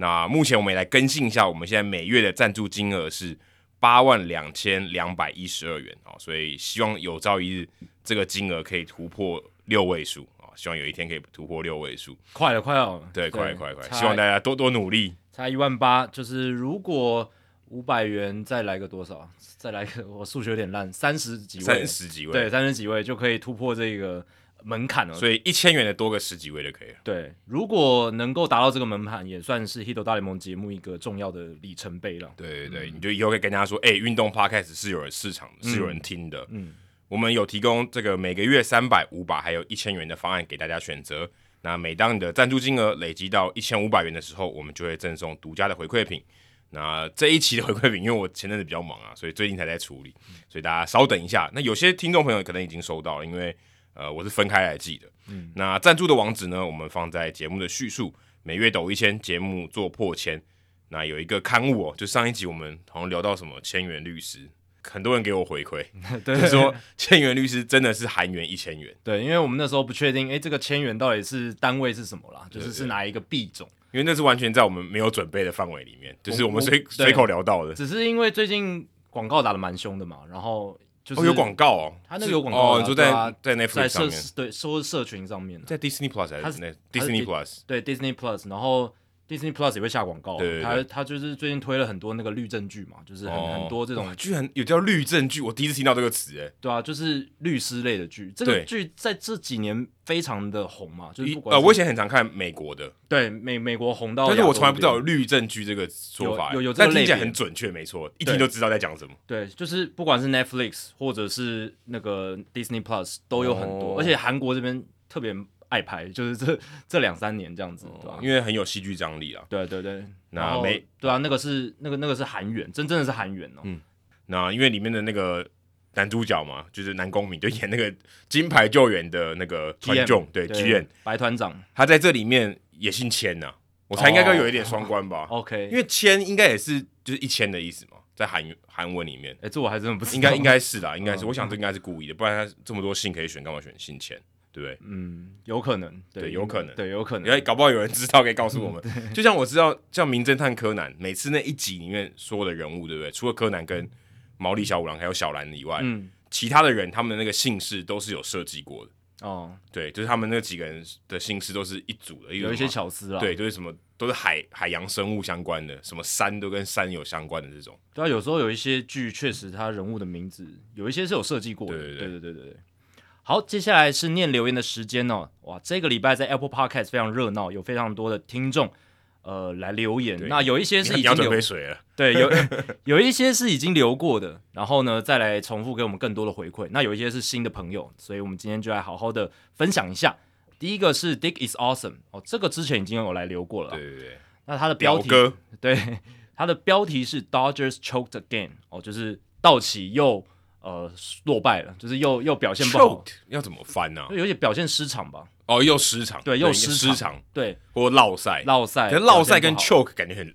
那目前我们也来更新一下，我们现在每月的赞助金额是八万两千两百一十二元啊，所以希望有朝一日这个金额可以突破六位数啊，希望有一天可以突破六位数，快了，快了，对，快了，快了，快了，希望大家多多努力，差一万八，就是如果五百元再来个多少，再来个我数学有点烂，三十几位，三十几位，对，三十几位就可以突破这个。门槛了，所以一千元的多个十几位就可以了。对，如果能够达到这个门槛，也算是《Hito 大联盟》节目一个重要的里程碑了。对对对，嗯、你就以后可以跟大家说，哎、欸，运动 Podcast 是有人市场的，是有人听的。嗯，我们有提供这个每个月三百、五百还有一千元的方案给大家选择。那每当你的赞助金额累积到一千五百元的时候，我们就会赠送独家的回馈品。那这一期的回馈品，因为我前阵子比较忙啊，所以最近才在处理，所以大家稍等一下。那有些听众朋友可能已经收到了，因为。呃，我是分开来记的。嗯，那赞助的网址呢，我们放在节目的叙述。每月抖一千，节目做破千。那有一个刊物哦，就上一集我们好像聊到什么千元律师，很多人给我回馈，对，就是说千元律师真的是韩元一千元。对，因为我们那时候不确定，哎，这个千元到底是单位是什么啦，就是是哪一个币种？因为那是完全在我们没有准备的范围里面，就是我们随随口聊到的。只是因为最近广告打的蛮凶的嘛，然后。哦，有广告哦，他那个有广告哦，你说在在 Netflix 上面，对，说社群上面，在 Disney Plus 还是 Disney Plus？对，Disney Plus，然后 Disney Plus 也会下广告，对，他他就是最近推了很多那个律政剧嘛，就是很很多这种，居然有叫律政剧，我第一次听到这个词，哎，对啊，就是律师类的剧，这个剧在这几年非常的红嘛，就是不管呃，我以前很常看美国的，对，美美国红到，但是我从来不知道有律政剧这个说法，有有，但听起来很准确，没错，一听就知道在讲什么。对，就是不管是 Netflix 或者是那个 Disney Plus 都有很多，而且韩国这边特别爱拍，就是这这两三年这样子，对吧？因为很有戏剧张力啊。对对对，那没对啊，那个是那个那个是韩元，真正的是韩元哦。嗯，那因为里面的那个。男主角嘛，就是南宫珉，就演那个金牌救援的那个团众，对剧院白团长，他在这里面也姓千呐、啊，我猜应该会有一点双关吧。Oh, OK，因为千应该也是就是一千的意思嘛，在韩韩文里面。哎、欸，这我还真的不知道，应该应该是啦，应该是，我想这应该是故意的，不然他这么多姓可以选，干嘛选姓千？对不对？嗯，有可能，对，对有可能，对，有可能。哎搞不好有人知道，可以告诉我们。嗯、就像我知道，像《名侦探柯南》，每次那一集里面所有的人物，对不对？除了柯南跟毛利小五郎还有小兰以外，嗯。其他的人，他们的那个姓氏都是有设计过的哦。对，就是他们那几个人的姓氏都是一组的，有一些巧思啊。对，就是什么都是海海洋生物相关的，什么山都跟山有相关的这种。对啊，有时候有一些剧确实他人物的名字有一些是有设计过的。对对对对对对对。好，接下来是念留言的时间哦。哇，这个礼拜在 Apple Podcast 非常热闹，有非常多的听众。呃，来留言，那有一些是已经留，对，有 有一些是已经留过的，然后呢，再来重复给我们更多的回馈。那有一些是新的朋友，所以我们今天就来好好的分享一下。第一个是 Dick is awesome，哦，这个之前已经有来留过了，对对对。那它的标题，哥对，它的标题是 Dodgers choked again，哦，就是道奇又呃落败了，就是又又表现不好，choked 要怎么翻呢？有点表现失常吧。哦，又失常，对，又失失常，对，或落赛，落赛，可是落赛跟 choke 感觉很，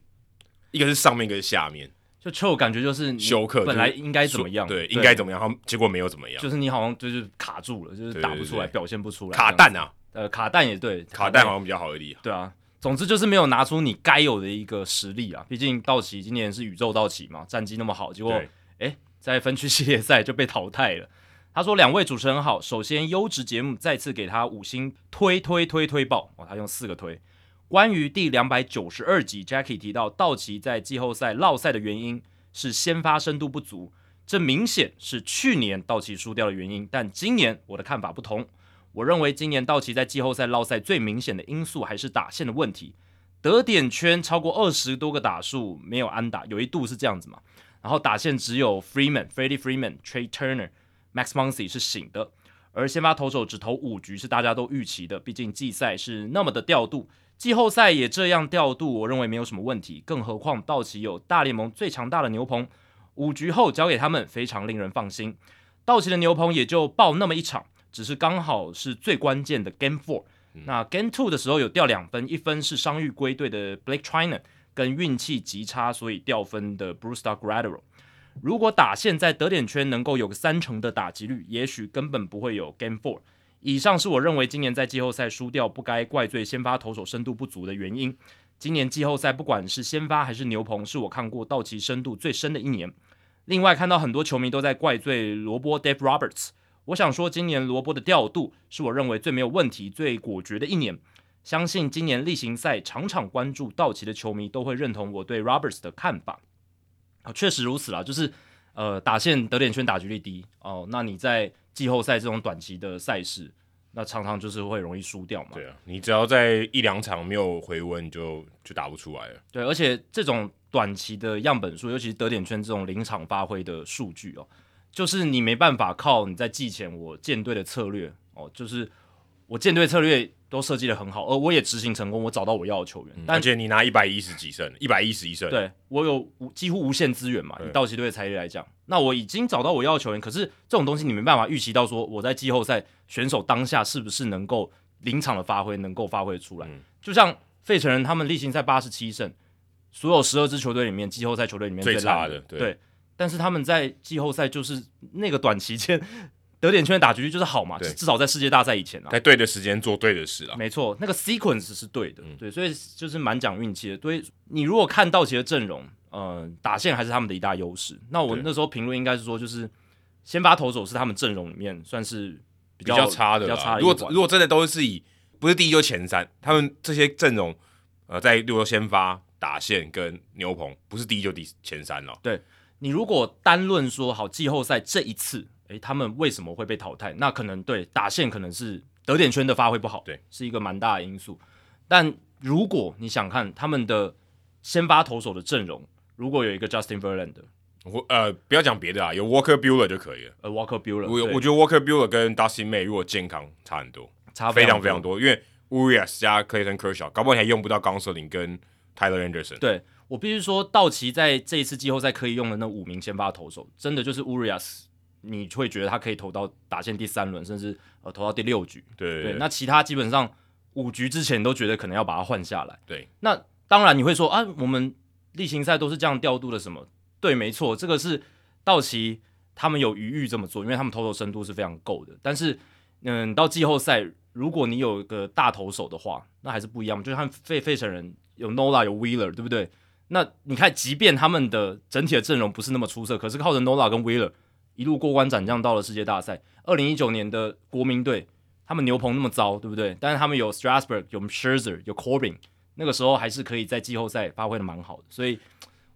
一个是上面，一个是下面，就 choke 感觉就是休克，本来应该怎么样，对，应该怎么样，然后结果没有怎么样，就是你好像就是卡住了，就是打不出来，表现不出来，卡蛋啊，呃，卡蛋也对，卡蛋好像比较好一点，对啊，总之就是没有拿出你该有的一个实力啊，毕竟道奇今年是宇宙道奇嘛，战绩那么好，结果哎，在分区系列赛就被淘汰了。他说：“两位主持人好，首先优质节目再次给他五星推推推推爆哦，他用四个推。关于第两百九十二集，Jackie 提到道奇在季后赛落赛的原因是先发深度不足，这明显是去年道奇输掉的原因。但今年我的看法不同，我认为今年道奇在季后赛落赛最明显的因素还是打线的问题，得点圈超过二十多个打数没有安打，有一度是这样子嘛，然后打线只有 Freeman、Freddie Freeman、Trey Turner。” Max Muncy 是醒的，而先发投手只投五局是大家都预期的，毕竟季赛是那么的调度，季后赛也这样调度，我认为没有什么问题。更何况道奇有大联盟最强大的牛棚，五局后交给他们，非常令人放心。道奇的牛棚也就爆那么一场，只是刚好是最关键的 Game Four。嗯、那 Game Two 的时候有掉两分，一分是伤愈归队的 Blake Treinen，跟运气极差所以掉分的 Brusdar Graterol。如果打线在得点圈能够有个三成的打击率，也许根本不会有 Game Four。以上是我认为今年在季后赛输掉不该怪罪先发投手深度不足的原因。今年季后赛不管是先发还是牛棚，是我看过道奇深度最深的一年。另外看到很多球迷都在怪罪罗伯 Dave Roberts，我想说今年罗伯的调度是我认为最没有问题、最果决的一年。相信今年例行赛场场关注道奇的球迷都会认同我对 Roberts 的看法。啊，确实如此啦，就是呃打线得点圈打局率低哦，那你在季后赛这种短期的赛事，那常常就是会容易输掉嘛。对啊，你只要在一两场没有回温，就就打不出来了。对，而且这种短期的样本数，尤其是得点圈这种临场发挥的数据哦，就是你没办法靠你在季前我建队的策略哦，就是我建队策略。都设计的很好，而我也执行成功，我找到我要的球员。嗯、而且你拿一百一十几胜，一百一十一胜，对我有无几乎无限资源嘛？以道奇队的财力来讲，那我已经找到我要的球员。可是这种东西你没办法预期到，说我在季后赛选手当下是不是能够临场的发挥，能够发挥出来。嗯、就像费城人他们例行赛八十七胜，所有十二支球队里面，季后赛球队里面最，最差的，对，对。但是他们在季后赛就是那个短期间。得点圈打击率就是好嘛，至少在世界大赛以前啊，在对的时间做对的事啊，没错，那个 sequence 是对的，嗯、对，所以就是蛮讲运气的。对，你如果看道奇的阵容，呃，打线还是他们的一大优势。那我那时候评论应该是说，就是先发投手是他们阵容里面算是比较，比较差的，比较差的。如果如果真的都是以不是第一就前三，他们这些阵容，呃，在如果先发打线跟牛棚不是第一就第前三了。对，你如果单论说好季后赛这一次。诶，他们为什么会被淘汰？那可能对打线可能是得点圈的发挥不好，对，是一个蛮大的因素。但如果你想看他们的先发投手的阵容，如果有一个 Justin Verlander，我呃不要讲别的啊，有 Walker Buehler 就可以了。呃，Walker Buehler，我我觉得 Walker Buehler 跟 Dustin May 如果健康差很多，差非常非常多。因为 Urias 加 Clayton Kershaw，搞不好你还用不到 Gonsolin 跟 Tyler Anderson。对，我必须说，道奇在这一次季后赛可以用的那五名先发投手，真的就是 Urias。你会觉得他可以投到打线第三轮，甚至呃投到第六局。对，那其他基本上五局之前都觉得可能要把他换下来。对，那当然你会说啊，我们例行赛都是这样调度的，什么？对，没错，这个是道奇他们有余裕这么做，因为他们投手深度是非常够的。但是，嗯，到季后赛，如果你有一个大投手的话，那还是不一样。就是看费费城人有 Nola 有 Wheeler，对不对？那你看，即便他们的整体的阵容不是那么出色，可是靠着 Nola 跟 Wheeler。一路过关斩将到了世界大赛。二零一九年的国民队，他们牛棚那么糟，对不对？但是他们有 Strasburg，有 Scherzer，有 Corbin，那个时候还是可以在季后赛发挥的蛮好的。所以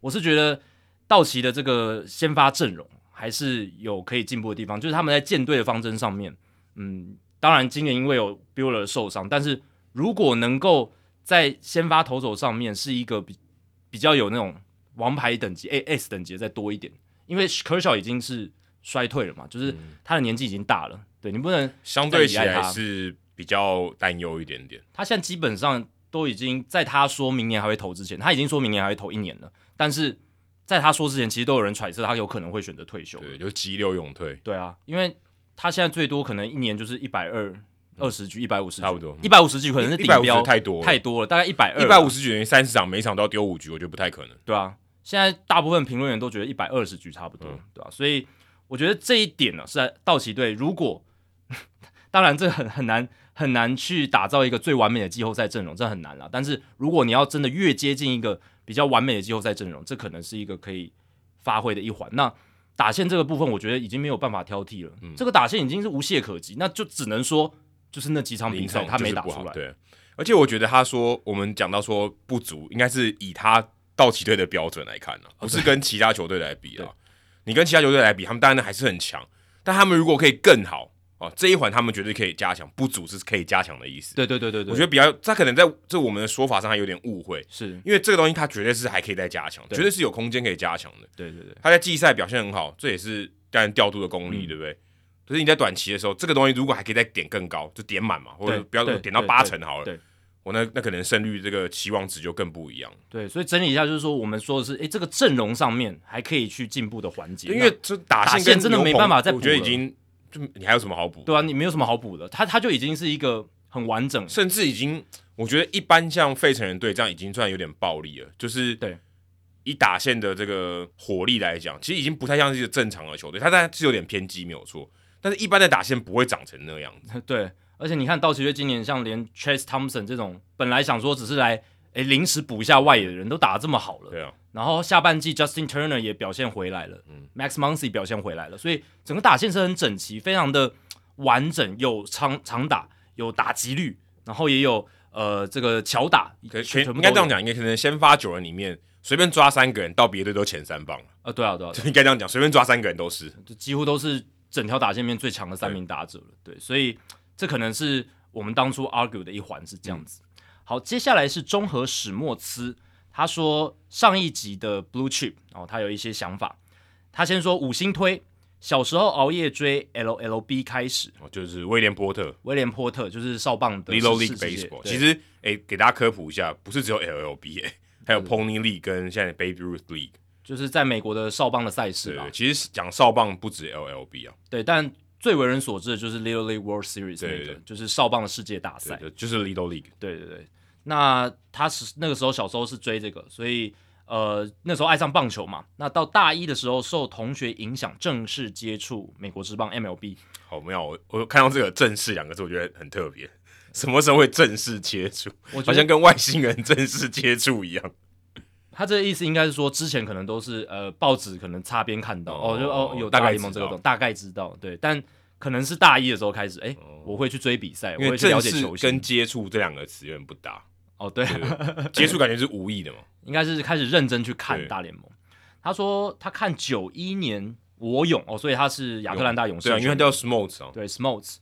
我是觉得道奇的这个先发阵容还是有可以进步的地方，就是他们在建队的方针上面，嗯，当然今年因为有 Buehler 受伤，但是如果能够在先发投手上面是一个比比较有那种王牌等级 A S 等级再多一点，因为 Kershaw 已经是。衰退了嘛，就是他的年纪已经大了，嗯、对你不能相对起来是比较担忧一点点。他现在基本上都已经在他说明年还会投之前，他已经说明年还会投一年了。但是在他说之前，其实都有人揣测他有可能会选择退休，对，就急流勇退。对啊，因为他现在最多可能一年就是一百二二十局，一百五十差不多，一百五十局可能是顶标，太多太多了，大概一百二，一百五十局等于三十场，每场都要丢五局，我觉得不太可能。对啊，现在大部分评论员都觉得一百二十局差不多，嗯、对吧、啊？所以。我觉得这一点呢，是在道奇队。如果 当然，这很很难很难去打造一个最完美的季后赛阵容，这很难了。但是如果你要真的越接近一个比较完美的季后赛阵容，这可能是一个可以发挥的一环。那打线这个部分，我觉得已经没有办法挑剔了。嗯、这个打线已经是无懈可击，那就只能说就是那几场比赛他没打出来。对，而且我觉得他说我们讲到说不足，应该是以他道奇队的标准来看呢，不是跟其他球队来比啊。你跟其他球队来比，他们当然还是很强，但他们如果可以更好哦，这一环他们绝对可以加强，不足是可以加强的意思。对对对对，对，我觉得比较，他可能在这我们的说法上还有点误会，是因为这个东西他绝对是还可以再加强，绝对是有空间可以加强的。对对对，他在季赛表现很好，这也是当然调度的功力，嗯、对不对？可是你在短期的时候，这个东西如果还可以再点更高，就点满嘛，或者不要点到八成好了。对，对，对，我那那可能胜率这个期望值就更不一样。对，所以整理一下就是说，我们说的是，哎、欸，这个阵容上面还可以去进步的环节，因为这打线，打线真的没办法再补。我觉得已经就你还有什么好补？对啊，你没有什么好补的，他他就已经是一个很完整，甚至已经我觉得一般像费城人队这样已经算有点暴力了，就是对。以打线的这个火力来讲，其实已经不太像是一个正常的球队，他当然是有点偏激，没有错。但是，一般的打线不会长成那样子。对，而且你看道奇队今年像连 Chase Thompson 这种本来想说只是来诶临时补一下外野的人都打得这么好了，对啊。然后下半季 Justin Turner 也表现回来了，嗯，Max Muncy 表现回来了，所以整个打线是很整齐，非常的完整，有长长打，有打击率，然后也有呃这个巧打，可全应该这样讲，应该可能先发九人里面。随便抓三个人到别队都前三棒啊！对啊，对啊，应该这样讲，随便抓三个人都是，就几乎都是整条打线面最强的三名打者了。对，对，所以这可能是我们当初 argue 的一环是这样子。嗯、好，接下来是中和史莫兹，他说上一集的 Blue Chip 哦，他有一些想法。他先说五星推，小时候熬夜追 LLB 开始，哦，就是威廉波特，威廉波特就是少棒的 Little League Baseball。其实，哎，给大家科普一下，不是只有 LLB 哎。还有 Pony League 跟现在 Baby Ruth League，就是在美国的少棒的赛事啦。其实讲少棒不止 LLB 啊，对，但最为人所知的就是 Little League World Series 那个，就是少棒的世界大赛，就是 Little League。对对对，那他是那个时候小时候是追这个，所以呃那时候爱上棒球嘛。那到大一的时候受同学影响，正式接触美国职棒 MLB。好妙，我我看到这个“正式”两个字，我觉得很特别。什么时候会正式接触？好像跟外星人正式接触一样。他这个意思应该是说，之前可能都是呃报纸可能擦边看到哦，哦，就哦有大联盟这个东西，大概知道对，但可能是大一的时候开始，哎、欸，我会去追比赛，我会去了解球星。跟接触这两个词有点不搭。哦，对，对，接触感觉是无意的嘛，应该是开始认真去看大联盟。他说他看九一年我勇哦，所以他是亚特兰大勇。士，对，因为他叫 Smoltz 啊，对 Smoltz。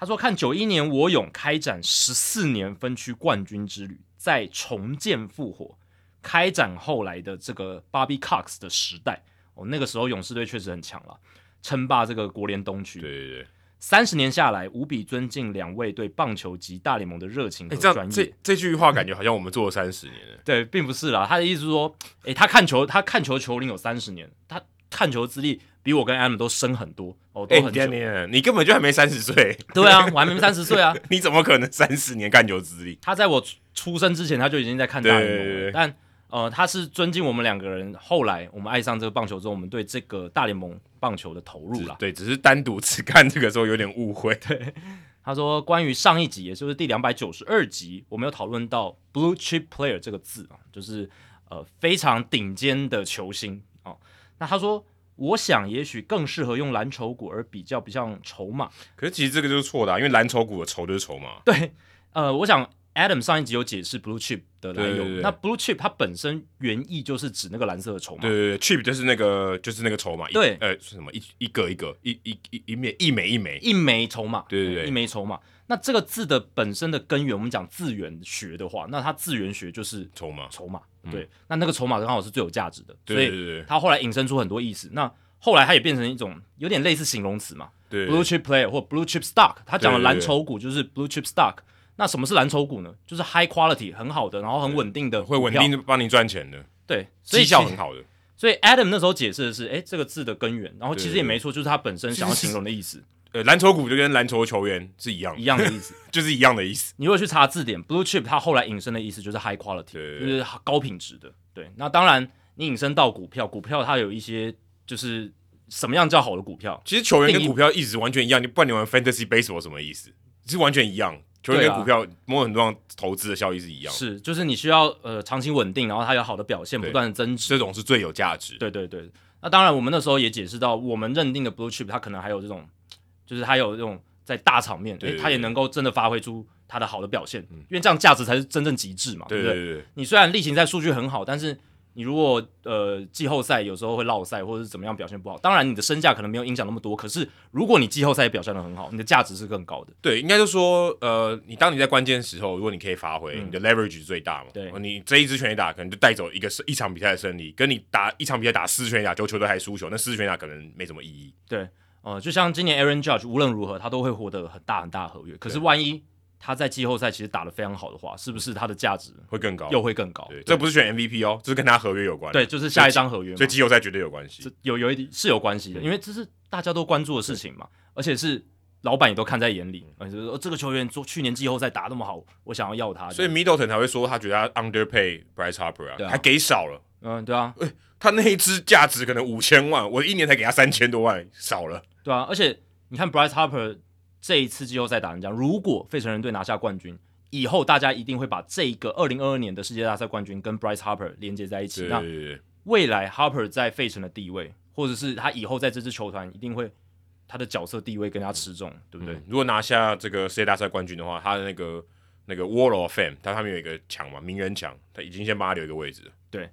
他说：“看九一年我勇开展十四年分区冠军之旅，再重建复活，开展后来的这个 Bobby Cox 的时代。哦，那个时候勇士队确实很强了，称霸这个国联东区。对对对，三十年下来，无比尊敬两位对棒球及大联盟的热情和专业。这这句话感觉好像我们做了三十年了。对，并不是啦，他的意思是说，诶，他看球，他看球球龄有三十年，他看球资历。”比我跟 Adam 都深很多哦，都很久。欸、你根本就还没三十岁。对啊，我还没三十岁啊！你怎么可能三十年看球资历？他在我出生之前，他就已经在看大联盟了。但呃，他是尊敬我们两个人。后来我们爱上这个棒球之后，我们对这个大联盟棒球的投入了。对，只是单独只看这个时候有点误会。对，他说关于上一集，也就是第两百九十二集，我们有讨论到 Blue Chip Player 这个字啊，就是呃非常顶尖的球星哦。那他说。我想，也许更适合用蓝筹股，而比较不像筹码。可是其实这个就是错的，啊，因为蓝筹股的筹就是筹码。对，呃，我想 Adam 上一集有解释 blue chip 的来由。对对对，那 blue chip 它本身原意就是指那个蓝色的筹码。对对对，chip 就是那个就是那个筹码。对，呃，是什么一一个一个一一一一枚一枚一枚一枚筹码。对对对，一枚筹码。那这个字的本身的根源，我们讲字源学的话，那它字源学就是筹码筹码。对，嗯、那那个筹码刚好是最有价值的，对对对对，所以它后来引申出很多意思。那后来它也变成一种有点类似形容词嘛，，blue chip player 或 blue chip stock，他讲的蓝筹股就是 blue chip stock。那什么是蓝筹股呢？就是 high quality 很好的，然后很稳定的，会稳定帮你赚钱的，对，绩效很好的。所以 Adam 那时候解释的是，哎，这个字的根源，然后其实也没错，就是他本身想要形容的意思。呃，蓝筹股就跟蓝筹球员是一样 一样的意思，就是一样的意思。你如果去查字典，blue chip 它后来引申的意思就是 high quality，就是高品质的。对，那当然你引申到股票，股票它有一些就是。什么样叫好的股票？其实球员跟股票意思完全一样，你不管你玩 fantasy baseball 什么意思？是完全一样。球员跟股票某很多样投资的效益是一样。是，就是你需要呃长期稳定，然后它有好的表现，不断的增值，这种是最有价值。对对对。那当然，我们那时候也解释到，我们认定的 blue chip 它可能还有这种，就是它有这种在大场面，对，它也能够真的发挥出它的好的表现，因为这样价值才是真正极致嘛，对不对？对对对。你虽然例行赛数据很好，但是。你如果呃季后赛有时候会落赛，或者是怎么样表现不好，当然你的身价可能没有影响那么多。可是如果你季后赛表现的很好，你的价值是更高的。对，应该就说呃，你当你在关键时候，如果你可以发挥，嗯、你的 leverage 是最大嘛。对，你这一支全垒打可能就带走一个一场比赛的胜利，跟你打一场比赛打四支全垒打，就球队还输球，那四支全垒打可能没什么意义。对，呃，就像今年 Aaron Judge 无论如何他都会获得很大很大的合约，可是万一他在季后赛其实打得非常好的话，是不是他的价值会更高，又会更高？对，这不是选 MVP 哦，这是跟他合约有关。对，就是下一张合约，所以季后赛绝对有关系。有有一点是有关系的，因为这是大家都关注的事情嘛，而且是老板也都看在眼里，就是说这个球员做去年季后赛打那么好，我想要要他。所以 Middleton 才会说他觉得他 underpay Bryce Harper 啊，还给少了。嗯，对啊，欸，他那一支价值可能五千万，我一年才给他三千多万，少了。对啊，而且你看 Bryce Harper 这一次季后赛打成这样，如果费城人队拿下冠军。以后大家一定会把这个二零二二年的世界大赛冠军跟 Bryce Harper 连接在一起。那未来 Harper 在费城的地位，或者是他以后在这支球团一定会他的角色地位更加持重，对不对？嗯、如果拿下这个世界大赛冠军的话，他的那个那个 Wall of Fame，他上面有一个墙嘛，名人墙，他已经先帮他留一个位置了。对，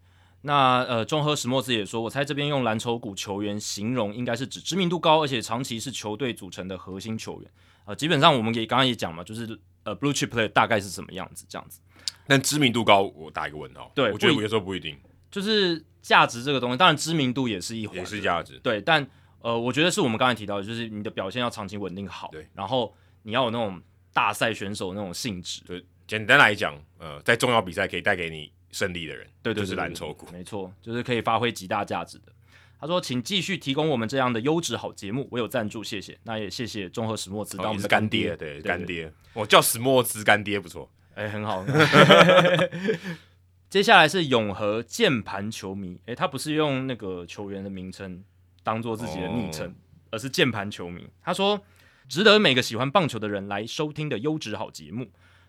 那呃，中和史莫兹也说，我猜这边用蓝筹股球员形容，应该是指知名度高，而且长期是球队组成的核心球员。呃，基本上我们也刚刚也讲嘛，就是。呃，blue chip player 大概是什么样子？这样子，但知名度高，我打一个问号。对，我觉得有时候不一定。就是价值这个东西，当然知名度也是一环，也是价值。对，但呃，我觉得是我们刚才提到的，就是你的表现要长期稳定好。对，然后你要有那种大赛选手那种性质。对，简单来讲，呃，在重要比赛可以带给你胜利的人，对对，就是蓝筹股。没错，就是可以发挥极大价值的。他说：“请继续提供我们这样的优质好节目，我有赞助，谢谢。那也谢谢中和史墨兹当我们的干爹，哦、对干爹，我叫史墨兹干爹不错，哎、欸，很好。接下来是永和键盘球迷，哎、欸，他不是用那个球员的名称当做自己的昵称，哦、而是键盘球迷。他说，值得每个喜欢棒球的人来收听的优质好节目。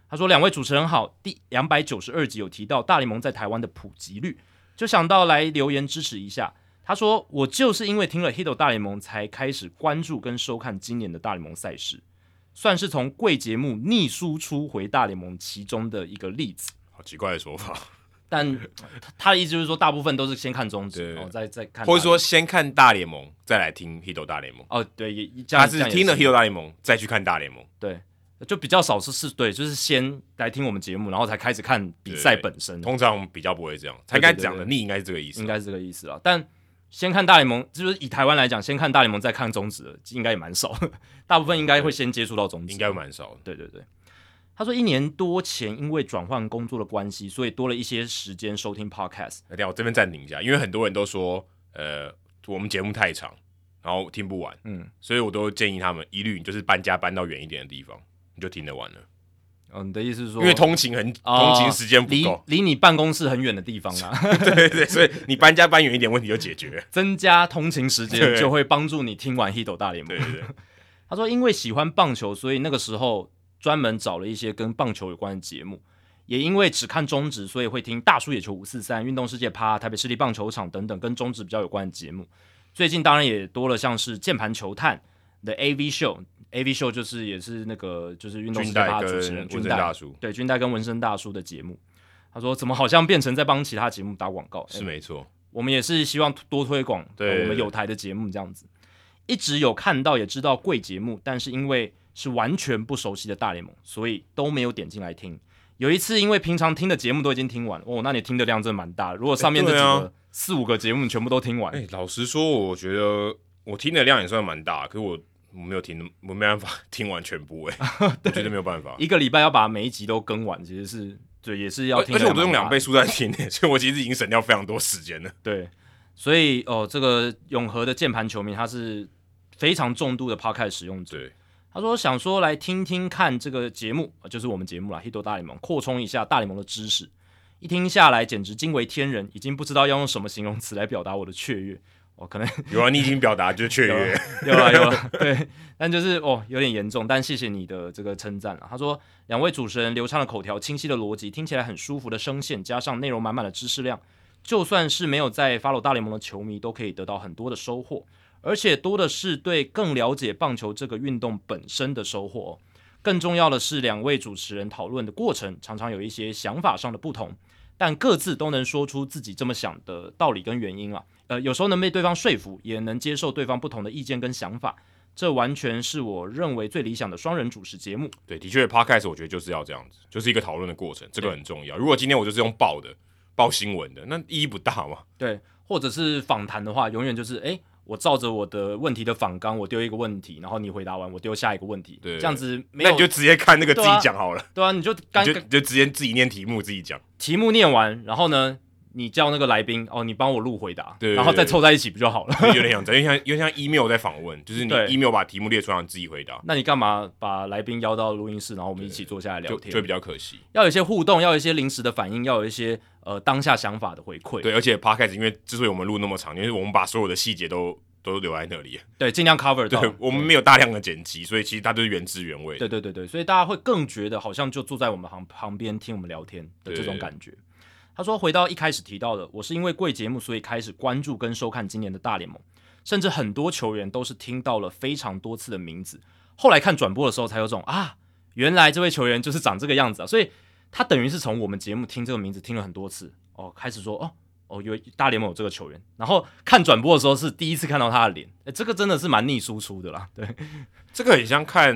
他说，两位主持人好，第两百九十二集有提到大联盟在台湾的普及率，就想到来留言支持一下。”他说：“我就是因为听了《Hito 大联盟》才开始关注跟收看今年的大联盟赛事，算是从贵节目逆输出回大联盟其中的一个例子。”好奇怪的说法，但他的意思就是说，大部分都是先看中职，然后再再看，或者说先看大联盟，再来听《Hito 大联盟》。哦，对，也他是听了《Hito 大联盟》再去看大联盟。对，就比较少是是，对，就是先来听我们节目，然后才开始看比赛本身。通常比较不会这样，才该讲的逆应该是这个意思，应该是这个意思啊，但。先看大联盟，就是以台湾来讲，先看大联盟再看中职，应该也蛮少。大部分应该会先接触到中职，应该蛮少。对对对，他说一年多前因为转换工作的关系，所以多了一些时间收听 podcast。等下我这边暂停一下，因为很多人都说，呃，我们节目太长，然后听不完，嗯，所以我都建议他们一律就是搬家搬到远一点的地方，你就听得完了。嗯、哦，你的意思是说，因为通勤很、哦、通勤时间不够，离离你办公室很远的地方啊，对对对，所以你搬家搬远一点，问题就解决，增加通勤时间就会帮助你听完《Hito 大联盟》。对对对，他说因为喜欢棒球，所以那个时候专门找了一些跟棒球有关的节目，也因为只看中职，所以会听大叔野球五四三、运动世界趴、台北市立棒球场等等跟中职比较有关的节目。最近当然也多了像是键盘球探的 AV Show。A V 秀就是也是那个就是运动世界趴主持人军代大叔，对军代跟纹身大叔的节目，他说怎么好像变成在帮其他节目打广告？是没错，我们也是希望多推广对我们有台的节目这样子，一直有看到也知道贵节目，但是因为是完全不熟悉的大联盟，所以都没有点进来听。有一次因为平常听的节目都已经听完哦，那你听的量真的蛮大。如果上面这几个四五个节目你全部都听完，哎，老实说，我觉得我听的量也算蛮大，可是我。我没有听，我没办法听完全部哎，我觉得没有办法。一个礼拜要把每一集都更完，其实是对，也是要听。而且我都用两倍速在听，所以我其实已经省掉非常多时间了。对，所以哦，这个永和的键盘球迷他是非常重度的 Podcast 使用者。对，他说想说来听听看这个节目，就是我们节目啦，Hito 大联盟，扩充一下大联盟的知识。一听下来简直惊为天人，已经不知道要用什么形容词来表达我的雀跃。哦，可能 有啊，你已经表达就是雀跃，有啊 有啊，对，但就是哦有点严重，但谢谢你的这个称赞啊。他说两位主持人流畅的口条、清晰的逻辑，听起来很舒服的声线，加上内容满满的知识量，就算是没有在 follow 大联盟的球迷都可以得到很多的收获，而且多的是对更了解棒球这个运动本身的收获哦。更重要的是，两位主持人讨论的过程常常有一些想法上的不同，但各自都能说出自己这么想的道理跟原因啊。呃，有时候能被对方说服，也能接受对方不同的意见跟想法，这完全是我认为最理想的双人主持节目。对，的确，Podcast 我觉得就是要这样子，就是一个讨论的过程，这个很重要。如果今天我就是用报的报新闻的，那意义不大嘛。对，或者是访谈的话，永远就是，诶，我照着我的问题的访纲，我丢一个问题，然后你回答完，我丢下一个问题，对，这样子没有，那你就直接看那个自己讲好了，对啊，你就干就就直接自己念题目自己讲，题目念完，然后呢，你叫那个来宾哦，你帮我录回答，对，然后再凑在一起不就好了？有点像，有点像，有点像 email 在访问，就是你 email 把题目列出来，你自己回答。那你干嘛把来宾邀到录音室，然后我们一起坐下来聊天？就，就比较可惜。要有一些互动，要有一些临时的反应，要有一些呃当下想法的回馈。对，而且 podcast 因为之所以我们录那么长，因为我们把所有的细节都。都留在那里，对，尽量 cover 到。对，我们没有大量的剪辑，所以其实它都是原汁原味。对对对对，所以大家会更觉得好像就坐在我们旁旁边听我们聊天的这种感觉。他说，回到一开始提到的，我是因为贵节目，所以开始关注跟收看今年的大联盟，甚至很多球员都是听到了非常多次的名字，后来看转播的时候才有这种啊，原来这位球员就是长这个样子啊，所以他等于是从我们节目听这个名字听了很多次哦，开始说哦。哦，有大联盟有这个球员，然后看转播的时候是第一次看到他的脸，哎，这个真的是蛮逆输出的啦。对，这个很像看，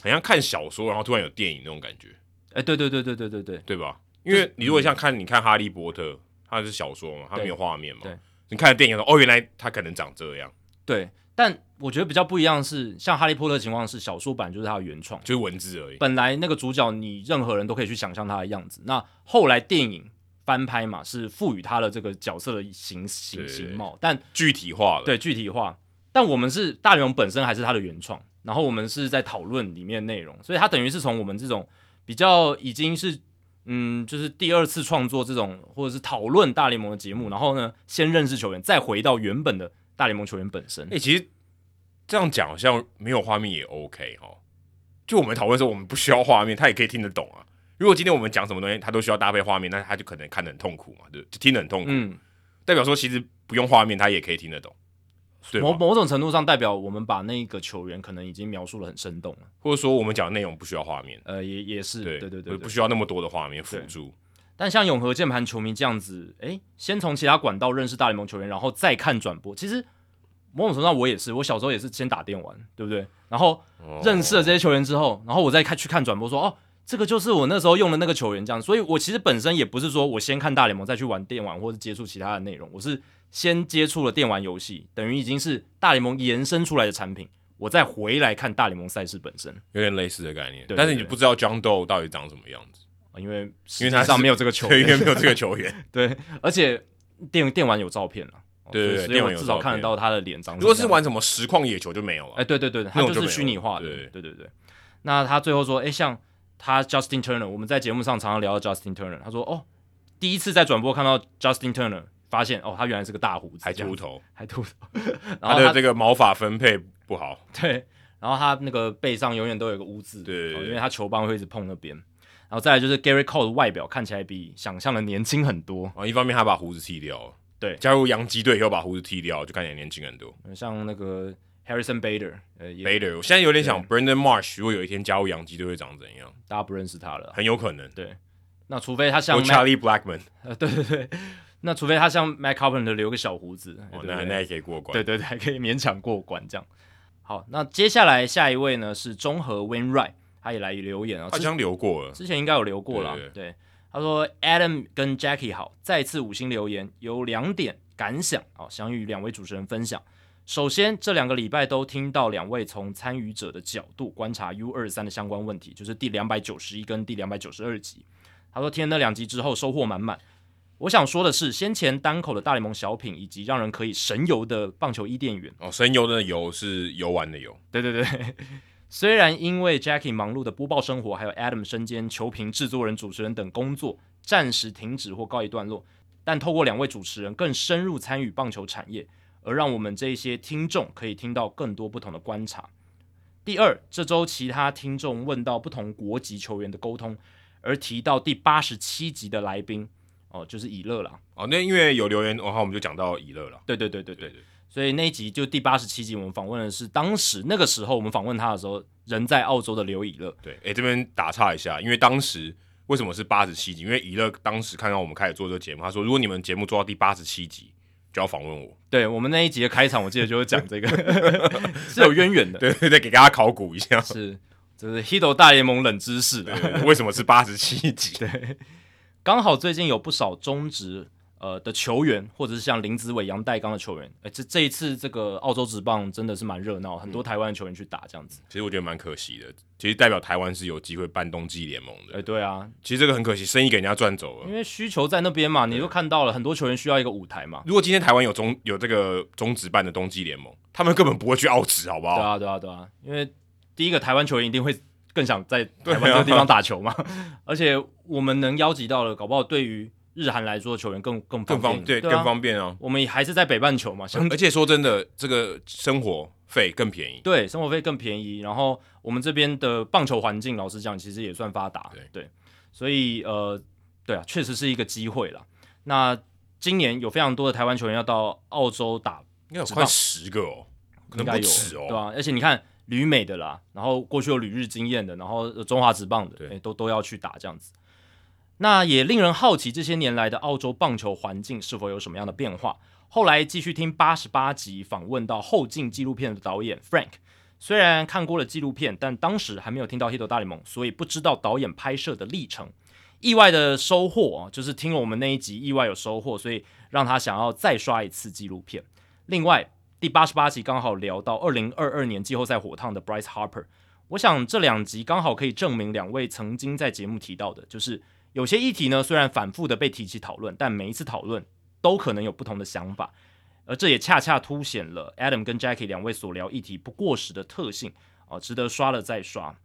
很像看小说，然后突然有电影那种感觉。哎，对对对对对对对，对吧？因为你如果像看，你看《哈利波特》，它是小说嘛，它没有画面嘛。对，你看电影说，哦，原来他可能长这样。对，但我觉得比较不一样的是，像《哈利波特》的情况是，小说版就是它的原创，就是文字而已。本来那个主角，你任何人都可以去想象他的样子。那后来电影。翻拍嘛，是赋予他的这个角色的形形形貌，但具体化了。对，具体化。但我们是大联盟本身还是它的原创，然后我们是在讨论里面内容，所以它等于是从我们这种比较已经是嗯，就是第二次创作这种或者是讨论大联盟的节目，然后呢，先认识球员，再回到原本的大联盟球员本身。诶、欸，其实这样讲好像没有画面也 OK 哦。就我们讨论的时候，我们不需要画面，他也可以听得懂啊。如果今天我们讲什么东西，他都需要搭配画面，那他就可能看得很痛苦嘛，对，就听得很痛苦。嗯，代表说其实不用画面，他也可以听得懂。某某种程度上，代表我们把那个球员可能已经描述得很生动了，或者说我们讲的内容不需要画面。呃，也也是，对对对，对，不需要那么多的画面辅助。但像永和键盘球迷这样子，哎，先从其他管道认识大联盟球员，然后再看转播。其实某种程度上，我也是，我小时候也是先打电玩，对不对？然后认识了这些球员之后，然后我再看去看转播，说哦。这个就是我那时候用的那个球员，这样，所以我其实本身也不是说我先看大联盟再去玩电玩或者接触其他的内容，我是先接触了电玩游戏，等于已经是大联盟延伸出来的产品，我再回来看大联盟赛事本身，有点类似的概念。但是你不知道 John Doe 到底长什么样子，因为因为他上没有这个球员，因为没有这个球员，对，而且电电玩有照片了，对对对，电玩有至少看得到他的脸长。如果是玩什么实况野球就没有了，哎，对对对，他就是虚拟化的，对对对对。那他最后说，哎，像。他 Justin Turner，我们在节目上常常聊到 Justin Turner。他说：“哦，第一次在转播看到 Justin Turner，发现哦，他原来是个大胡子，还秃头，还秃头。然后他的这个毛发分配不好，对。然后他那个背上永远都有个污渍，对、哦，因为他球棒会一直碰那边。然后再来就是 Gerrit Cole 的外表看起来比想象的年轻很多。啊，一方面他把胡子剃掉了，对，加入洋基队以后把胡子剃掉，就看起来年轻很多。像那个。” Harrison Bader，呃，Bader，我现在有点想，Brandon Marsh 如果有一天加入洋基队会长怎样？大家不认识他了，很有可能。对，那除非他像 Charlie Blackman，呃，对对对，那除非他像 Matt Carpenter 留个小胡子，哦，那那也可以过关。对对对，还可以勉强过关这样。好，那接下来下一位呢是中和 Wainwright，他也来留言啊，他像留过了，之前应该有留过了。对，他说 Adam 跟 Jackie 好，再次五星留言，有两点感想啊，想与两位主持人分享。首先，这两个礼拜都听到两位从参与者的角度观察 U 二三的相关问题，就是第两百九十一跟第两百九十二集。他说听了那两集之后收获满满。我想说的是，先前单口的大联盟小品，以及让人可以神游的棒球伊甸园。哦，神游的游是游玩的游。对对对。虽然因为 Jackie 忙碌的播报生活，还有 Adam 身兼球评、制作人、主持人等工作暂时停止或告一段落，但透过两位主持人更深入参与棒球产业。而让我们这些听众可以听到更多不同的观察。第二，这周其他听众问到不同国籍球员的沟通，而提到第八十七集的来宾哦，就是以乐啦。哦，那因为有留言，然后我们就讲到以乐了。对对对对对，对，所以那一集就第八十七集，我们访问的是当时那个时候我们访问他的时候，人在澳洲的刘以乐。对，哎，这边打岔一下，因为当时为什么是八十七集？因为以乐当时看到我们开始做这个节目，他说如果你们节目做到第八十七集。就要访问我，对我们那一集的开场，我记得就是讲这个 是有渊源的，对对对，给大家考古一下，是这是 Hito 大联盟冷知识，为什么是八十七集？对，刚好最近有不少中职呃的球员，或者是像林子伟、杨代刚的球员，哎，这这一次这个澳洲职棒真的是蛮热闹，很多台湾的球员去打这样子。其实我觉得蛮可惜的，其实代表台湾是有机会办冬季联盟的。哎，对啊，其实这个很可惜，生意给人家赚走了。因为需求在那边嘛，你都看到了，很多球员需要一个舞台嘛。如果今天台湾有中有这个中职办的冬季联盟，他们根本不会去澳职，好不好？对啊，对啊，对啊，因为第一个台湾球员一定会更想在台湾这个地方打球嘛，啊、而且我们能邀集到的，搞不好对于。日韩来说，球员更更更方便，对、啊、更方便哦。我们还是在北半球嘛，而且说真的，这个生活费更便宜。对，生活费更便宜。然后我们这边的棒球环境，老实讲，其实也算发达。对，对，所以呃，对啊，确实是一个机会了。那今年有非常多的台湾球员要到澳洲打，应该有快十个哦，可能不止哦，对吧、啊？而且你看旅美的啦，然后过去有旅日经验的，然后中华职棒的，对，都都要去打这样子。那也令人好奇，这些年来的澳洲棒球环境是否有什么样的变化？后来继续听八十八集，访问到后进纪录片的导演 Frank，虽然看过了纪录片，但当时还没有听到《Hito 大联盟》，所以不知道导演拍摄的历程。意外的收获啊，就是听了我们那一集，意外有收获，所以让他想要再刷一次纪录片。另外，第八十八集刚好聊到二零二二年季后赛火烫的 Bryce Harper，我想这两集刚好可以证明两位曾经在节目提到的，就是。有些议题呢，虽然反复的被提起讨论，但每一次讨论都可能有不同的想法，而这也恰恰凸显了 Adam 跟 Jackie 两位所聊议题不过时的特性啊，值得刷了再刷。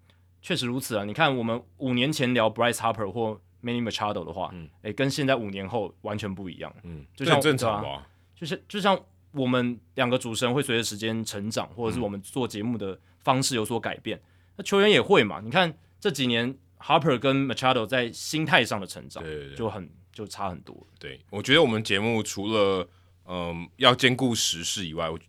确实如此啊，你看我们五年前聊 Bryce Harper 或 Manny Machado 的话，嗯，诶，跟现在五年后完全不一样，嗯，就像正常吧，就是就像我们两个主持人会随着时间成长，或者是我们做节目的方式有所改变，那球员也会嘛，你看这几年。Harper 跟 Machado 在心态上的成长，对对对，就很就差很多。对，我觉得我们节目除了嗯要兼顾时事以外，我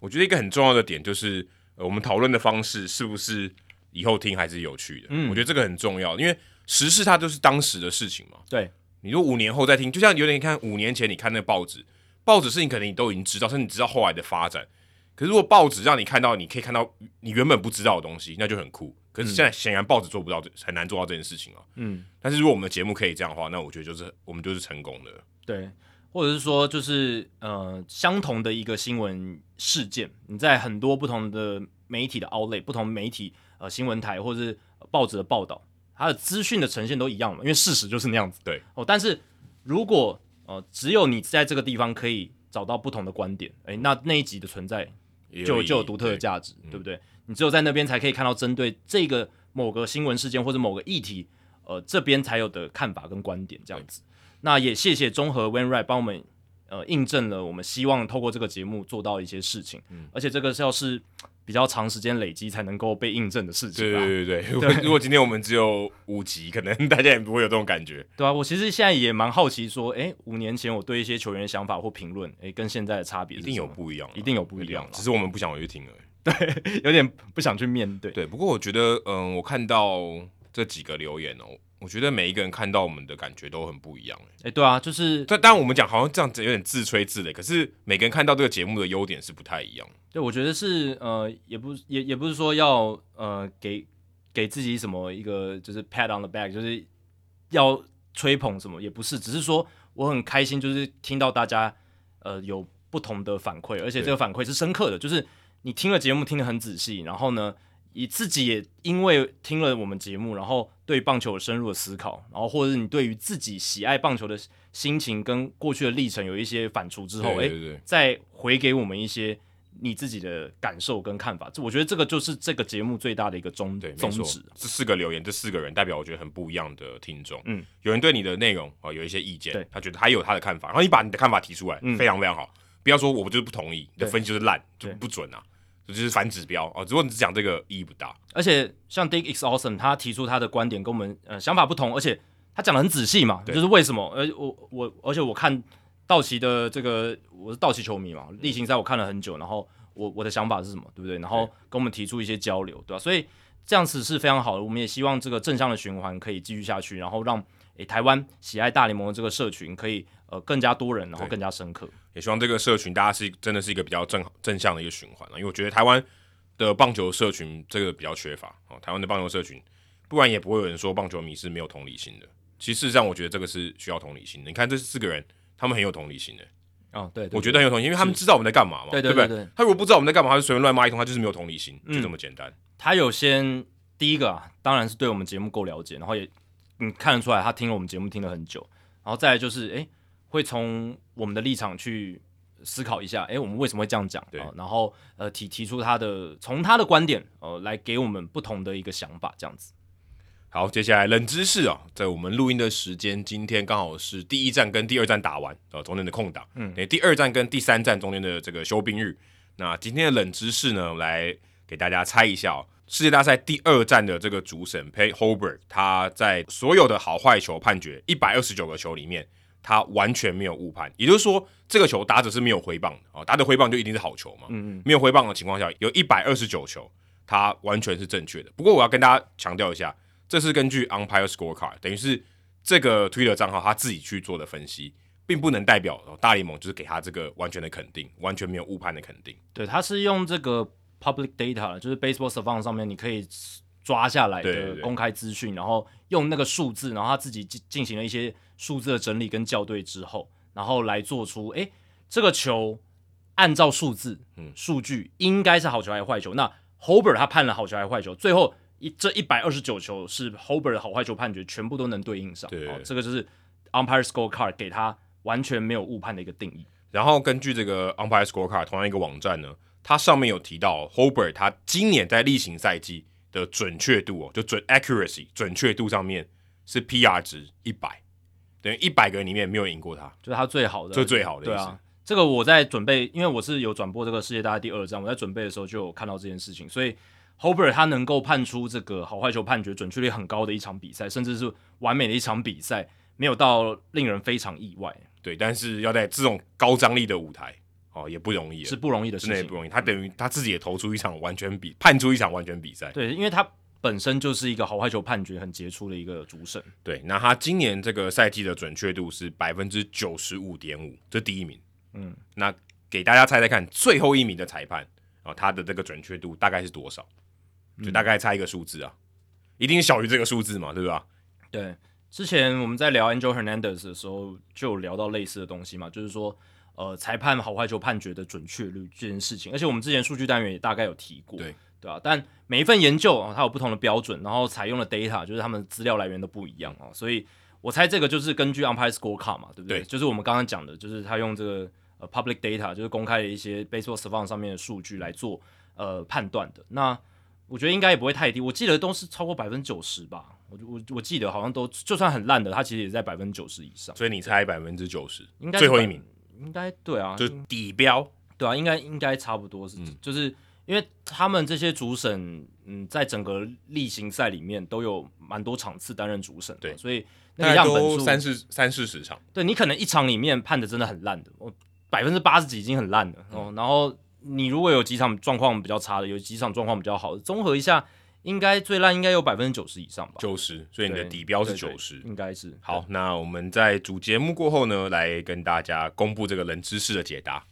我觉得一个很重要的点就是，呃，我们讨论的方式是不是以后听还是有趣的？嗯，我觉得这个很重要，因为时事它就是当时的事情嘛。对，你如果五年后再听，就像有点你看五年前你看那个报纸，报纸事情可能你都已经知道，甚至你知道后来的发展。可是如果报纸让你看到，你可以看到你原本不知道的东西，那就很酷。可是现在显然报纸做不到，很难做到这件事情啊。嗯，但是如果我们的节目可以这样的话，那我觉得就是我们就是成功的。对，或者是说，就是呃，相同的一个新闻事件，你在很多不同的媒体的 outlet、不同媒体呃新闻台或者是报纸的报道，它的资讯的呈现都一样嘛，因为事实就是那样子。对哦，但是如果呃只有你在这个地方可以找到不同的观点，诶，那那一集的存在就就有独特的价值，对，对不对？你只有在那边才可以看到针对这个某个新闻事件或者某个议题，呃，这边才有的看法跟观点这样子。那也谢谢综合 Wainwright 帮我们呃印证了我们希望透过这个节目做到一些事情，嗯，而且这个是要是比较长时间累积才能够被印证的事情。对对对对，如果 如果今天我们只有五集，可能大家也不会有这种感觉。对啊，我其实现在也蛮好奇说，诶，五年前我对一些球员的想法或评论，诶，跟现在的差别一定有不一样，一定有不一样，只是我们不想回去听而已。对，有点不想去面对。对，不过我觉得，嗯，我看到这几个留言哦，我觉得每一个人看到我们的感觉都很不一样。哎、欸，对啊，就是，但当然我们讲好像这样子有点自吹自擂，可是每个人看到这个节目的优点是不太一样。对，我觉得是，呃，也不也也不是说要呃给给自己什么一个就是 pat on the back，就是要吹捧什么，也不是，只是说我很开心，就是听到大家呃有不同的反馈，而且这个反馈是深刻的，就是。你听了节目听得很仔细，然后呢，你自己也因为听了我们节目，然后对棒球有深入的思考，然后或者是你对于自己喜爱棒球的心情跟过去的历程有一些反刍之后，哎，再回给我们一些你自己的感受跟看法，这我觉得这个就是这个节目最大的一个宗宗旨。这四个留言，这四个人代表我觉得很不一样的听众。嗯，有人对你的内容啊、呃、有一些意见，他觉得他有他的看法，然后你把你的看法提出来，嗯、非常非常好。不要说我就是不同意，你的分析就是烂，就不准啊，这就是反指标哦。如果你只讲这个意义不大，而且像 Dick is awesome，他提出他的观点跟我们呃想法不同，而且他讲的很仔细嘛，就是为什么？而我我而且我看道奇的这个我是道奇球迷嘛，例行赛我看了很久，然后我我的想法是什么，对不对？然后跟我们提出一些交流，对吧？所以这样子是非常好的。我们也希望这个正向的循环可以继续下去，然后让诶台湾喜爱大联盟的这个社群可以。呃，更加多人，然后更加深刻。也希望这个社群大家是真的是一个比较正正向的一个循环啊，因为我觉得台湾的棒球社群这个比较缺乏哦。台湾的棒球社群，不然也不会有人说棒球迷是没有同理心的。其实事实上，我觉得这个是需要同理心的。你看这四个人，他们很有同理心的。哦，对，我觉得很有同理心，因为他们知道我们在干嘛嘛，对对对，他如果不知道我们在干嘛，他就随便乱骂一通，他就是没有同理心，就这么简单。他有先第一个啊，当然是对我们节目够了解，然后也嗯看得出来他听了我们节目听了很久，然后再来就是哎，会从我们的立场去思考一下，哎，我们为什么会这样讲？对，然后呃提提出他的从他的观点呃来给我们不同的一个想法，这样子。好，接下来冷知识啊，在我们录音的时间，今天刚好是第一站跟第二站打完呃，中间的空档，嗯，第二站跟第三站中间的这个休兵日。那今天的冷知识呢，来给大家猜一下哦，世界大赛第二站的这个主审 Pay Holberg，他在所有的好坏球判决一百二十九个球里面，他完全没有误判，也就是说，这个球打者是没有挥棒的哦，打者挥棒就一定是好球嘛，嗯嗯，没有挥棒的情况下，有一百二十九球，他完全是正确的。不过我要跟大家强调一下。这是根据 Umpire Scorecard，等于是这个 Twitter 账号他自己去做的分析，并不能代表大联盟就是给他这个完全的肯定，完全没有误判的肯定。对，他是用这个 public data，就是 Baseball Savant 上面你可以抓下来的公开资讯，然后用那个数字，然后他自己进进行了一些数字的整理跟校对之后，然后来做出，诶，这个球按照数字，嗯，数据应该是好球还是坏球？那 Hoiberg 他判了好球还是坏球？最后。一这一百二十九球是 Hoiberg 的好坏球判决全部都能对应上，对，哦，这个就是 Umpire Scorecard 给他完全没有误判的一个定义。然后根据这个 Umpire Scorecard 同样一个网站呢，它上面有提到 Hoiberg 他今年在例行赛季的准确度哦，就准 accuracy 准确度上面是 PR 值一百，等于一百个人里面没有赢过他，就是他最好的，就最好的。对啊，这个我在准备，因为我是有转播这个世界大赛第二站，我在准备的时候就有看到这件事情，所以。Hoiberg 他能够判出这个好坏球判决准确率很高的一场比赛，甚至是完美的一场比赛，没有到令人非常意外。对，但是要在这种高张力的舞台，哦，也不容易，是不容易的事情，真的也不容易。他等于他自己也投出一场完全比判出一场完全比赛。对，因为他本身就是一个好坏球判决很杰出的一个主审。对，那他今年这个赛季的准确度是百分之九十五点五，这第一名。嗯，那给大家猜猜看，最后一名的裁判啊，他的这个准确度大概是多少？就大概猜一个数字啊，一定小于这个数字嘛，对吧？对，之前我们在聊 Angel Hernandez 的时候，就有聊到类似的东西嘛，就是说，呃，裁判好坏球判决的准确率这件事情。而且我们之前数据单元也大概有提过，对对啊，但每一份研究啊，它有不同的标准，然后采用的 data 就是他们资料来源都不一样啊，所以我猜这个就是根据 Umpire Scorecard 嘛，对不对？对，就是我们刚刚讲的，就是他用这个呃 public data，就是公开的一些 Baseball Savant 上面的数据来做呃判断的。那我觉得应该也不会太低，我记得都是超过百分之九十吧。我我我记得好像都就算很烂的，它其实也在百分之九十以上。所以你猜百分之九十，应该最后一名，应该对啊，就底标，对啊，应该应该差不多是，嗯、就是因为他们这些主审，嗯，在整个例行赛里面都有蛮多场次担任主审，对，所以那个样本数三四三四十场，对你可能一场里面判的真的很烂的，我百分之八十几已经很烂了哦，嗯、然后。你如果有几场状况比较差的，有几场状况比较好的，综合一下，应该最烂应该有百分之九十以上吧？九十，所以你的底标是九十，应该是。好，那我们在主节目过后呢，来跟大家公布这个冷知识的解答。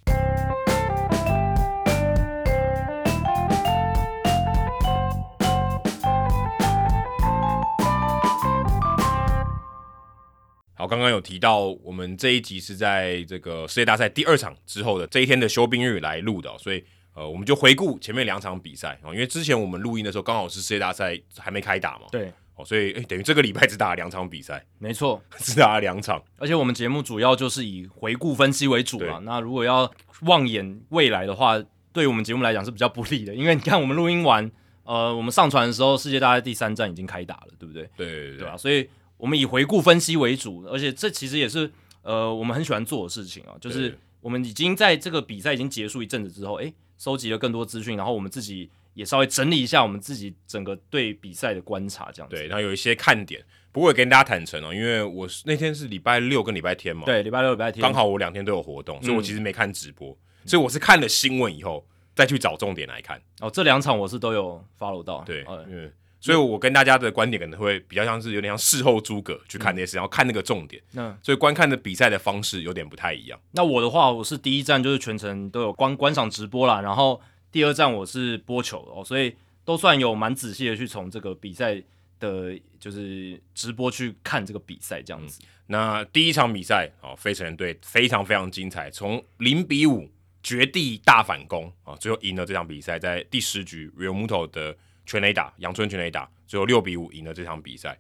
好，刚刚有提到，我们这一集是在这个世界大赛第二场之后的这一天的休兵日来录的，所以呃，我们就回顾前面两场比赛啊，因为之前我们录音的时候刚好是世界大赛还没开打嘛，对，哦，所以诶等于这个礼拜只打了两场比赛，没错，只打了两场，而且我们节目主要就是以回顾分析为主嘛，那如果要望眼未来的话，对于我们节目来讲是比较不利的，因为你看我们录音完，呃，我们上传的时候世界大赛第三站已经开打了，对不对？对对对，对啊，所以。我们以回顾分析为主，而且这其实也是呃我们很喜欢做的事情啊。就是我们已经在这个比赛已经结束一阵子之后，诶，收集了更多资讯，然后我们自己也稍微整理一下我们自己整个对比赛的观察，这样子。对，然后有一些看点。不过也跟大家坦诚哦，因为我那天是礼拜六跟礼拜天嘛，对，礼拜六礼拜天刚好我两天都有活动，所以我其实没看直播，嗯、所以我是看了新闻以后再去找重点来看。哦，这两场我是都有 follow 到，对，因为。所以，我跟大家的观点可能会比较像是有点像事后诸葛去看那些事，嗯、然后看那个重点。嗯，所以观看的比赛的方式有点不太一样。那我的话，我是第一站就是全程都有观观赏直播啦，然后第二站我是播球哦，所以都算有蛮仔细的去从这个比赛的，就是直播去看这个比赛这样子。嗯、那第一场比赛哦，费城人队非常非常精彩，从零比五绝地大反攻啊，最后赢了这场比赛，在第十局 Realmuto 的全垒打，阳春全垒打，最后六比五赢了这场比赛。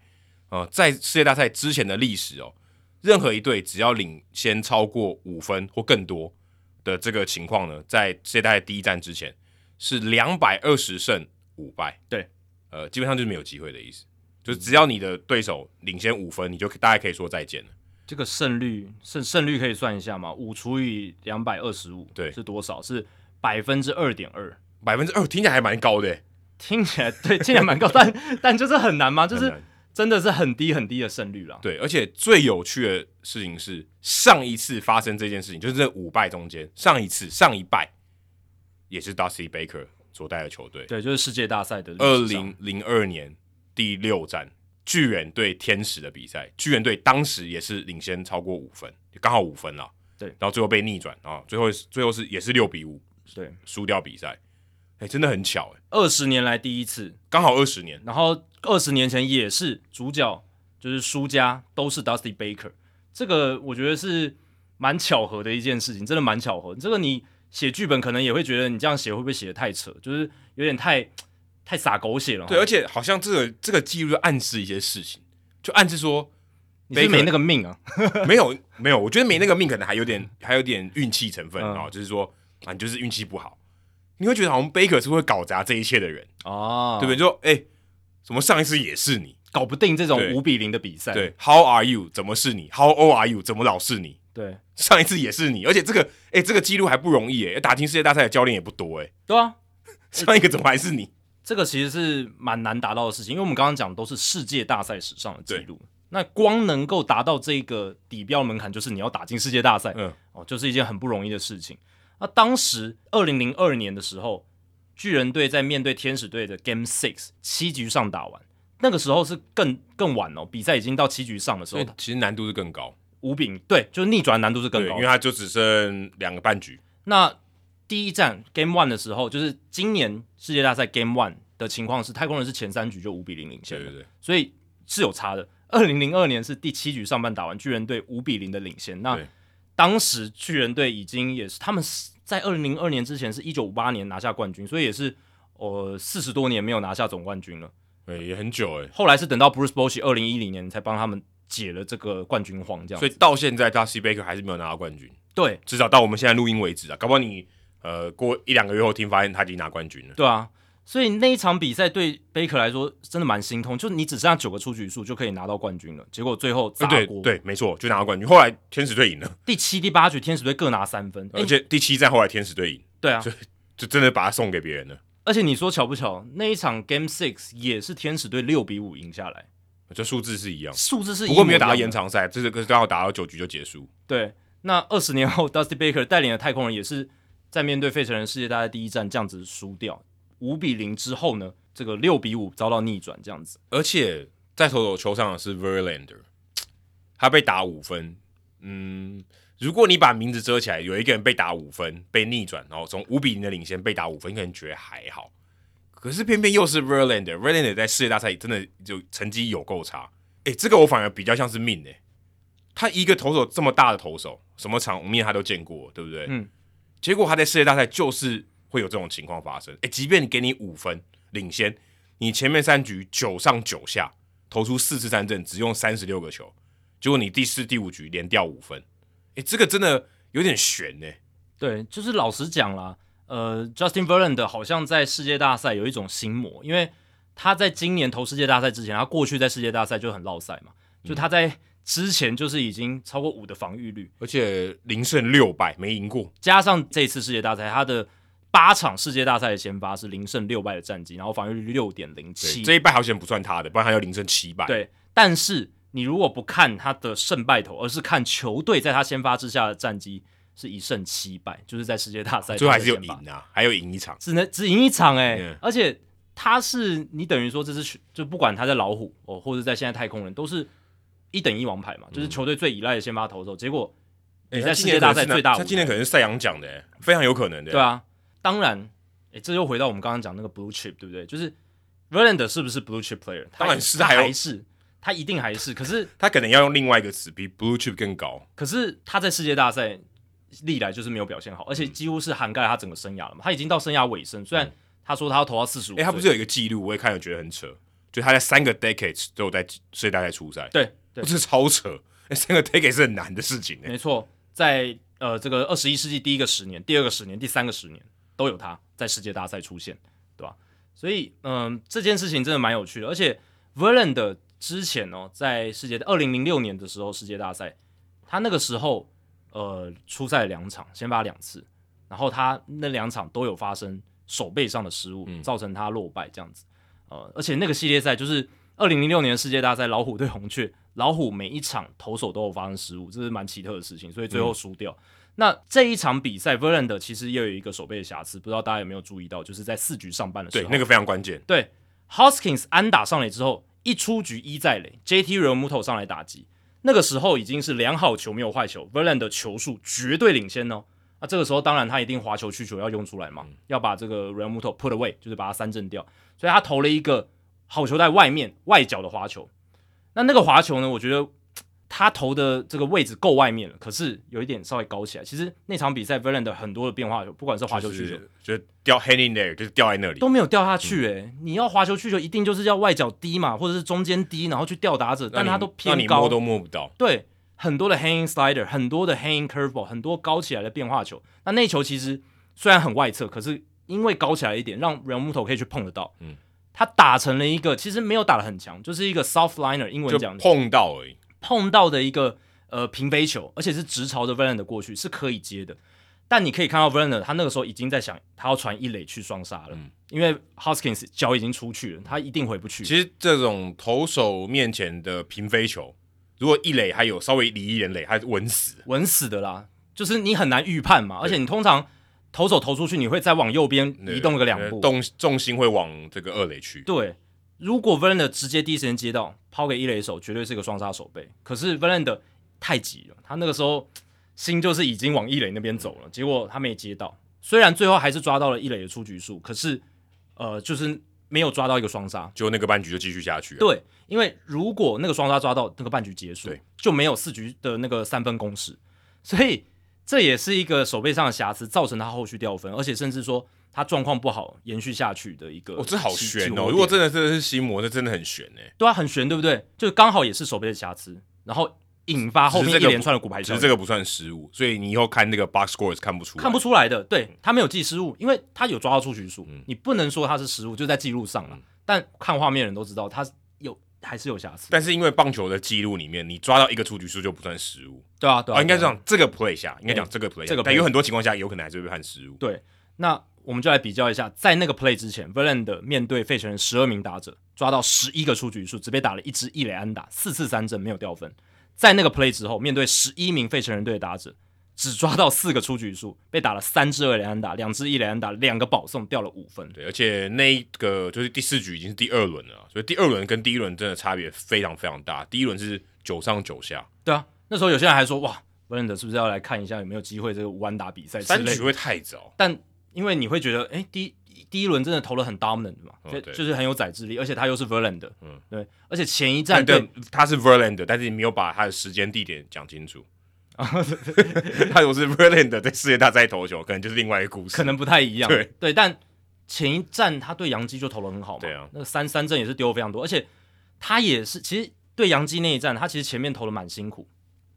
呃，在世界大赛之前的历史哦，任何一队只要领先超过五分或更多的这个情况呢，在世界大赛第一战之前是两百二十胜五败。对，呃，基本上就是没有机会的意思，就是只要你的对手领先五分，你就大概可以说再见了。这个胜率胜胜率可以算一下吗？五除以两百二十五，对，是多少？是百分之二点二，百分之二听起来还蛮高的，听起来对，听起来蛮高，但 但就是很难吗？就是。真的是很低很低的胜率了。对，而且最有趣的事情是，上一次发生这件事情，就是这五败中间，上一次上一败也是 Dusty Baker 所带的球队。对，就是世界大赛的二零零二年第六战巨人对天使的比赛，巨人队当时也是领先超过五分，刚好五分了。对，然后最后被逆转啊，最后最后是也是六比五，对，输掉比赛。哎，真的很巧哎，二十年来第一次，刚好二十年。然后二十年前也是主角，就是输家都是 Dusty Baker，这个我觉得是蛮巧合的一件事情，真的蛮巧合。这个你写剧本可能也会觉得你这样写会不会写的太扯，就是有点太太洒狗血了。对，而且好像这个这个记录就暗示一些事情，就暗示说你是没那个命啊？没有没有，我觉得没那个命可能还有点还有点运气成分啊、嗯，就是说啊，你就是运气不好。你会觉得好像贝克是会搞砸这一切的人哦，对不对？就哎，怎么上一次也是你搞不定这种五比零的比赛？对，How are you？怎么是你？How old are you？怎么老是你？对，上一次也是你，而且这个哎，这个记录还不容易哎，打进世界大赛的教练也不多哎。对啊，上一个怎么还是你？这个其实是蛮难达到的事情，因为我们刚刚讲的都是世界大赛史上的记录，那光能够达到这个底标门槛，就是你要打进世界大赛，嗯，哦，就是一件很不容易的事情。那当时二零零二年的时候，巨人队在面对天使队的 Game Six 七局上打完，那个时候是更更晚哦，比赛已经到七局上的时候，其实难度是更高，五比零，对，就是逆转难度是更高，因为它就只剩两个半局。那第一站 Game One 的时候，就是今年世界大赛 Game One 的情况是，太空人是前三局就五比零领先，对对对，所以是有差的。二零零二年是第七局上半打完，巨人队五比零的领先，那。当时巨人队已经也是他们在二零零二年之前是一九五八年拿下冠军，所以也是呃四十多年没有拿下总冠军了。对，也很久哎。后来是等到 Bruce Bochy 二零一零年才帮他们解了这个冠军荒，这样。所以到现在，Dusty Baker 还是没有拿到冠军。对，至少到我们现在录音为止啊，搞不好你呃过一两个月后听发现他已经拿冠军了。对啊。所以那一场比赛对贝克来说真的蛮心痛，就你只剩下九个出局数就可以拿到冠军了，结果最后砸锅，对对，没错，就拿到冠军。后来天使队赢了，第七、第八局天使队各拿三分，而且第七战后来天使队赢，对啊，就就真的把它送给别人了。而且你说巧不巧，那一场 Game Six 也是天使队六比五赢下来，这数字是一样，数字是一样，不过没有打到延长赛，这是刚好打到九局就结束。对，那二十年后，Dusty Baker 带领的太空人也是在面对费城人世界大赛第一战这样子输掉。五比零之后呢，这个六比五遭到逆转，这样子。而且在投手球上的是 Verlander，他被打五分。嗯，如果你把名字遮起来，有一个人被打五分，被逆转，然后从五比零的领先被打五分，你可能觉得还好。可是偏偏又是 Verlander，Verlander 在世界大赛真的就成绩有够差。诶，这个我反而比较像是命诶。他一个投手这么大的投手，什么场面他都见过，对不对？嗯。结果他在世界大赛就是。会有这种情况发生，诶，即便你给你五分领先，你前面三局九上九下投出四次三振，只用三十六个球，结果你第四、第五局连掉五分，诶，这个真的有点悬呢。对，就是老实讲啦，呃，Justin Verlander 好像在世界大赛有一种心魔，因为他在今年投世界大赛之前，他过去在世界大赛就很落赛嘛，就他在之前就是已经超过五的防御率，而且零胜六败没赢过，加上这次世界大赛他的。八场世界大赛的先发是零胜六败的战绩，然后防御率六点零七，这一败好险不算他的，不然他要零胜七败。对，但是你如果不看他的胜败头，而是看球队在他先发之下的战绩，是一胜七败，就是在世界大赛最后还是有赢啊，还有赢一场，只能只赢一场哎.而且他是你等于说这是就不管他在老虎哦，或者在现在太空人都是一等一王牌嘛，就是球队最依赖的先发投手，结果你在世界大赛最大，他今年可能是赛扬奖的，非常有可能的，对啊。当然，诶，这又回到我们刚刚讲那个 blue chip，对不对？就是 Verlander 是不是 blue chip player？当然是，他还是，他一定还是。可是 他可能要用另外一个词，比 blue chip 更高。可是他在世界大赛历来就是没有表现好，而且几乎是涵盖他整个生涯了嘛。他已经到生涯尾声，虽然他说他要投到四十五。哎，他不是有一个记录，我也看了觉得很扯，就他在三个 decades 都有在世界大赛出赛。对，对，这是超扯。哎，三个 decades 是很难的事情。没错，在呃这个二十一世纪第一个十年、第二个十年、第三个十年都有他在世界大赛出现，对吧？所以，嗯，这件事情真的蛮有趣的。而且，Verlander 之前哦，在世界二零零六年的时候，世界大赛，他那个时候呃出赛两场，先发两次，然后他那两场都有发生手背上的失误，嗯、造成他落败这样子。呃，而且那个系列赛就是二零零六年的世界大赛，老虎对红雀，老虎每一场投手都有发生失误，这是蛮奇特的事情，所以最后输掉。嗯那这一场比赛，Verlander 其实也有一个守备的瑕疵，不知道大家有没有注意到，就是在四局上半的时候，对，那个非常关键。对，Hoskins 安打上来之后，一出局一再垒，JT Realmuto 上来打击，那个时候已经是良好球没有坏球，Verlander 球数绝对领先哦。那这个时候当然他一定滑球去球要用出来嘛，嗯、要把这个 Realmuto put away，就是把它三振掉，所以他投了一个好球在外面外角的滑球。那那个滑球呢，我觉得。他投的这个位置够外面了，可是有一点稍微高起来。其实那场比赛，Verlander 很多的变化球，不管是滑球去球，就是掉 hanging there，就是掉在那里，都没有掉下去、欸。诶、嗯，你要滑球去球，一定就是要外角低嘛，或者是中间低，然后去吊打者，但他都偏高，你摸都摸不到。对，很多的 hanging slider，很多的 hanging curveball，很多高起来的变化球。那那球其实虽然很外侧，可是因为高起来一点，让 Realmuto 可以去碰得到。嗯，他打成了一个，其实没有打的很强，就是一个 soft liner，英文讲碰到而已。碰到的一个呃平飞球，而且是直朝着 Verlander 过去，是可以接的。但你可以看到 Verlander 他那个时候已经在想，他要传一垒去双杀了，嗯、因为 Hoskins 脚已经出去了，他一定回不去。其实这种投手面前的平飞球，如果一垒还有稍微离一点垒，还是稳死，稳死的啦。就是你很难预判嘛，而且你通常投手投出去，你会再往右边移动个两步，动重心会往这个二垒去。对。如果 Verlander 直接第一时间接到抛给一垒手，绝对是一个双杀手备。可是 Verlander 太急了，他那个时候心就是已经往一垒那边走了，结果他没接到。虽然最后还是抓到。了一垒的出局数，可是呃，就是没有抓到。一个双杀，就那个半局就继续下去。对，因为如果那个双杀抓到，那个半局结束，就没有四局的那个三分攻势，所以这也是一个手背上的瑕疵，造成他后续掉分，而且甚至说。他状况不好，延续下去的一个，哦，这好悬哦！如果真的真的是心魔，这真的很悬哎。对啊，很悬，对不对？就刚好也是手背的瑕疵，然后引发后面一连串的骨牌效应。其实这个不算失误，所以你以后看那个 box score 是看不出来，看不出来的。对，他没有记失误，因为他有抓到出局数，嗯、你不能说他是失误，就在记录上了。嗯、但看画面的人都知道，他有还是有瑕疵。但是因为棒球的记录里面，你抓到一个出局数就不算失误。对啊，对啊，哦、应该这样，这个 play 下应该讲这个 play，这个 play 但有很多情况下有可能还是会判失误。对，那。我们就来比较一下，在那个 play 之前，Verlander 面对费城人十二名打者，抓到十一个出局数，只被打了一支一垒安打，四次三振没有掉分。在那个 play 之后，面对十一名费城人队的打者，只抓到四个出局数，被打了三支二垒安打，两支一垒安打，两个保送，掉了五分。对，而且那一个就是第四局已经是第二轮了，所以第二轮跟第一轮真的差别非常非常大。第一轮是九上九下。对啊，那时候有些人还说，哇，Verlander 是不是要来看一下有没有机会这个五安打比赛？三局会太早，但。因为你会觉得，哎，第一第一轮真的投了很 dominant 嘛，就、哦、就是很有宰制力，而且他又是 Verlander，嗯，对，而且前一站对，对他是 Verlander，但是你没有把他的时间地点讲清楚，他如果是 Verlander 在世界大赛投球，可能就是另外一个故事，可能不太一样，对。对，但前一站他对杨基就投的很好嘛，对啊，那个三三振也是丢非常多，而且他也是其实对杨基那一战，他其实前面投的蛮辛苦，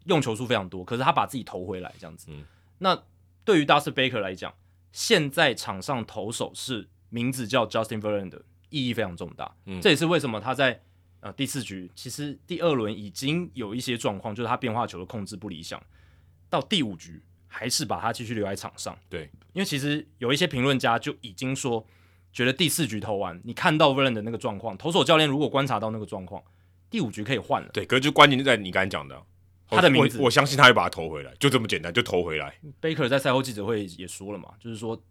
用球数非常多，可是他把自己投回来这样子，嗯，那对于 Dusty Baker 来讲。现在场上投手是名字叫 Justin Verlander，意义非常重大。嗯，这也是为什么他在呃第四局，其实第二轮已经有一些状况，就是他变化球的控制不理想。到第五局还是把他继续留在场上。对，因为其实有一些评论家就已经说，觉得第四局投完，你看到 Verlander 那个状况，投手教练如果观察到那个状况，第五局可以换了。对，可是就关键就在你刚才讲的。他的名字，我，我相信他会把他投回来，就这么简单，就投回来。Baker 在赛后记者会也说了嘛，就是说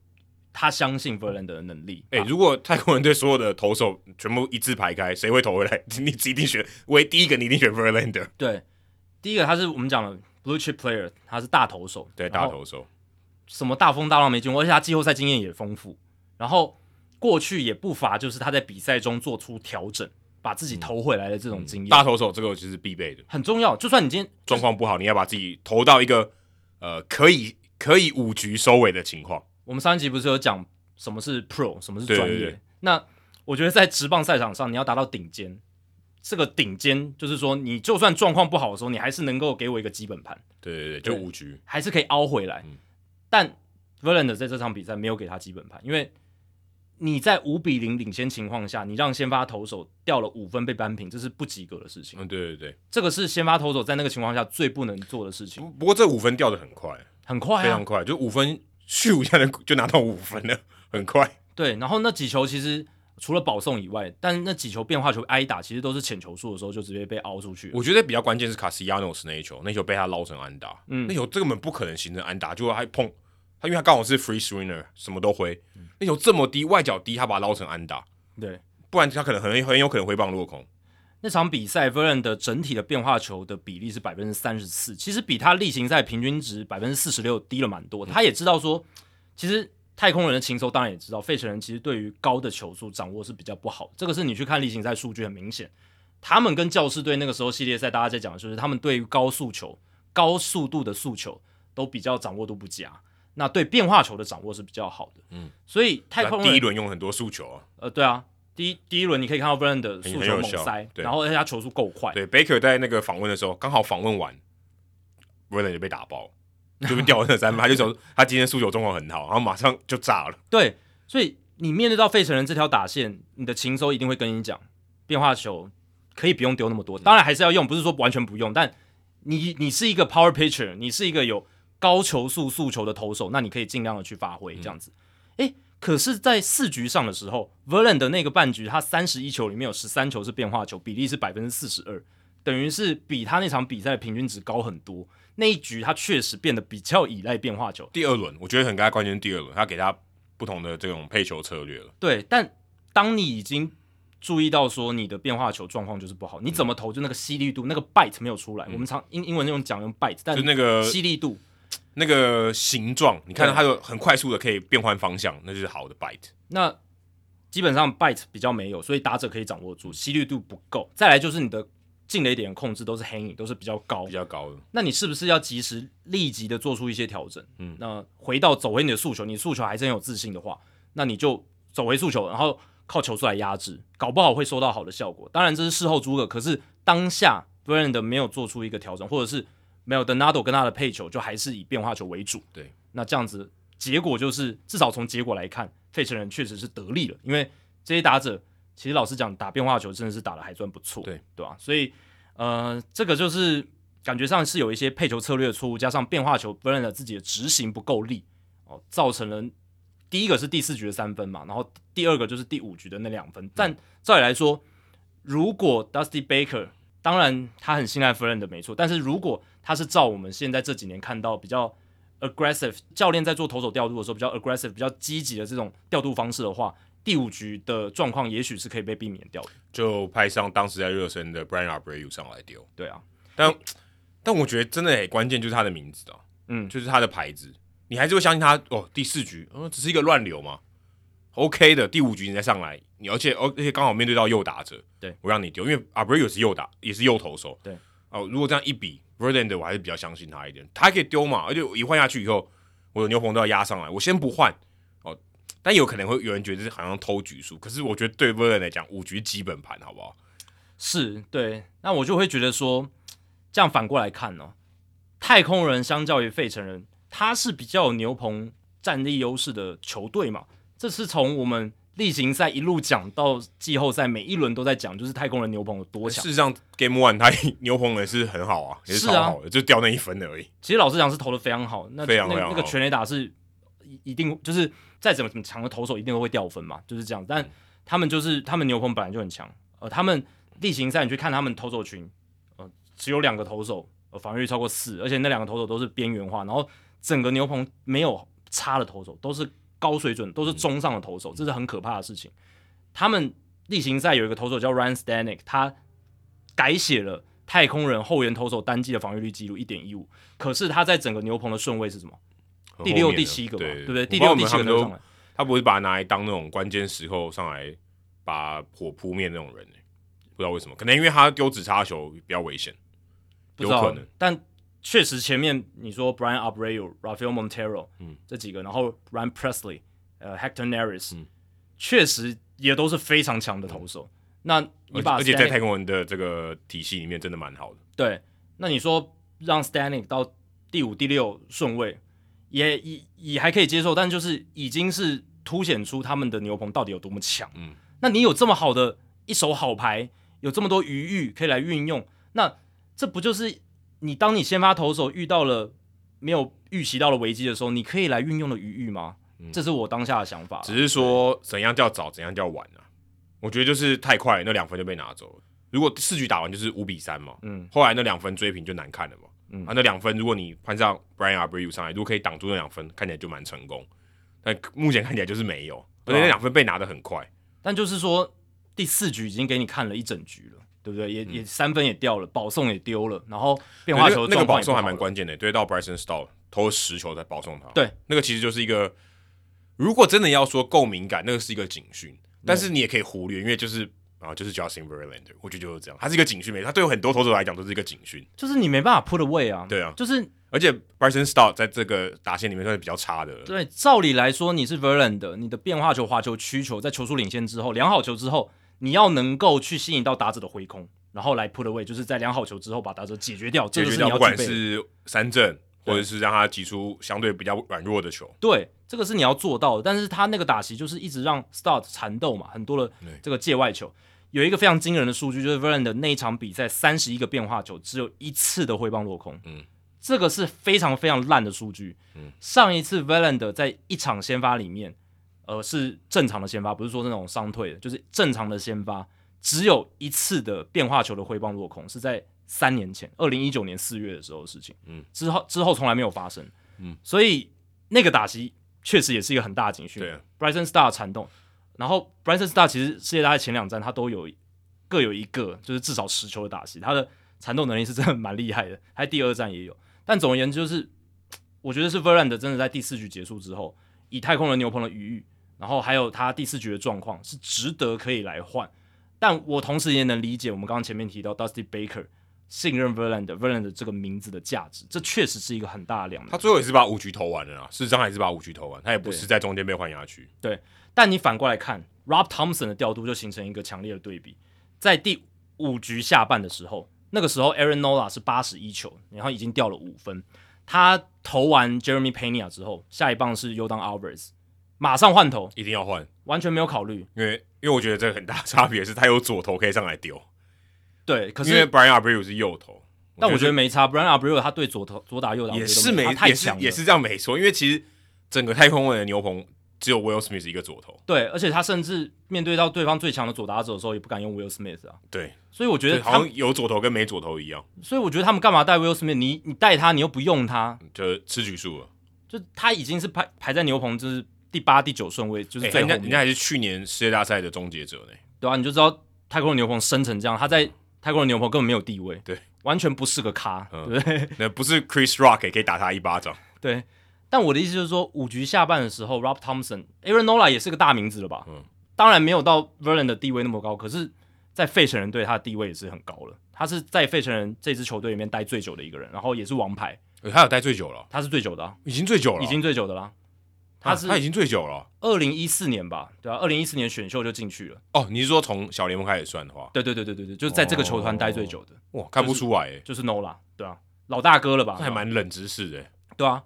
他相信 Verlander 的能力。哎、欸，如果太空人队所有的投手全部一字排开，谁会投回来？你一定选，为第一个你一定选 Verlander。对，第一个他是我们讲的 Blue Chip Player，他是大投手，对，大投手，什么大风大浪没见过，而且他季后赛经验也丰富。然后过去也不乏就是他在比赛中做出调整，把自己投回来的这种经验。大投手这个其实必备的，很重要。就算你今天状况不好，你要把自己投到一个呃可以可以五局收尾的情况。我们上一集不是有讲什么是 Pro，什么是专业？那我觉得在职棒赛场上，你要达到顶尖。这个顶尖就是说，你就算状况不好的时候，你还是能够给我一个基本盘。对对对，就五局还是可以凹回来。嗯、但 Verlander 在这场比赛没有给他基本盘，因为你在五比零领先情况下，你让先发投手掉了五分被扳平，这是不及格的事情。嗯，对对对，这个是先发投手在那个情况下最不能做的事情。不，不过这五分掉的很快，很快、啊，非常快，就五分咻一下就就拿到五分了，很快。对，然后那几球其实。除了保送以外，但那几球变化球挨打，其实都是浅球数的时候就直接被凹出去。我觉得比较关键是卡西亚诺斯那一球，那一球被他捞成安打，嗯，那球这根本不可能形成安打，结果还碰他，因为他刚好是 free swinger，什么都挥，嗯、那球这么低，外角低，他把它捞成安打，对，不然他可能很很有可能挥棒落空。那场比赛，Verlander 的整体的变化球的比例是百分之三十四，其实比他例行赛平均值百分之四十六低了蛮多。他也知道说，其实。太空人的情搜当然也知道，费城人其实对于高的球速掌握是比较不好。这个是你去看例行赛数据很明显，他们跟教士队那个时候系列赛大家在讲的就是，他们对于高速球、高速度的速球都比较掌握度不佳。那对变化球的掌握是比较好的。嗯，所以太空人第一轮用很多速球啊。呃，对啊，第一第一轮你可以看到 Verlander 的速球猛塞，然后而且他球速够快。对，Baker 在那个访问的时候刚好访问完，Verlander 就被打爆。就被掉了那三分，他就说他今天速球状况很好，然后马上就炸了。对，所以你面对到费城人这条打线，你的情搜一定会跟你讲，变化球可以不用丢那么多，当然还是要用，不是说完全不用。但你你是一个 power pitcher，你是一个有高球速速球的投手，那你可以尽量的去发挥这样子。诶、嗯，可是，在四局上的时候，Verlander 的那个半局，他三十一球里面有十三球是变化球，比例是百分之四十二，等于是比他那场比赛的平均值高很多。那一局他确实变得比较依赖变化球。第二轮我觉得很该关键，第二轮他给他不同的这种配球策略了。对，但当你已经注意到说你的变化球状况就是不好，你怎么投就那个犀利度，那个 bite 没有出来。嗯、我们常英英文那种讲用 bite，但是那个犀利度、那个形状，你看到它有很快速的可以变换方向，那就是好的 bite。那基本上 bite 比较没有，所以打者可以掌握住，吸率度不够。再来就是你的。进垒点控制都是 hanging，都是比较高，比较高的。那你是不是要及时、立即的做出一些调整？嗯，那回到走回你的诉求，你诉求还是很有自信的话，那你就走回诉求，然后靠球速来压制，搞不好会收到好的效果。当然这是事后诸葛，可是当下 Verlander 没有做出一个调整，或者是没有 Donato 跟他的配球就还是以变化球为主。对，那这样子结果就是，至少从结果来看，费城人确实是得利了，因为这些打者。其实老实讲，打变化球真的是打的还算不错，对对吧？所以，呃，这个就是感觉上是有一些配球策略的错误，加上变化球 Verlander 自己的执行不够力哦，造成了第一个是第四局的三分嘛，然后第二个就是第五局的那两分。嗯、但照理来说，如果 Dusty Baker，当然他很信赖 Verlander 没错，但是如果他是照我们现在这几年看到比较 aggressive 教练在做投手调度的时候比较 aggressive 比较积极的这种调度方式的话。第五局的状况也许是可以被避免掉的，就派上当时在热身的 Bryant Abreu 上来丢。对啊，但但我觉得真的很关键就是他的名字啊，嗯，就是他的牌子，你还是会相信他哦。第四局，嗯，只是一个乱流嘛，OK 的。第五局你再上来，你而且而且刚好面对到右打者，对，我让你丢，因为 Abreu 是右打，也是右投手，对。哦，如果这样一比 Verlander 我还是比较相信他一点，他可以丢嘛，而且一换下去以后，我的牛棚都要压上来，我先不换哦。但有可能会有人觉得是好像偷局数，可是我觉得对 Verlander 来讲，五局基本盘好不好？是对，那我就会觉得说，这样反过来看呢、哦，太空人相较于费城人，他是比较有牛棚战力优势的球队嘛。这是从我们例行赛一路讲到季后赛，每一轮都在讲，就是太空人牛棚有多强。事实上，Game One 他牛棚也是很好啊，也是超好的，啊、就掉那一分而已。其实老实讲，是投的非常好，那那，那个全垒打是一定就是。再怎么怎么强的投手一定都会掉分嘛，就是这样。但他们就是他们牛棚本来就很强，呃，他们例行赛你去看他们投手群，呃，只有两个投手，呃，防御率超过四，而且那两个投手都是边缘化，然后整个牛棚没有差的投手，都是高水准，都是中上的投手，这是很可怕的事情。他们例行赛有一个投手叫 Ryan Stanek，他改写了太空人后援投手单季的防御率记录一点一五，可是他在整个牛棚的顺位是什么？第六、第七个嘛，对不对？第六、第七个都上来，他不会把他拿来当那种关键时候上来把火扑灭那种人，不知道为什么，可能因为他丢直插球比较危险，有可能。但确实前面你说 Brian Abreu、Rafael Montero，嗯，这几个，然后 Ryan Presley 呃，Hector Neris，嗯，确实也都是非常强的投手。嗯、那你把而且在太空人的这个体系里面真的蛮好的。对，那你说让 Stanek 到第五、第六顺位，也也也还可以接受，但就是已经是。凸显出他们的牛棚到底有多么强。嗯，那你有这么好的一手好牌，有这么多余裕可以来运用，那这不就是你当你先发投手遇到了没有预期到的危机的时候，你可以来运用的余裕吗？嗯，这是我当下的想法。只是说怎样叫早，怎样叫晚啊？我觉得就是太快，那两分就被拿走了。如果四局打完就是五比三嘛，嗯，后来那两分追平就难看了嘛。嗯，啊，那两分如果你换上 Brian Abreu 上来，如果可以挡住那两分，看起来就蛮成功。但目前看起来就是没有，而且那两分被拿的很快。但就是说，第四局已经给你看了一整局了，对不对？也、嗯、也三分也掉了，保送也丢了，然后变化球的那个保送还蛮关键的，对到 Bryson Stott 投了十球才保送他。对，那个其实就是一个，如果真的要说够敏感，那个是一个警讯。但是你也可以忽略，因为就是啊，就是 Justin Verlander，我觉得就是这样，他是一个警讯，没？他对很多投手来讲都是一个警讯，就是你没办法 put away 啊。对啊，就是。而且 Bryson Stott 在这个打线里面算是比较差的。对，照理来说，你是 Verlander，你的变化球、滑球、曲球，在球数领先之后，量好球之后，你要能够去吸引到打者的挥空，然后来 put away，就是在量好球之后把打者解决掉。解决掉，不管是三振，或者是让他击出相对比较软弱的球。对，这个是你要做到的。但是他那个打席就是一直让 Start 缠斗嘛，很多的这个界外球。有一个非常惊人的数据，就是 Verlander 那一场比赛三十一个变化球，只有一次的挥棒落空。嗯。这个是非常非常烂的数据。嗯，上一次 Verlander 在一场先发里面，呃，是正常的先发，不是说那种伤退的，就是正常的先发，只有一次的变化球的挥棒落空，是在三年前，二零一九年四月的时候的事情。嗯，之后之后从来没有发生。嗯，所以那个打击确实也是一个很大的警讯。对，Bryson Stott 缠斗，然后 Bryson Stott 其实世界大赛前两站他都有各有一个，就是至少十球的打击，他的缠斗能力是真的蛮厉害的。他第二站也有。但总而言之，就是我觉得是 Verlander 真的在第四局结束之后，以太空人牛棚的余裕，然后还有他第四局的状况，是值得可以来换。但我同时也能理解我们刚刚前面提到 Dusty Baker 信任 Verlander，Verlander 这个名字的价值，这确实是一个很大的亮点。他最后也是把五局投完了啊，事实上还是把五局投完，他也不是在中间被换下去。对，但你反过来看，Rob Thompson 的调度就形成一个强烈的对比，在第五局下半的时候。那个时候，Aaron Nola 是八十一球，然后已经掉了五分。他投完 Jeremy Pena 之后，下一棒是 Yordan Alvarez，马上换头，一定要换，完全没有考虑。因为因为我觉得这个很大差别是，他有左头可以上来丢。对，可是因为 Brian Abreu 是右头，但我觉得没差。Brian Abreu 他对左头左打右打也是没，太强也是也是这样没错。因为其实整个太空人的牛棚。只有 Will Smith 一个左头，对，而且他甚至面对到对方最强的左打者的时候，也不敢用 Will Smith 啊。对，所以我觉得好像有左头跟没左头一样。所以我觉得他们干嘛带 Will Smith？你你带他，你又不用他，就吃局数了。就他已经是排排在牛棚就是第八、第九顺位，就是最后、欸、人家人家还是去年世界大赛的终结者呢。对啊，你就知道太空人牛棚生成这样，他在太空人牛棚根本没有地位，对，完全不是个咖，嗯、对 不对？那不是 Chris Rock 也可以打他一巴掌，对。但我的意思就是说，五局下半的时候，Rob Thompson、Aaron Nola 也是个大名字了吧？嗯，当然没有到 Verlander 的地位那么高，可是，在费城人队他的地位也是很高了。他是在费城人这支球队里面待最久的一个人，然后也是王牌。他有待最久了，他是最久的、啊，已经最久了，已经最久的啦。他是他已经最久了，二零一四年吧？对啊，二零一四年选秀就进去了。哦，你是说从小联盟开始算的话？对对对对对对，就是在这个球团待最久的。哇，看不出来，就是 Nola，对啊，老大哥了吧？还蛮冷知识的，对啊。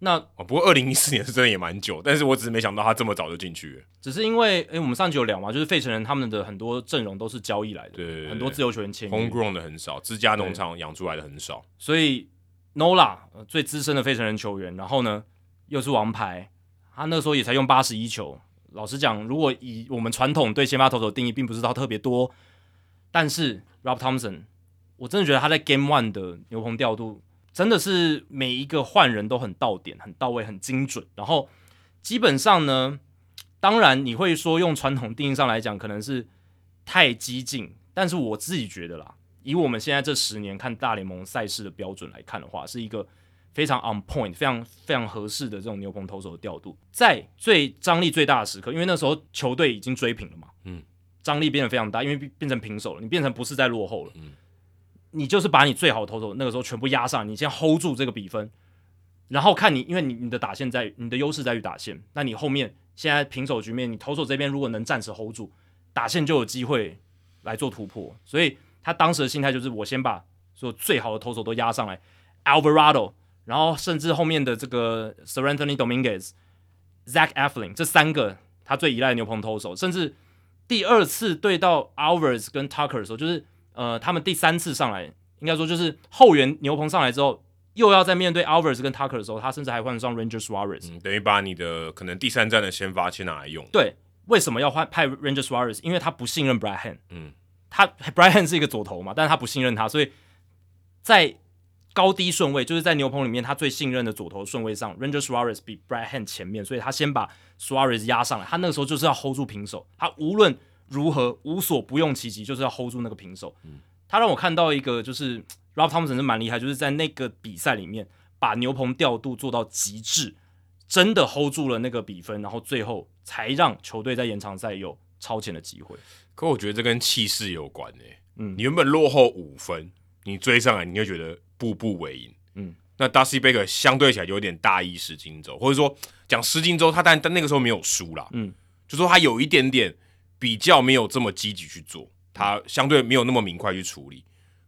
那哦，不过二零一四年是真的也蛮久，但是我只是没想到他这么早就进去了。只是因为，哎、欸，我们上集有聊嘛，就是费城人他们的很多阵容都是交易来的，对，对，对，很多自由球员签，homegrown 的很少，自家农场养出来的很少。所以 Nola、呃、最资深的费城人球员，然后呢又是王牌，他那时候也才用八十一球。老实讲，如果以我们传统对先发投手的定义，并不是他特别多，但是 Rob Thompson，我真的觉得他在 Game One 的牛棚调度。真的是每一个换人都很到点、很到位、很精准。然后基本上呢，当然你会说用传统定义上来讲，可能是太激进。但是我自己觉得啦，以我们现在这十年看大联盟赛事的标准来看的话，是一个非常 on point、非常非常合适的这种牛棚投手的调度，在最张力最大的时刻，因为那时候球队已经追平了嘛，嗯，张力变得非常大，因为变成平手了，你变成不是在落后了，嗯，你就是把你最好的投手那个时候全部压上，你先 hold 住这个比分，然后看你，因为你你的打线在你的优势在于打线，那你后面现在平手局面，你投手这边如果能暂时 hold 住，打线就有机会来做突破，所以他当时的心态就是我先把所有最好的投手都压上来，Alvarado。然后甚至后面的这个 Seranthony Dominguez、Zach Eflin 这三个他最依赖的牛棚投手，甚至第二次对到 Alvarez 跟 Tucker 的时候，就是呃他们第三次上来，应该说就是后援牛棚上来之后，又要在面对 Alvarez 跟 Tucker 的时候，他甚至还换上 Ranger Suarez，嗯，等于把你的可能第三战的先发先拿来用。对，为什么要换派 Ranger Suarez？因为他不信任 Brad Hand，嗯，他 Brad Hand 是一个左投嘛，但是他不信任他，所以在高低顺位就是在牛棚里面，他最信任的左投顺位上，Ranger Suarez 比 Brad Hand 前面，所以他先把 Suarez 压上来。他那个时候就是要 hold 住平手，他无论如何无所不用其极，就是要 hold 住那个平手。嗯、他让我看到一个就是 Rob Thompson 是蛮厉害，就是在那个比赛里面把牛棚调度做到极致，真的 hold 住了那个比分，然后最后才让球队在延长赛有超前的机会。可我觉得这跟气势有关诶、欸。嗯，你原本落后五分，你追上来，你就觉得。步步为营，嗯，那 Dusty Baker 相对起来有点大意失荆州，或者说讲失荆州，他但但那个时候没有输啦，嗯，就说他有一点点比较没有这么积极去做，他相对没有那么明快去处理，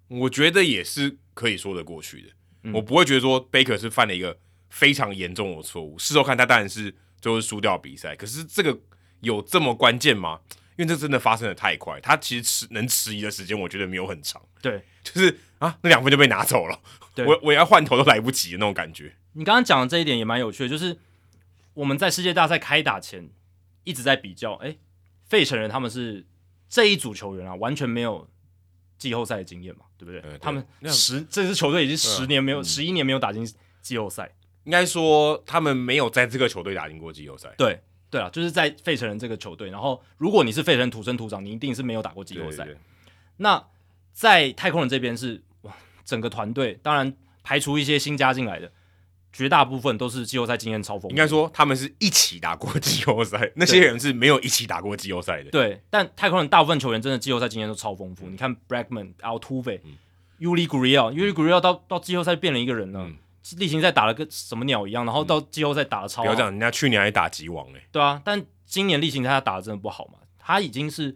我觉得也是可以说得过去的，嗯、我不会觉得说 Baker 是犯了一个非常严重的错误，事后看他当然是就是输掉比赛，可是这个有这么关键吗？因为这真的发生的太快，他其实迟能迟疑的时间，我觉得没有很长。对，就是啊，那两分就被拿走了，对我我要换头都来不及的那种感觉。你刚刚讲的这一点也蛮有趣的，就是我们在世界大赛开打前一直在比较，哎，费城人他们是这一组球员啊，完全没有季后赛的经验嘛，对不对？对他们十这支球队已经十年没有十一、嗯、年没有打进季后赛，应该说他们没有在这个球队打进过季后赛。对。对啊，就是在费城人这个球队，然后如果你是费城土生土长，你一定是没有打过季后赛。对对对，那在太空人这边是哇，整个团队当然排除一些新加进来的，绝大部分都是季后赛经验超丰富。应该说他们是一起打过季后赛，那些人是没有一起打过季后赛的。对，但太空人大部分球员真的季后赛经验都超丰富。嗯、你看 Bregman、Altuve、嗯、Yuli Gurriel，Yuli Gurriel 到到季后赛变了一个人了。嗯例行赛打了个什么鸟一样，然后到季后赛打的超好。不要讲，人家去年还打吉王哎。对啊，但今年例行赛他打的真的不好嘛。他已经是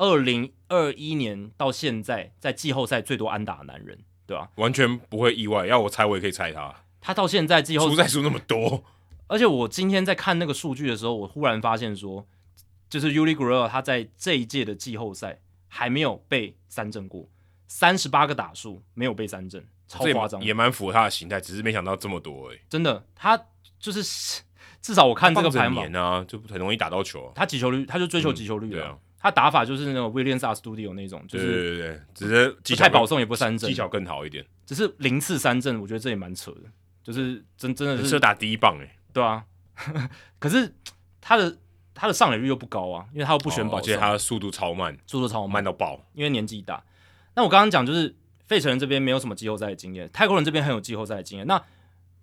二零二一年到现在在季后赛最多安打的男人，对吧？完全不会意外，要我猜我也可以猜他。他到现在季后赛输那么多，而且我今天在看那个数据的时候，我忽然发现说，就是 Gurriel 他在这一届的季后赛还没有被三振过，三十八个打数没有被三振。超夸张，也蛮符合他的形态，只是没想到这么多哎、欸！真的，他就是至少我看这个排名啊，就很容易打到球。他击球率，他就追求击球率。对啊，他打法就是那种 Williams Studio 那种，就是对对对，只是技巧太保送也不三振，技巧更好一点。只是零次三振，我觉得这也蛮扯的，就是真真的是打第一棒哎、欸。对啊，可是他的他的上垒率又不高啊，因为他又不选保送，而且他的速度超慢，速度超慢，慢到爆，因为年纪大。那我刚刚讲就是。费城人这边没有什么季后赛的经验，太空人这边很有季后赛的经验。那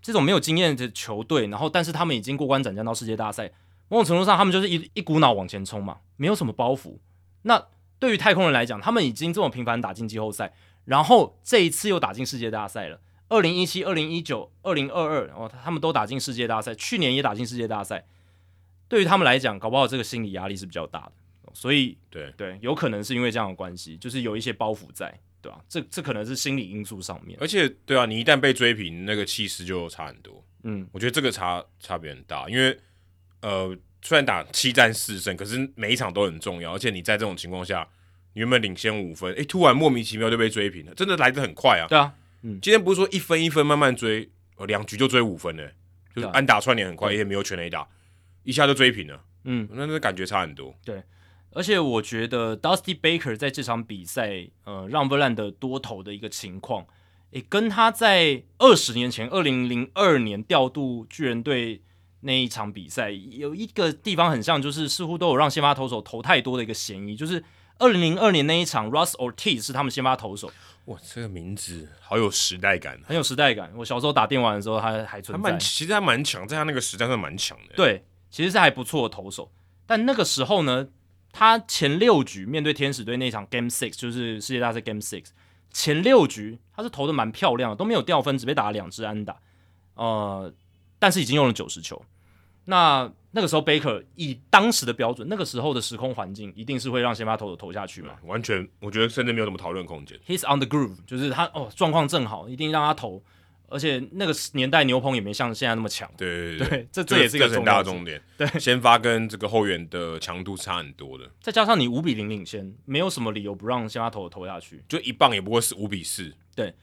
这种没有经验的球队，然后但是他们已经过关斩将到世界大赛，某种程度上他们就是一一股脑往前冲嘛，没有什么包袱。那对于太空人来讲，他们已经这么频繁打进季后赛，然后这一次又打进世界大赛了。二零一七、二零一九、二零二二，哦，他们都打进世界大赛，去年也打进世界大赛。对于他们来讲，搞不好这个心理压力是比较大的。所以，对对，有可能是因为这样的关系，就是有一些包袱在。对啊，这这可能是心理因素上面，而且对啊，你一旦被追平，那个气势就差很多。嗯，我觉得这个差差别很大，因为呃，虽然打七战四胜，可是每一场都很重要，而且你在这种情况下，你原本领先五分，哎，突然莫名其妙就被追平了，真的来得很快啊。对啊，嗯，今天不是说一分一分慢慢追，呃，两局就追五分呢，就是安打串联很快，也没有全垒打，一下就追平了。嗯，那那感觉差很多。对。而且我觉得 Dusty Baker 在这场比赛，呃，让 Verlander 多投的一个情况，诶，跟他在二十年前，二零零二年调度巨人队那一场比赛有一个地方很像，就是似乎都有让先发投手投太多的一个嫌疑。就是二零零二年那一场，Russ Ortiz 是他们先发投手。哇，这个名字好有时代感，很有时代感。我小时候打电玩的时候，他还存在。其实还蛮强，在他那个时代算蛮强的。对，其实是还不错的投手。但那个时候呢，他前六局面对天使队那场 Game Six，就是世界大赛 Game Six，前六局他是投的蛮漂亮的，都没有掉分，只被打了两支安打。呃，但是已经用了九十球。那那个时候，Baker 以当时的标准，那个时候的时空环境，一定是会让先发投手投下去嘛？完全，我觉得甚至没有什么讨论空间。He's on the groove，就是他哦，状况正好，一定让他投。而且那个年代牛棚也没像现在那么强。对对对，对这这也是一个很大的重点。对，先发跟这个后援的强度差很多的。再加上你五比零领先，没有什么理由不让先发投手投下去。就一棒也不过是五比四。对。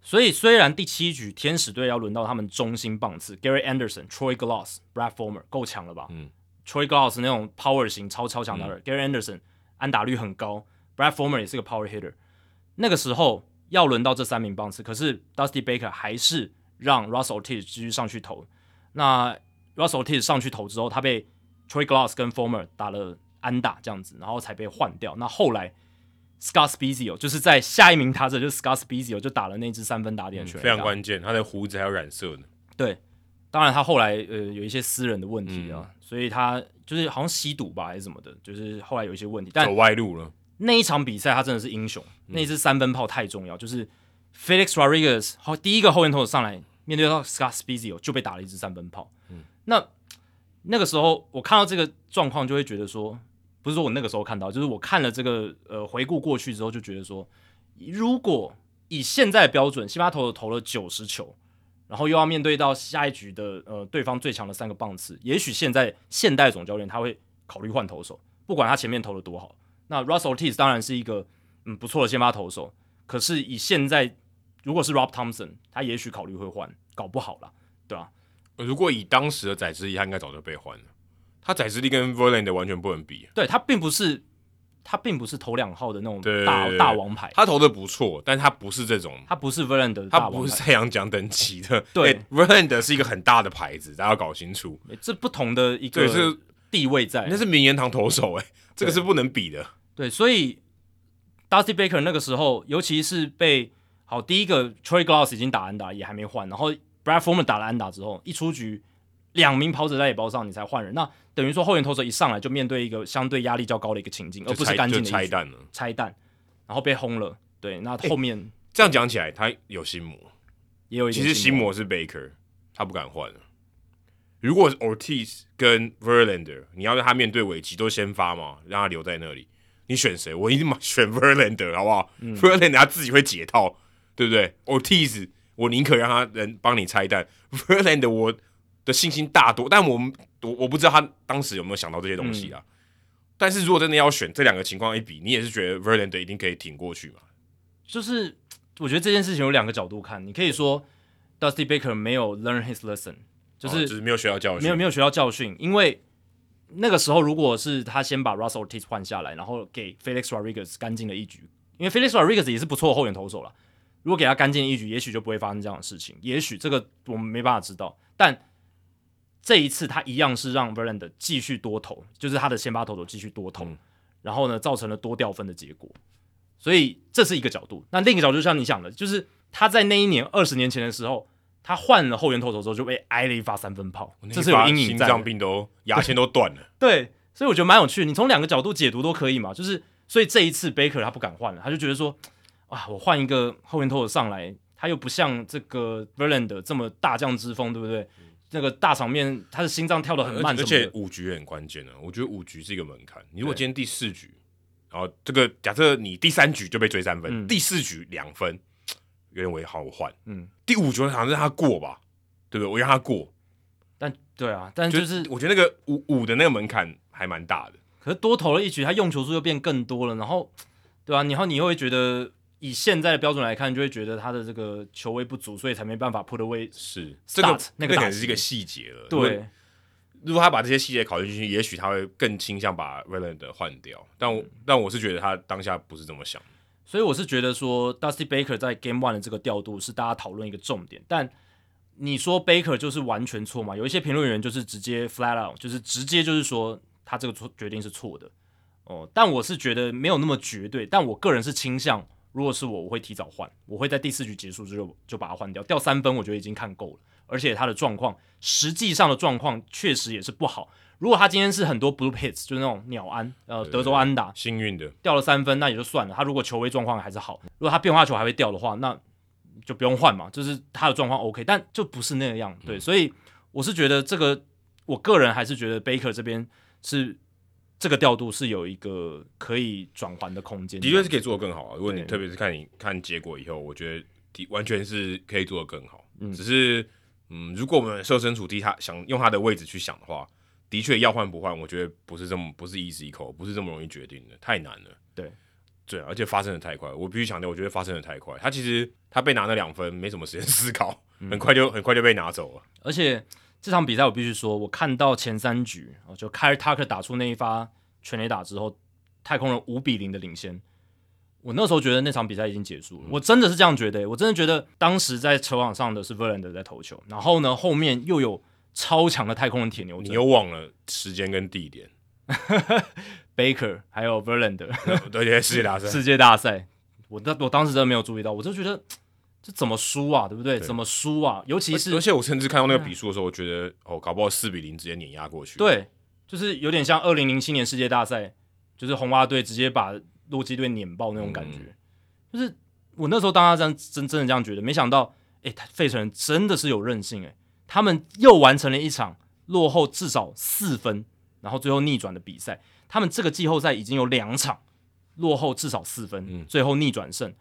所以，虽然第七局天使队要轮到他们中心棒次，Gary Anderson、Troy Glass、Brad Former 够强了吧？嗯，Troy Glass 那种 power 型超超强的人、嗯、Gary Anderson 安打率很高，Brad Former 也是个 power hitter。那个时候要轮到这三名棒次，可是 Dusty Baker 还是让 Russell Ortiz 继续上去投。那 Russell Ortiz 上去投之后，他被 Troy Glass 跟 Former 打了安打，这样子，然后才被换掉。那后来。Scott Spiezio 就是在下一名他这就是 Scott Spiezio 就打了那支三分打点球、嗯，非常关键。他的胡子还有染色的。对，当然他后来呃有一些私人的问题啊，嗯、所以他就是好像吸毒吧还是什么的，就是后来有一些问题。但走歪路了。那一场比赛他真的是英雄，嗯、那支三分炮太重要。就是 Felix Rodriguez 好第一个后援投手上来面对到 Scott Spiezio 就被打了一支三分炮。嗯，那那个时候我看到这个状况就会觉得说。不是说我那个时候看到，就是我看了这个呃回顾过去之后，就觉得说，如果以现在的标准，先发投投了九十球，然后又要面对到下一局的呃对方最强的三个棒次，也许现在现代总教练他会考虑换投手，不管他前面投的多好。那 Russell Ortiz 当然是一个嗯不错的先发投手，可是以现在如果是 Rob Thompson，他也许考虑会换，搞不好了，对吧、啊？如果以当时的宰制力，他应该早就被换了。他宰制力跟 Verlander 完全不能比，对，他并不是他并不是投两号的那种大对大王牌，他投的不错，但他不是这种，他不是 Verlander，他不是太阳奖等级的，对、欸、Verlander 是一个很大的牌子，大家要搞清楚，这不同的一个地位在，那是名言堂投手、欸，哎，这个是不能比的，对，所以 Dusty Baker 那个时候，尤其是被好第一个 Troy Glass 已经打安打，也还没换，然后 Brad Forman 打了安打之后，一出局。两名跑者在野包上，你才换人，那等于说后援投手一上来就面对一个相对压力较高的一个情境，而不是干净的拆弹了，拆弹，然后被轰了。对，那后面、欸、这样讲起来，他有心魔，也有一。其实心魔是 Baker，他不敢换。如果 Ortiz 跟 Verlander，你要让他面对危机都先发嘛，让他留在那里，你选谁？我一定选 Verlander，好不好、嗯、？Verlander 他自己会解套，对不对？Ortiz，我宁可让他能帮你拆弹，Verlander 我。的信心大多，但我们我我不知道他当时有没有想到这些东西啊。嗯、但是如果真的要选这两个情况一比，你也是觉得 Verlander 一定可以挺过去嘛？就是我觉得这件事情有两个角度看，你可以说 Dusty Baker 没有 learn his lesson，就是、哦、就是没有学到教训，没有没有学到教训。因为那个时候如果是他先把 Russell Ortiz 换下来，然后给 Felix Rodriguez 干净的一局，因为 Felix Rodriguez 也是不错的后援投手了。如果给他干净一局，也许就不会发生这样的事情。也许这个我们没办法知道，但。这一次他一样是让 Verlander 继续多投，就是他的先发投手继续多投，嗯、然后呢造成了多掉分的结果，所以这是一个角度。那另一个角度就像你想的，就是他在那一年二十年前的时候，他换了后援投手之后就被挨了一发三分炮，这是有阴影在，心脏病都牙签都断了。对，所以我觉得蛮有趣的。你从两个角度解读都可以嘛，就是所以这一次 Baker 他不敢换了，他就觉得说啊，我换一个后援投手上来，他又不像这个 Verlander 这么大将之风，对不对？那个大场面，他的心脏跳得很慢，而且五局也很关键呢。我觉得五局是一个门槛。你如果今天第四局，然后这个假设你第三局就被追三分，第四局两分，有点为好换。嗯，第五局好像让他过吧，对不对？我让他过，但对啊，但就是我觉得那个五五的那个门槛还蛮大的。可是多投了一局，他用球数又变更多了，然后对啊，然后你又会觉得。以现在的标准来看，就会觉得他的这个球位不足，所以才没办法 put away。是这个那个可能是一个细节了。对，如果他把这些细节考虑进去，也许他会更倾向把 Verlander 换掉。但我但我是觉得他当下不是这么想。所以我是觉得说，Dusty Baker 在 Game One 的这个调度是大家讨论一个重点。但你说 Baker 就是完全错嘛？有一些评论员就是直接 flat out，就是直接就是说他这个错决定是错的。哦，但我是觉得没有那么绝对，但我个人是倾向，如果是我，我会提早换，我会在第四局结束之后就把它换掉，掉三分，我觉得已经看够了，而且他的状况，实际上的状况确实也是不好。如果他今天是很多 blue hits，就是那种鸟安，呃，德州安打，幸运的掉了三分，那也就算了。他如果球威状况还是好，如果他变化球还会掉的话，那就不用换嘛，就是他的状况 OK，但就不是那个样。对，嗯、所以我是觉得这个，我个人还是觉得 Baker 这边是这个调度是有一个可以转换的空间，的确是可以做得更好啊。如果你特别是看你看结果以后，我觉得完全是可以做得更好。嗯，只是嗯，如果我们设身处地他想用他的位置去想的话。的确要换不换，我觉得不是这么不是 easy call，不是这么容易决定的，太难了。对，对，而且发生的太快，我必须强调，我觉得发生的太快。他其实他被拿那两分，没什么时间思考，很快就很快就被拿走了。而且这场比赛我必须说，我看到前三局，就 Kyle Tucker 打出那一发全垒打之后，太空人五比零的领先，我那时候觉得那场比赛已经结束了。我真的是这样觉得，我真的觉得当时在球场上的是 Verlander 在投球，然后呢后面又有。超强的太空人铁牛，你又忘了时间跟地点，Baker 还有 Verlander，对对，世界大赛，世界大赛，我当我当时真的没有注意到，我就觉得这怎么输啊，对不对？对怎么输啊？尤其是，而且我甚至看到那个比数的时候，我觉得哦，搞不好四比零直接碾压过去。对，就是有点像二零零七年世界大赛，就是红袜队直接把洛基队碾爆那种感觉。嗯、就是我那时候当他这样真真的这样觉得，没想到，哎，费城人真的是有韧性哎。他们又完成了一场落后至少四分，然后最后逆转的比赛。他们这个季后赛已经有两场落后至少四分，嗯、最后逆转胜。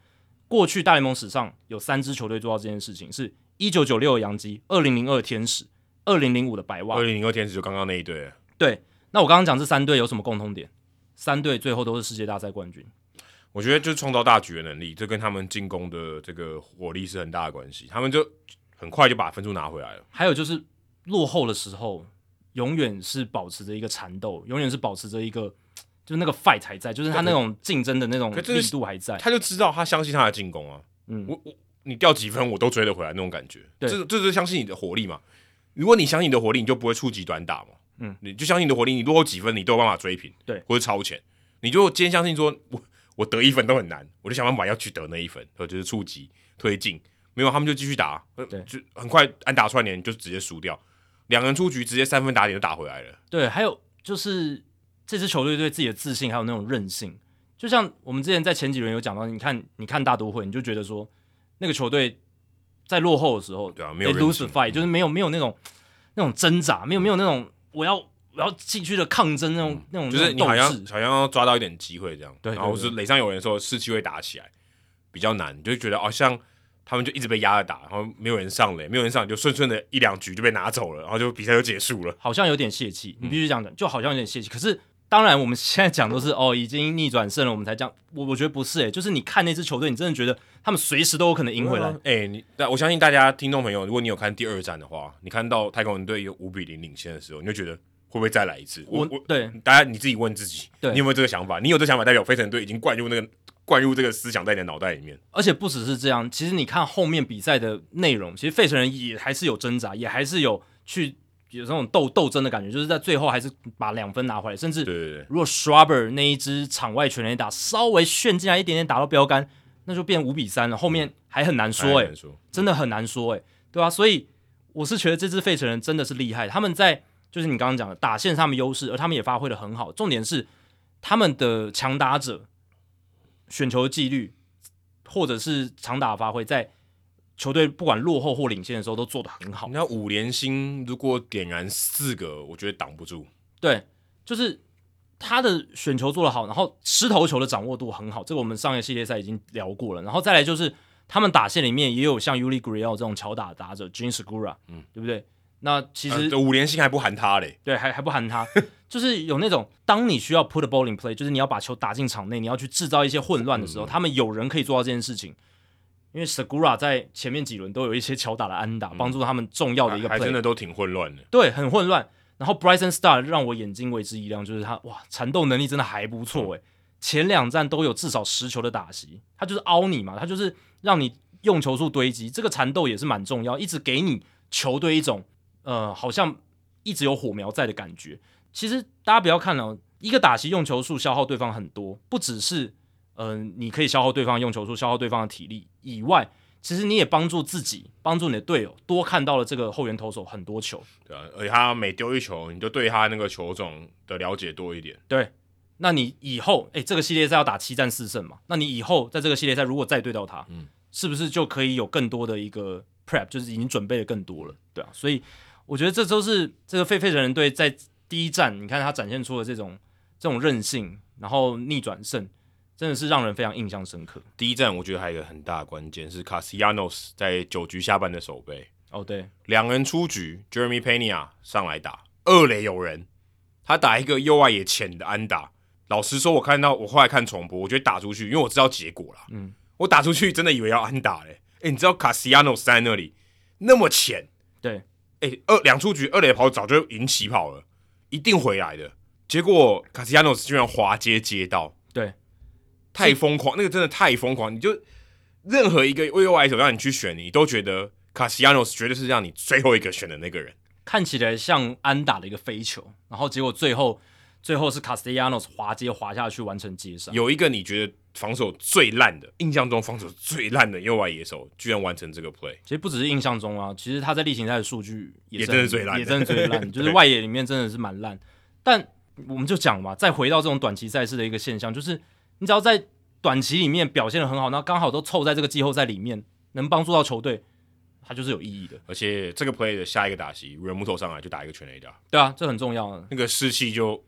过去大联盟史上有三支球队做到这件事情，是一九九六的洋基、二零零二天使、二零零五的白袜。二零零二天使就刚刚那一队。对，那我刚刚讲这三队有什么共通点？三队最后都是世界大赛冠军。我觉得就是创造大局的能力，这跟他们进攻的这个火力是很大的关系。他们就。很快就把分数拿回来了。还有就是落后的时候，永远是保持着一个缠斗，永远是保持着一个，就是那个 fight 还在，就是他那种竞争的那种力度还在。他就知道他相信他的进攻啊，嗯，我我你掉几分我都追得回来那种感觉。对，这这就是相信你的火力嘛。如果你相信你的火力，你就不会触及短打嘛。嗯，你就相信你的火力，你落后几分你都有办法追平，对，或者超前。你就今天相信说我我得一分都很难，我就想办法要去得那一分，就是触及推进。没有，他们就继续打，对，就很快按打串联就直接输掉，两人出局，直接三分打点就打回来了。对，还有就是这支球队对自己的自信还有那种韧性，就像我们之前在前几轮有讲到，你看，你看大都会，你就觉得说那个球队在落后的时候，对啊，没有 lose fight，就是没有没有那种那种挣扎，没有没有那种我要我要继续的抗争那种、嗯、那种，就是你好像好像要抓到一点机会这样，对，然后是垒上有人的时候士气会打起来，比较难，你就觉得好像。他们就一直被压着打，然后没有人上垒，没有人上，就顺顺的一两局就被拿走了，然后就比赛就结束了。好像有点泄气，你必须讲的，就好像有点泄气。可是当然，我们现在讲都是哦，已经逆转胜了，我们才讲。我我觉得不是诶、欸，就是你看那支球队，你真的觉得他们随时都有可能赢回来。诶、欸，你但我相信大家听众朋友，如果你有看第二战的话，你看到太空人队有五比零领先的时候，你就觉得会不会再来一次？我我对大家你自己问自己，对你有没有这个想法？你有这个想法，代表费城队已经灌入那个。灌入这个思想在你的脑袋里面，而且不只是这样。其实你看后面比赛的内容，其实费城人也还是有挣扎，也还是有去有这种斗斗争的感觉，就是在最后还是把两分拿回来。甚至如果 Schwarber 那一支场外全垒打稍微炫进来一点点打到标杆，那就变五比三了。后面还很难说诶、欸，真的很难说诶、欸，对吧、啊？所以我是觉得这支费城人真的是厉害，他们在就是你刚刚讲的打线上面优势，而他们也发挥的很好。重点是他们的强打者。选球纪律，或者是长打发挥，在球队不管落后或领先的时候，都做得很好。那五连星如果点燃四个，我觉得挡不住。对，就是他的选球做得好，然后失头球的掌握度很好。这个我们上一个系列赛已经聊过了。然后再来就是他们打线里面也有像 Yuli Gurriel 这种强打打者 Segura，嗯，对不对？那其实、呃、五连星还不含他嘞，对，还还不含他，就是有那种当你需要 put a ball in play，就是你要把球打进场内，你要去制造一些混乱的时候，嗯、他们有人可以做到这件事情。因为 Segura 在前面几轮都有一些巧打的安打，帮、嗯、助他们重要的一个 play，还真的都挺混乱的，对，很混乱。然后 Bryson Stott 让我眼睛为之一亮，就是他哇，缠斗能力真的还不错诶。嗯、前两站都有至少十球的打席，他就是凹你嘛，他就是让你用球数堆积，这个缠斗也是蛮重要，一直给你球队一种。呃，好像一直有火苗在的感觉。其实大家不要看哦，一个打席用球数消耗对方很多，不只是嗯、呃，你可以消耗对方用球数，消耗对方的体力以外，其实你也帮助自己，帮助你的队友多看到了这个后援投手很多球。对啊，而且他每丢一球，你就对他那个球种的了解多一点。对，那你以后哎，这个系列赛要打七战四胜嘛？那你以后在这个系列赛如果再对到他，嗯，是不是就可以有更多的一个 prep，就是已经准备的更多了？对啊，所以我觉得这都是这个费费城人队在第一战，你看他展现出了这种这种韧性，然后逆转胜。真的是让人非常印象深刻。第一站我觉得还有一个很大的关键是 Castellanos 在九局下半的守备。哦，对，两人出局，Jeremy Pena 上来打二垒有人，他打一个右外野浅的安打。老实说，我看到我后来看重播，我觉得打出去，因为我知道结果了。嗯，我打出去真的以为要安打嘞。诶，你知道 Castellanos 在那里那么浅？对，诶，二两出局，二垒跑早就已经起跑了，一定回来的。结果 Castellanos 居然滑街接到。对。太疯狂，那个真的太疯狂！你就任何一个右外手让你去选，你都觉得卡西亚诺斯绝对是让你最后一个选的那个人。看起来像安打的一个飞球，然后结果最后最后是卡斯蒂亚诺斯滑接滑下去完成接杀。有一个你觉得防守最烂的，印象中防守最烂的右外野手，居然完成这个 play。其实不只是印象中啊，其实他在例行赛的数据也，也真的最烂，也真的最烂，就是外野里面真的是蛮烂。但我们就讲嘛，再回到这种短期赛事的一个现象，就是。你只要在短期里面表现的很好，那刚好都凑在这个季后赛里面，能帮助到球队，它就是有意义的。而且这个 play 的下一个打席，Realmuto 上来就打一个全垒打，对啊，这很重要啊。那个士气就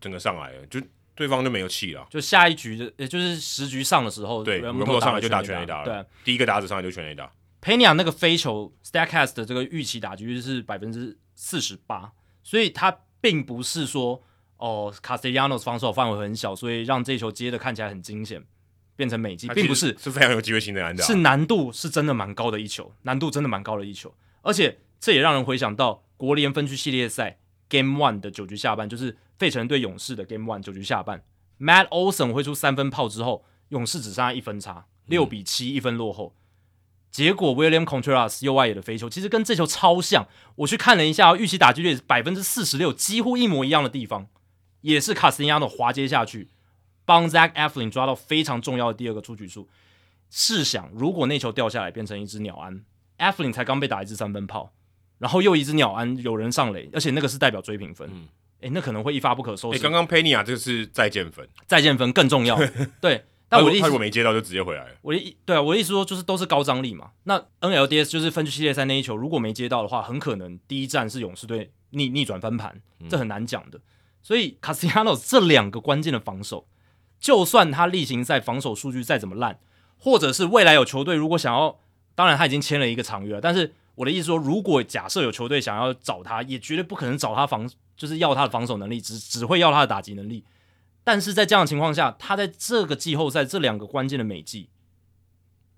整个上来了，就对方就没有气了。就下一局的，也就是十局上的时候，对，Realmuto 上来就打全垒打了。对，第一个打者上来就全垒打。Pena 那个飞球，Statcast 的这个预期打击率是百分之四十八，所以他并不是说。哦，Castellanos 防守范围很小，所以让这球接的看起来很惊险，变成美记，并不是。是非常有机会性的安打，是难度是真的蛮高的一球，难度真的蛮高的一球，而且这也让人回想到国联分区系列赛 Game One 的九局下半，就是费城对勇士的 Game One 九局下半，Matt Olson 挥出三分炮之后，勇士只剩下一分差，六比七一分落后。嗯结果 William Contreras 右外野的飞球，其实跟这球超像。我去看了一下，预期打击率百分之四十六，几乎一模一样的地方，也是 Castellanos 滑接下去，帮 Zach Eflin 抓到非常重要的第二个出局数。试想，如果那球掉下来变成一只鸟安，Eflin 才刚被打一支三分炮，然后又一只鸟安有人上垒，而且那个是代表追平分，嗯，诶，那可能会一发不可收拾。诶，刚刚 Pena 这个是再见分，再见分更重要，对。但我的意思，他如果没接到就直接回来了。我的意对啊，我的意思说就是都是高张力嘛。那 NLDS 就是分区系列赛那一球，如果没接到的话，很可能第一站是勇士队逆逆转翻盘，这很难讲的。所以 Castellanos 这两个关键的防守，就算他例行赛防守数据再怎么烂，或者是未来有球队如果想要，当然他已经签了一个长约了，但是我的意思说，如果假设有球队想要找他，也绝对不可能找他防，就是要他的防守能力，只只会要他的打击能力。但是在这样的情况下，他在这个季后赛这两个关键的美技，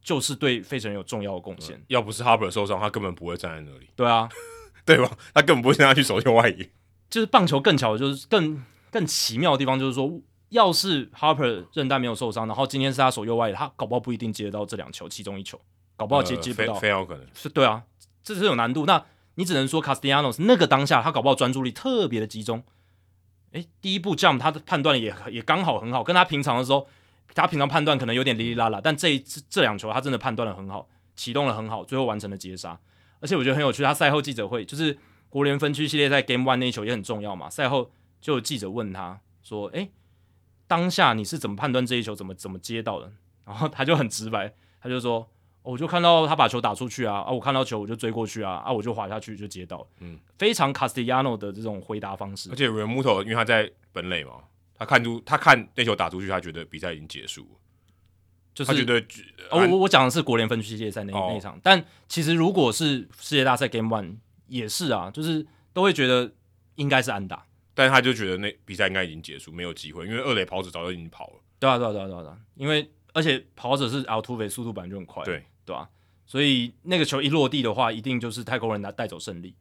就是对费城有重要的贡献。要不是 Harper 受伤，他根本不会站在那里。对啊，对吧？他根本不会让他去守右外野。就是棒球更巧的，就是更更奇妙的地方，就是说，要是 Harper 韧带没有受伤，然后今天是他守右外野，他搞不好不一定接得到这两球其中一球，搞不好接接不到，非常有可能。是，对啊，这是有难度。那你只能说 Castellanos 那个当下，他搞不好专注力特别的集中。诶，第一步 jump 他的判断也也刚好很好，跟他平常的时候，他平常判断可能有点哩哩啦啦，但这一次这两球他真的判断的很好，启动的很好，最后完成了接杀。而且我觉得很有趣，他赛后记者会就是国联分区系列赛 Game One 那一球也很重要嘛，赛后就有记者问他说：“诶，当下你是怎么判断这一球怎么怎么接到的？”然后他就很直白，他就说。我就看到他把球打出去啊啊！我看到球我就追过去啊啊！我就滑下去就接到，嗯，非常 Castellano 的这种回答方式。而且 Realmuto 因为他在本垒嘛，他看出他看那球打出去，他觉得比赛已经结束了，就是他觉得我我我讲的是国联分区系列赛那、哦、那一场，但其实如果是世界大赛 Game One 也是啊，就是都会觉得应该是安打，但是他就觉得那比赛应该已经结束，没有机会，因为二垒跑者早就已经跑了。对啊对啊对啊对啊，因为而且跑者是 Altuve，速度本来就很快，对。对啊，所以那个球一落地的话，一定就是太空人拿带走胜利。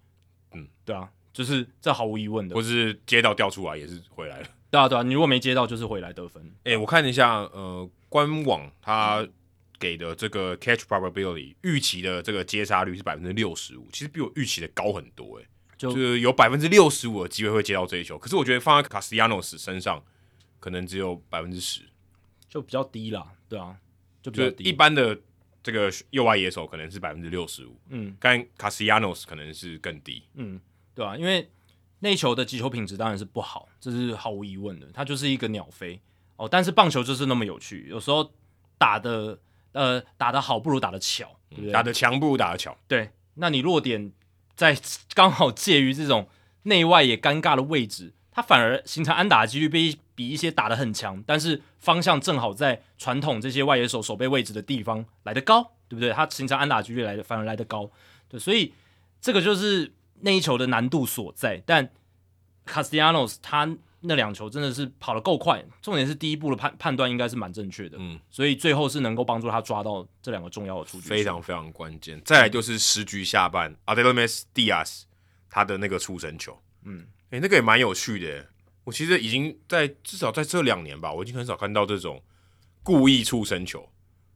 嗯，对啊，就是这毫无疑问的。或是接到掉出来也是回来了。对啊，对啊，你如果没接到，就是回来得分。哎、欸，我看一下，呃，官网他给的这个 catch probability 预期的这个接杀率是百分之六十五，其实比我预期的高很多。哎，就，就是有百分之六十五的机会会接到这一球。可是我觉得放在 Castellanos 身上，可能只有百分之十，就比较低啦。对啊，就比较低。一般的这个右外野手可能是百分之六十五，嗯，但 Castellanos 可能是更低，嗯，对啊，因为那球的击球品质当然是不好，这是毫无疑问的。它就是一个鸟飞哦，但是棒球就是那么有趣，有时候打的呃打得好不如打得巧，对不对？打得强不如打得巧，对。那你弱点在刚好介于这种内外也尴尬的位置，它反而形成安打的几率比比一些打得很强，但是方向正好在传统这些外野手守备位置的地方来得高，对不对？它形成安打几率来的反而来得高，对，所以这个就是那一球的难度所在。但 Castellanos 他那两球真的是跑得够快，重点是第一步的判判断应该是蛮正确的，嗯，所以最后是能够帮助他抓到这两个重要的出局，非常非常关键。再来就是十局下半，Aledmys Diaz 他的那个触身球，嗯，诶、欸，那个也蛮有趣的。我其实已经在至少在这两年吧，我已经很少看到这种故意触身球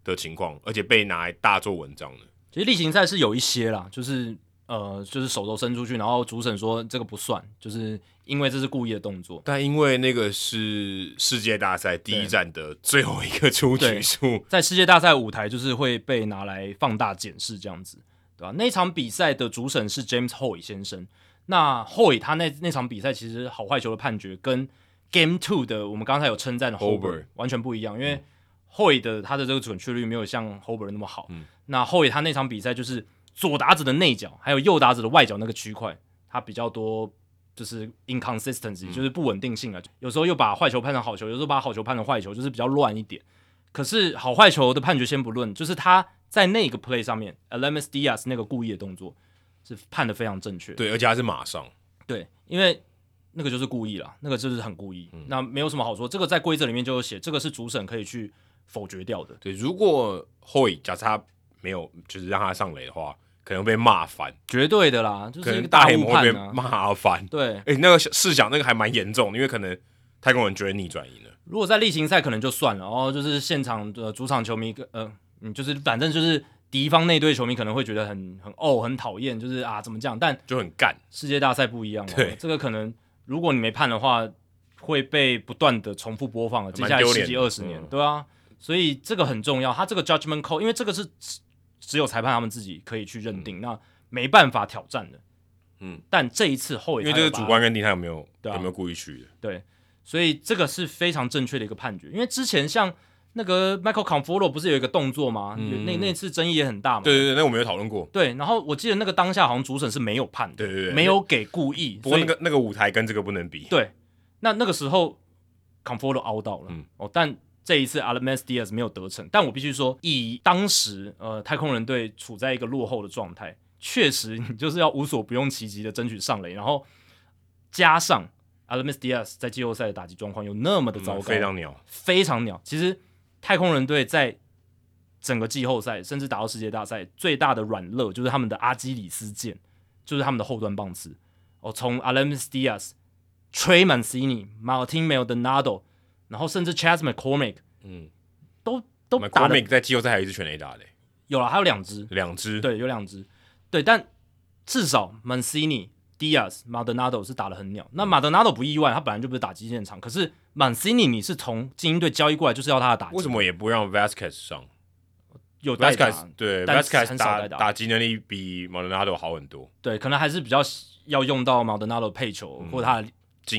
的情况，而且被拿来大做文章的。其实例行赛是有一些啦，就是呃，就是手肘伸出去，然后主审说这个不算，就是因为这是故意的动作。但因为那个是世界大赛第一站的最后一个出局数，在世界大赛舞台就是会被拿来放大检视这样子，对吧？那场比赛的主审是 James Hoy 先生。那 Hoy 他那那场比赛其实好坏球的判决跟 Game Two 的我们刚才有称赞的 Hobert 完全不一样，因为 Hoy 的他的这个准确率没有像 Hobert 那么好。嗯、那 Hoy 他那场比赛就是左打者的内角还有右打者的外角那个区块，它比较多就是 inconsistency，、嗯、就是不稳定性啊。有时候又把坏球判成好球，有时候把好球判成坏球，就是比较乱一点。可是好坏球的判决先不论，就是他在那个 play 上面，Aledmys Diaz 那个故意的动作。是判的非常正确，对，而且还是马上，对，因为那个就是故意了，那个就是很故意，嗯、那没有什么好说，这个在规则里面就有写，这个是主审可以去否决掉的。对，如果会假设他没有，就是让他上垒的话，可能被骂翻，绝对的啦，就是一个大黑魔会被骂翻。对，哎、欸，那个试想那个还蛮严重的，因为可能太空人觉得逆转赢了。如果在例行赛可能就算了，然后就是现场的主场球迷，呃，嗯，就是反正就是。敌方那队球迷可能会觉得很很哦，很讨厌，就是啊怎么这样？但就很干。世界大赛不一样了，对，这个可能如果你没判的话，会被不断的重复播放了，接下来十几二十年，对啊，所以这个很重要。他这个 judgment call，因为这个是只有裁判他们自己可以去认定，嗯、那没办法挑战的。嗯，但这一次后，因为这个主观认定他有没有、啊、有没有故意去的，对，所以这个是非常正确的一个判决。因为之前像。那个 Michael Conforto 不是有一个动作吗？嗯、那那次争议也很大嘛。对对对，那我们有讨论过。对，然后我记得那个当下好像主审是没有判的，对对对，没有给故意。不过那个那个舞台跟这个不能比。对，那那个时候 Conforto 凹到了，嗯、哦，但这一次 Aledmys Diaz 没有得逞。但我必须说，以当时呃太空人队处在一个落后的状态，确实你就是要无所不用其极的争取上垒，然后加上 Aledmys Diaz 在季后赛的打击状况又那么的糟糕，非常鸟，非常鸟。其实。太空人队在整个季后赛，甚至打到世界大赛，最大的软肋就是他们的阿基里斯腱，就是他们的后端棒次。哦，从 Aledmys Diaz、Trey Mancini、Martin Melnado 然后甚至 Chas McCormick，嗯，都都打。McCormick 在季后赛还有一支全垒打的，有了，还有两支，两支，对，有两支，对，但至少 Mancini。Diaz、Maldonado 是打得很鸟，那 Maldonado 不意外，他本来就不是打击现场。可是 Mancini 你是从精英队交易过来，就是要他的打击。为什么也不让 Vasquez 上？有代打，对，Vasquez 打打击能力比 Maldonado 好很多。对，可能还是比较要用到 Maldonado 配球、嗯、或者他的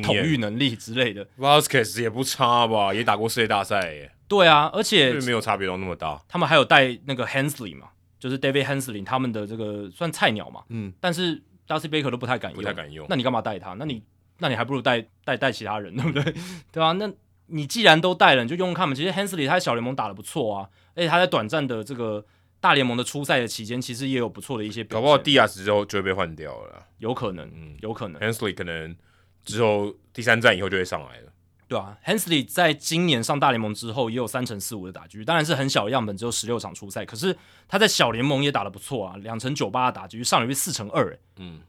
统御能力之类的。Vasquez 也不差吧，也打过世界大赛耶。对啊，而且没有差别到那么大。他们还有带那个 Hensley 嘛，就是 David Hensley 他们的这个算菜鸟嘛，嗯，但是。Darcy Baker 都不太敢用，不太敢用。那你干嘛带他？那你那你还不如带带带其他人，对不对？对啊，那你既然都带了，你就用用看嘛。其实 Hensley 他在小联盟打的不错啊，而且他在短暂的这个大联盟的初赛的期间，其实也有不错的一些表现。搞不好 Diaz 之后就会被换掉了，有可能，嗯，有可能。Hensley 可能之后第三站以后就会上来了。对啊，Hensley 在今年上大联盟之后也有三成四五的打击率，当然是很小的样本，只有十六场出赛。可是他在小联盟也打得不错啊，两成九八的打击率，上垒率四成二，嗯。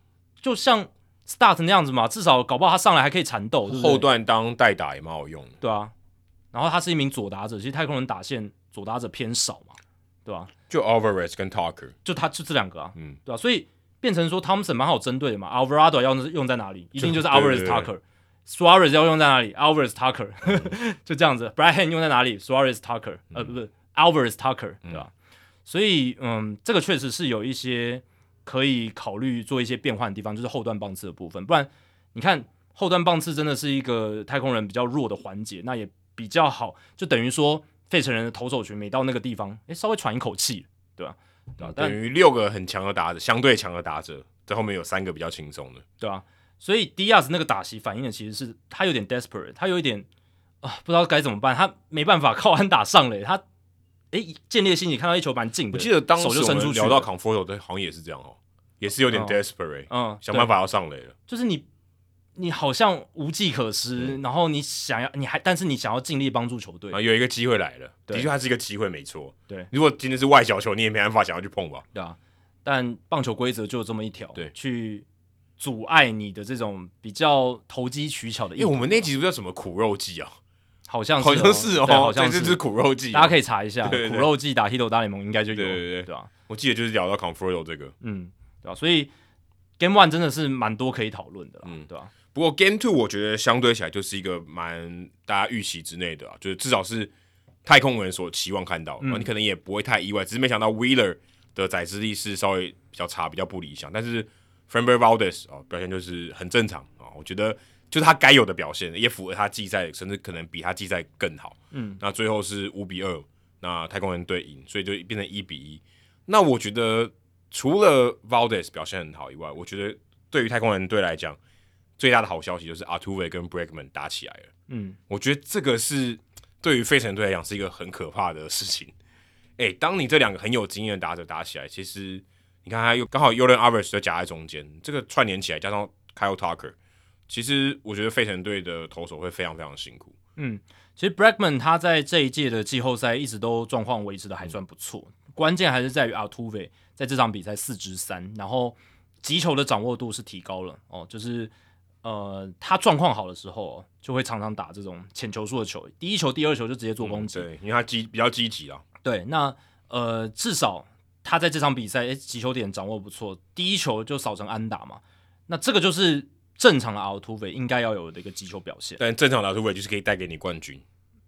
就像 Start 那样子嘛，至少搞不好他上来还可以缠斗，后段当代打也蛮好用的。对啊，然后他是一名左打者，其实太空人打线左打者偏少嘛，对吧、啊？就 Alvarez 跟 Tucker，就他就这两个啊，嗯，对吧、啊？所以变成说 Thompson 蛮好针对的嘛，Alvarado 要用在哪里，一定就是 Alvarez Tucker，Suarez 要用在哪里，Alvarez Tucker，就这样子，Brad Hand 用在哪里，Suarez Tucker，呃，不是 Alvarez Tucker，对吧？所以，嗯，这个确实是有一些可以考虑做一些变换的地方，就是后段棒次的部分。不然，你看后段棒次真的是一个太空人比较弱的环节，那也比较好，就等于说费城人的投手群每到那个地方，诶，稍微喘一口气，对吧？对吧？等于六个很强的打者，相对强的打者，在后面有三个比较轻松的，对啊？所以 Diaz 那个打席反映的其实是他有点 desperate，他有一点啊，不知道该怎么办，他没办法靠安打上垒，他。哎，建立心理看到一球蛮近，我记得当时我们聊到 Conforto 的，好像也是这样哦，也是有点 desperate，嗯，想办法要上垒了。就是你，你好像无计可施，然后你想要，你还，但是你想要尽力帮助球队，啊，有一个机会来了，的确，它是一个机会，没错。对，如果今天是外小球，你也没办法想要去碰吧？对啊，但棒球规则就有这么一条，对，去阻碍你的这种比较投机取巧的。因为我们那集叫什么苦肉计啊？好像是，好像是哦，好像是苦肉计，大家可以查一下。苦肉计打 Hito 大联盟应该就有，对对对，对吧？我记得就是聊到 Conforto 这个，嗯，对吧？所以 Game One 真的是蛮多可以讨论的，嗯，对吧？不过 Game Two 我觉得相对起来就是一个蛮大家预期之内的啊，就是至少是太空人所期望看到，你可能也不会太意外，只是没想到 Wheeler 的载资力是稍微比较差，比较不理想，但是 Framber Valdez 啊表现就是很正常啊，我觉得。就是他该有的表现，也符合他季赛，甚至可能比他季赛更好。嗯，那最后是五比二，那太空人队赢，所以就变成一比一。那我觉得除了 Valdez 表现很好以外，我觉得对于太空人队来讲，最大的好消息就是 Altuve 跟 Bregman 打起来了。嗯，我觉得这个是 对于费城队来讲是一个很可怕的事情。诶、欸，当你这两个很有经验的打者打起来，其实你看他又刚好 Yordan Alvarez 夹在中间，这个串联起来，加上 Kyle Tucker。其实我觉得费城队的投手会非常非常辛苦。嗯，其实 Bregman 他在这一届的季后赛一直都状况维持的还算不错，嗯、关键还是在于 Altuve 在这场比赛四支三，然后击球的掌握度是提高了哦，就是呃他状况好的时候就会常常打这种浅球数的球，第一球、第二球就直接做攻击，嗯、对，因为他积比较积极啊。对，那呃至少他在这场比赛诶击球点掌握不错，第一球就扫成安打嘛，那这个就是。正常的 Altuve 应该要有的一个击球表现，但正常的 Altuve 就是可以带给你冠军。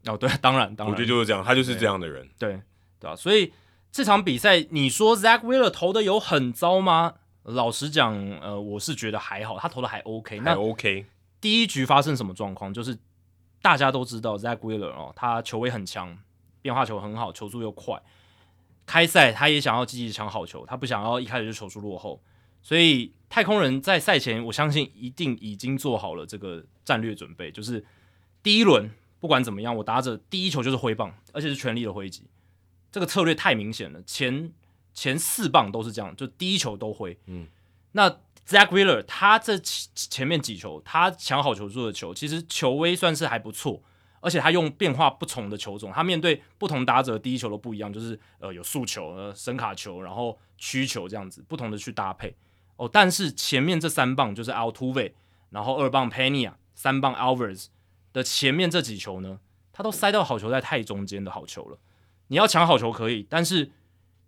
哦，对，当然，当然，我觉得就是这样，他就是这样的人。对，对，吧啊，所以这场比赛，你说 Zack Wheeler 投的有很糟吗？老实讲，呃，我是觉得还好，他投的还 OK。还 OK。第一局发生什么状况？就是大家都知道 Zack Wheeler 哦，他球威很强，变化球很好，球速又快。开赛他也想要积极抢好球，他不想要一开始就球速落后。所以太空人在赛前，我相信一定已经做好了这个战略准备，就是第一轮不管怎么样，我打者第一球就是挥棒，而且是全力的挥击，这个策略太明显了。前前四棒都是这样，就第一球都挥。嗯，那 Zack Wheeler 他这前面几球，他抢好球数的球，其实球威算是还不错，而且他用变化不同的球种，他面对不同打者第一球都不一样，就是呃有速球、呃声卡球，然后曲球这样子，不同的去搭配。哦，但是前面这三棒就是 Altuve，然后二棒 Pena，三棒 Alvarez 的前面这几球呢，他都塞到好球在太中间的好球了。你要抢好球可以，但是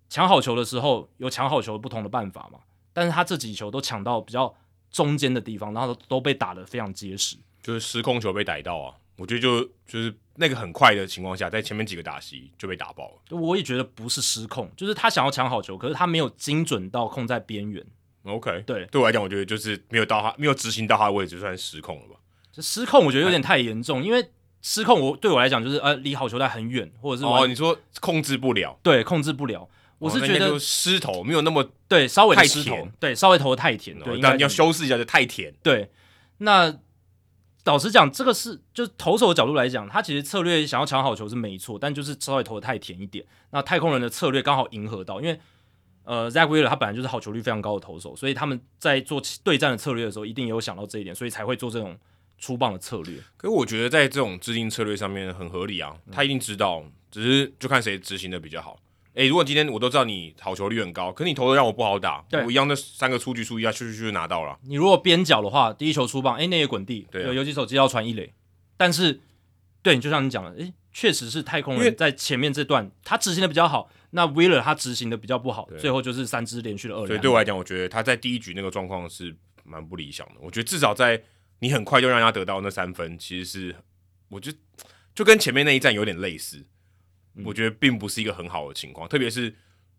抢好球的时候有抢好球不同的办法嘛？但是他这几球都抢到比较中间的地方，然后都，被打得非常结实，就是失控球被逮到啊。我觉得就就是那个很快的情况下，在前面几个打席就被打爆了。我也觉得不是失控，就是他想要抢好球，可是他没有精准到控在边缘。OK，对，对我来讲，我觉得就是没有到他没有执行到他的位置，就算失控了吧。这失控，我觉得有点太严重，因为失控我对我来讲就是呃离好球带很远，或者是哦你说控制不了，对，控制不了。我是觉得失投没有那么对，稍微太甜，对，稍微投的太甜，对，但你要修饰一下，就太甜。对，那老实讲，这个是就投手的角度来讲，他其实策略想要抢好球是没错，但就是稍微投的太甜一点。那太空人的策略刚好迎合到，因为。呃，Zach Wheeler 他本来就是好球率非常高的投手，所以他们在做对战的策略的时候，一定有想到这一点，所以才会做这种出棒的策略。可是我觉得在这种制定策略上面很合理啊，他一定知道，只是就看谁执行的比较好。诶、欸，如果今天我都知道你好球率很高，可是你投的让我不好打，我一样的三个出局数一下，去去去就拿到了。你如果边角的话，第一球出棒，诶、欸，那也滚地，对、啊，有有几手接到传一垒，但是对，就像你讲的，诶，确实是太空人在前面这段他执行的比较好，那 Wheeler 他执行的比较不好，最后就是三支连续的二垒。所以对我来讲，我觉得他在第一局那个状况是蛮不理想的。我觉得至少在你很快就让他得到那三分，其实是我觉得就跟前面那一战有点类似。我觉得并不是一个很好的情况，特别是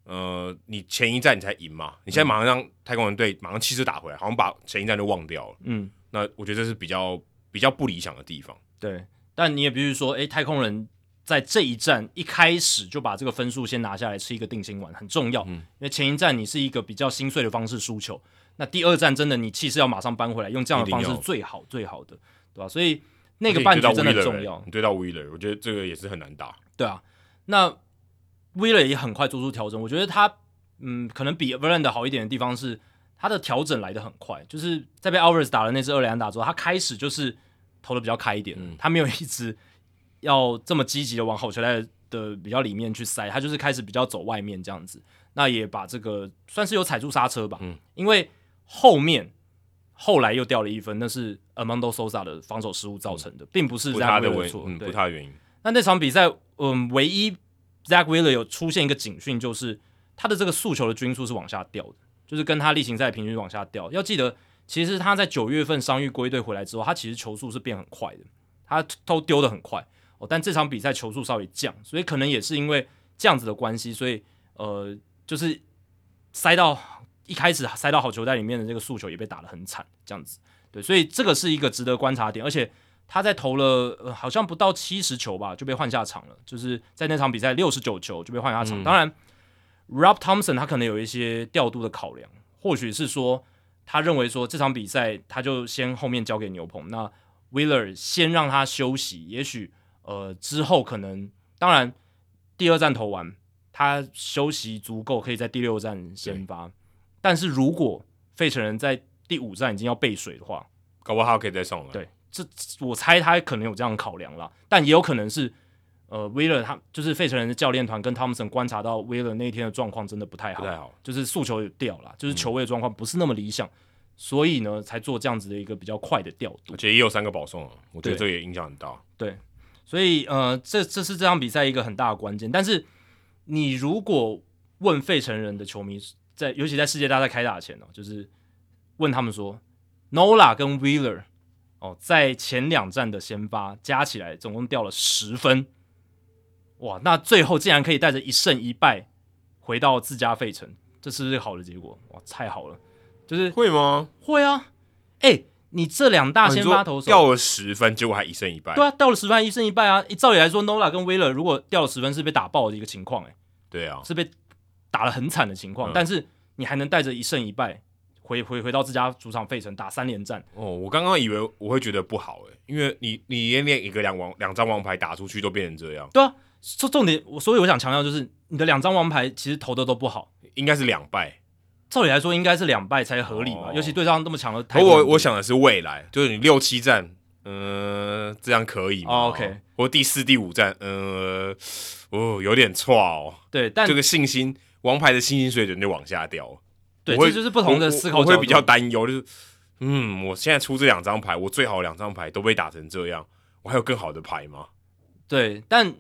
呃，你前一战你才赢嘛，你现在马上让太空人队马上气势打回来，好像把前一战就忘掉了。嗯，那我觉得这是比较比较不理想的地方。对。但你也必须说，哎、欸，太空人在这一战一开始就把这个分数先拿下来，吃一个定心丸很重要。嗯，因为前一战你是一个比较心碎的方式输球，那第二战真的你气势要马上搬回来，用这样的方式最好最好的，对吧？所以那个半局真的很重要。你对到 Wheeler，我觉得这个也是很难打。对啊，那 Wheeler 也很快做出调整，我觉得他嗯，可能比 Verlander 好一点的地方是他的调整来的很快，就是在被 Alvarez 打了那次二连安打之后，他开始就是。投的比较开一点，嗯、他没有一直要这么积极的往好球带的比较里面去塞，他就是开始比较走外面这样子，那也把这个算是有踩住刹车吧，嗯，因为后面后来又掉了一分，那是 Armando Sosa 的防守失误造成的，嗯、并不是 Wheeler 的错，嗯，不他原因。那那场比赛，嗯，唯一 Zach Wheeler 有出现一个警讯，就是他的这个诉求的均速是往下掉的，就是跟他例行赛平均往下掉，要记得。其实他在九月份伤愈归队回来之后，他其实球速是变很快的，他都丢的很快哦。但这场比赛球速稍微降，所以可能也是因为这样子的关系，所以呃，就是塞到一开始塞到好球袋里面的这个诉求也被打得很惨，这样子。对，所以这个是一个值得观察点。而且他在投了、呃、好像不到七十球吧，就被换下场了。就是在那场比赛六十九球就被换下场。嗯、当然，Rob Thompson 他可能有一些调度的考量，或许是说。他认为说这场比赛他就先后面交给牛棚，那 Willer 先让他休息，也许呃之后可能当然第二站投完他休息足够，可以在第六站先发。但是如果费城人在第五站已经要背水的话，搞不好他可以再上来。对，这我猜他可能有这样的考量啦，但也有可能是。呃，Wheeler 他就是费城人的教练团跟汤姆森观察到 Wheeler 那天的状况真的不太好，不太好，就是诉求有掉了，就是球位的状况不是那么理想，嗯、所以呢才做这样子的一个比较快的调度。而且也有三个保送，我觉得这也影响很大。对，所以呃，这这是这场比赛一个很大的关键。但是你如果问费城人的球迷，在尤其在世界大赛开打前哦，就是问他们说，Nola 跟 Wheeler 哦，在前两站的先发加起来总共掉了十分。哇，那最后竟然可以带着一胜一败回到自家费城，这是不是好的结果？哇，太好了！就是会吗？会啊！哎、欸，你这两大先发投手、啊、掉了十分，结果还一胜一败。对啊，掉了十分，一胜一败啊！照理来说，Nola 跟 Wheeler 如果掉了十分，是被打爆的一个情况、欸，哎，对啊，是被打得很惨的情况。嗯、但是你还能带着一胜一败回回回到自家主场费城打三连战。哦，我刚刚以为我会觉得不好、欸，哎，因为你你连连一个两王两张王牌打出去都变成这样。对啊。说重点，所以我想强调就是，你的两张王牌其实投的都不好，应该是两败。照理来说，应该是两败才合理嘛，哦、尤其对上那么强的台。我我想的是未来，就是你六七战，嗯、呃，这样可以吗、哦、？OK，或第四、第五战，嗯、呃，哦，有点差哦。对，但这个信心，王牌的信心水准就往下掉。对，会这就是不同的思考。我会比较担忧，就是，嗯，我现在出这两张牌，我最好两张牌都被打成这样，我还有更好的牌吗？对，但。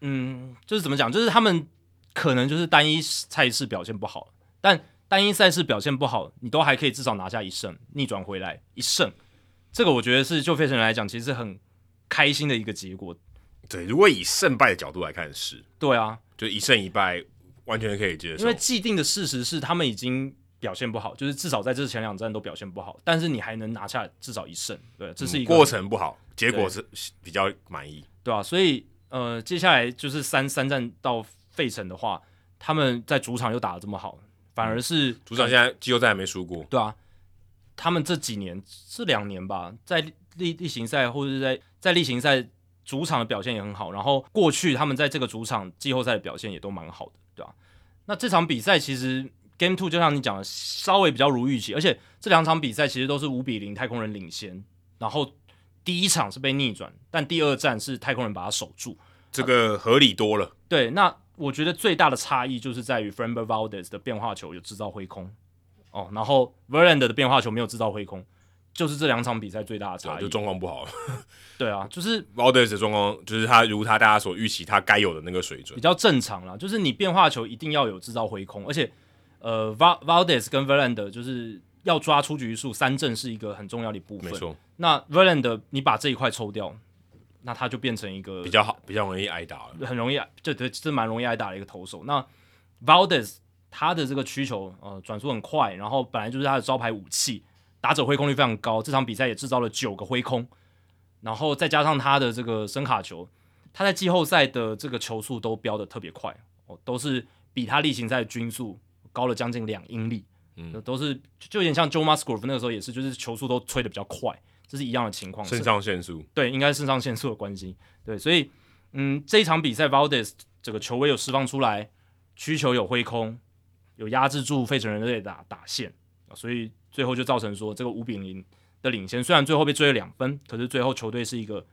嗯，就是怎么讲？就是他们可能就是单一赛事表现不好，但单一赛事表现不好，你都还可以至少拿下一胜，逆转回来一胜，这个我觉得是就费城人来讲，其实是很开心的一个结果。对，如果以胜败的角度来看是，对啊，就一胜一败完全可以接受。因为既定的事实是他们已经表现不好，就是至少在这前两站都表现不好，但是你还能拿下至少一胜，对，这是一个、嗯、过程不好，结果是比较满意，对啊，所以。呃，接下来就是三三站到费城的话，他们在主场又打得这么好，反而是、嗯、主场现在季后赛还没输过。对啊，他们这几年这两年吧，在例例行赛或者是在在例行赛主场的表现也很好，然后过去他们在这个主场季后赛的表现也都蛮好的，对吧、啊？那这场比赛其实 Game Two 就像你讲的，稍微比较如预期，而且这两场比赛其实都是五比零太空人领先，然后。第一场是被逆转，但第二战是太空人把它守住，这个合理多了。啊、对，那我觉得最大的差异就是在于 Framber Valdez 的变化球有制造挥空哦，然后 Verlander 的变化球没有制造挥空，就是这两场比赛最大的差异，就状况不好。对啊，就是 Valdez 的状况，就是他如他大家所预期，他该有的那个水准，比较正常啦。就是你变化球一定要有制造挥空，而且呃，Valdez 跟 Verlander 就是要抓出局数，三振是一个很重要的一部分。没错。那 Verlander 你把这一块抽掉，那他就变成一个比较好、比较容易挨打了，很容易就对，是蛮容易挨打的一个投手。那 Valdez 他的这个需求呃转速很快，然后本来就是他的招牌武器。打者挥空率非常高，这场比赛也制造了九个挥空，然后再加上他的这个声卡球，他在季后赛的这个球速都飙得特别快哦，都是比他例行赛的均速高了将近两英里，嗯，都是就有点像 Joe Musgrove 那个时候也是，就是球速都吹的比较快，这是一样的情况。肾上腺素对，应该是肾上腺素的关系，对，所以嗯，这一场比赛 Valdez 这个球威有释放出来，需球有挥空，有压制住费城人队打打线，所以。最后就造成说这个五比零的领先，虽然最后被追了两分，可是最后球队是一个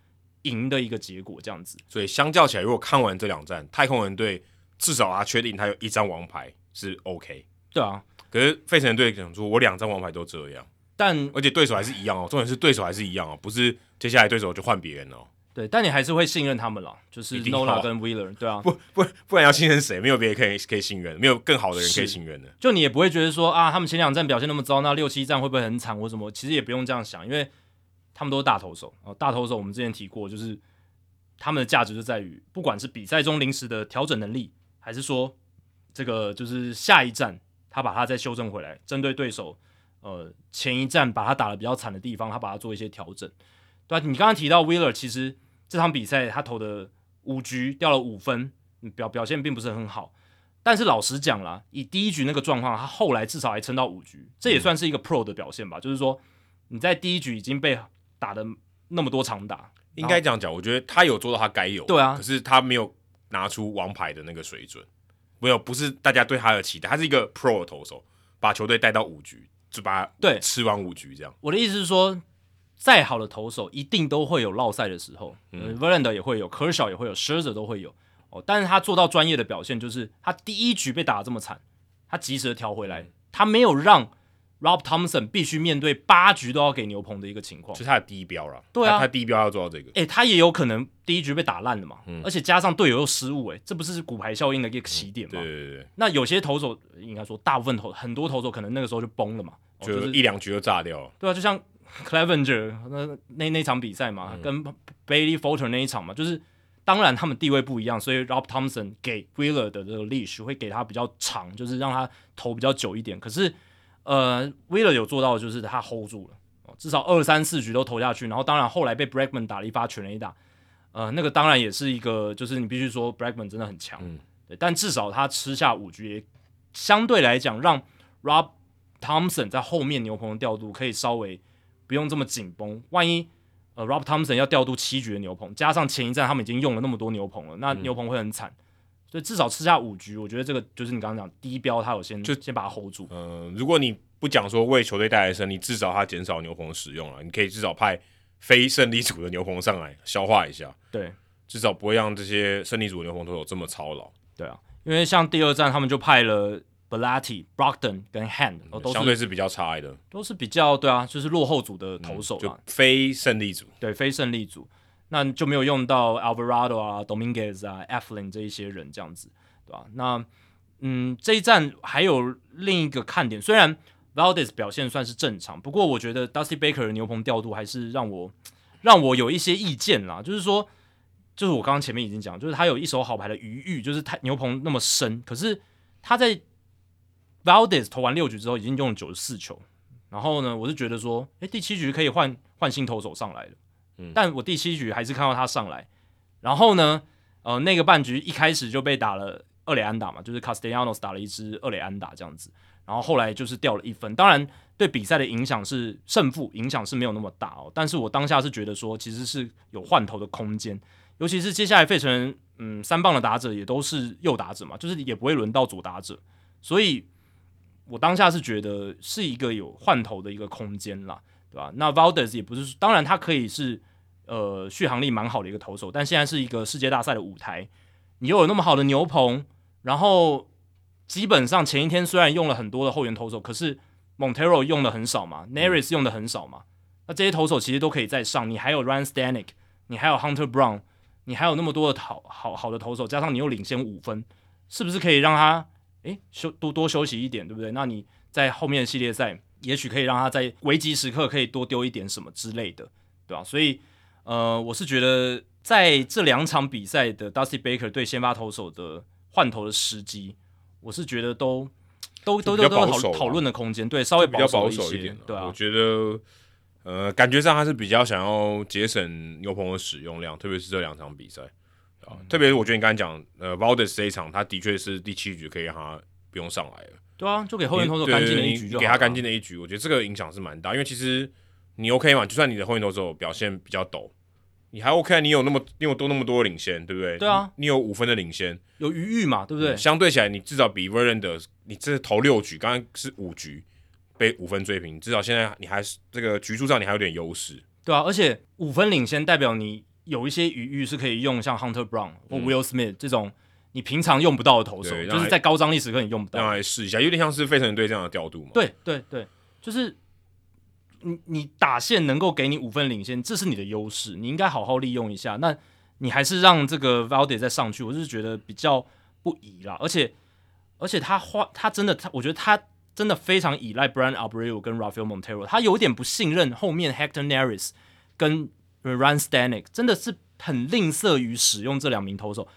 赢的一个结果，这样子。所以相较起来，如果看完这两站，太空人队至少啊确定他有一张王牌是 OK。对啊，可是费城人队讲说，我两张王牌都这样，但而且对手还是一样哦，重点是对手还是一样哦，不是接下来对手就换别人哦。对，但你还是会信任他们了，就是 Nola 跟 Wheeler，对啊，不不不然要信任谁？没有别人可以可以信任，没有更好的人可以信任的。就你也不会觉得说啊，他们前两站表现那么糟，那六七站会不会很惨或什么？其实也不用这样想，因为他们都是大投手哦，大投手我们之前提过，就是他们的价值就在于，不管是比赛中临时的调整能力，还是说这个就是下一站他把它再修正回来，针对对手呃前一站把他打得比较惨的地方，他把它做一些调整。对啊，你刚刚提到 Wheeler，其实。这场比赛他投的五局掉了五分，表表现并不是很好。但是老实讲啦，以第一局那个状况，他后来至少还撑到五局，这也算是一个 pro 的表现吧。嗯、就是说你在第一局已经被打的那么多长打，应该这样讲。我觉得他有做到他该有，对啊。可是他没有拿出王牌的那个水准，没有，不是大家对他的期待。他是一个 pro 的投手，把球队带到五局，就把对吃完五局这样。我的意思是说。再好的投手一定都会有落赛的时候，嗯，Verlander 也会有，Kershaw 也会有，Scherzer 都会有哦。但是他做到专业的表现，就是他第一局被打得这么惨，他及时的调回来，嗯、他没有让 Rob Thompson 必须面对八局都要给牛棚的一个情况，是他的第一标了。对啊，他第一标要做到这个。诶，他也有可能第一局被打烂了嘛，嗯、而且加上队友又失误，诶，这不是骨牌效应的一个起点吗？对对对。那有些投手应该说大部分投很多投手可能那个时候就崩了嘛，就是一两局就炸掉了。对啊，就像。Clevenger 那那那场比赛嘛，嗯、跟 Bailey Falter 那一场嘛，就是当然他们地位不一样，所以 Rob Thompson 给 Wheeler 的这个 leash 会给他比较长，就是让他投比较久一点。可是呃，Wheeler 有做到的就是他 hold 住了，至少二三四局都投下去。然后当然后来被 Bregman 打了一发全垒打，呃，那个当然也是一个，就是你必须说 Bregman 真的很强，嗯、对，但至少他吃下五局，也相对来讲让 Rob Thompson 在后面牛棚的调度可以稍微。不用这么紧绷，万一呃，Rob Thompson 要调度七局的牛棚，加上前一站他们已经用了那么多牛棚了，那牛棚会很惨，嗯、所以至少吃下五局，我觉得这个就是你刚刚讲低标，他有先就先把它 hold 住。呃，如果你不讲说为球队带来胜利，至少他减少牛棚的使用了，你可以至少派非胜利组的牛棚上来消化一下，对，至少不会让这些胜利组的牛棚都有这么操劳。对啊，因为像第二站他们就派了。Blatty、Brogdon 跟 Hand 都相对是比较差的，都是比较对啊，就是落后组的投手嘛，就非胜利组，对，非胜利组，那就没有用到 Alvarado 啊、Dominguez 啊、Eflin 这一些人这样子，对吧？那嗯，这一战还有另一个看点，虽然 Valdez 表现算是正常，不过我觉得 Dusty Baker 的牛棚调度还是让我让我有一些意见啦，就是说，就是我刚刚前面已经讲，就是他有一手好牌的余裕，就是他牛棚那么深，可是他在 Valdez 投完六局之后，已经用了九十四球。然后呢，我是觉得说，诶，第七局可以换换新投手上来了。但我第七局还是看到他上来。然后呢，呃，那个半局一开始就被打了二垒安打嘛，就是 Castellanos 打了一支二垒安打这样子。然后后来就是掉了一分。当然，对比赛的影响是胜负影响是没有那么大哦。但是我当下是觉得说，其实是有换头的空间，尤其是接下来费城嗯三棒的打者也都是右打者嘛，就是也不会轮到左打者，所以。我当下是觉得是一个有换头的一个空间啦，对吧？那 Valdez 也不是，当然他可以是呃续航力蛮好的一个投手，但现在是一个世界大赛的舞台，你又有那么好的牛棚，然后基本上前一天虽然用了很多的后援投手，可是 Montero 用的很少嘛，Neris 用的很少嘛，那这些投手其实都可以再上，你还有 Ryan Stanek，你还有 Hunter Brown，你还有那么多的好好好的投手，加上你又领先五分，是不是可以让他诶休多多休息一点，对不对？那你在后面的系列赛，也许可以让他在危急时刻可以多丢一点什么之类的，对吧？所以，呃，我是觉得在这两场比赛的 Dusty Baker 对先发投手的换投的时机，我是觉得都都都都都有讨讨论的空间，对，稍微比较保守一点对啊，我觉得。呃，感觉上他是比较想要节省牛棚的使用量，特别是这两场比赛啊。嗯、特别是我觉得你刚才讲，呃，Valdez 这一场，他的确是第七局可以让他不用上来了。对啊，就给后援投手干净的一局就好，给他干净的一局，我觉得这个影响是蛮大。因为其实你 OK 嘛，就算你的后援投手表现比较抖，你还 OK，你有那么你有多那么多的领先，对不对？对啊，你，你有五分的领先，有余裕嘛，对不对？嗯、相对起来，你至少比 Verlander，你这投六局，刚刚是五局。被五分追平，至少现在你还是这个局数上你还有点优势，对啊，而且五分领先代表你有一些余裕是可以用，像 Hunter Brown 或 Will Smith 这种你平常用不到的投手，嗯、就是在高张力时刻你用不到，让来试一下，有点像是费城队这样的调度嘛。对对对，就是你你打线能够给你五分领先，这是你的优势，你应该好好利用一下。那你还是让这个 Valdez 再上去，我是觉得比较不宜啦。而且而且他花他真的他，我觉得他。真的非常依赖 Bryant Abreu 跟 Rafael Montero，他有点不信任后面 Hector Neris 跟 Ryne Stanek，真的是很吝啬于使用这两名投手。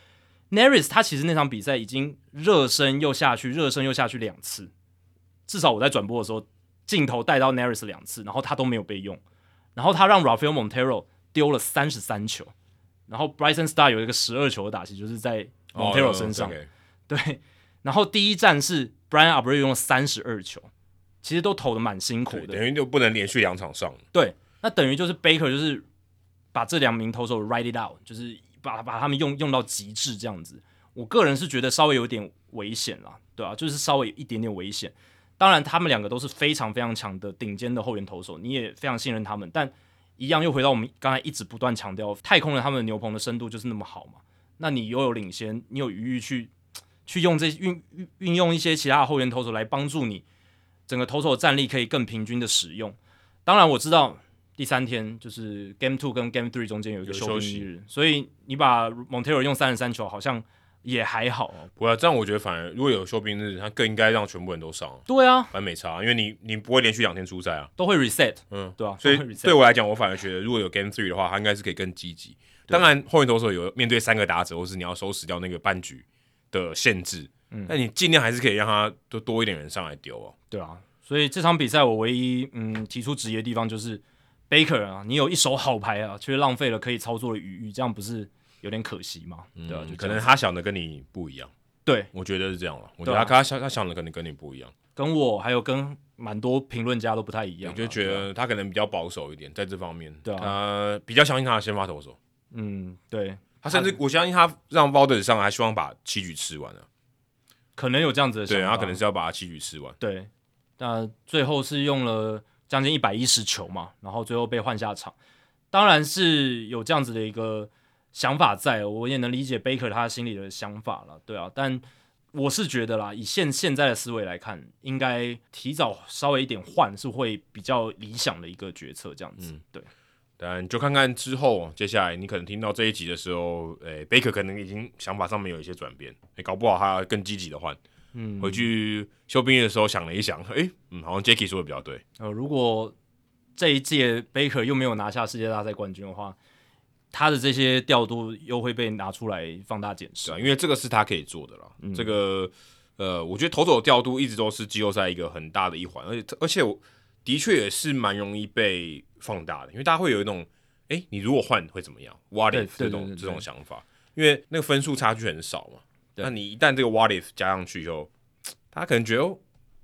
Neris 他其实那场比赛已经热身又下去，热身又下去两次，至少我在转播的时候镜头带到 Neris 两次，然后他都没有被用，然后他让 Rafael Montero 丢了三十三球，然后 Bryson Stott 有一个十二球的打击就是在 Montero 身上，oh, okay. 对，然后第一站是。Bryant Abreu 用了三十二球，其实都投的蛮辛苦的，等于就不能连续两场上。对，那等于就是 Baker 就是把这两名投手 ride it out，就是把把他们用用到极致这样子。我个人是觉得稍微有点危险啦，对啊，就是稍微一点点危险。当然，他们两个都是非常非常强的顶尖的后援投手，你也非常信任他们。但一样又回到我们刚才一直不断强调，太空人他们的牛棚的深度就是那么好嘛？那你又有领先，你有余裕去。去用这运运运用一些其他的后援投手来帮助你，整个投手的战力可以更平均的使用。当然我知道第三天就是 Game Two 跟 Game Three 中间有一个休息日，所以你把 Montero 用三十三球好像也还好。不过这样我觉得反而如果有休兵日，他更应该让全部人都上。对啊，反正没差，因为你你不会连续两天出赛啊，都会 reset。嗯，对啊，所以对我来讲，我反而觉得如果有 Game Three 的话，他应该是可以更积极。当然后面投手有面对三个打者，或是你要收拾掉那个半局的限制。嗯，那你尽量还是可以让他多多一点人上来丢哦。对啊，所以这场比赛我唯一嗯提出质疑的地方就是 Baker 啊，你有一手好牌啊，却浪费了可以操作的余裕，这样不是有点可惜吗？嗯、对啊，就可能他想的跟你不一样。对，我觉得是这样了。我觉得他他想他想的可能跟你不一样，跟我还有跟蛮多评论家都不太一样。我就觉得他可能比较保守一点，在这方面，对啊，他比较相信他的先发投手。嗯，对，他甚至我相信他让 Valdez 上来，还希望把七局吃完了。可能有这样子的想法，对，他可能是要把他七局吃完。对，那最后是用了将近一百一十球嘛，然后最后被换下场，当然是有这样子的一个想法在，我也能理解 Baker 他心里的想法了，对啊，但我是觉得啦，以现现在的思维来看，应该提早稍微一点换是会比较理想的一个决策，这样子，嗯、对。但就看看之后，接下来你可能听到这一集的时候，诶、欸，贝克可能已经想法上面有一些转变，诶、欸，搞不好他更积极的换，嗯，回去休兵役的时候想了一想，诶、欸，嗯，好像 Jacky 说的比较对，呃，如果这一届 Baker 又没有拿下世界大赛冠军的话，他的这些调度又会被拿出来放大检视，对，因为这个是他可以做的啦，嗯、这个，呃，我觉得投手调度一直都是季后赛一个很大的一环，而且而且我。的确也是蛮容易被放大的，因为大家会有一种，哎、欸，你如果换会怎么样？What if 这种这种想法，因为那个分数差距很少嘛。对那你一旦这个 What if 加上去以后，他可能觉得、哦、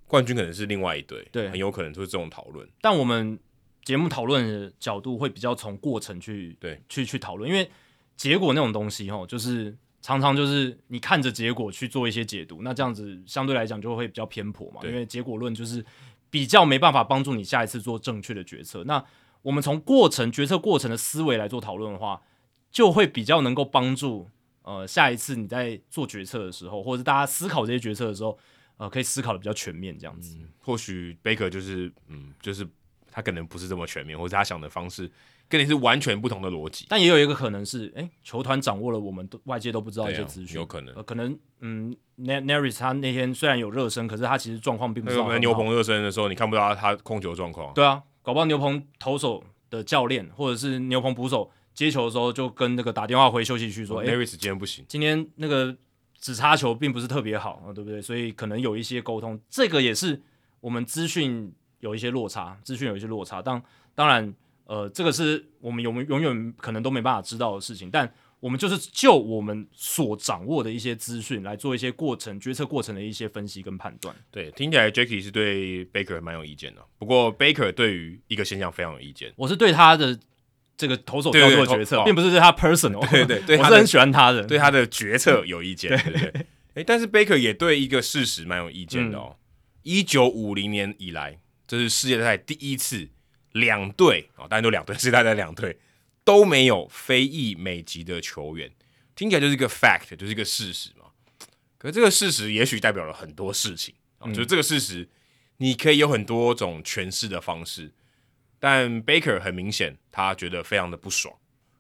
冠军可能是另外一队，对，很有可能就是这种讨论。但我们节目讨论的角度会比较从过程去对去去讨论，因为结果那种东西哦，就是常常就是你看着结果去做一些解读，那这样子相对来讲就会比较偏颇嘛，因为结果论就是。比较没办法帮助你下一次做正确的决策。那我们从过程决策过程的思维来做讨论的话，就会比较能够帮助呃下一次你在做决策的时候，或者是大家思考这些决策的时候，呃，可以思考的比较全面这样子。嗯、或许 Baker 就是嗯，就是他可能不是这么全面，或者他想的方式跟你是完全不同的逻辑。但也有一个可能是，哎、欸，球团掌握了我们外界都不知道一些资讯、啊，有可能，呃、可能，嗯，Neris 他那天虽然有热身，可是他其实状况并不是。我们牛棚热身的时候，你看不到他控球状况。对啊，搞不好牛棚投手的教练或者是牛棚捕手接球的时候，就跟那个打电话回休息区说，哎、今天不行，今天那个只插球并不是特别好啊，对不对？所以可能有一些沟通，这个也是我们资讯。有一些落差，资讯有一些落差，当当然，呃，这个是我们永永远可能都没办法知道的事情，但我们就是就我们所掌握的一些资讯来做一些过程决策过程的一些分析跟判断。对，听起来 Jacky 是对 Baker 蛮有意见的，不过 Baker 对于一个现象非常有意见，我是对他的这个投手操作决策，并不是对他 personal，对对对，我是很喜欢他的，对他的决策有意见，对对对。哎，但是 Baker 也对一个事实蛮有意见的哦，一九五零年以来。这是世界大赛第一次两队啊，当然都两队，世界大赛两队都没有非裔美籍的球员，听起来就是一个 fact，就是一个事实嘛。可是这个事实也许代表了很多事情啊，就是这个事实你可以有很多种诠释的方式。但 Baker 很明显，他觉得非常的不爽。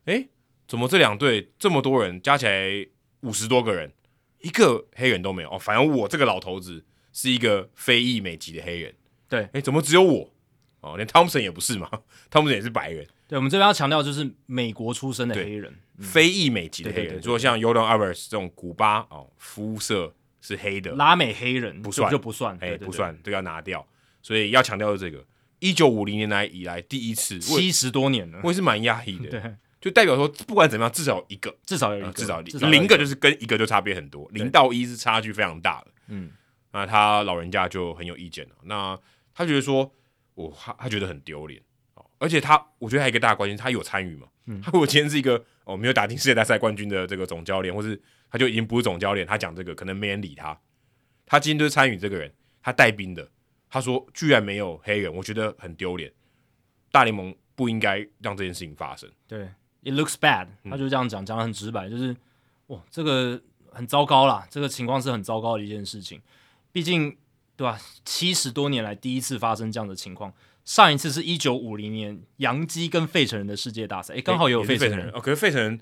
诶，怎么这两队这么多人加起来五十多个人，一个黑人都没有哦？反正我这个老头子是一个非裔美籍的黑人。对，哎，怎么只有我？哦，连汤普森也不是嘛？汤普森也是白人。对，我们这边要强调，就是美国出生的黑人，嗯、非裔美籍的黑人。如果像 Yordan Alvarez 这种古巴哦，肤色是黑的，拉美黑人不算，就不算，哎，不算，这个要拿掉。所以要强调的这个，一九五零年来以来第一次，七十多年了，我也是蛮压抑的。对，就代表说，不管怎么样，至少一个，至少有一个，嗯、至少零个就是跟一个就差别很多，零到一是差距非常大的。嗯，那他老人家就很有意见了。那他觉得说，我他他觉得很丢脸，而且他我觉得还有一个大关键，他有参与嘛？嗯，他如果今天是一个哦没有打进世界大赛冠军的这个总教练，或是他就已经不是总教练，他讲这个可能没人理他。他今天就是参与这个人，他带兵的，他说居然没有黑人，我觉得很丢脸。大联盟不应该让这件事情发生。对，It looks bad，他就这样讲，讲的很直白，就是哇，这个很糟糕啦，这个情况是很糟糕的一件事情，毕竟。对吧、啊？七十多年来第一次发生这样的情况，上一次是一九五零年洋基跟费城人的世界大赛，诶，刚好也有费城人，哦。可是费城人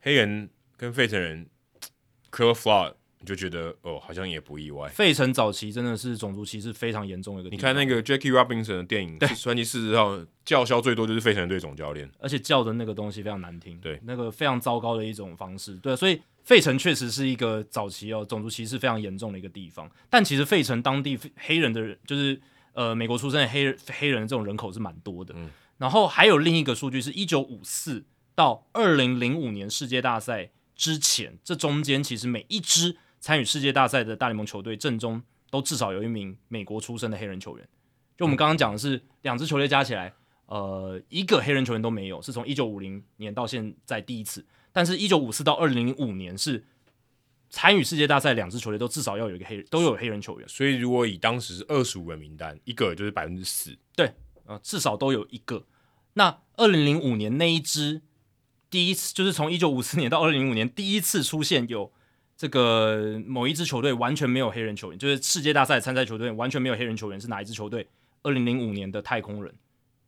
黑人跟费城人 Curl Flood 你就觉得哦，好像也不意外。费城早期真的是种族歧视非常严重的一个地方。你看那个 Jackie Robinson 的电影，对，传奇四十号叫嚣最多就是费城队总教练，而且叫的那个东西非常难听，对，那个非常糟糕的一种方式，对，所以。费城确实是一个早期哦种族歧视非常严重的一个地方，但其实费城当地黑人的人，就是呃美国出生的黑人黑人的这种人口是蛮多的。嗯，然后还有另一个数据是，一九五四到二零零五年世界大赛之前，这中间其实每一支参与世界大赛的大联盟球队阵中都至少有一名美国出生的黑人球员。就我们刚刚讲的是，两支球队加起来，呃，一个黑人球员都没有，是从一九五零年到现在第一次。但是，一九五四到二零零五年是参与世界大赛，两支球队都至少要有一个黑人，都有黑人球员。所以，如果以当时二十五人名单，一个就是百分之四。对，呃，至少都有一个。那二零零五年那一支第一次，就是从一九五四年到二零零五年第一次出现有这个某一支球队完全没有黑人球员，就是世界大赛参赛球队完全没有黑人球员是哪一支球队？二零零五年的太空人，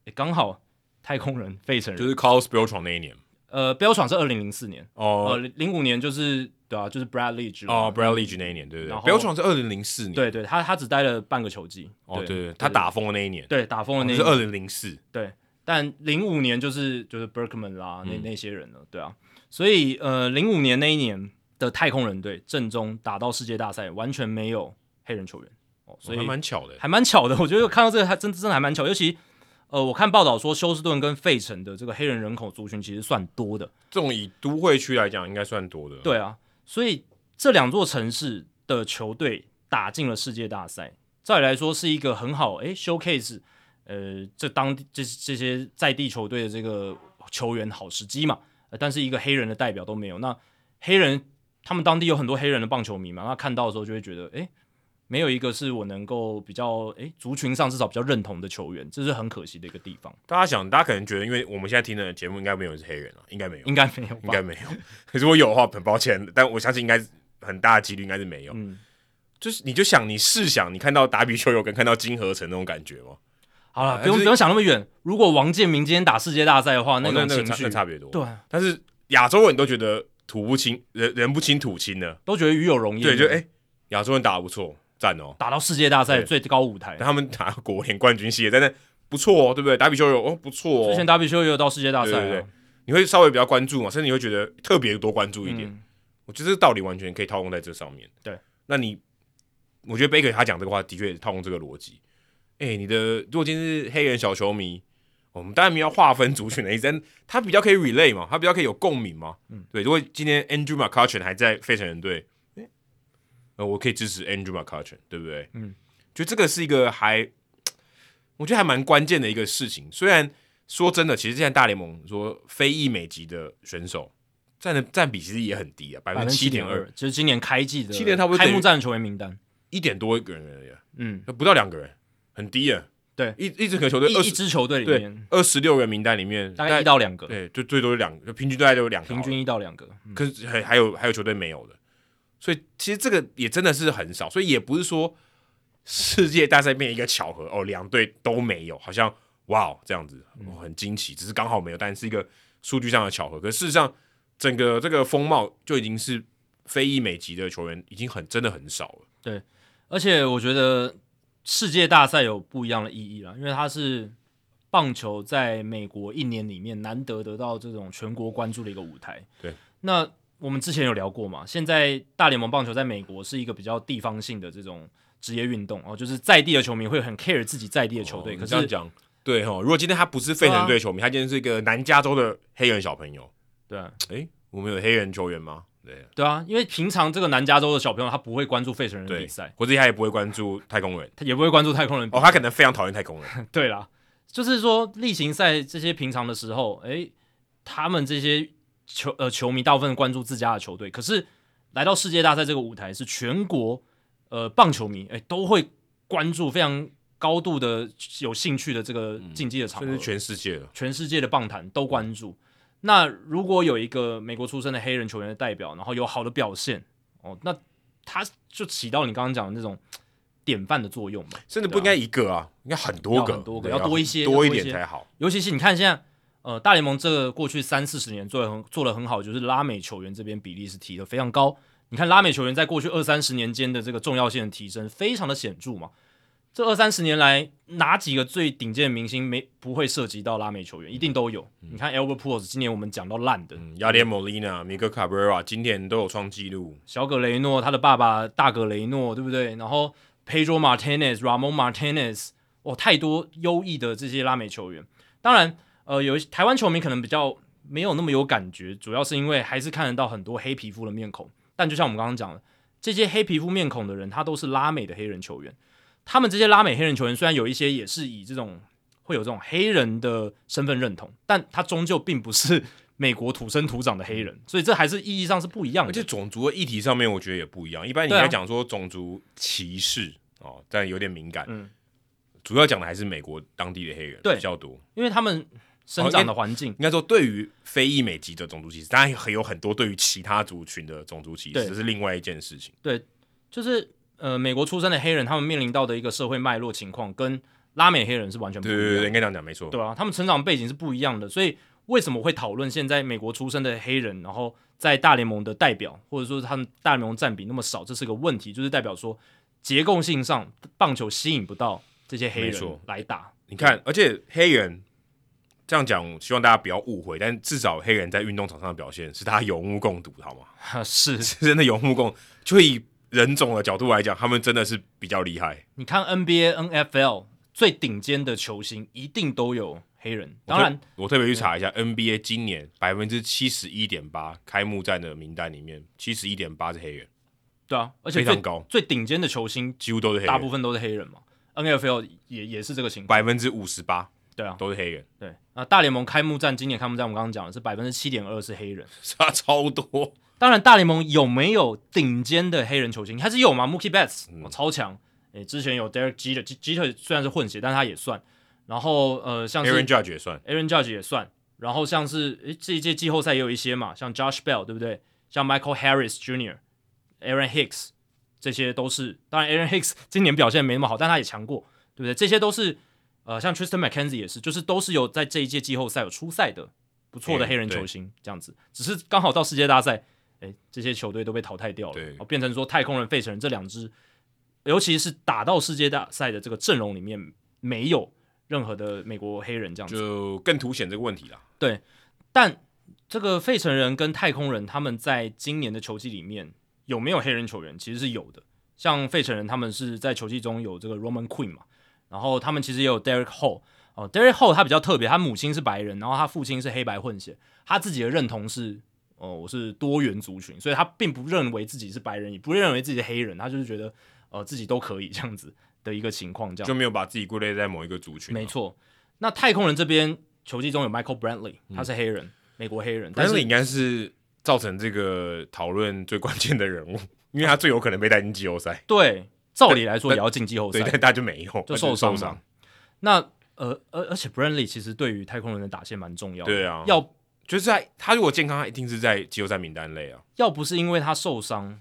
诶，刚好太空人费城人，就是 Carlos Beltran 那一年。呃，标闯是二零零四年。哦，呃，零五年就是对啊，就是 Brad Leach 哦，Brad Leach 那一年，对对对，标闯是二零零四年，对对，他他只待了半个球季，哦，对对，他打疯了那一年，对，打疯了那一年。是二零零四，对，但零五年就是就是 Berkman 啦，那那些人了，对啊，所以呃，零五年那一年的太空人队正中打到世界大赛，完全没有黑人球员，哦，所以还蛮巧的，还蛮巧的，我觉得看到这个还真真的还蛮巧，尤其。呃，我看报道说，休斯顿跟费城的这个黑人人口族群其实算多的。这种以都会区来讲，应该算多的。对啊，所以这两座城市的球队打进了世界大赛，照理来说是一个很好诶 showcase，呃，这当地这这些在地球队的这个球员好时机嘛。呃，但是一个黑人的代表都没有，那黑人他们当地有很多黑人的棒球迷嘛，那看到的时候就会觉得，哎。没有一个是我能够比较诶族群上至少比较认同的球员，这是很可惜的一个地方。大家想，大家可能觉得，因为我们现在听的节目应该没有人是黑人啊，应该没有，应该没有，应该没有。可是我有的话，很抱歉，但我相信应该很大的几率应该是没有。嗯，就是你就想，你试想，你看到达比修有跟看到金河成那种感觉吗？好了，不用不用想那么远。如果王建民今天打世界大赛的话，那种情绪差别多。对，但是亚洲人都觉得土不亲，人人不亲土亲的，都觉得与有荣焉。对，就哎，亚洲人打得不错，赞哦，打到世界大赛最高舞台，他们打国联冠军系列，真的不错哦，对不对？打比修有哦，不错哦。之前打比修也有到世界大赛，对对，你会稍微比较关注嘛，甚至你会觉得特别多关注一点。我觉得这个道理完全可以套用在这上面。对，那你，我觉得贝克他讲这个话的确也套用这个逻辑。哎、欸，你的如果今天是黑人小球迷，我们当然没有划分族群的意思，他比较可以 relate 嘛，他比较可以有共鸣嘛。嗯，对。如果今天 Andrew McCutchen 还在费城人队，呃，我可以支持 Andrew McCutchen，对不对？嗯，就这个是一个还，我觉得还蛮关键的一个事情。虽然说真的，其实现在大联盟说非裔美籍的选手占的占比其实也很低啊，百分之七点二，就是今年开季的七年差不多开幕战的球员名单一点多一个人而已，嗯，不到两个人。很低啊，对，一一支球队，一支球队里面，二十六人名单里面大概一到两个，对，就最多两个，平均大概都有两个，平均一到两个，可是还还有还有球队没有的，所以其实这个也真的是很少，所以也不是说世界大赛变一个巧合哦，两队都没有，好像哇这样子，很惊奇，只是刚好没有，但是一个数据上的巧合，可是事实上整个这个风貌就已经是非裔美籍的球员已经很真的很少了，对，而且我觉得。世界大赛有不一样的意义了，因为它是棒球在美国一年里面难得得到这种全国关注的一个舞台。对，那我们之前有聊过嘛？现在大联盟棒球在美国是一个比较地方性的这种职业运动哦，就是在地的球迷会很 care 自己在地的球队。哦、可是这样讲，对哦，如果今天他不是费城队球迷，啊、他今天是一个南加州的黑人小朋友，对、啊，诶，我们有黑人球员吗？对，对啊，因为平常这个南加州的小朋友他不会关注费城人的比赛，或者他也不会关注太空人，他也不会关注太空人。哦，他可能非常讨厌太空人。对啦，就是说例行赛这些平常的时候，诶，他们这些球呃球迷大部分关注自家的球队，可是来到世界大赛这个舞台是全国呃棒球迷诶都会关注非常高度的有兴趣的这个竞技的场合，全世界的全世界的棒坛都关注。那如果有一个美国出生的黑人球员的代表，然后有好的表现哦，那他就起到你刚刚讲的那种典范的作用嘛。甚至不应该一个啊，应该很多个，很多个，要多一些，多一点才好。尤其是你看现在，呃，大联盟这个过去三四十年做的很做的很好，就是拉美球员这边比例是提的非常高。你看拉美球员在过去二三十年间的这个重要性的提升，非常的显著嘛。这二三十年来，哪几个最顶尖的明星没不会涉及到拉美球员？一定都有。嗯、你看 Albert Pujols 今年我们讲到烂的，亚连莫利娜、米格卡布瑞拉今年都有创纪录。小葛雷诺，他的爸爸大葛雷诺，对不对？然后 Pedro Martinez、Ramon Martinez，哦，太多优异的这些拉美球员。当然，呃，有台湾球迷可能比较没有那么有感觉，主要是因为还是看得到很多黑皮肤的面孔。但就像我们刚刚讲的，这些黑皮肤面孔的人，他都是拉美的黑人球员。他们这些拉美黑人球员，虽然有一些也是以这种会有这种黑人的身份认同，但他终究并不是美国土生土长的黑人，所以这还是意义上是不一样的。而且种族的议题上面，我觉得也不一样。一般你在讲说种族歧视、啊、哦，但有点敏感。嗯，主要讲的还是美国当地的黑人比较多，因为他们生长的环境。应该说，对于非裔美籍的种族歧视，当然还有很多对于其他族群的种族歧视，这是另外一件事情。对，就是。呃，美国出生的黑人，他们面临到的一个社会脉络情况，跟拉美黑人是完全不一样的。对对对，应该这样讲没错。对啊，他们成长背景是不一样的，所以为什么会讨论现在美国出生的黑人，然后在大联盟的代表，或者说他们大联盟占比那么少，这是个问题，就是代表说结构性上棒球吸引不到这些黑人来打。你看，而且黑人这样讲，希望大家不要误会，但至少黑人在运动场上的表现是大家有目共睹，好吗？是，是真的有目共，就以。人种的角度来讲，他们真的是比较厉害。你看 NBA、NFL 最顶尖的球星一定都有黑人。当然，我特别去查一下 NBA 今年百分之七十一点八开幕战的名单里面，七十一点八是黑人。对啊，而且非常高。最顶尖的球星几乎都是黑人，大部分都是黑人嘛。NFL 也也是这个情况，百分之五十八。对啊，都是黑人。对啊，大联盟开幕战今年开幕战，我们刚刚讲的是百分之七点二是黑人，差超多。当然，大联盟有没有顶尖的黑人球星？还是有嘛？Mookie Betts、嗯、超强。诶，之前有 Derek Jeter，Jeter 虽然是混血，但他也算。然后呃，像是 Aaron Judge 也算，Aaron Judge 也算。然后像是诶，这一届季后赛也有一些嘛，像 Josh Bell 对不对？像 Michael Harris Jr.、Aaron Hicks，这些都是。当然，Aaron Hicks 今年表现没那么好，但他也强过，对不对？这些都是呃，像 Tristan McKenzie 也是，就是都是有在这一届季后赛有出赛的不错的黑人球星，这样子。只是刚好到世界大赛，哎，这些球队都被淘汰掉了，哦，变成说太空人、费城人这两支，尤其是打到世界大赛的这个阵容里面没有任何的美国黑人，这样子就更凸显这个问题了。对，但这个费城人跟太空人他们在今年的球季里面有没有黑人球员？其实是有的。像费城人他们是在球季中有这个 Roman Queen 嘛。然后他们其实也有 Derek Hall 哦，Derek Hall 他比较特别，他母亲是白人，然后他父亲是黑白混血，他自己的认同是哦，我是多元族群，所以他并不认为自己是白人，也不认为自己是黑人，他就是觉得呃自己都可以这样子的一个情况，这样就没有把自己归类在某一个族群。没错，那太空人这边球季中有 Michael Brantley，他是黑人，嗯、美国黑人，但是应该是造成这个讨论最关键的人物，因为他最有可能被带进季后赛。对。照理来说也要进季后赛，对，但他就没有，就受伤嘛。那呃，而而且 Brantley 其实对于太空人的打线蛮重要的。对啊，要就是在他如果健康，他一定是在季后赛名单内啊。要不是因为他受伤，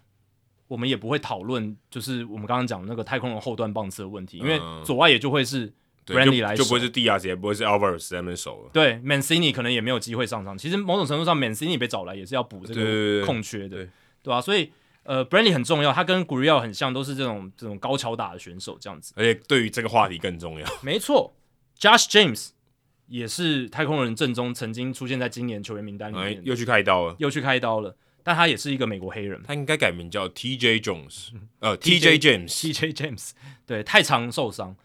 我们也不会讨论，就是我们刚刚讲那个太空人后段棒次的问题，因为左外也就会是 Brantley 来守，就不会是 Diaz，也不会是 Alvarez 在那边守了。对，Mancini 可能也没有机会上场。其实某种程度上，Mancini 被找来也是要补这个空缺的，对，吧？所以。呃，Brantley 很重要，他跟 Gurriel 很像，都是这种这种高桥打的选手，这样子。而且对于这个话题更重要。没错，Josh James 也是太空人正中曾经出现在今年球员名单里面，哎，又去开刀了，又去开刀了。但他也是一个美国黑人，他应该改名叫 TJ Jones，呃，TJ James，TJ James，对，太常受伤，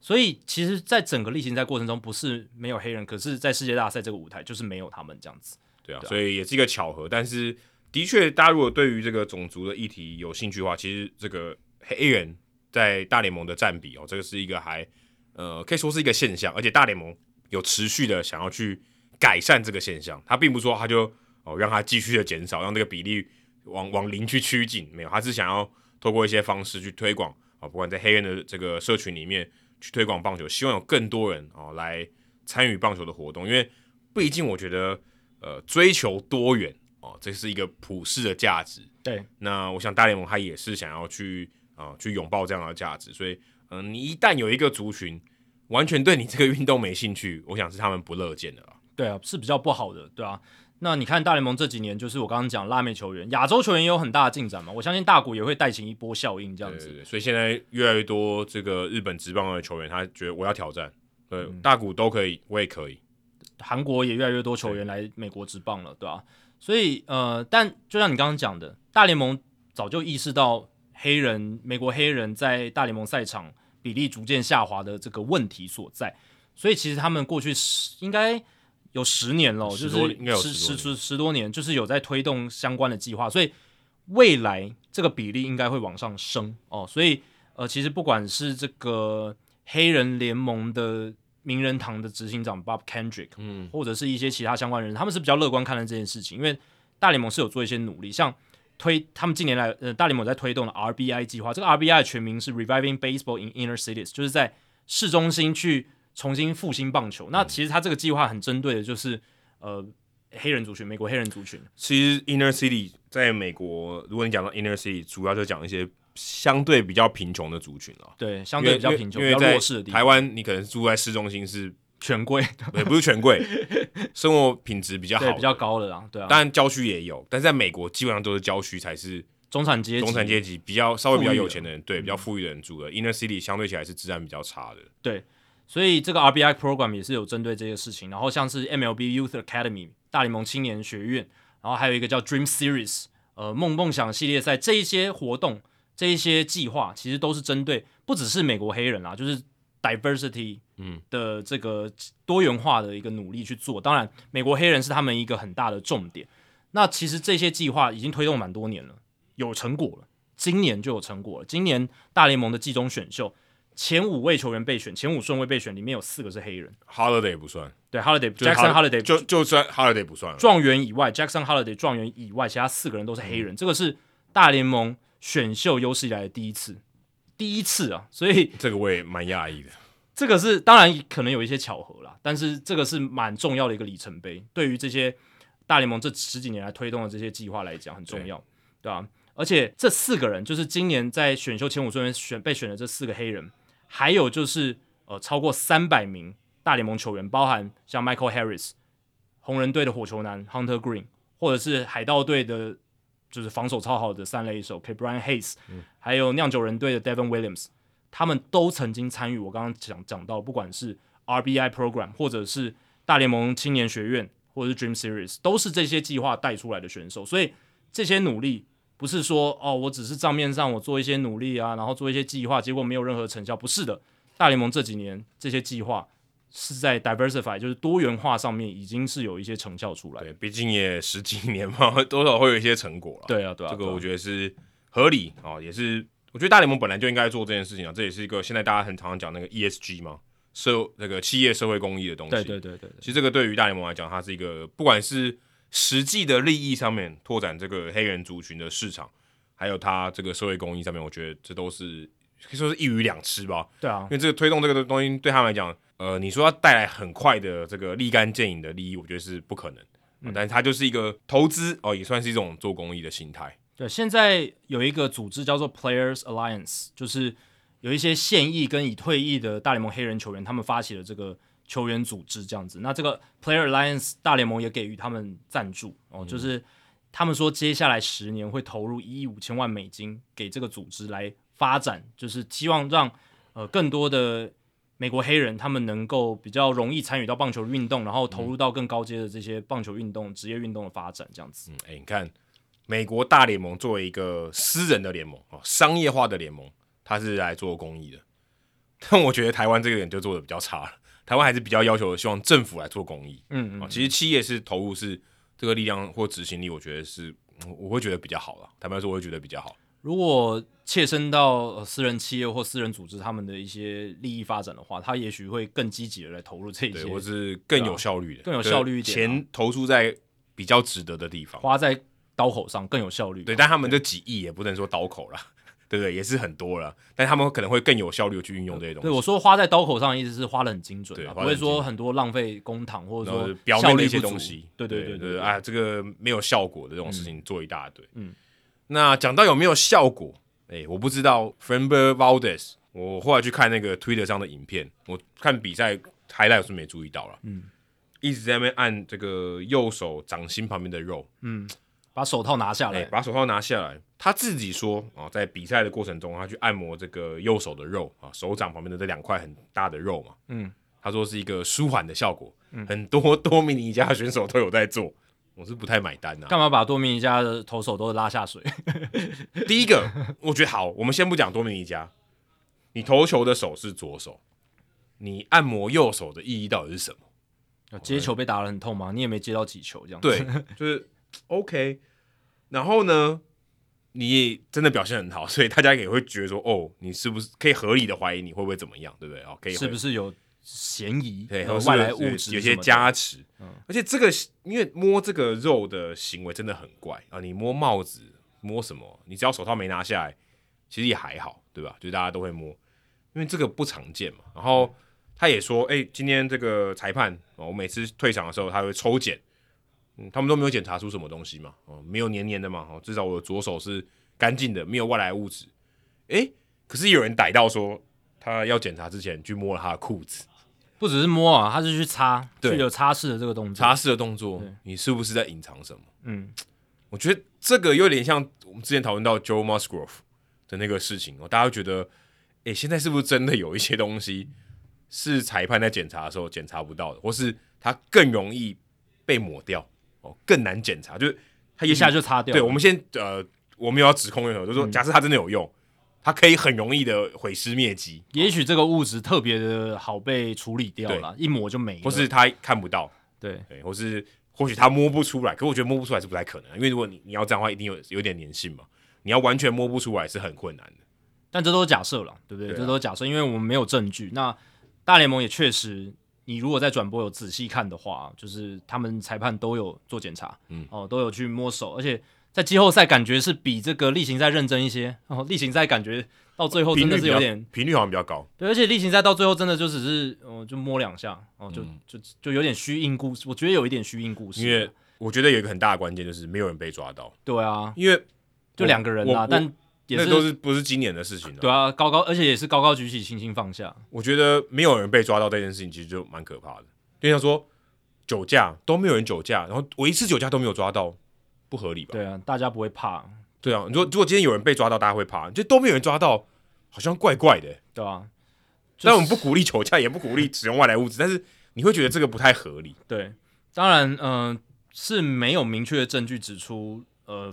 所以其实，在整个例行赛过程中，不是没有黑人，可是，在世界大赛这个舞台，就是没有他们这样子。对啊，对啊，所以也是一个巧合，但是。的确，大家如果对于这个种族的议题有兴趣的话，其实这个黑人在大联盟的占比哦，这个是一个还呃可以说是一个现象，而且大联盟有持续的想要去改善这个现象。他并不说他就哦让他继续的减少，让这个比例往往零去趋近，没有，他是想要透过一些方式去推广啊，不管在黑人的这个社群里面去推广棒球，希望有更多人哦来参与棒球的活动，因为毕竟我觉得呃追求多元。哦，这是一个普世的价值。对，那我想大联盟他也是想要去啊、呃，去拥抱这样的价值。所以，嗯、呃，你一旦有一个族群完全对你这个运动没兴趣，我想是他们不乐见的了。对啊，是比较不好的，对啊。那你看大联盟这几年，就是我刚刚讲拉美球员、亚洲球员也有很大的进展嘛。我相信大谷也会带起一波效应，这样子。对对对，所以现在越来越多这个日本职棒的球员，他觉得我要挑战，对，嗯、大谷都可以，我也可以。韩国也越来越多球员来美国职棒了，对吧、啊？所以，呃，但就像你刚刚讲的，大联盟早就意识到黑人、美国黑人在大联盟赛场比例逐渐下滑的这个问题所在。所以，其实他们过去十应该有十年了，就是十十十十多年，就是有在推动相关的计划。所以，未来这个比例应该会往上升哦。所以，呃，其实不管是这个黑人联盟的。名人堂的执行长 Bob Kendrick，嗯，或者是一些其他相关人，他们是比较乐观看待这件事情，因为大联盟是有做一些努力，像推他们近年来，呃，大联盟在推动的 RBI 计划，这个 RBI 的全名是 Reviving Baseball in Inner Cities，就是在市中心去重新复兴棒球。嗯、那其实他这个计划很针对的就是呃黑人族群，美国黑人族群。其实 Inner City 在美国，如果你讲到 Inner City，主要就讲一些。相对比较贫穷的族群了，对，相对比较贫穷、比较弱势的地方。台湾你可能住在市中心是权贵，也不是权贵，生活品质比较好，比较高的啦，对啊。当然郊区也有，但是在美国基本上都是郊区才是中产阶级，中产阶级比较稍微比较有钱的人，对，比较富裕的人住的。Inner City 相对起来是治安比较差的，对。所以这个 RBI program 也是有针对这些事情，然后像是 MLB Youth Academy 大联盟青年学院，然后还有一个叫 Dream Series 呃梦梦想系列赛这一些活动。这一些计划其实都是针对不只是美国黑人啦，就是 diversity 嗯的这个多元化的一个努力去做。当然，美国黑人是他们一个很大的重点。那其实这些计划已经推动蛮多年了，有成果了。今年就有成果了。今年大联盟的季中选秀前五位球员备选，前五顺位备选里面有四个是黑人。Holiday 不算，对 Holiday，Jackson Holiday 就就算 Holiday 不算。状元以外，Jackson Holiday 状元以外，其他四个人都是黑人。嗯、这个是大联盟。选秀有史以来的第一次，第一次啊！所以这个我也蛮讶异的。这个是当然可能有一些巧合啦，但是这个是蛮重要的一个里程碑，对于这些大联盟这十几年来推动的这些计划来讲很重要，对吧、啊？而且这四个人就是今年在选秀前五顺位选被选的这四个黑人，还有就是呃超过三百名大联盟球员，包含像 Michael Harris、红人队的火球男 Hunter Green，或者是海盗队的，就是防守超好的三垒手 K Bryan Hayes，、还有酿酒人队的 Devin Williams，他们都曾经参与我刚刚讲讲到，不管是 RBI Program 或者是大联盟青年学院，或者是 Dream Series，都是这些计划带出来的选手，所以这些努力。不是说哦，我只是账面上我做一些努力啊，然后做一些计划，结果没有任何成效。不是的，大联盟这几年这些计划是在 diversify，就是多元化上面已经是有一些成效出来。对，毕竟也十几年嘛，多少会有一些成果了。对啊，对啊，这个我觉得是合理啊、哦，也是我觉得大联盟本来就应该做这件事情啊。这也是一个现在大家很常常讲那个 ESG 嘛，社那个企业社会公益的东西。对对对对，对，其实这个对于大联盟来讲，它是一个不管是实际的利益上面拓展这个黑人族群的市场，还有它这个社会公益上面，我觉得这都是可以说是一鱼两吃吧。对啊，因为这个推动这个东西对他们来讲，呃，你说要带来很快的这个立竿见影的利益，我觉得是不可能。嗯，但是它就是一个投资哦，也算是一种做公益的心态。对，现在有一个组织叫做 Players Alliance，就是有一些现役跟已退役的大联盟黑人球员，他们发起了这个球员组织这样子。那这个 Player Alliance 大联盟也给予他们赞助哦，就是。他们说，接下来十年会投入一亿五千万美金给这个组织来发展，就是希望让呃更多的美国黑人他们能够比较容易参与到棒球运动，然后投入到更高阶的这些棒球运动、职业运动的发展，这样子。嗯，哎，你看，美国大联盟作为一个私人的联盟哦，商业化的联盟，它是来做公益的。但我觉得台湾这个点就做的比较差了，台湾还是比较要求希望政府来做公益。嗯嗯，其实企业是投入是。这个力量或执行力，我觉得是，我会觉得比较好了。坦白说，我会觉得比较好。如果切身到私人企业或私人组织他们的一些利益发展的话，他也许会更积极的来投入这些，或是更有效率的，更有效率一点，钱投出在比较值得的地方，花在刀口上更有效率。对，但他们这几亿也不能说刀口了。对不对？也是很多了，但他们可能会更有效率的去运用这些东西。对，我说花在刀口上的意思是花的很精准，对，不会说很多浪费公帑或者说表面的一些东西。对对对对，对，对，啊，这个没有效果的这种事情做一大堆。嗯，那讲到有没有效果？哎，我不知道。Framber Valdez，我后来去看那个 Twitter 上的影片，我看比赛 highlight 是没注意到了。嗯，一直在那边按这个右手掌心旁边的肉。嗯。把手套拿下来，把手套拿下来。他自己说啊，在比赛的过程中，他去按摩这个右手的肉啊，手掌旁边的这两块很大的肉嘛。嗯，他说是一个舒缓的效果。嗯，很多多米尼加选手都有在做，我是不太买单的。干嘛把多米尼加的投手都拉下水？第一个，我觉得好，我们先不讲多米尼加，你投球的手是左手，你按摩右手的意义到底是什么？接球被打得很痛吗？你也没接到几球，这样子。对，就是。OK，然后呢，你也真的表现很好，所以大家也会觉得说，哦，你是不是可以合理的怀疑你会不会怎么样，对不对？哦，可以是不是有嫌疑？对，和外来物质有些加持。嗯，而且这个因为摸这个肉的行为真的很怪啊，你摸帽子摸什么？你只要手套没拿下来，其实也还好，对吧？就大家都会摸，因为这个不常见嘛。然后他也说，哎，今天这个裁判，我每次退场的时候他会抽检。嗯，他们都没有检查出什么东西嘛，哦，没有黏黏的嘛，哦，至少我的左手是干净的，没有外来物质。诶，可是有人逮到说，他要检查之前去摸了他的裤子，不只是摸啊，他是去擦，对，有擦拭的这个动作，擦拭的动作，你是不是在隐藏什么？嗯，我觉得这个有点像我们之前讨论到 Joe Musgrove 的那个事情哦，大家觉得，诶，现在是不是真的有一些东西是裁判在检查的时候检查不到的，或是他更容易被抹掉？更难检查，就是他一下就擦掉。对，我们先呃，我们有要指控任何，就是说，假设它真的有用，它可以很容易的毁尸灭迹。也许这个物质特别的好被处理掉了，一抹就没了。或是他看不到，对对，或是或许他摸不出来。可我觉得摸不出来是不太可能，因为如果你你要这样的话，一定有有点粘性嘛。你要完全摸不出来是很困难的。但这都是假设了，对不对？对啊，这都是假设，因为我们没有证据。那大联盟也确实。你如果在转播有仔细看的话，就是他们裁判都有做检查，嗯，哦，都有去摸手，而且在季后赛感觉是比这个例行赛认真一些。哦，例行赛感觉到最后真的是有点频率好像比较高，对，而且例行赛到最后真的就只是，哦，就摸两下，哦，就、嗯、就就有点虚应故事，我觉得有一点虚应故事。因为我觉得有一个很大的关键就是没有人被抓到。对啊，因为就两个人啊，但也是那都是不是今年的事情了。对啊，高高，而且也是高高举起，轻轻放下。我觉得没有人被抓到这件事情，其实就蛮可怕的。就像说酒驾都没有人酒驾，然后我一次酒驾都没有抓到，不合理吧？对啊，大家不会怕。对啊，如果如果今天有人被抓到，大家会怕，就都没有人抓到，好像怪怪的。对啊，但我们不鼓励酒驾，也不鼓励使用外来物质，但是你会觉得这个不太合理。对，当然，嗯、呃，是没有明确的证据指出，呃。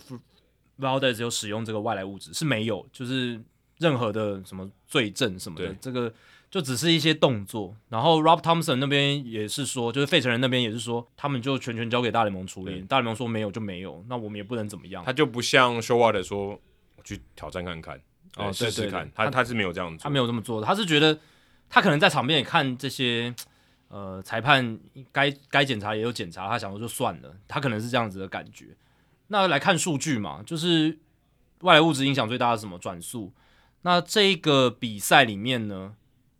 Valdez 有使用这个外来物质是没有，就是任何的什么罪证什么的，这个就只是一些动作。然后 Rob Thompson 那边也是说，就是费城人那边也是说，他们就全权交给大联盟处理。大联盟说没有就没有，那我们也不能怎么样。他就不像 Showalter 说，我去挑战看看，哦，试试看。他他是没有这样做，他没有这么做的。他是觉得他可能在场边也看这些，呃，裁判该该检查也有检查，他想说就算了。他可能是这样子的感觉。那来看数据嘛，就是外来物质影响最大的是什么？转速。那这个比赛里面呢，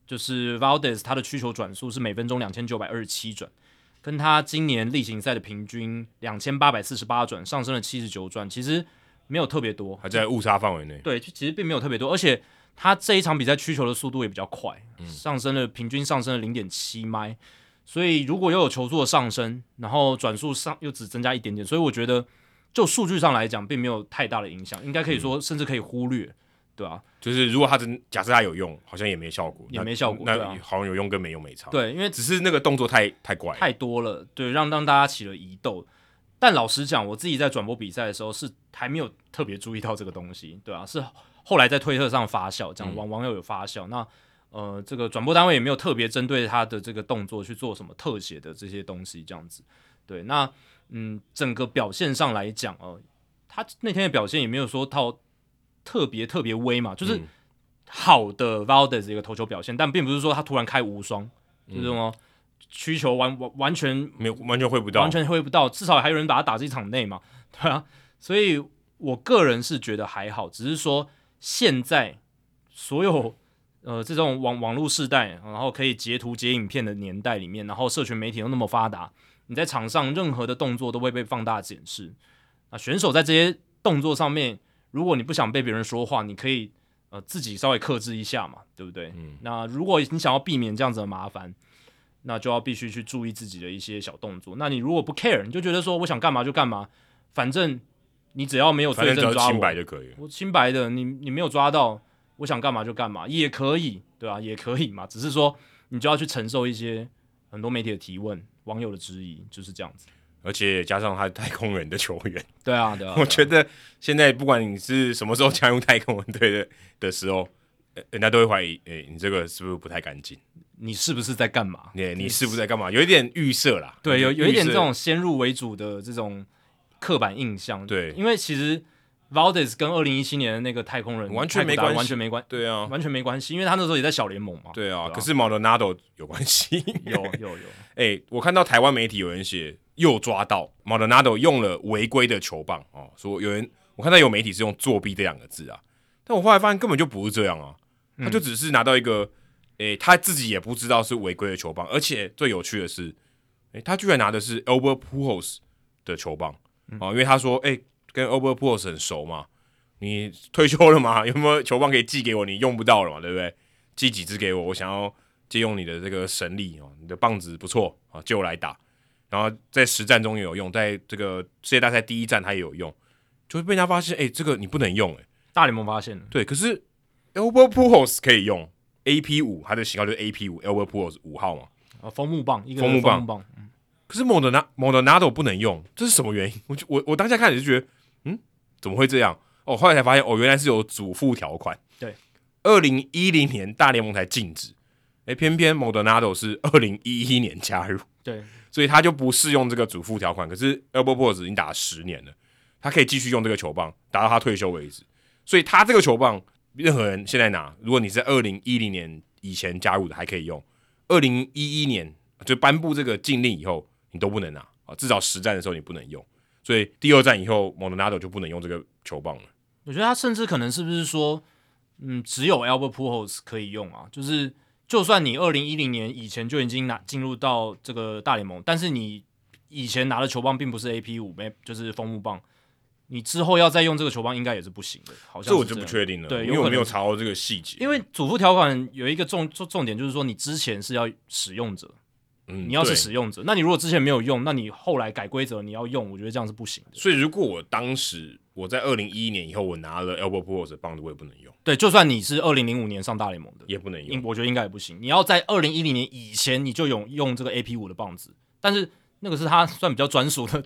就是 Valdez 他的曲球转速是每分钟两千九百二十七转，跟他今年例行赛的平均两千八百四十八转上升了七十九转，其实没有特别多，还在误差范围内。对，其实并没有特别多，而且他这一场比赛曲球的速度也比较快，嗯、上升了平均上升了零点七迈，所以如果又有球速的上升，然后转速上又只增加一点点，所以我觉得。就数据上来讲，并没有太大的影响，应该可以说，甚至可以忽略，嗯、对啊，就是如果他真假设他有用，好像也没效果，也没效果，那，那好像有用跟没用没差。对，因为只是那个动作太太怪，太多了，对，让让大家起了疑窦。但老实讲，我自己在转播比赛的时候是还没有特别注意到这个东西，对啊，是后来在推特上发酵，这样网网友有发酵，嗯、那呃，这个转播单位也没有特别针对他的这个动作去做什么特写的这些东西，这样子。对，那嗯，整个表现上来讲哦。呃他那天的表现也没有说到特别特别威嘛，就是好的 Valdez 一个投球表现，但并不是说他突然开无双，嗯、就是说需求完完完全没有完全挥不到，完全挥不到，至少还有人把他打进场内嘛，对啊，所以我个人是觉得还好，只是说现在所有呃这种网网络时代，然后可以截图截影片的年代里面，然后社群媒体又那么发达，你在场上任何的动作都会被放大检视。啊，选手在这些动作上面，如果你不想被别人说话，你可以呃自己稍微克制一下嘛，对不对？嗯。那如果你想要避免这样子的麻烦，那就要必须去注意自己的一些小动作。那你如果不 care，你就觉得说我想干嘛就干嘛，反正你只要没有罪证抓我，清白就可以。我清白的，你你没有抓到，我想干嘛就干嘛也可以，对吧？也可以嘛，只是说你就要去承受一些很多媒体的提问、网友的质疑，就是这样子。而且加上他是太空人的球员，对啊，对啊，我觉得现在不管你是什么时候加入太空人队的 的时候，人家都会怀疑，哎、欸，你这个是不是不太干净？你是不是在干嘛？你你是不是在干嘛？有一点预设啦，对，有有一点这种先入为主的这种刻板印象，对，因为其实 Valdez 跟二零一七年的那个太空人完全没关系，完全没关，对啊，完全没关系，因为他那时候也在小联盟嘛，对啊，可是 Maldonado 有关系，有 有有，哎、欸，我看到台湾媒体有人写。又抓到 Maldonado 用了违规的球棒哦，说有人我看到有媒体是用作弊这两个字啊，但我后来发现根本就不是这样啊，他就只是拿到一个诶、欸、他自己也不知道是违规的球棒，而且最有趣的是，诶、欸、他居然拿的是 Albert Pujols 的球棒哦，因为他说诶、欸、跟 Albert Pujols 很熟嘛，你退休了嘛？有没有球棒可以寄给我？你用不到了嘛，对不对？寄几支给我，我想要借用你的这个神力哦，你的棒子不错啊，借我来打。然后在实战中也有用，在这个世界大赛第一站他也有用，就会被人家发现，哎，这个你不能用，哎，大联盟发现了，对，可是 Albert Pujols 可以用 AP 五，它的型号就是 AP 五，Albert Pujols 五号嘛，啊，枫木棒，一个枫木棒，棒嗯、可是 Maldonado 不能用，这是什么原因？我就我我当下看也是觉得，嗯，怎么会这样？哦，后来才发现，哦，原来是有主副条款，对，二零一零年大联盟才禁止，哎，偏偏 Maldonado 是 二零一一年加入，对。所以他就不适用这个主副条款，可是 Albert Pujols 已经打了十年了，他可以继续用这个球棒打到他退休为止。所以他这个球棒，任何人现在拿，如果你是二零一零年以前加入的，还可以用；二零一一年就颁布这个禁令以后，你都不能拿啊，至少实战的时候你不能用。所以第二战以后，Maldonado 就不能用这个球棒了。我觉得他甚至可能是不是说，嗯，只有 Albert Pujols 可以用啊，就是。就算你二零一零年以前就已经拿进入到这个大联盟，但是你以前拿的球棒并不是 AP 五，没就是枫木棒，你之后要再用这个球棒，应该也是不行的。好像这我就不确定了，对，因为我没有查到这个细节。因为主副条款有一个重重重点，就是说你之前是要使用者，嗯，你要是使用者，那你如果之前没有用，那你后来改规则你要用，我觉得这样是不行的。所以如果我当时我在二零一一年以后我拿了 Albert Pujols 的棒子，我也不能用。对，就算你是二零零五年上大联盟的，也不能用。我觉得应该也不行。你要在二零一零年以前你就用用这个 AP 五的棒子，但是那个是他算比较专属的。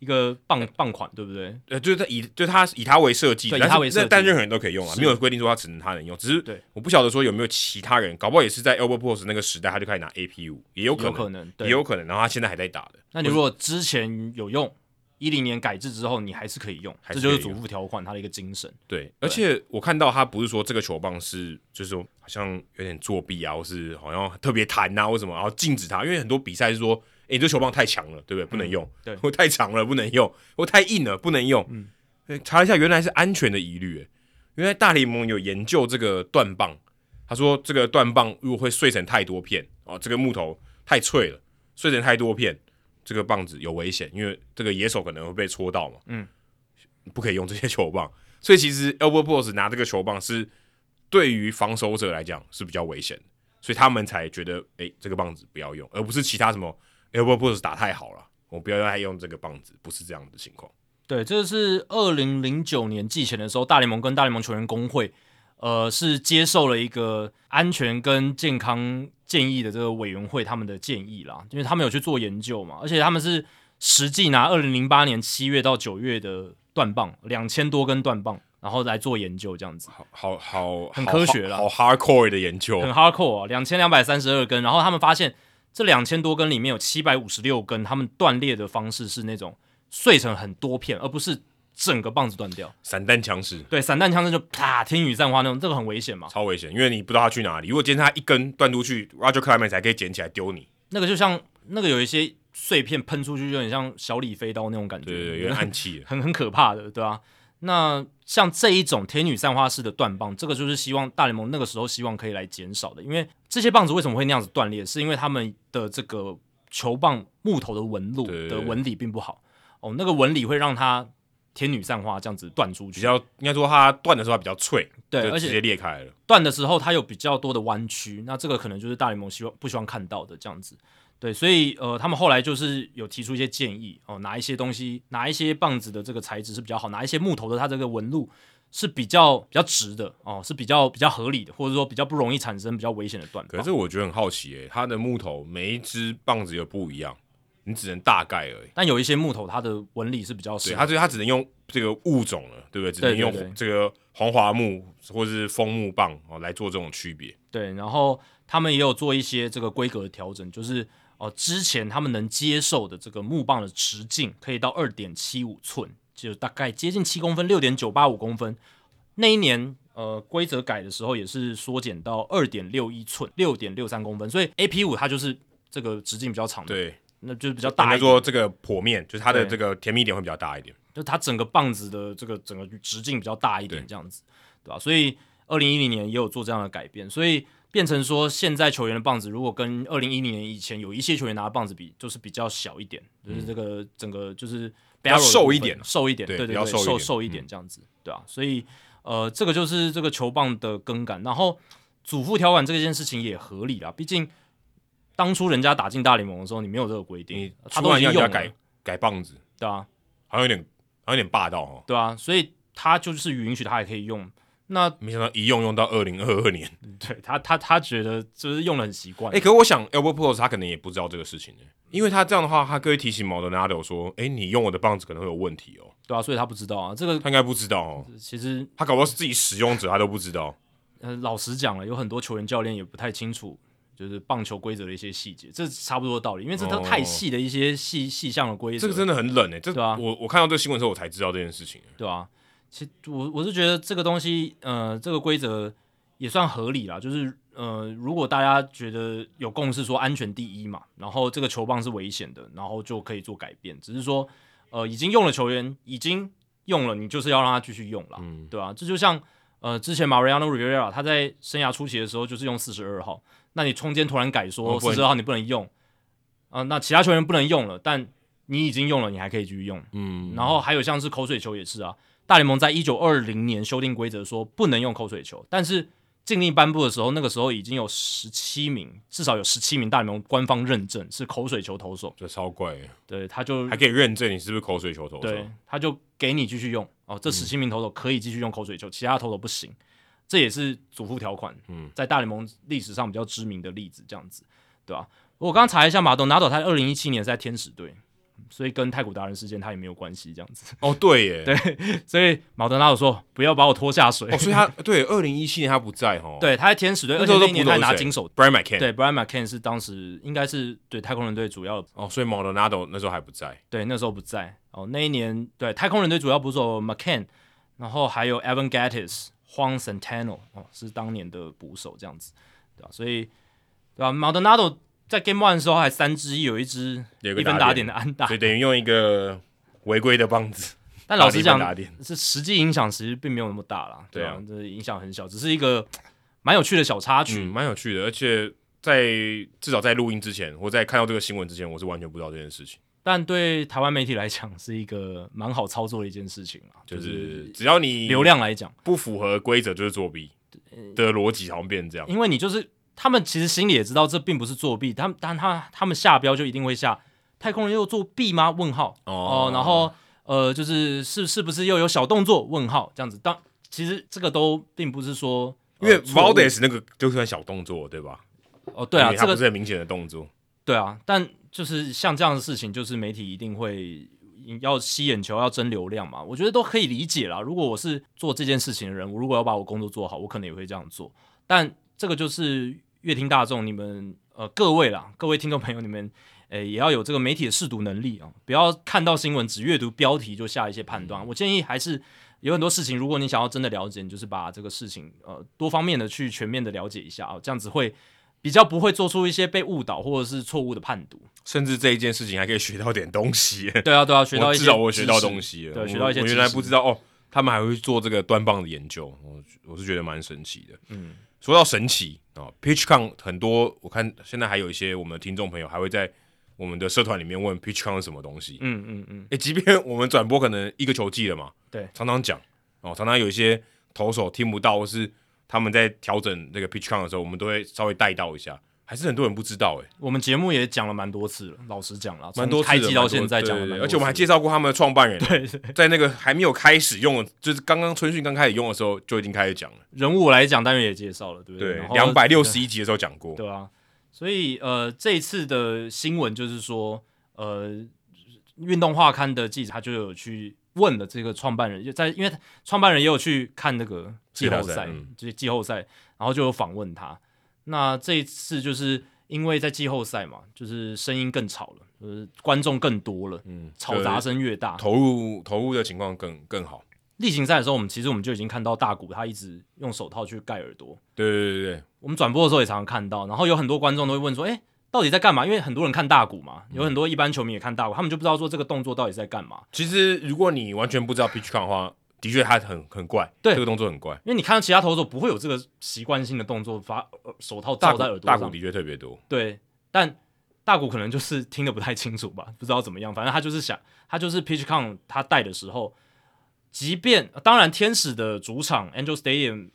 一个棒棒款，对不对？呃，就是他以就他以他为设计，以他为设计，但任何人都可以用啊，没有规定说他只能他能用。只是对，我不晓得说有没有其他人，搞不好也是在 Pujols 那个时代，他就开始拿 AP 五，也有可能，可能也有可能。然后他现在还在打的。那你如果之前有用，一零年改制之后，你还是可以用，这就是主副条款它的一个精神。对，而且我看到他不是说这个球棒是，就是说好像有点作弊啊，或是好像特别弹啊，或什么，然后禁止他，因为很多比赛是说。诶、欸，这球棒太强了，对不对？不能用。嗯、对，或太长了，不能用。或太硬了，不能用。嗯，查一下，原来是安全的疑虑。诶，原来大联盟有研究这个断棒，他说这个断棒如果会碎成太多片哦，这个木头太脆了，碎成太多片，这个棒子有危险，因为这个野手可能会被戳到嘛。嗯，不可以用这些球棒。所以其实 Albert Pujols 拿这个球棒是对于防守者来讲是比较危险的，所以他们才觉得，诶、欸，这个棒子不要用，而不是其他什么。Albert Pujols 打太好了，我不要再用这个棒子，不是这样的情况。对，这是二零零九年季前的时候，大联盟跟大联盟球员工会，呃，是接受了一个安全跟健康建议的这个委员会他们的建议啦，因为他们有去做研究嘛，而且他们是实际拿二零零八年七月到九月的断棒两千多根断棒，然后来做研究，这样子，好好好，很科学啦，好，好 hardcore 的研究，很 hardcore 啊，两千两百三十二根，然后他们发现。这两千多根里面有七百五十六根，他们断裂的方式是那种碎成很多片，而不是整个棒子断掉。散弹枪式，对，散弹枪式就啪，天雨散花那种，这个很危险嘛，超危险，因为你不知道它去哪里。如果今天它一根断出去，Roger Clemens 才可以捡起来丢你。那个就像那个有一些碎片喷出去，就很像小李飞刀那种感觉，对，对，对，有点暗器，很很可怕的，对吧、啊？那像这一种天女散花式的断棒，这个就是希望大联盟那个时候希望可以来减少的，因为这些棒子为什么会那样子断裂，是因为他们的这个球棒木头的纹路的纹理并不好。哦，那个纹理会让它天女散花这样子断出去，比较应该说它断的时候比较脆，对，而且直接裂开了。断的时候它有比较多的弯曲，那这个可能就是大联盟希望不希望看到的这样子。对，所以呃，他们后来就是有提出一些建议哦，拿一些东西，拿一些棒子的这个材质是比较好，拿一些木头的，它这个纹路是比较比较直的哦，是比较比较合理的，或者说比较不容易产生比较危险的断棒。可是我觉得很好奇诶，它的木头每一只棒子又不一样，你只能大概而已。但有一些木头它的纹理是比较深，它这它只能用这个物种了，对不对？只能用这个黄桦木或者是枫木棒哦来做这种区别。对，然后他们也有做一些这个规格的调整，就是。哦，之前他们能接受的这个木棒的直径可以到二点七五寸，就大概接近七公分，六点九八五公分。那一年，呃，规则改的时候也是缩减到二点六一寸，六点六三公分。所以 AP 五它就是这个直径比较长的，对，那就是比较大。应该说这个坡面，就是它的这个甜蜜点会比较大一点，就它整个棒子的这个整个直径比较大一点，这样子，对，对吧？所以二零一零年也有做这样的改变，所以。变成说，现在球员的棒子如果跟二零一零年以前有一些球员拿的棒子比，就是比较小一点，嗯、就是这个整个就是比较瘦一点，瘦一点，对对对，瘦瘦一点这样子，对啊，所以呃，这个就是这个球棒的更改，然后主副条款这件事情也合理啦，毕竟当初人家打进大联盟的时候，你没有这个规定，他都已经用了改改棒子，对啊，好像有点好像有点霸道哦，对啊，所以他就是允许他也可以用。那没想到一用用到二零二二年，对他他他觉得就是用的很习惯。哎、欸，可是我想 Albert Pujols 他可能也不知道这个事情呢，因为他这样的话，他可以提醒 Maldonado 说，哎、欸，你用我的棒子可能会有问题哦。对啊，所以他不知道啊，这个他应该不知道哦。其实他搞不好是自己使用者，他都不知道。呃，老实讲了，有很多球员教练也不太清楚，就是棒球规则的一些细节，这差不多的道理，因为这都太细的一些细细项的规则。这个真的很冷哎，这对啊，我我看到这个新闻之后，我才知道这件事情，对啊。其实我我是觉得这个东西，呃，这个规则也算合理啦。就是呃，如果大家觉得有共识说安全第一嘛，然后这个球棒是危险的，然后就可以做改变。只是说，呃，已经用了球员已经用了，你就是要让他继续用了，嗯，对吧、啊？这就像呃，之前 Mariano Rivera 他在生涯初期的时候就是用四十二号，那你中间突然改说四十二号你不能用啊、呃，那其他球员不能用了，但你已经用了，你还可以继续用。嗯，然后还有像是口水球也是啊，大联盟在一九二零年修订规则说不能用口水球，但是禁令颁布的时候，那个时候已经有十七名，至少有十七名大联盟官方认证是口水球投手，这超怪。对，他就还可以认证你是不是口水球投手，对，他就给你继续用。哦，这十七名投手可以继续用口水球，嗯、其他投手不行。这也是祖父条款，嗯，在大联盟历史上比较知名的例子，这样子，对吧、啊？我刚刚查一下，马东拿走他二零一七年是在天使队，所以跟太古达人事件他也没有关系，这样子。哦，对耶，对，所以马德纳多说不要把我拖下水。哦，所以他对二零一七年他不在哈，对，他在天使队，而且那一年他还拿金手。Brian McCann，对，Brian McCann 是当时应该是对太空人队主要哦，所以马德纳多那时候还不在，对，那时候不在哦，那一年对太空人队主要捕手 McCann，然后还有 Evan Gattis。Juan Centeno 哦，是当年的捕手这样子，对吧、啊？所以对吧、啊、Maldonado 在 Game One 的时候还三支有一支一分打点的安打，所以等于用一个违规的棒子。但老实讲，是实际影响其实并没有那么大啦。对啊，这影响很小，只是一个蛮有趣的小插曲，蛮、嗯、有趣的。而且在至少在录音之前，或在看到这个新闻之前，我是完全不知道这件事情。但对台湾媒体来讲，是一个蛮好操作的一件事情啊，就是只要你流量来讲不符合规则，就是作弊的逻辑，好像变成这样。因为你就是他们其实心里也知道这并不是作弊，他们但他他们下标就一定会下太空人又作弊吗？问号哦，哦，然后呃，就是是是不是又有小动作？问号这样子。当其实这个都并不是说，因为 Valdez 那个就算小动作，对吧？哦，对啊，这个是很明显的动作。对啊，但。就是像这样的事情，就是媒体一定会要吸眼球，要争流量嘛。我觉得都可以理解啦。如果我是做这件事情的人，我如果要把我工作做好，我可能也会这样做。但这个就是阅听大众，你们呃各位啦，各位听众朋友，你们诶、欸、也要有这个媒体的试读能力啊，不要看到新闻只阅读标题就下一些判断。我建议还是有很多事情，如果你想要真的了解，你就是把这个事情呃多方面的去全面的了解一下啊，这样子会。比较不会做出一些被误导或者是错误的判读，甚至这一件事情还可以学到点东西。对啊，对啊，学到一些，至少我学到东西了。对，学到一些。我原来不知道哦，他们还会做这个断棒的研究，我我是觉得蛮神奇的。嗯，说到神奇啊，PitchCom 很多，我看现在还有一些我们的听众朋友还会在我们的社团里面问 PitchCon 是什么东西。嗯嗯嗯。哎、欸，即便我们转播可能一个球季了嘛，对，常常讲哦，常常有一些投手听不到，或是他们在调整这个 PitchCon 的时候，我们都会稍微带到一下。还是很多人不知道哎、欸，我们节目也讲了蛮多次了，老实讲了，蛮多开机到现在讲了而且我们还介绍过他们的创办人，对，在那个还没有开始用，就是刚刚春训刚开始用的时候就已经开始讲了。人物来讲，当然也介绍了，对不对？对，两百六十一集的时候讲过，对啊。所以呃，这一次的新闻就是说，呃，运动画刊的记者他就有去问了这个创办人，就在因为创办人也有去看那个季后赛，就是季后赛，然后就有访问他。那这一次就是因为在季后赛嘛，就是声音更吵了，就是观众更多了，嗯，吵杂声越大，投入投入的情况更更好。例行赛的时候，我们其实我们就已经看到大谷他一直用手套去盖耳朵，对对对对，我们转播的时候也常常看到，然后有很多观众都会问说，哎，到底在干嘛？因为很多人看大谷嘛，有很多一般球迷也看大谷，他们就不知道说这个动作到底在干嘛。其实如果你完全不知道 PitchCom 的话。的确，他很很怪，对。这个动作很怪，因为你看到其他投手不会有这个习惯性的动作，把手套罩在耳朵上。大谷的确特别多，对，但大谷可能就是听得不太清楚吧，不知道怎么样，反正他就是想，他就是 PitchCon 他带的时候，即便当然天使的主场 Angel Stadium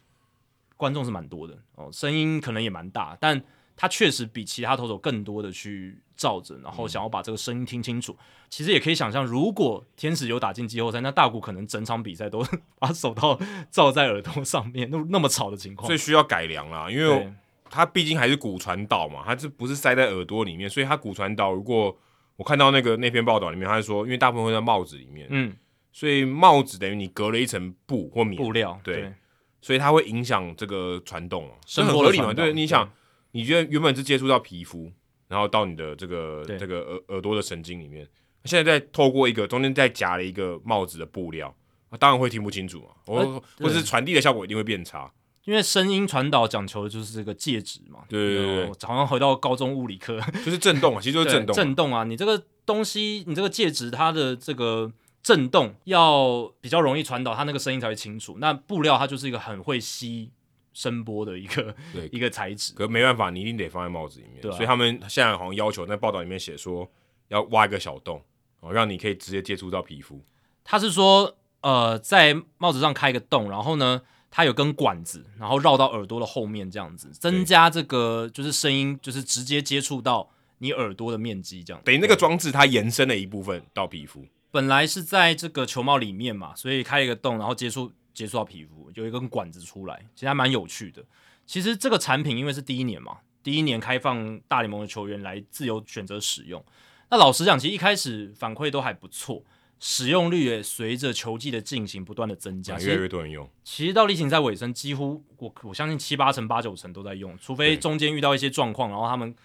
观众是蛮多的哦，声音可能也蛮大，但他确实比其他投手更多的去。照着，然后想要把这个声音听清楚。嗯、其实也可以想象，如果天使有打进季后赛，那大谷可能整场比赛都 把手套罩在耳朵上面，那那么吵的情况，所以需要改良啦。因为他毕竟还是骨传导嘛，他这不是塞在耳朵里面，所以他骨传导。如果我看到那个那篇报道里面，他是说，因为大部分会在帽子里面，嗯，所以帽子等于你隔了一层布或棉布料，对，对所以它会影响这个传动，很合理嘛。对，你想，你觉得原本是接触到皮肤。然后到你的这个这个耳耳朵的神经里面，现在再透过一个中间再夹了一个帽子的布料，当然会听不清楚嘛，或、呃、或是传递的效果一定会变差，因为声音传导讲求的就是这个介质嘛，对对对，好像回到高中物理课，就是震动啊，其实就是震动，震动啊，你这个东西，你这个介质它的这个震动要比较容易传导，它那个声音才会清楚。那布料它就是一个很会吸。声波的一个 对一个材质，可没办法，你一定得放在帽子里面。对啊、所以他们现在好像要求在报道里面写说要挖一个小洞，哦，让你可以直接接触到皮肤。他是说，呃，在帽子上开一个洞，然后呢，它有根管子，然后绕到耳朵的后面，这样子增加这个就是声音，就是直接接触到你耳朵的面积，这样。等于那个装置它延伸了一部分到皮肤。本来是在这个球帽里面嘛，所以开一个洞，然后接触接触到皮肤，有一根管子出来，其实还蛮有趣的。其实这个产品因为是第一年嘛，第一年开放大联盟的球员来自由选择使用。那老实讲，其实一开始反馈都还不错，使用率也随着球季的进行不断的增加，越来越多人用。其实到例行赛尾声，几乎我我相信七八成、八九成都在用，除非中间遇到一些状况，然后他们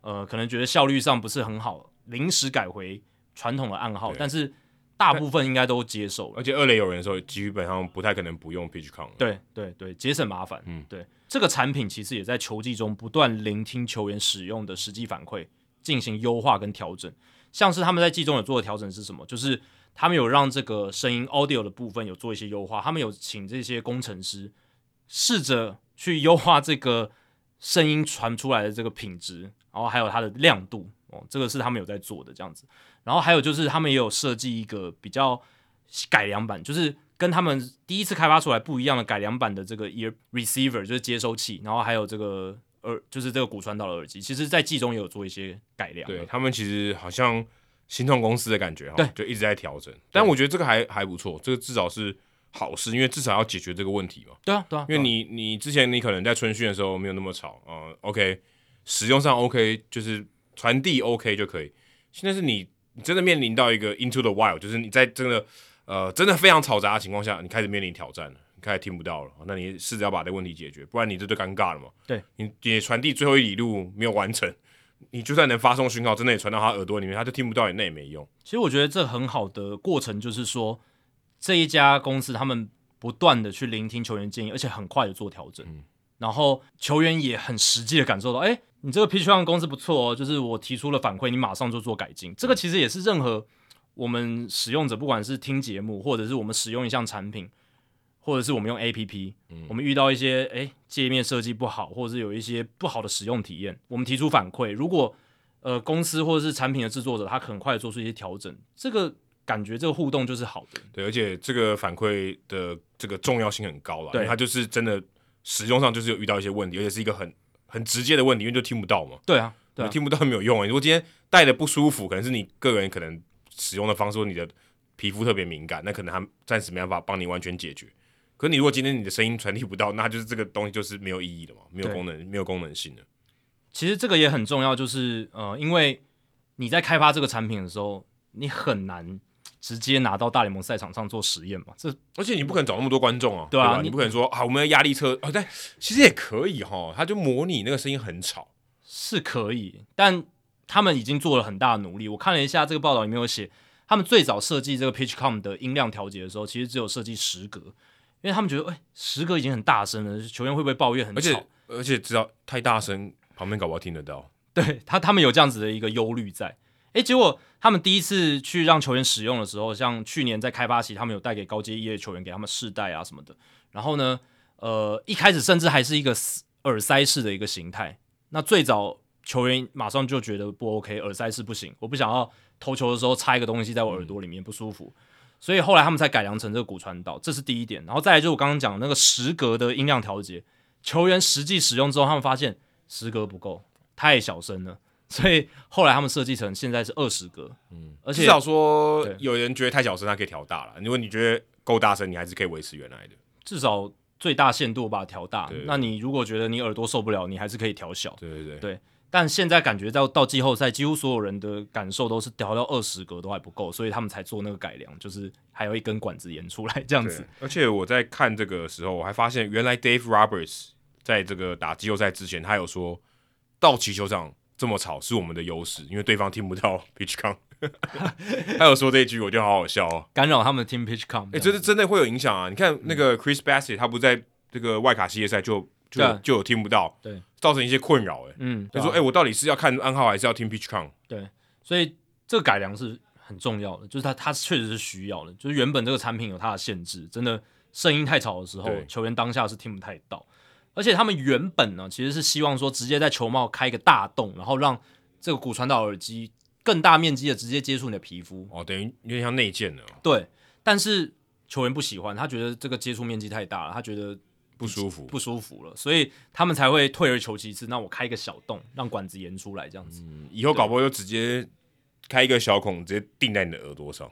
呃可能觉得效率上不是很好，临时改回传统的暗号，但是大部分应该都接受了。而且二垒有人的时候，基本上不太可能不用 PitchCom。对对对，节省麻烦。嗯，对，这个产品其实也在球季中不断聆听球员使用的实际反馈。进行优化跟调整，像是他们在季中有做的调整是什么？就是他们有让这个声音 audio 的部分有做一些优化，他们有请这些工程师试着去优化这个声音传出来的这个品质，然后还有它的亮度哦，这个是他们有在做的这样子。然后还有就是他们也有设计一个比较改良版，就是跟他们第一次开发出来不一样的改良版的这个 ear receiver，就是接收器，然后还有这个。耳就是这个骨传导的耳机，其实，在季中也有做一些改良。对他们其实好像新创公司的感觉哈，对，就一直在调整。但我觉得这个还还不错，这个至少是好事，因为至少要解决这个问题嘛。对啊，对啊。因为你你之前你可能在春训的时候没有那么吵啊、呃、，OK，使用上 OK，就是传递 OK 就可以。现在是你你真的面临到一个 Into the Wild，就是你在真的呃真的非常嘈杂的情况下，你开始面临挑战了。你开始听不到了，那你试着要把这个问题解决，不然你这就尴尬了嘛。对，你你传递最后一里路没有完成，你就算能发送讯号，真的也传到他耳朵里面，他就听不到你，那也没用。其实我觉得这很好的过程就是说，这一家公司他们不断的去聆听球员建议，而且很快的做调整，嗯、然后球员也很实际的感受到，哎，你这个 PitchCom 公司不错哦，就是我提出了反馈，你马上就做改进。这个其实也是任何我们使用者，不管是听节目，或者是我们使用一项产品。或者是我们用 APP，、嗯、我们遇到一些诶界面设计不好，或者是有一些不好的使用体验，我们提出反馈。如果呃公司或者是产品的制作者，他很快做出一些调整，这个感觉这个互动就是好的。对，而且这个反馈的这个重要性很高了，对，它就是真的使用上就是有遇到一些问题，而且是一个很很直接的问题，因为就听不到嘛。对啊，对啊，听不到没有用。如果今天戴的不舒服，可能是你个人可能使用的方式，或你的皮肤特别敏感，那可能他暂时没办法帮你完全解决。可你如果今天你的声音传递不到，那就是这个东西就是没有意义的嘛，没有功能，没有功能性的。其实这个也很重要，就是呃，因为你在开发这个产品的时候，你很难直接拿到大联盟赛场上做实验嘛。这而且你不可能找那么多观众啊，对啊，你，你不可能说啊，我们的压力测哦，对，其实也可以哈，他就模拟那个声音很吵，是可以，但他们已经做了很大的努力。我看了一下这个报道里面有写，他们最早设计这个 PitchCom 的音量调节的时候，其实只有设计十格。因为他们觉得，哎、欸，十格已经很大声了，球员会不会抱怨很吵？而且而且知道太大声，旁边搞不好听得到。对他，他们有这样子的一个忧虑在。哎、结果他们第一次去让球员使用的时候，像去年在开发期，他们有带给高阶一的球员给他们试戴啊什么的。然后呢，呃，一开始甚至还是一个耳塞式的一个形态。那最早球员马上就觉得不 OK，耳塞式不行，我不想要投球的时候插一个东西在我耳朵里面不舒服。所以后来他们才改良成这个骨传导，这是第一点。然后再来就是我刚刚讲的那个十格的音量调节，球员实际使用之后，他们发现十格不够，太小声了。所以后来他们设计成现在是二十格，嗯，而且至少说有人觉得太小声，他可以调大了。如果你觉得够大声，你还是可以维持原来的，至少最大限度把它调大。那你如果觉得你耳朵受不了，你还是可以调小。对对对，对。但现在感觉到到季后赛，几乎所有人的感受都是调到二十格都还不够，所以他们才做那个改良，就是还有一根管子延出来这样子。而且我在看这个时候，我还发现原来 Dave Roberts 在这个打季后赛之前，他有说道奇球场这么吵是我们的优势，因为对方听不到 PitchCom。他有说这一句，我就好好笑哦，干扰他们听 PitchCom。哎、欸，这是真的会有影响啊！你看那个 Chris Bassett，他不在这个外卡系列赛就。就就有听不到，对，造成一些困扰，哎，嗯，他说，哎、我到底是要看暗号还是要听 PitchCom？对，所以这个改良是很重要的，就是他他确实是需要的，就是原本这个产品有它的限制，真的声音太吵的时候，球员当下是听不太到，而且他们原本呢，其实是希望说直接在球帽开一个大洞，然后让这个骨传导耳机更大面积的直接接触你的皮肤。哦，等于有点像内建了。对，但是球员不喜欢，他觉得这个接触面积太大了，他觉得不舒服，不舒服了，所以他们才会退而求其次，那我开一个小洞，让管子延出来，这样子。嗯，以后搞不好就直接开一个小孔，直接钉在你的耳朵上。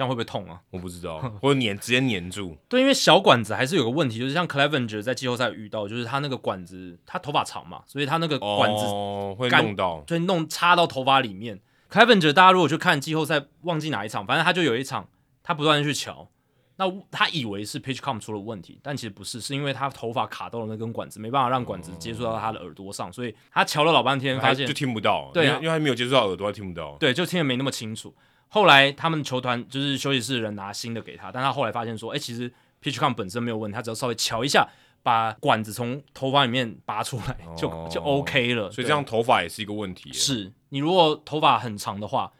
这样会不会痛啊？我不知道，或者粘直接粘住。对，因为小管子还是有个问题，就是像 Clevenger 在季后赛遇到，就是他那个管子，他头发长嘛，所以他那个管子哦会弄到，就弄插到头发里面。Clevenger 大家如果去看季后赛，忘记哪一场，反正他就有一场，他不断的去瞧，那他以为是 PitchCom 出了问题，但其实不是，是因为他头发卡到了那根管子，没办法让管子接触到他的耳朵上，所以他瞧了老半天，发现就听不到。对啊，因为他没有接触到耳朵，他听不到。对，就听得没那么清楚。后来他们球团就是休息室的人拿新的给他，但他后来发现说，哎、欸，其实 PitchCom 本身没有问题，他只要稍微瞧一下，把管子从头发里面拔出来，就、哦、就 OK 了。所以这样头发也是一个问题。是你如果头发很长的话，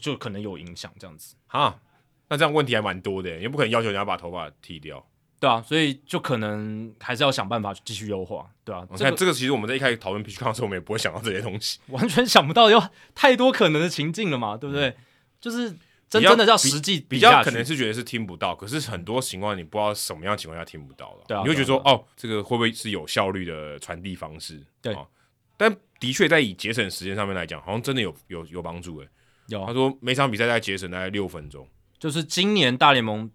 就可能有影响这样子。哈，那这样问题还蛮多的，也不可能要求人家把头发剃掉。对啊，所以就可能还是要想办法继续优化，对啊，你看这个其实我们在一开始讨论 PitchCom 的时候，我们也不会想到这些东西，完全想不到有太多可能的情境了嘛，对不对？嗯、就是。真真的叫实际比，比较可能是觉得是听不到，可是很多情况你不知道什么样情况下听不到了，对啊，你会觉得说、哦，这个会不会是有效率的传递方式？对、哦，但的确在以节省时间上面来讲，好像真的有有有帮助诶。有，他说每场比赛在节省大概六分钟，就是今年大联盟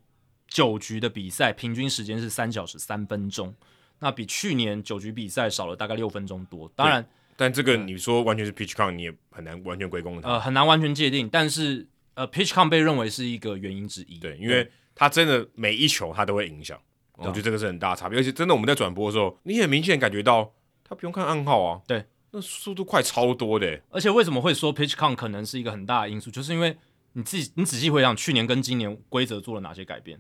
九局的比赛平均时间是三小时三分钟，那比去年九局比赛少了大概六分钟多。当然，但这个你说完全是 pitch count，你也很难完全归功他，呃，很难完全界定，但是。呃，PitchCom 被认为是一个原因之一。对，因为他真的每一球他都会影响，我觉得这个是很大的差别。而且真的我们在转播的时候，你很明显感觉到他不用看暗号啊，对，那速度快超多的。而且为什么会说 PitchCom 可能是一个很大的因素，就是因为你自己你仔细回想去年跟今年规则做了哪些改变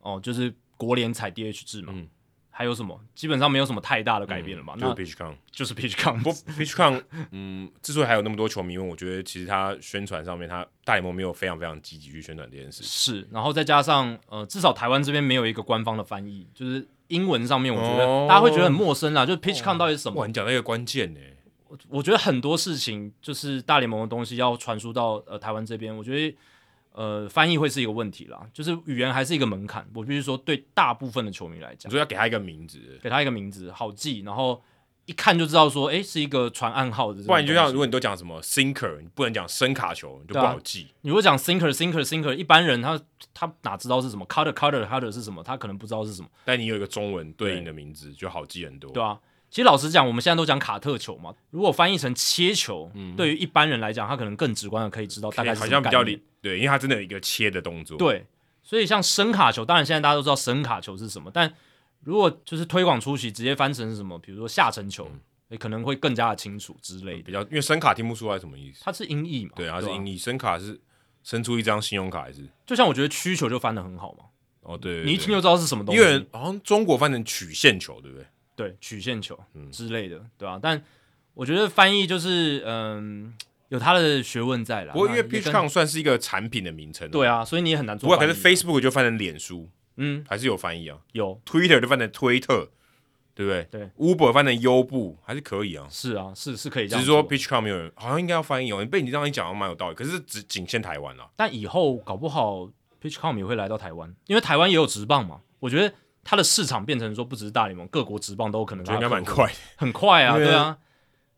哦，就是国联采 DH 制嘛。嗯还有什么？基本上没有什么太大的改变了嘛。嗯、就是 Pitchcon，就是 Pitchcon。不，Pitchcon，嗯，之所以还有那么多球迷问，我觉得其实他宣传上面，他大联盟没有非常非常积极去宣传这件事。是，然后再加上呃，至少台湾这边没有一个官方的翻译，就是英文上面，我觉得、哦、大家会觉得很陌生啊。就是 Pitchcon 到底是什么？哇，你讲到一个关键呢。我我觉得很多事情就是大联盟的东西要传输到呃台湾这边，我觉得。呃，翻译会是一个问题啦，就是语言还是一个门槛。我必须说，对大部分的球迷来讲，你说要给他一个名字，给他一个名字好记，然后一看就知道说，哎，是一个传暗号的。不然你就像，如果你都讲什么 sinker，你不能讲声卡球，你就不好记。啊、你如果讲 sinker sinker sinker，一般人他他哪知道是什么？cutter cutter cutter 是什么？他可能不知道是什么。但你有一个中文对应的名字，就好记很多。对啊。其实老实讲，我们现在都讲卡特球嘛。如果翻译成切球，嗯、对于一般人来讲，他可能更直观的可以知道大概是什么概念。好像比较对，因为他真的有一个切的动作。对，所以像声卡球，当然现在大家都知道声卡球是什么。但如果就是推广出去，直接翻成是什么，比如说下沉球，可能会更加的清楚之类的。比较，因为声卡听不出来什么意思。它是音译嘛？对，它是音译。声卡是伸出一张信用卡还是？就像我觉得曲球就翻得很好嘛。哦，对，你一听就知道是什么东西。因为好像中国翻成曲线球，对不对？对曲线球之类的，嗯、对吧、啊？但我觉得翻译就是嗯，有它的学问在啦。不过因为 PitchCom 算是一个产品的名称，对啊，所以你也很难做。不过可是 Facebook 就翻成脸书，嗯，还是有翻译啊。有 Twitter 就翻成推特，对不对？对，Uber 翻成优步还是可以啊。是啊，是是可以这样。只是说 PitchCom 没有人，好像应该要翻译哦。你被你这样一讲，蛮有道理。可是只仅限台湾啊。但以后搞不好 PitchCom 也会来到台湾，因为台湾也有直棒嘛。我觉得。它的市场变成说，不只是大联盟，各国职棒都有可能。应该蛮快，很快啊，对啊，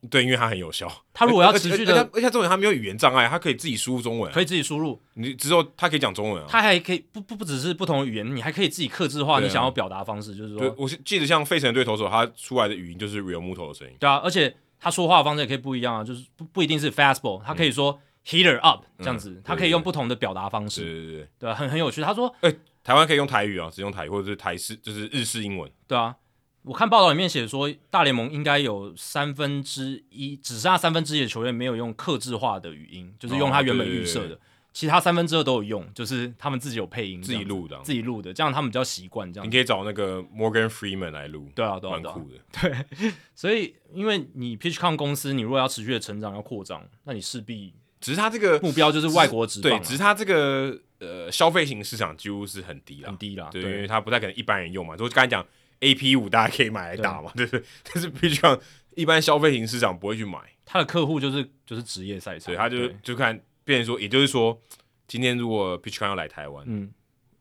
对，因为它很有效。它如果要持续的，而且重点它没有语言障碍，它可以自己输入中文，可以自己输入。你之后它可以讲中文啊，它还可以不不不只是不同的语言，你还可以自己克制化你想要表达方式，就是说，我记得像费城队投手，他出来的语音就是 Realmuto 的声音。对啊，而且他说话的方式也可以不一样啊，就是不不一定是 fastball，他可以说 heater up 这样子，他可以用不同的表达方式。对对对，对，很很有趣。他说，哎。台湾可以用台语啊，只用台语或者是台式，就是日式英文。对啊，我看报道里面写说，大联盟应该有三分之一，只剩下三分之一的球员没有用克制化的语音，就是用他原本预设的，哦、对对对，其他三分之二都有用，就是他们自己有配音，自己录的，自己录的，这样他们比较习惯这样。你可以找那个 Morgan Freeman 来录，对啊，对啊，蛮酷的。对，所以因为你 PitchCom 公司，你如果要持续的成长要扩张，那你势必只是他这个目标就是外国职棒，对，只是他这个。呃，消费型市场几乎是很低了，很低了，对，对，因为它不太可能一般人用嘛。就刚才讲 AP 五，大家可以买来打嘛，对不对？但是 PitchCom 一般消费型市场不会去买，他的客户就是就是职业赛场，对，他就就看，变成说，也就是说，今天如果 p i t c h c o n 要来台湾，嗯，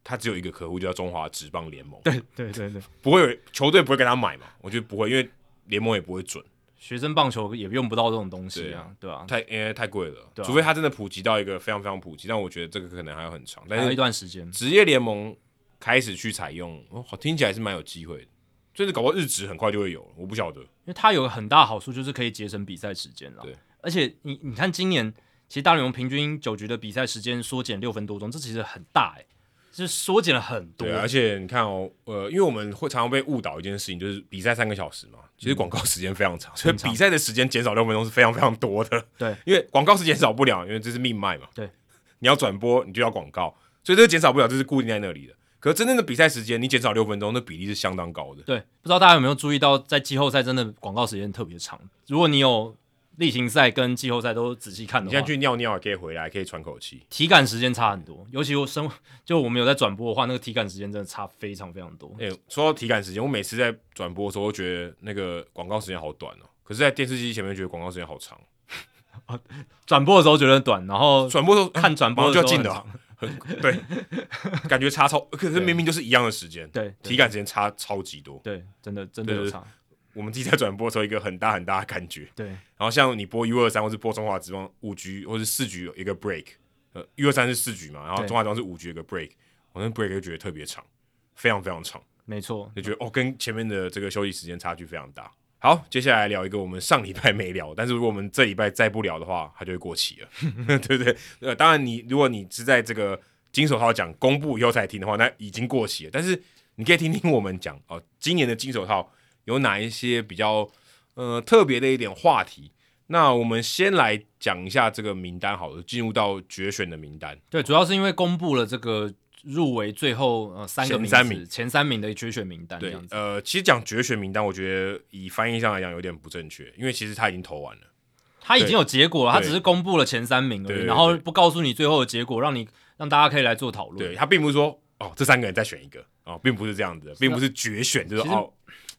他只有一个客户，就叫中华职棒联盟。对对对对，不会有球队不会跟他买嘛？我觉得不会，因为联盟也不会准。学生棒球也用不到这种东西啊，对吧、啊？太因为太贵了，啊、除非它真的普及到一个非常非常普及，但我觉得这个可能还要很长，但有一段时间。职业联盟开始去采用，哦，听起来是蛮有机会的，就是搞不好日职很快就会有，我不晓得，因为它有个很大好处就是可以节省比赛时间了。对，而且你你看今年其实大联盟平均九局的比赛时间缩减六分多钟，这其实很大哎、欸。是缩减了很多，对，而且你看哦，呃，因为我们会常常被误导一件事情，就是比赛三个小时嘛，其实广告时间非常长，嗯、所以比赛的时间减少六分钟是非常非常多的。对，因为广告是减少不了，因为这是命脉嘛。对，你要转播，你就要广告，所以这个减少不了，这是固定在那里的。可是真正的比赛时间，你减少六分钟，那比例是相当高的。对，不知道大家有没有注意到，在季后赛真的广告时间特别长。如果你有。例行赛跟季后赛都仔细看的话，你现在去尿尿也可以回来，可以喘口气。体感时间差很多，尤其我生 就我们有在转播的话，那个体感时间真的差非常非常多。哎、欸，说到体感时间，我每次在转播的时候，都觉得那个广告时间好短哦。可是，在电视机前面觉得广告时间好长。转播的时候觉得短，然后转播的时候看转播的时候就要近的，很对，感觉差超。可是明明就是一样的时间，对，体感时间差超级多。对，真的真的有差。我们自己在转播的时候，一个很大很大的感觉。对，然后像你播 U 二三，或是播中华职棒五局，或是四局有一个 break，呃，一二三是四局嘛，然后中华职棒是五局一个 break，我那 break 就觉得特别长，非常非常长。没错，就觉得哦，跟前面的这个休息时间差距非常大。好，接下来聊一个我们上礼拜没聊，但是如果我们这礼拜再不聊的话，它就会过期了，对不对？呃，当然你如果你是在这个金手套奖公布以后才听的话，那已经过期了。但是你可以听听我们讲哦，今年的金手套。有哪一些比较呃特别的一点话题？那我们先来讲一下这个名单好了，进入到决选的名单。对，主要是因为公布了这个入围最后呃三个名前三名前三名的决选名单。对，呃，其实讲决选名单，我觉得以翻译上来讲有点不正确，因为其实他已经投完了，他已经有结果了，他只是公布了前三名而已，然后不告诉你最后的结果，让你让大家可以来做讨论。对，他并不是说哦这三个人再选一个哦，并不是这样子的，并不是决选，就是哦。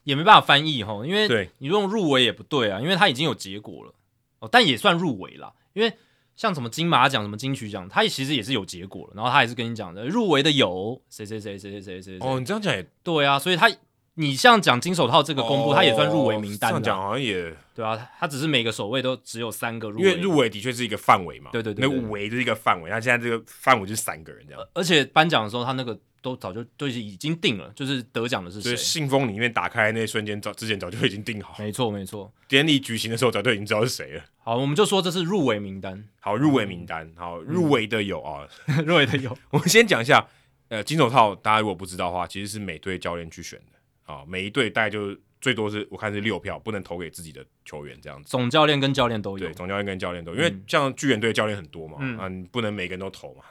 也没办法翻译哈，因为你用入围也不对啊，因为它已经有结果了。哦，但也算入围了，因为像什么金马奖、什么金曲奖，他其实也是有结果了，然后他也是跟你讲的，入围的有谁谁谁谁谁谁谁哦，你这样讲也对啊，所以他你像讲金手套这个公布，他也算入围名单，这样讲好像也对啊，他只是每个守卫都只有三个入围，因为入围的确是一个范围嘛，对对对，那围就是一个范围，他现在这个范围就是三个人这样，而且颁奖的时候他那个。都早就都已经定了，就是得奖的是谁？信封里面打开那一瞬间，早之前早就已经定好。没错，没错。典礼举行的时候，早就已经知道是谁了。好，我们就说这是入围名单。好，入围名单。好，入围的有啊，嗯、入围的有。我们先讲一下，呃，金手套，大家如果不知道的话，其实是每队教练去选的。啊，每一队大概就最多是我看是六票，不能投给自己的球员这样子。总教练跟教练都有。对，总教练跟教练都有，因为像巨人队教练很多嘛，嗯、啊，你不能每个人都投嘛。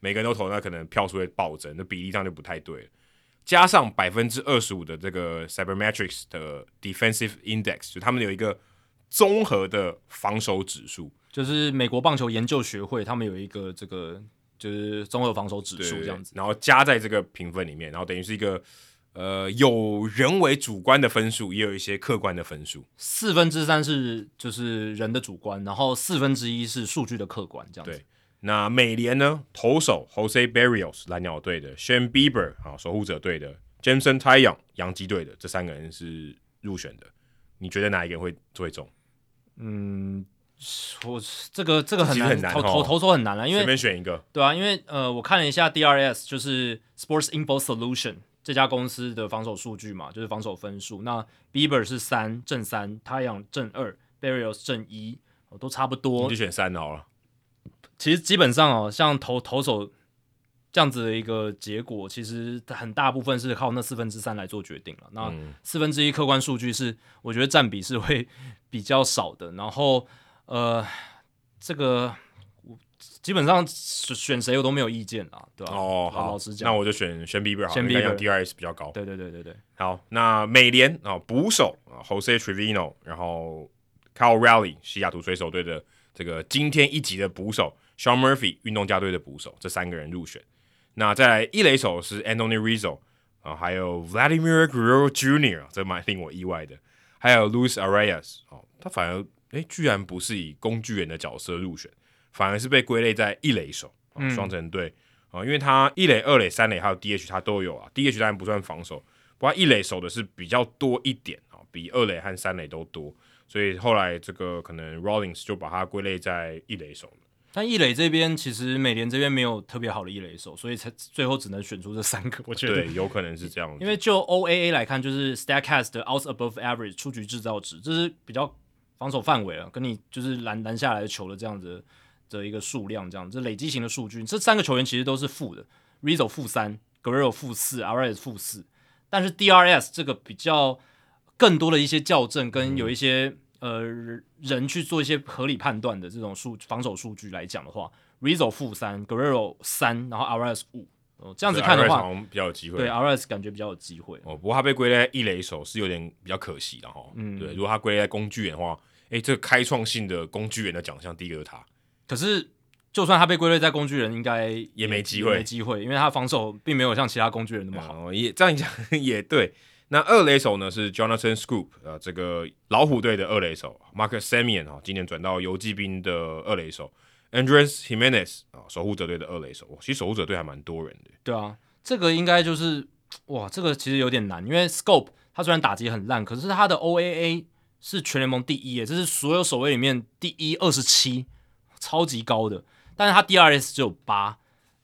每个人都投，那可能票数会暴增，那比例上就不太对了。加上百分之二十五的这个 Cybermetrics 的 Defensive Index，就他们有一个综合的防守指数，就是美国棒球研究学会他们有一个这个就是综合防守指数这样子，然后加在这个评分里面，然后等于是一个呃有人为主观的分数，也有一些客观的分数。四分之三是就是人的主观，然后四分之一是数据的客观，这样子。对。那美联呢？投手 Jose Barrios 蓝鸟队的，Shane Bieber 啊守护者队的，Jameson Taillon 洋基队的，这三个人是入选的。你觉得哪一个人会最重？嗯，我这个这个很难，很难投投投手很难了，因为随便选一个。对啊，因为呃，我看了一下 DRS，就是 Sports Info Solution 这家公司的防守数据嘛，就是防守分数。那 Bieber 是三正三，Taillon 正二，Barrios 正一，都差不多。你就选三好了。其实基本上哦，像投投手这样子的一个结果，其实很大部分是靠那四分之三来做决定了。那四分之一客观数据是，我觉得占比是会比较少的。然后呃，这个基本上选谁我都没有意见啊，对吧？哦，好，老实讲，那我就选选 Bieber 好，选 Bieber，DRS 比较高。对对对对对。好，那美联啊，捕手啊，Jose Trevino，然后 Cal Raleigh 西雅图水手队的这个今天一集的捕手。Sean Murphy 运动家队的捕手，这三个人入选。那在一垒手是 Anthony Rizzo 啊，还有 Vladimir Guerrero Jr.，这蛮令我意外的。还有 Luis Arias 哦，他反而诶，居然不是以工具人的角色入选，反而是被归类在一垒手，啊双城队啊，因为他一垒、二垒、三垒还有 DH 他都有啊，DH 当然不算防守，不过一垒守的是比较多一点啊，比二垒和三垒都多，所以后来这个可能 Rollings 就把他归类在一垒手了。但易垒这边其实美联这边没有特别好的易垒手，所以才最后只能选出这三个。我觉得对，有可能是这样。因为就 OAA 来看，就是 Statcast 的 Outs Above Average 出局制造值，这是比较防守范围啊，跟你就是拦拦下来的球的这样子的一个数量，这样这累积型的数据。这三个球员其实都是负的，Rizzo 负三，Guerrero 负四，Arraez 负四。但是 DRS 这个比较更多的一些校正跟有一些。嗯呃，人去做一些合理判断的这种数防守数据来讲的话，Rizzo 负三，Guerrero 三，然后 Arraez 五，哦，这样子看的话，比较有机会。对，Arraez 感觉比较有机会。哦，不过他被归在一垒手是有点比较可惜的哈。嗯，对，如果他归在工具人的话，诶，这个开创性的工具人的奖项，第一个是他。可是，就算他被归类在工具人，应该也，也没机会，没机会，因为他防守并没有像其他工具人那么好。哦，也这样讲 也对。那二垒手呢是 Jonathan Scoop，呃，这个老虎队的二垒手 Marcus Semien 啊，今年转到游骑兵的二垒手 Andres Gimenez 啊，守护者队的二垒手。其实守护者队还蛮多人的。对啊，这个应该就是哇，这个其实有点难，因为 Scoop 他虽然打击很烂，可是他的 OAA 是全联盟第一，这是所有守卫里面第一二十七，超级高的，但是他 DRS 只有八。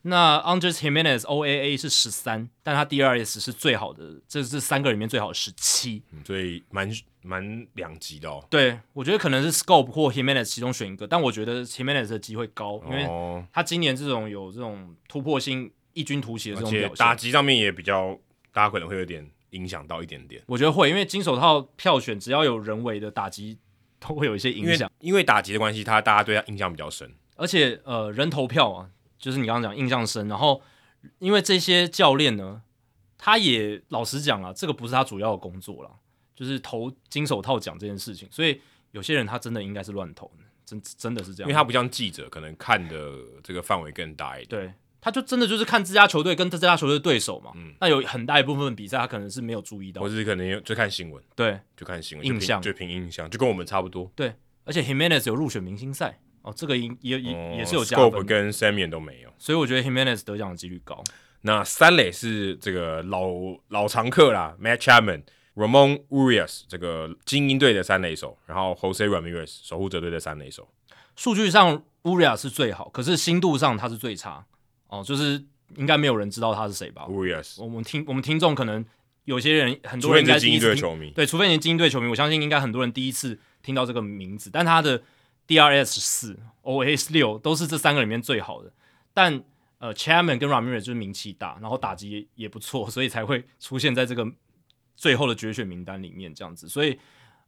那 Andres Jimenez OAA 是十三，但他 DRS 是最好的，这是三个里面最好的十七，所以蛮蛮两极的哦。对，我觉得可能是 Schoop 或 Jimenez 其中选一个，但我觉得 Jimenez 的机会高，因为他今年这种有这种突破性异军突起的这种表现，打击上面也比较，大家可能会有点影响到一点点。我觉得会，因为金手套票选只要有人为的打击，都会有一些影响，因为打击的关系，他大家对他印象比较深，而且呃人投票啊。就是你刚刚讲印象深，然后因为这些教练呢，他也老实讲了，这个不是他主要的工作了，就是投金手套奖这件事情，所以有些人他真的应该是乱投，真真的是这样，因为他不像记者，可能看的这个范围更大一点，对，他就真的就是看自家球队跟这家球队对手嘛，嗯，那有很大一部分比赛他可能是没有注意到，或是可能就看新闻，对，就看新闻，印象。就凭印象，就跟我们差不多，对，而且 Himenez 有入选明星赛。哦，这个也也、嗯、也是有加分，跟 Samian 都没有，所以我觉得 Himenez 得奖的几率高。那三垒是这个老老常客啦，Matt Chapman、Ramon Urias 这个精英队的三垒手，然后 Jose Ramirez 守护者队的三垒手。数据上 Urias 是最好，可是心度上他是最差。哦，就是应该没有人知道他是谁吧？Urias，我们听我们听众可能有些人很多人应该是精英队球迷，对，除非你是精英队球迷，我相信应该很多人第一次听到这个名字，但他的。DRS 四，OAS 六，都是这三个里面最好的。但呃，Chairman 跟 Ramirez 就是名气大，然后打击也也不错，所以才会出现在这个最后的决选名单里面这样子。所以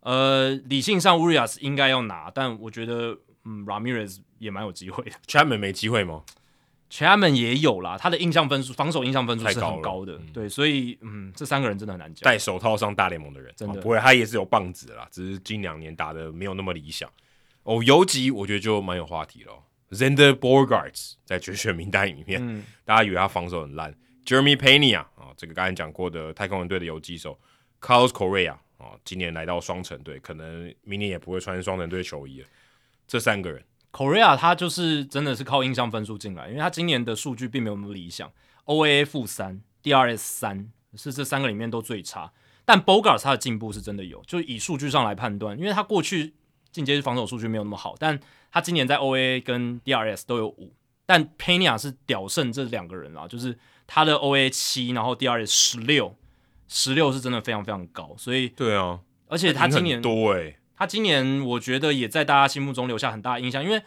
呃，理性上 Urias 应该要拿，但我觉得嗯，Ramirez 也蛮有机会的。Chairman 没机会吗？Chairman 也有啦，他的印象分数，防守印象分数是很高的。嗯、对，所以嗯，这三个人真的很难讲。戴手套上大联盟的人，真的、哦、不会，他也是有棒子的啦，只是近两年打的没有那么理想。哦，游击我觉得就蛮有话题了。Xander Bogaerts 在决选名单里面，嗯、大家以为他防守很烂。Jeremy Pena 啊、哦，这个刚才讲过的太空人队的游击手。Carlos Correa 啊、哦，今年来到双城队，可能明年也不会穿双城队球衣了。这三个人，Correa 他就是真的是靠印象分数进来，因为他今年的数据并没有那么理想，OAA 负三，DRS 三，是这三个里面都最差。但 Bogaerts 他的进步是真的有，就以数据上来判断，因为他过去。进阶防守数据没有那么好，但他今年在 OAA 跟 DRS 都有五，但 Pena 是屌胜这两个人啦，就是他的 OAA 七，然后 DRS 十六，十六是真的非常非常高，所以对啊，而且他今年多诶，他今年我觉得也在大家心目中留下很大的印象，因为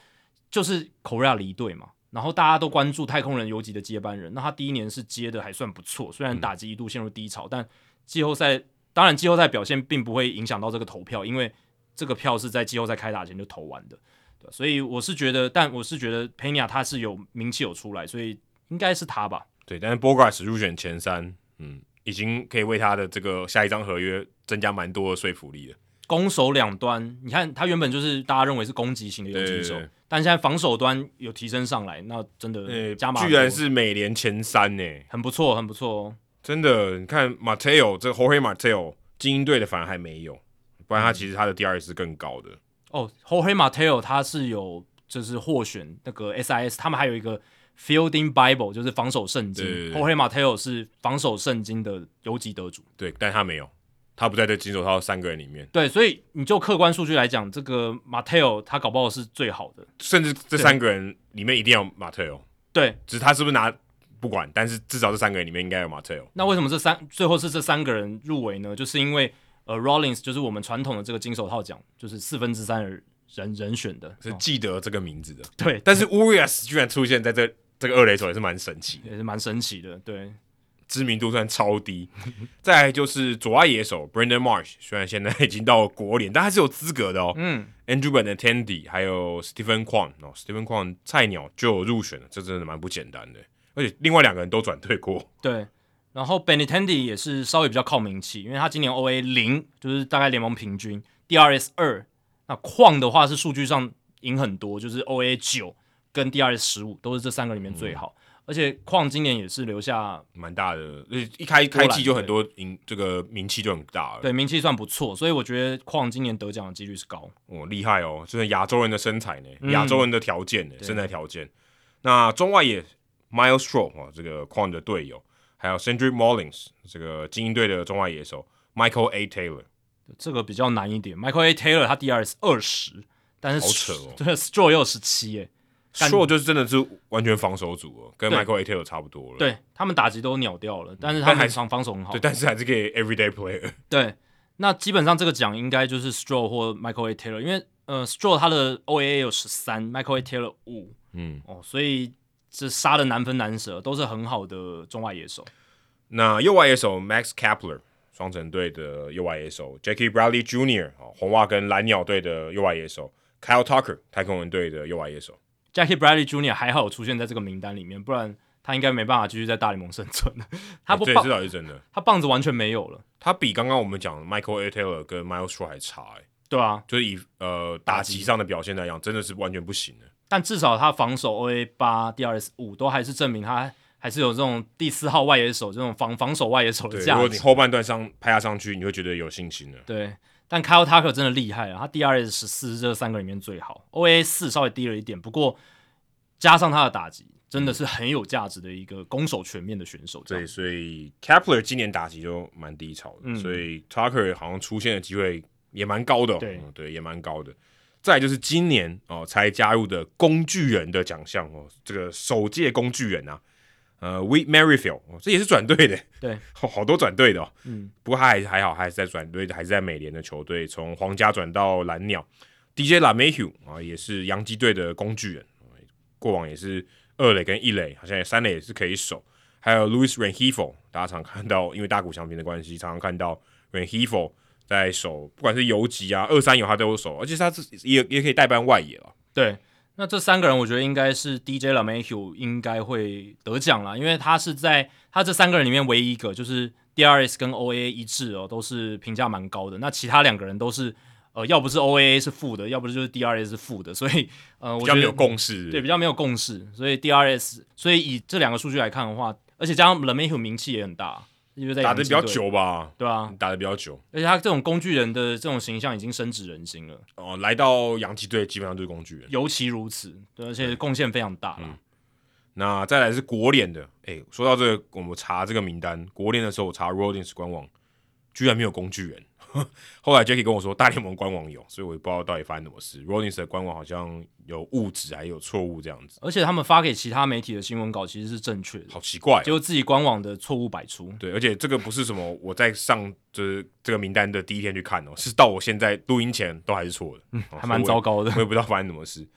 就是 Correa 离队嘛，然后大家都关注太空人游击的接班人，那他第一年是接的还算不错，虽然打击一度陷入低潮，嗯、但季后赛当然季后赛表现并不会影响到这个投票，因为。这个票是在季后赛开打前就投完的，对，所以我是觉得，但我是觉得佩尼亚他是有名气有出来，所以应该是他吧。对，但是 Bogaerts 入选前三，嗯，已经可以为他的这个下一张合约增加蛮多的说服力了。攻守两端，你看他原本就是大家认为是攻击型的游击手，但现在防守端有提升上来，那真的加码，居然是美联前三呢，很不错，很不错哦。真的，你看 Mateo 这个 Jorge Mateo 精英队的反而还没有。不然他其实他的 DRS 是更高的哦，Jorge Mateo 他是有就是获选那个 SIS，他们还有一个 Fielding Bible，就是防守圣经。Jorge Mateo 是防守圣经的游击得主，对，但他没有，他不在这金手套三个人里面。对，所以你就客观数据来讲，这个 Mateo 他搞不好是最好的，甚至这三个人里面一定要 Mateo。对，只是他是不是拿不管，但是至少这三个人里面应该有 Mateo。那为什么这三最后是这三个人入围呢？就是因为呃 Rollins 就是我们传统的这个金手套奖，就是四分之三的人人选的，是记得这个名字的。对，但是 Urias 居然出现在这这个二垒手也是蛮神奇，也是蛮神奇的。对，知名度算超低。再来就是左外野手 Brandon Marsh，虽然现在已经到了国联，但还是有资格的哦。嗯，Andrew Benintendi 还有 Stephen Kwan 哦，Stephen Kwan 菜鸟就有入选了，这真的蛮不简单的。而且另外两个人都转队过。对，然后 Benintendi 也是稍微比较靠名气，因为他今年 OA 零，就是大概联盟平均，DRS 二。那矿的话是数据上赢很多，就是 OA 九跟 DRS 十五都是这三个里面最好。嗯、而且矿今年也是留下蛮大的，一开开季就很多赢，这个名气就很大了。对，名气算不错，所以我觉得矿今年得奖的几率是高。哦，厉害哦，就是亚洲人的身材呢，亚洲人的条件呢，嗯、身材条件。那中外野 Miles Straw 啊，这个矿的队友，还有 Cedric Mullins 这个精英队的中外野手 Michael A Taylor。这个比较难一点，Michael A. Taylor 他 DRS 二十，但是好扯哦，对，Straw 也有十七耶，Straw 就是真的是完全防守组哦，跟 Michael A. Taylor 差不多了，对他们打击都鸟掉了，但是他们防防守很好，对，但是还是可以 Everyday Player，对，那基本上这个奖应该就是 Straw 或 Michael A. Taylor，因为呃 Straw 他的 OAA 有十三，Michael A. Taylor 五，嗯，哦，所以这杀的难分难舍，都是很好的中外野手，那右外野手 Max Kepler。双城队的右外野手 Jackie Bradley Jr. 啊，红袜跟蓝鸟队的右外野手 Kyle Tucker，太空人队的右外野手 Jackie Bradley Jr. 还好有出现在这个名单里面，不然他应该没办法继续在大联盟生存。他不，这至少是真的，他棒子完全没有了。他比刚刚我们讲的 Michael A. Taylor 跟 Miles Straw 还差哎、欸。对啊，就是以呃打击上的表现来讲，真的是完全不行的。但至少他防守 OA 八、DRS 五都还是证明他。还是有这种第四号外野手这种防防守外野手的价值。如果你后半段上拍他上去，你会觉得有信心的。对，但 Kyle Tucker 真的厉害啊！他 DRS 十四这三个里面最好，OA 四稍微低了一点，不过加上他的打击，真的是很有价值的一个攻守全面的选手。对，所以 Kepler 今年打击就蛮低潮的，嗯、所以 Tucker 好像出现的机会也蛮高的、哦。对、嗯，对，也蛮高的。再就是今年哦才加入的工具人的奖项哦，这个首届工具人啊。呃，Whit Merrifield，这也是转队的，对，好多转队的哦。嗯，不过他还还好，还是在转队的，还是在美联的球队，从皇家转到蓝鸟。DJ LaMahieu 啊，也是洋基队的工具人，过往也是二垒跟一垒，好像也三垒也是可以守。还有 Louis r e n h i f o 大家常看到，因为大谷翔平的关系，常常看到 Rengifo 在守，不管是游击啊、二三游他都有守，而且他是也也可以代班外野了。对。那这三个人，我觉得应该是 DJ LeMahieu 应该会得奖了，因为他是在他这三个人里面唯一一个，就是 DRS 跟 OAA 一致哦，都是评价蛮高的。那其他两个人都是呃，要不是 OAA 是负的，要不是就是 DRS 是负的，所以呃，我觉得比较没有共识，对，比较没有共识。所以 DRS，所以以这两个数据来看的话，而且加上 LeMahieu 名气也很大。打的比较久吧，对啊，打的比较久，而且他这种工具人的这种形象已经深植人心了。哦，来到洋基队基本上都是工具人，尤其如此，对，而且贡献非常大。嗯，那再来是国联的，哎、欸，说到这个，我们查这个名单，国联的时候我查 Rollins 官网，居然没有工具人。后来 Jacky 跟我说，大联盟官网有，所以我也不知道到底发生什么事。Rollins 的官网好像有误植，还有错误这样子。而且他们发给其他媒体的新闻稿其实是正确的，好奇怪、啊，就自己官网的错误百出。对，而且这个不是什么我在上就是这个名单的第一天去看哦，是到我现在录音前都还是错的，嗯，还蛮糟糕的。我也不知道发生什么事，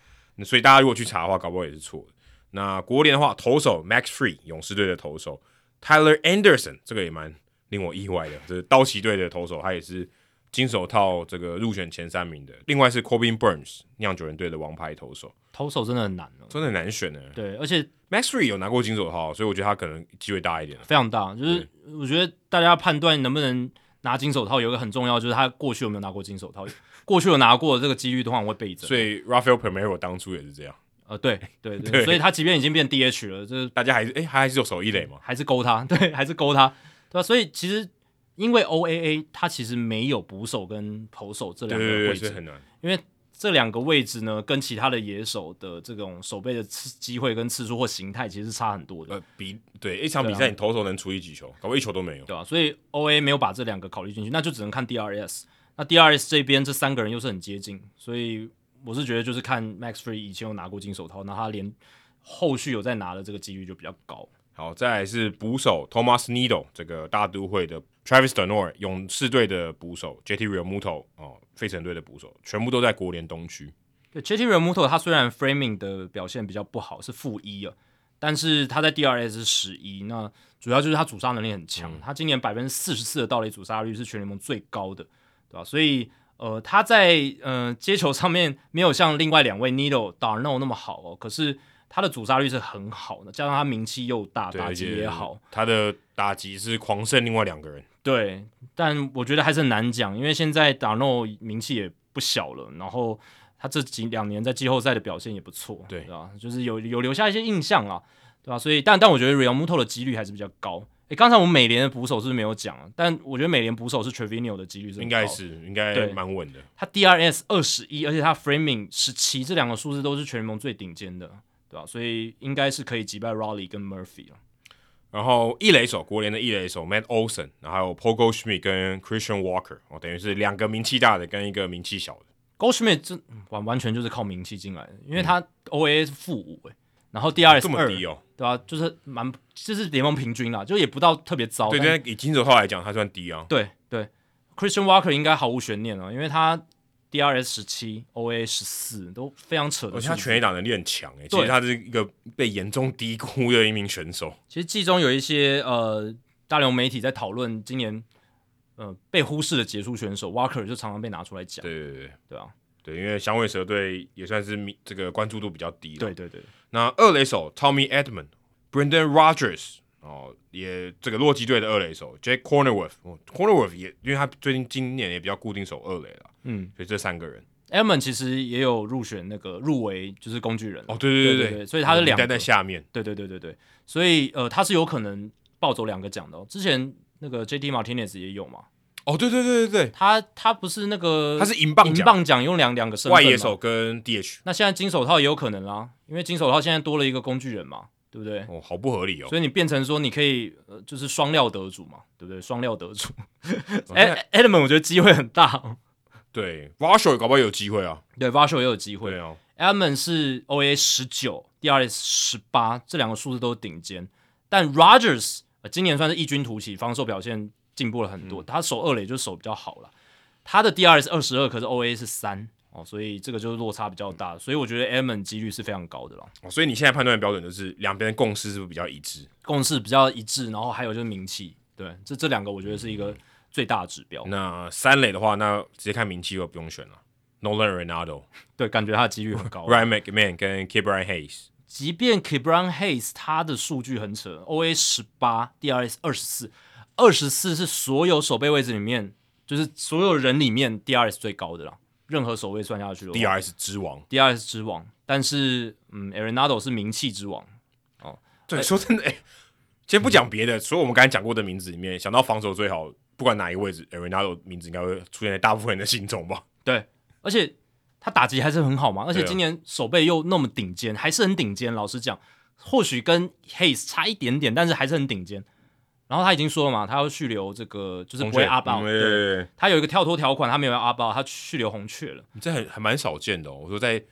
所以大家如果去查的话，搞不好也是错的。那国联的话，投手 Max Fried 勇士队的投手 Tyler Anderson 这个也蛮令我意外的，就是道奇队的投手，他也是。金手套这个入选前三名的，另外是 Corbin Burns 酿酒人队的王牌投手，投手真的很难哦，真的很难选呢。对，而且 Max Fried 有拿过金手套，所以我觉得他可能机会大一点，非常大。就是我觉得大家判断能不能拿金手套，有一个很重要，就是他过去有没有拿过金手套。过去有拿过的这个几率的话，我会倍增。所以 Rafael Palmeiro 当初也是这样。呃，对对对，对，所以他即便已经变 DH 了，就是大家还是哎，他还是有手一垒嘛，还是勾他，对，还是勾他，对吧？所以其实。因为 OAA 它其实没有捕手跟投手这两个位置，很难。因为这两个位置呢，跟其他的野手的这种守备的次机会跟次数或形态，其实是差很多的。呃，比对一场比赛，你投手能出一几球，搞不一球都没有，对吧、啊？所以 O A 没有把这两个考虑进去，那就只能看 D R S。那 D R S 这边这三个人又是很接近，所以我是觉得就是看 Max Fried 以前有拿过金手套，那他连后续有再拿的这个几率就比较高。好，再来是捕手 Thomas Needle 这个大都会的 Travis Darnold，勇士队的捕手 JT Realmuto 哦，费城队的捕手，全部都在国联东区。对，JT Realmuto 他虽然 framing 的表现比较不好，是负一啊，但是他在 DRS 是十一，那主要就是他阻杀能力很强，嗯、他今年百分之四十四的盗垒阻杀率是全联盟最高的，对吧？所以呃，他在呃接球上面没有像另外两位 Nido、d'Arnaud 那么好哦，可是。他的阻杀率是很好的，加上他名气又大，打击也好，他的打击是狂胜另外两个人。对，但我觉得还是很难讲，因为现在达诺名气也不小了，然后他这几两年在季后赛的表现也不错，对，对吧？就是有有留下一些印象啊，对吧？所以，但但我觉得 Realmuto 的几率还是比较高。诶，刚才我们美联的捕手是不是没有讲啊？但我觉得美联捕手是 Trevino 的几率是应该是应该蛮稳的。他 DRS 二十一，而且他 Framing 十七，这两个数字都是全联盟最顶尖的。对吧？所以应该是可以击败 Raleigh 跟 Murphy 了。然后一垒手，国联的一垒手 Matt Olson，然后还有 Paul Goldschmidt 跟 Christian Walker，哦，等于是两个名气大的跟一个名气小的。Goldschmidt 这完完全就是靠名气进来的，因为他 OAA 是负五哎，然后 DRS 这么低哦，对吧？就是蛮就是联盟平均啦，就也不到特别糟。对，对以金手套来讲，他算低啊。对对，Christian Walker 应该毫无悬念了，因为他。DRS 十七，OA 十四，都非常扯的。而且他全垒打能力很强诶，其实他是一个被严重低估的一名选手。其实季中有一些呃大流媒体在讨论今年呃被忽视的杰出选手，Walker 就常常被拿出来讲。对对对对啊，对，因为响尾蛇队也算是这个关注度比较低。对对对。那二垒手 Tommy Edmond、Brendan Rodgers。哦，也这个洛基队的二垒手 Jake Cronenworth，Cronenworth、哦、也因为他最近今年也比较固定守二垒了，嗯，所以这三个人，Edman 其实也有入选那个入围，就是工具人哦，对对对对，所以他是两个在下面，对对对对对，所以呃他是有可能抱走两个奖的哦。之前那个 JT Martinez 也有嘛，哦对对对对对，他他不是那个他是银棒银棒奖用两两个身份外野手跟 DH，那现在金手套也有可能啦，因为金手套现在多了一个工具人嘛。对不对？哦，好不合理哦。所以你变成说，你可以呃，就是双料得主嘛，对不对？双料得主。哎，Edman 我觉得机会很大。对，Varsho 搞不好有机会啊。对，Varsho 也有机会。对哦。Edman 是 OA 十九，DRS 十八，这两个数字都是顶尖。但 Rogers 今年算是异军突起，防守表现进步了很多。嗯、他守二垒就守比较好了。他的 DRS 二十二，可是 OA 是三。哦，所以这个就是落差比较大，所以我觉得 Edman 几率是非常高的了。哦，所以你现在判断的标准就是两边的共识是不是比较一致？共识比较一致，然后还有就是名气，对，这这两个我觉得是一个最大的指标。那三垒的话，那直接看名气就不用选了。Nolan Arenado，对，感觉他的几率很高。Ryan McMahon 跟 Ke'Bryan Hayes，即便 Ke'Bryan Hayes 他的数据很扯，OA 十八，DRS 二十四，二十四是所有守备位置里面，就是所有人里面 DRS 最高的了。任何守卫算下去，DRS 之王，DRS 之王。但是，嗯，Arenado 是名气之王。哦，对，说真的，哎、欸，先不讲别的，除了我们刚才讲过的名字里面，想到防守最好，不管哪一个位置，Arenado 名字应该会出现在大部分人的心中吧？对，而且他打击还是很好嘛，而且今年守备又那么顶尖，还是很顶尖。老实讲，或许跟 Hayes 差一点点，但是还是很顶尖。然后他已经说了嘛，他要续留这个，就是不会 opt out。对，他有一个跳脱条款，他没有要 opt out，他续留红雀了。这很还蛮少见的哦。我说在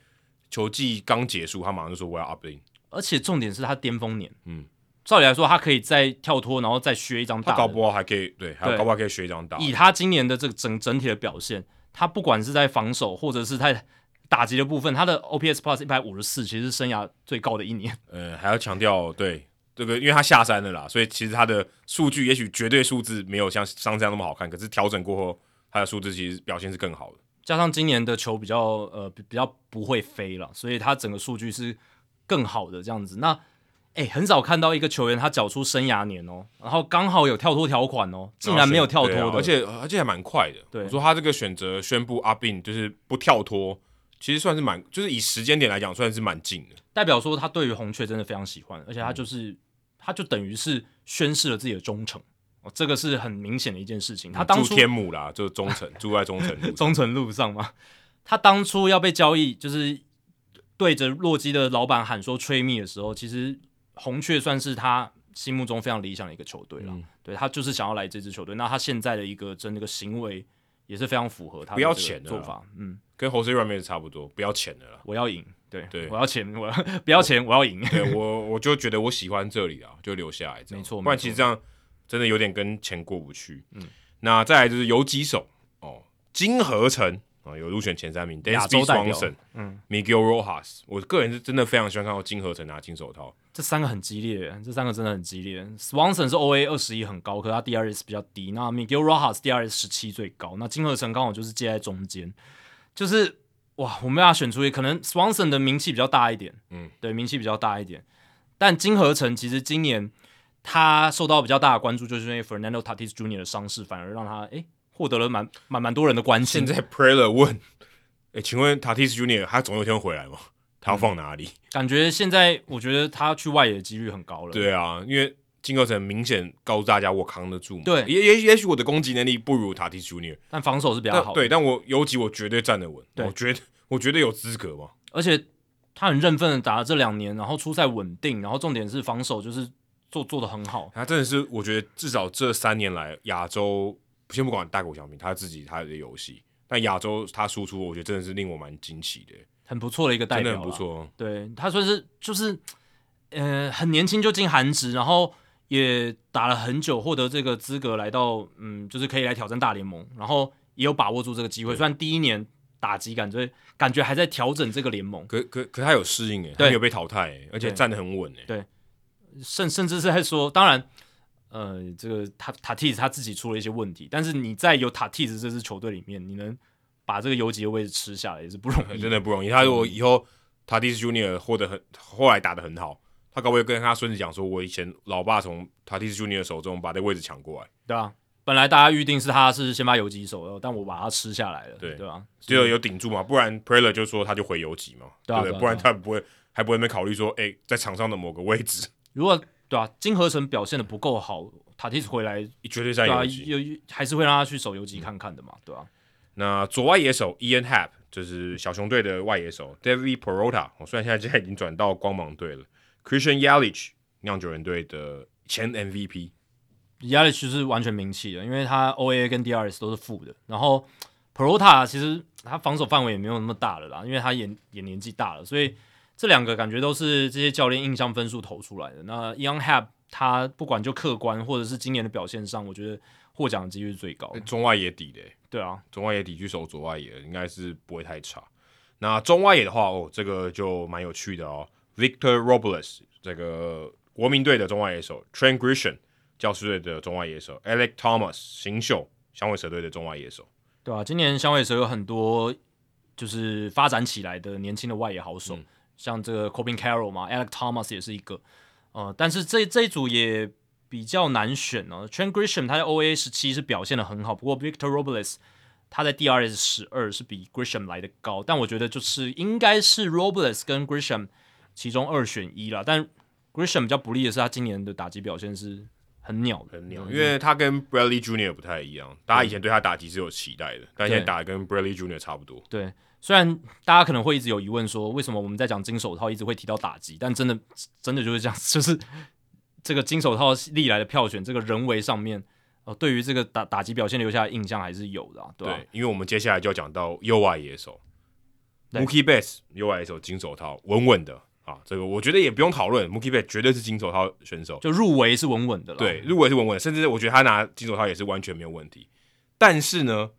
球季刚结束，他马上就说我要 opt in。而且重点是他巅峰年，嗯，照理来说他可以再跳脱，然后再削一张大。他搞不好还可以，对，还搞不好可以削一张大。以他今年的这个整整体的表现，他不管是在防守或者是在打击的部分，他的 OPS plus 一百五十四，其实是生涯最高的一年。呃，还要强调对。对不对？因为他下山了啦，所以其实他的数据也许绝对数字没有像上这样那么好看，可是调整过后，他的数字其实表现是更好的。加上今年的球比较呃比较不会飞了，所以他整个数据是更好的这样子。那诶，很少看到一个球员他缴出生涯年哦，然后刚好有跳脱条款哦，竟然没有跳脱的，而且而且还蛮快的。对，我说他这个选择宣布阿宾就是不跳脱。其实算是蛮，就是以时间点来讲，算是蛮近的。代表说他对于红雀真的非常喜欢，而且他就是，嗯、他就等于是宣誓了自己的忠诚哦，这个是很明显的一件事情。他当初住天母啦，就是忠诚，住在忠诚路，忠诚路上嘛。他当初要被交易，就是对着洛基的老板喊说 “trade me” 的时候，其实红雀算是他心目中非常理想的一个球队了。嗯、对他就是想要来这支球队。那他现在的一个真的个行为也是非常符合他的不要钱的做法。嗯，跟 Jose Ramirez 差不多，不要钱的了。我要赢，对对，我要钱，我要 不要钱，我要赢。对 我我就觉得我喜欢这里啊，就留下来。没错，不然其实这样真的有点跟钱过不去。嗯，那再来就是游击手哦，金合成。啊，有入选前三名，Dansby Swanson，嗯，Miguel Rojas，我个人是真的非常喜欢看到金合成拿金手套。这三个很激烈，这三个真的很激烈。Swanson 是 OA 二十一很高，可是他 DRS 比较低。那 Miguel Rojas DRS 十七最高，那金合成刚好就是介在中间。就是哇，我们要选出一个可能 Swanson 的名气比较大一点，嗯，对，名气比较大一点。但金合成其实今年他受到比较大的关注，就是因为 Fernando Tatis Jr. 的伤势，反而让他诶。获得了蛮蛮蛮多人的关心。现在 Preller 问：“哎，请问 Tatis Junior 他总有一天会回来吗？他要放哪里？”嗯、感觉现在我觉得他去外野的几率很高了。对啊，因为金克成明显告诉大家我扛得住嘛。对，也也也许我的攻击能力不如 Tatis Junior，但防守是比较好的。对，但我游击我绝对站得稳。对，我觉得我觉得有资格嘛。而且他很认份的打了这两年，然后出赛稳定，然后重点是防守就是做做的很好。他真的是我觉得至少这三年来亚洲。先不管大谷翔平他自己他的游戏，但亚洲他输出，我觉得真的是令我蛮惊奇的，很不错的一个代表，真的很不错。对，他算是就是呃很年轻就进韩职，然后也打了很久，获得这个资格来到嗯，就是可以来挑战大联盟，然后也有把握住这个机会。虽然第一年打击感觉感觉还在调整这个联盟，可可可他有适应哎，他没有被淘汰，而且站得很稳哎。对，甚甚至是在说，当然。呃，这个塔塔蒂斯他自己出了一些问题，但是你在有塔蒂斯这支球队里面，你能把这个游击的位置吃下来也是不容易，真的不容易。他如果以后塔蒂斯 Junior 获得很后来打得很好，他可不可以跟他孙子讲说，我以前老爸从塔蒂斯 Junior 手中把这个位置抢过来？对啊，本来大家预定是他是先发游击手，但我把他吃下来了，对对吧？只有有顶住嘛，不然 Preller 就说他就回游击嘛，对不对？不然他不会还不会没考虑说，哎，在场上的某个位置，如果对啊，金合成表现的不够好。塔蒂斯回来绝对在游击，有还是会让他去守游击看看的嘛，嗯、对吧、啊？那左外野手 Ian Happ 就是小熊队的外野手 David Peralta，我虽然现在现在已经转到光芒队了。Christian Yelich 酿酒人队的前 MVP，Yelich 是完全名气的，因为他 OA 跟 DRS 都是负的。然后 Peralta 其实他防守范围也没有那么大了啦，因为他也也年纪大了，所以这两个感觉都是这些教练印象分数投出来的。那 Young Happ 他不管就客观或者是今年的表现上，我觉得获奖的几率是最高的。中外野底的，对啊，中外野底去守左外野，应该是不会太差。那中外野的话，哦，这个就蛮有趣的哦。Victor Robles 这个国民队的中外野手，Trent Grisham 教士队的中外野手，Alec Thomas 新秀响尾蛇队的中外野手，对啊，今年响尾蛇有很多就是发展起来的年轻的外野好手，嗯、像这个 Corbin Carroll 嘛，Alex Thomas 也是一个。呃，但是这这一组也比较难选哦。Trent Grisham 他在 OA 十七是表现的很好，不过 Victor Robles 他在 DRS 十二是比 Grisham 来的高，但我觉得就是应该是 Robles 跟 Grisham 其中二选一啦。但 Grisham 比较不利的是他今年的打击表现是很鸟的，很鸟，因为他跟 Bradley Junior 不太一样，大家以前对他打击是有期待的，但现在打的跟 Bradley Junior 差不多。对。虽然大家可能会一直有疑问，说为什么我们在讲金手套一直会提到打击，但真的真的就是这样，就是这个金手套历来的票选，这个人为上面，呃，对于这个打打击表现留下的印象还是有的，啊，对，对，因为我们接下来就要讲到右外野手，Mookie Betts 右外野手金手套稳稳的啊，这个我觉得也不用讨论，Mookie Betts 绝对是金手套选手，就入围是稳稳的了，对，入围是稳稳的，甚至我觉得他拿金手套也是完全没有问题。但是呢，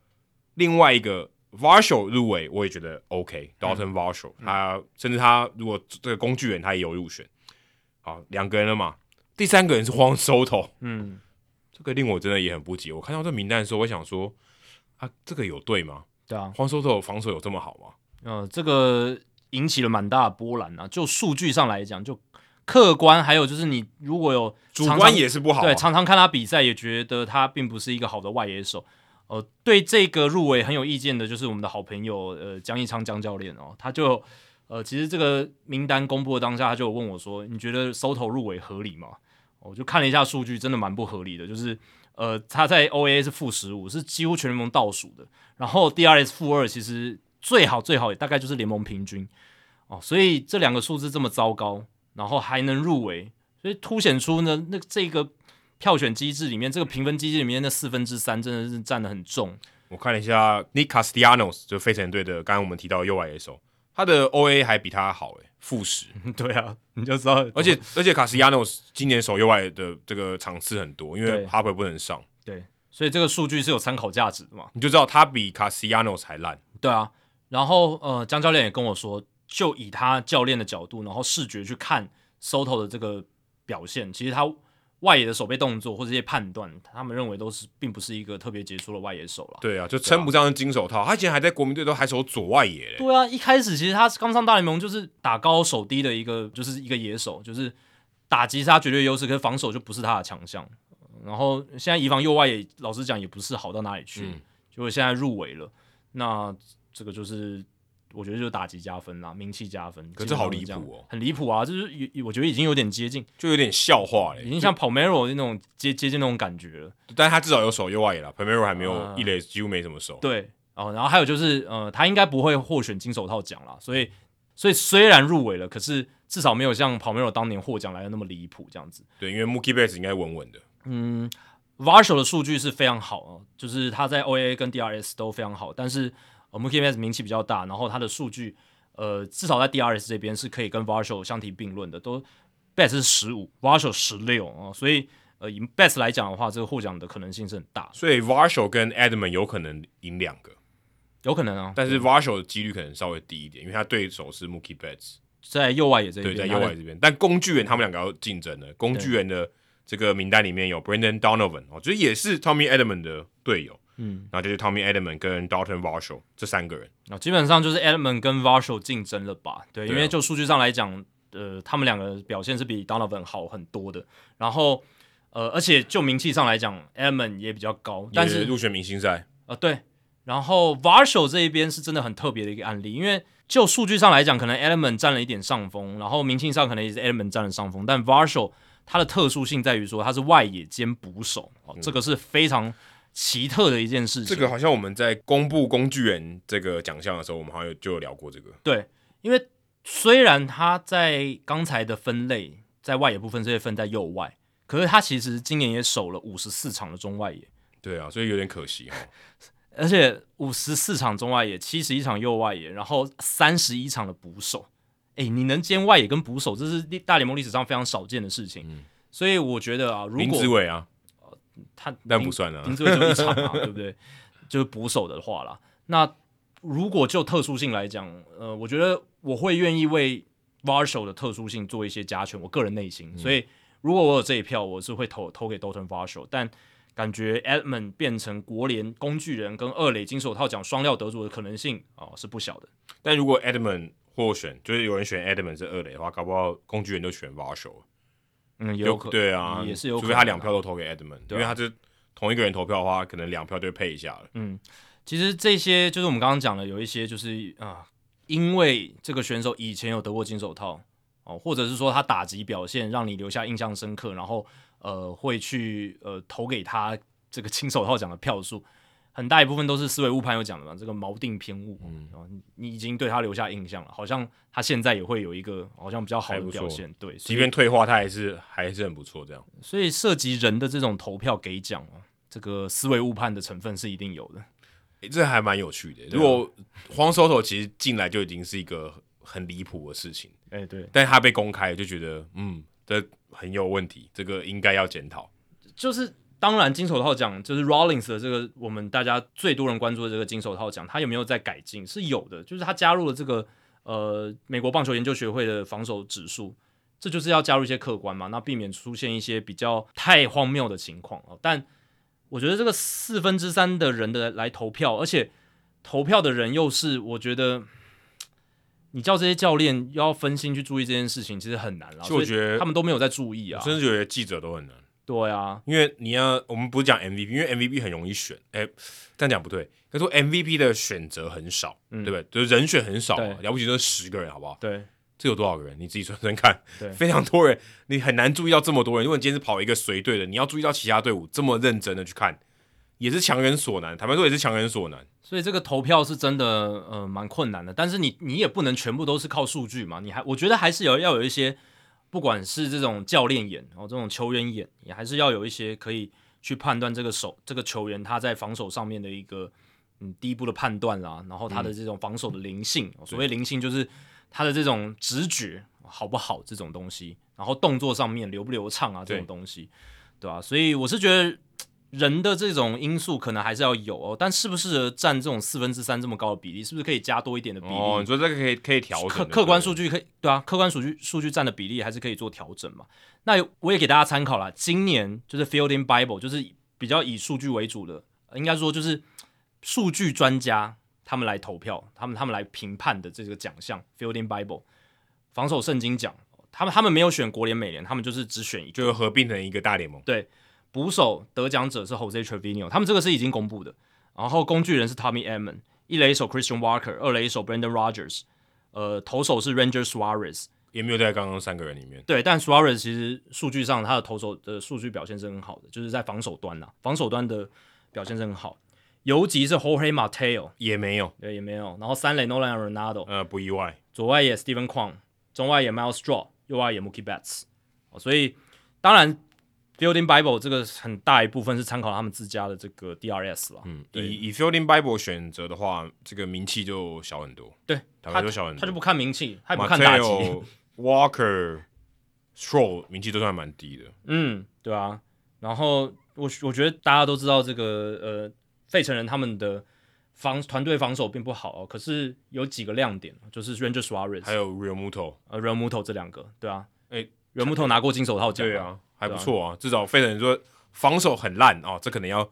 另外一个。Varsho 入围，我也觉得 OK，Dalton、嗯、Varsho，他甚至他如果这个工具人他也有入选，好，两个人了嘛，第三个人是 Juan Soto，嗯，这个令我真的也很不解。我看到这名单的时候，我想说，啊，这个有对吗？对啊，Juan Soto 防守有这么好吗？嗯，这个引起了蛮大的波澜啊。就数据上来讲，就客观，还有就是你如果有主观也是不好、啊，对，常常看他比赛也觉得他并不是一个好的外野手。呃，对这个入围很有意见的，就是我们的好朋友呃江一昌江教练哦，他就呃其实这个名单公布的当下，他就问我说：“你觉得 Soto 入围合理吗？”我就看了一下数据，真的蛮不合理的。就是呃他在 OAA 是负十五，是几乎全联盟倒数的。然后 DRS 负二，其实最好最好也大概就是联盟平均哦，所以这两个数字这么糟糕，然后还能入围，所以凸显出呢，那这个票选机制里面，这个评分机制里面那四分之三真的是占的很重。我看了一下，Nick Castellanos 就费城队的，刚刚我们提到的右外野手，他的 OA 还比他好诶，负十。对啊，你就知道，而且而且 Castellanos 今年守右外的这个场次很多，因为 Harper 不能上。对，所以这个数据是有参考价值的嘛？你就知道他比 Castellanos 还烂。对啊，然后呃，江教练也跟我说，就以他教练的角度，然后视觉去看 Soto 的这个表现，其实他。外野的守备动作或者一些判断，他们认为都是并不是一个特别杰出的外野手了。对啊，就称不上是金手套。他以前还在国民队都还守左外野嘞。对啊，一开始其实他刚上大联盟就是打高守低的一个，就是一个野手，就是打击是他绝对优势，可是防守就不是他的强项。然后现在移防右外野，老实讲也不是好到哪里去，嗯、结果现在入围了。那这个就是。我觉得就是打击加分啦，名气加分，可是好离谱哦，很离谱啊！就是有，我觉得已经有点接近，就有点笑话了，已经像 Palmeiro 那种接接近那种感觉了。但是他至少有守右外野了，Palmeiro 还没有一垒，几乎没怎么守。对，哦，然后还有就是，呃，他应该不会获选金手套奖啦，所以，所以虽然入围了，可是至少没有像 Palmeiro 当年获奖来的那么离谱这样子。对，因为 Mookie Betts 应该稳稳的。嗯，Varsho 的数据是非常好啊，就是他在 OAA 跟 DRS 都非常好，但是 Mookie Betts 名气比较大，然后他的数据。呃，至少在 DRS 这边是可以跟 Varsho 相提并论的，都 Betts 是十五，Varsho 十六啊，所以呃以 Betts 来讲的话，这个获奖的可能性是很大。所以 Varsho 跟 Edmond 有可能赢两个，有可能啊，但是 Varsho 的几率可能稍微低一点，因为他对手是 Mookie Betts，在右外野这边，对，在右外野这边，但工具人他们两个要竞争的，工具人的这个名单里面有 Brandon Donovan 哦，就是也是 Tommy Edmond 的队友。嗯，然后就是 Tommy Edman 跟 Dalton Varsho 这三个人，那基本上就是 Edman 跟 Varsho 竞争了吧？对，对啊、因为就数据上来讲，呃，他们两个表现是比 Donovan 好很多的。然后，呃，而且就名气上来讲，Edman 也比较高，但是入选明星赛。呃，对。然后 Varsho 这一边是真的很特别的一个案例，因为就数据上来讲，可能 Edman 占了一点上风，然后名气上可能也是 Edman 占了上风，但 Varsho 它的特殊性在于说它是外野兼捕手，哦，这个是非常。奇特的一件事情，这个好像我们在公布工具人这个奖项的时候，我们好像就有聊过这个。对，因为虽然他在刚才的分类在外野部分这些分在右外，可是他其实今年也守了五十四场的中外野。对啊，所以有点可惜哈。而且五十四场中外野，七十一场右外野，然后三十一场的捕手，哎，你能兼外野跟捕手，这是大联盟历史上非常少见的事情。嗯，所以我觉得啊，如果林志伟啊。他那不算啊，林志伟就一场嘛，对不对？就是捕手的话啦。那如果就特殊性来讲，呃，我觉得我会愿意为 Varsho 的特殊性做一些加权。我个人内心，嗯、所以如果我有这一票，我是会投投给 Dalton Varsho。但感觉 Edmond 变成国联工具人跟二垒金手套奖双料得主的可能性啊、呃、是不小的。但如果 Edmond 获选，就是有人选 Edmond 是二垒的话，搞不好工具人都选 Varsho。嗯，有可对啊，也是有可能，除非他两票都投给 Edman，、啊、因为他是同一个人投票的话，可能两票就会配一下了。嗯，其实这些就是我们刚刚讲的，有一些就是啊，因为这个选手以前有得过金手套哦，或者是说他打击表现让你留下印象深刻，然后呃会去呃投给他这个金手套奖的票数。很大一部分都是思维误判有讲的嘛，这个锚定偏误，嗯，你已经对他留下印象了，好像他现在也会有一个好像比较好的表现，对，即便退化他还是还是很不错这样。所以涉及人的这种投票给奖啊，这个思维误判的成分是一定有的。诶，这还蛮有趣的。如果黄 Soto 其实进来就已经是一个很离谱的事情，诶，对，但是他被公开就觉得，嗯，这很有问题，这个应该要检讨，就是。当然，金手套奖就是 Rollins 的这个我们大家最多人关注的这个金手套奖，他有没有在改进？是有的，就是他加入了这个呃美国棒球研究学会的防守指数，这就是要加入一些客观嘛，那避免出现一些比较太荒谬的情况。但我觉得这个四分之三的人的来投票，而且投票的人又是我觉得你叫这些教练要分心去注意这件事情，其实很难了。就我觉得他们都没有在注意啊，甚至觉得记者都很难。对啊，因为你要，我们不是讲 MVP，因为 MVP 很容易选，哎，这样讲不对。可是说 MVP 的选择很少，嗯、对不对？就是人选很少，对了不起就十个人，好不好？对，这有多少个人？你自己算算看，对，非常多人，你很难注意到这么多人。如果你今天是跑一个随队的，你要注意到其他队伍这么认真的去看，也是强人所难，坦白说也是强人所难。所以这个投票是真的呃蛮困难的，但是你你也不能全部都是靠数据嘛，你还我觉得还是有要有一些，不管是这种教练眼哦，这种球员眼，也还是要有一些可以去判断这个手这个球员他在防守上面的一个嗯第一步的判断啦，然后他的这种防守的灵性，嗯、所谓灵性就是他的这种直觉好不好这种东西，然后动作上面流不流畅啊这种东西，对，对吧？所以我是觉得。人的这种因素可能还是要有哦，但适不适合占这种四分之三这么高的比例，是不是可以加多一点的比例？哦，你说这个可以可以调整客客观数据可以对啊，客观数据数据占的比例还是可以做调整嘛？那我也给大家参考了，今年就是 Fielding Bible，就是比较以数据为主的，应该说就是数据专家他们来投票，他们他们来评判的这个奖项 Fielding Bible 防守圣经奖，他们他们没有选国联美联，他们就是只选一个，就合并成一个大联盟，对。捕手得奖者是 Jose Trevino，他们这个是已经公布的。然后工具人是 Tommy Edman，一垒手 Christian Walker，二垒手 Brendan Rodgers，呃，投手是 Ranger Suarez，也没有在刚刚三个人里面。对，但 Suarez 其实数据上他的投手的数据表现是很好的，就是在防守端呐，防守端的表现是很好。游击是 Jorge Mateo，也没有，对，也没有。然后三垒 Nolan Arenado，呃，不意外。左外野 Steven Kwan，中外野 Miles Straw，右外野 Mookie Betts。所以当然。Fielding Bible 这个很大一部分是参考他们自家的这个 DRS 了。嗯，以以 Fielding Bible 选择的话，这个名气就小很多。对，他就小很多。他就不看名气，他也不看打击。Walker、Stroll 名气都算蛮低的。嗯，对啊。然后我我觉得大家都知道这个呃，费城人他们的防团队防守并不好哦，可是有几个亮点，就是 Ranger Suarez 还有 Realmuto，呃 Realmuto 这两个，对啊。诶，Realmuto 拿过金手套奖。对啊。还不错啊，啊至少费城人说防守很烂哦，这可能要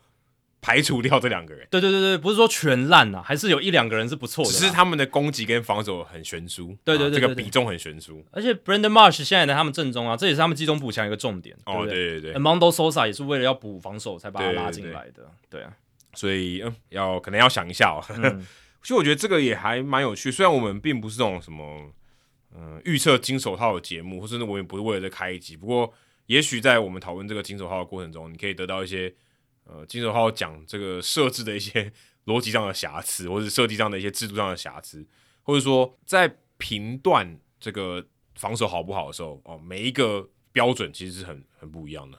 排除掉这两个人。对对对对，不是说全烂啊，还是有一两个人是不错的，只是他们的攻击跟防守很悬殊。对对对，对，对，对，这个比重很悬殊。而且 Brandon Marsh 现在在他们正中啊，这也是他们集中补强一个重点。哦，对对对，Edmundo Sosa 也是为了要补防守才把他拉进来的。对，啊，所以嗯，要可能要想一下哦。嗯、其实我觉得这个也还蛮有趣，虽然我们并不是这种什么嗯预测金手套的节目，或者我也不是为了这开一集，不过。也许在我们讨论这个金手套的过程中，你可以得到一些呃金手套讲这个设置的一些逻辑上的瑕疵，或者设计上的一些制度上的瑕疵，或者说在评断这个防守好不好的时候，哦，每一个标准其实是很很不一样的。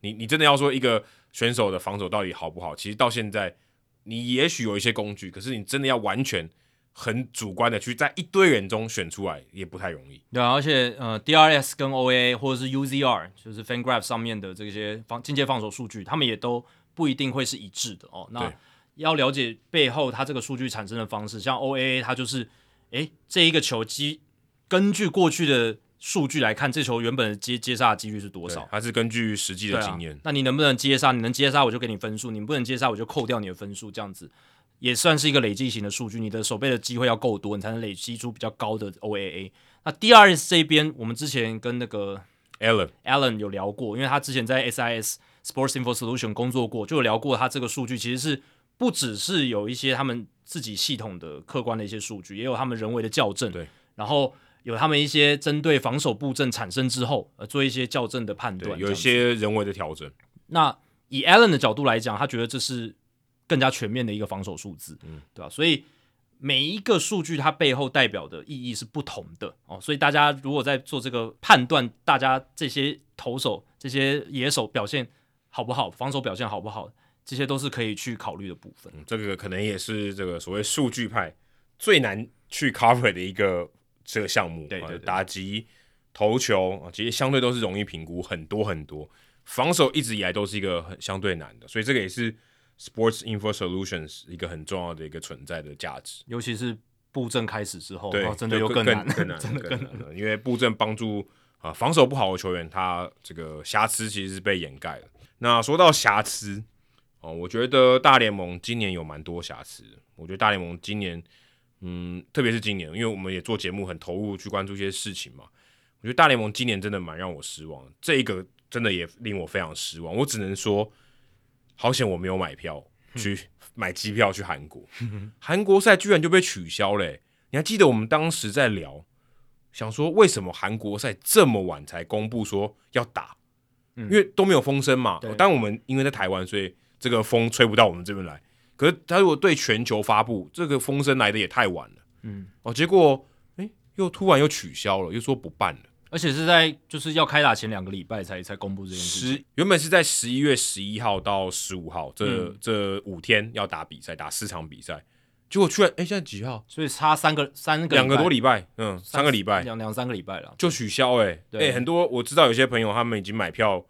你你真的要说一个选手的防守到底好不好，其实到现在你也许有一些工具，可是你真的要完全。很主观的去在一堆人中选出来也不太容易。对啊，而且呃，DRS 跟 OAA 或者是 UZR，就是 FanGraph 上面的这些防进阶防守数据，他们也都不一定会是一致的哦。那要了解背后它这个数据产生的方式，像 OAA 它就是，诶，这一个球机根据过去的数据来看，这球原本接接杀的几率是多少？还是根据实际的经验？啊，那你能不能接杀？你能接杀我就给你分数，你不能接杀我就扣掉你的分数，这样子。也算是一个累计型的数据，你的守备的机会要够多，你才能累积出比较高的 OAA。那 DRS 这边，我们之前跟那个 Alan Alan 有聊过，因为他之前在 SIS Sports Info Solution 工作过，就有聊过他这个数据其实是不只是有一些他们自己系统的客观的一些数据，也有他们人为的校正。对，然后有他们一些针对防守布阵产生之后，呃，做一些校正的判断，有一些人为的调整。那以 Alan 的角度来讲，他觉得这是。更加全面的一个防守数字，嗯，对吧？所以每一个数据它背后代表的意义是不同的哦。所以大家如果在做这个判断，大家这些投手、这些野手表现好不好，防守表现好不好，这些都是可以去考虑的部分。嗯，这个可能也是这个所谓数据派最难去 cover 的一个这个项目。对，对对，打击、投球啊，其实相对都是容易评估很多很多。防守一直以来都是一个很相对难的，所以这个也是。Sports Info Solutions 一个很重要的一个存在的价值，尤其是布阵开始之后，对，哦、真的又更难，更难，真的更难了。因为布阵帮助啊、呃，防守不好的球员，他这个瑕疵其实是被掩盖了。那说到瑕疵哦，我觉得大联盟今年有蛮多瑕疵。我觉得大联盟今年，嗯，特别是今年，因为我们也做节目很投入去关注一些事情嘛。我觉得大联盟今年真的蛮让我失望，这一个真的也令我非常失望。我只能说。好险我没有买票去买机票去韩国，韩国赛居然就被取消了。你还记得我们当时在聊，想说为什么韩国赛这么晚才公布说要打？因为都没有风声嘛。但我们因为在台湾，所以这个风吹不到我们这边来。可是他如果对全球发布，这个风声来的也太晚了。嗯，哦，结果哎，又突然又取消了，又说不办了，而且是在就是要开打前两个礼拜才才公布这件事。十原本是在十一月十一号到十五号这、嗯、这五天要打比赛，打四场比赛。结果居然哎，现在几号？所以差三个三个两个多礼拜，嗯，三个礼拜，两两三个礼拜了，就取消哎、欸、哎对，很多我知道有些朋友他们已经买票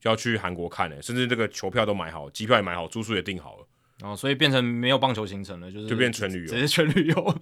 就要去韩国看了、欸，甚至这个球票都买好，机票也买好，住宿也订好了，然哦，所以变成没有棒球行程了，就是就变全旅游，直接全旅游，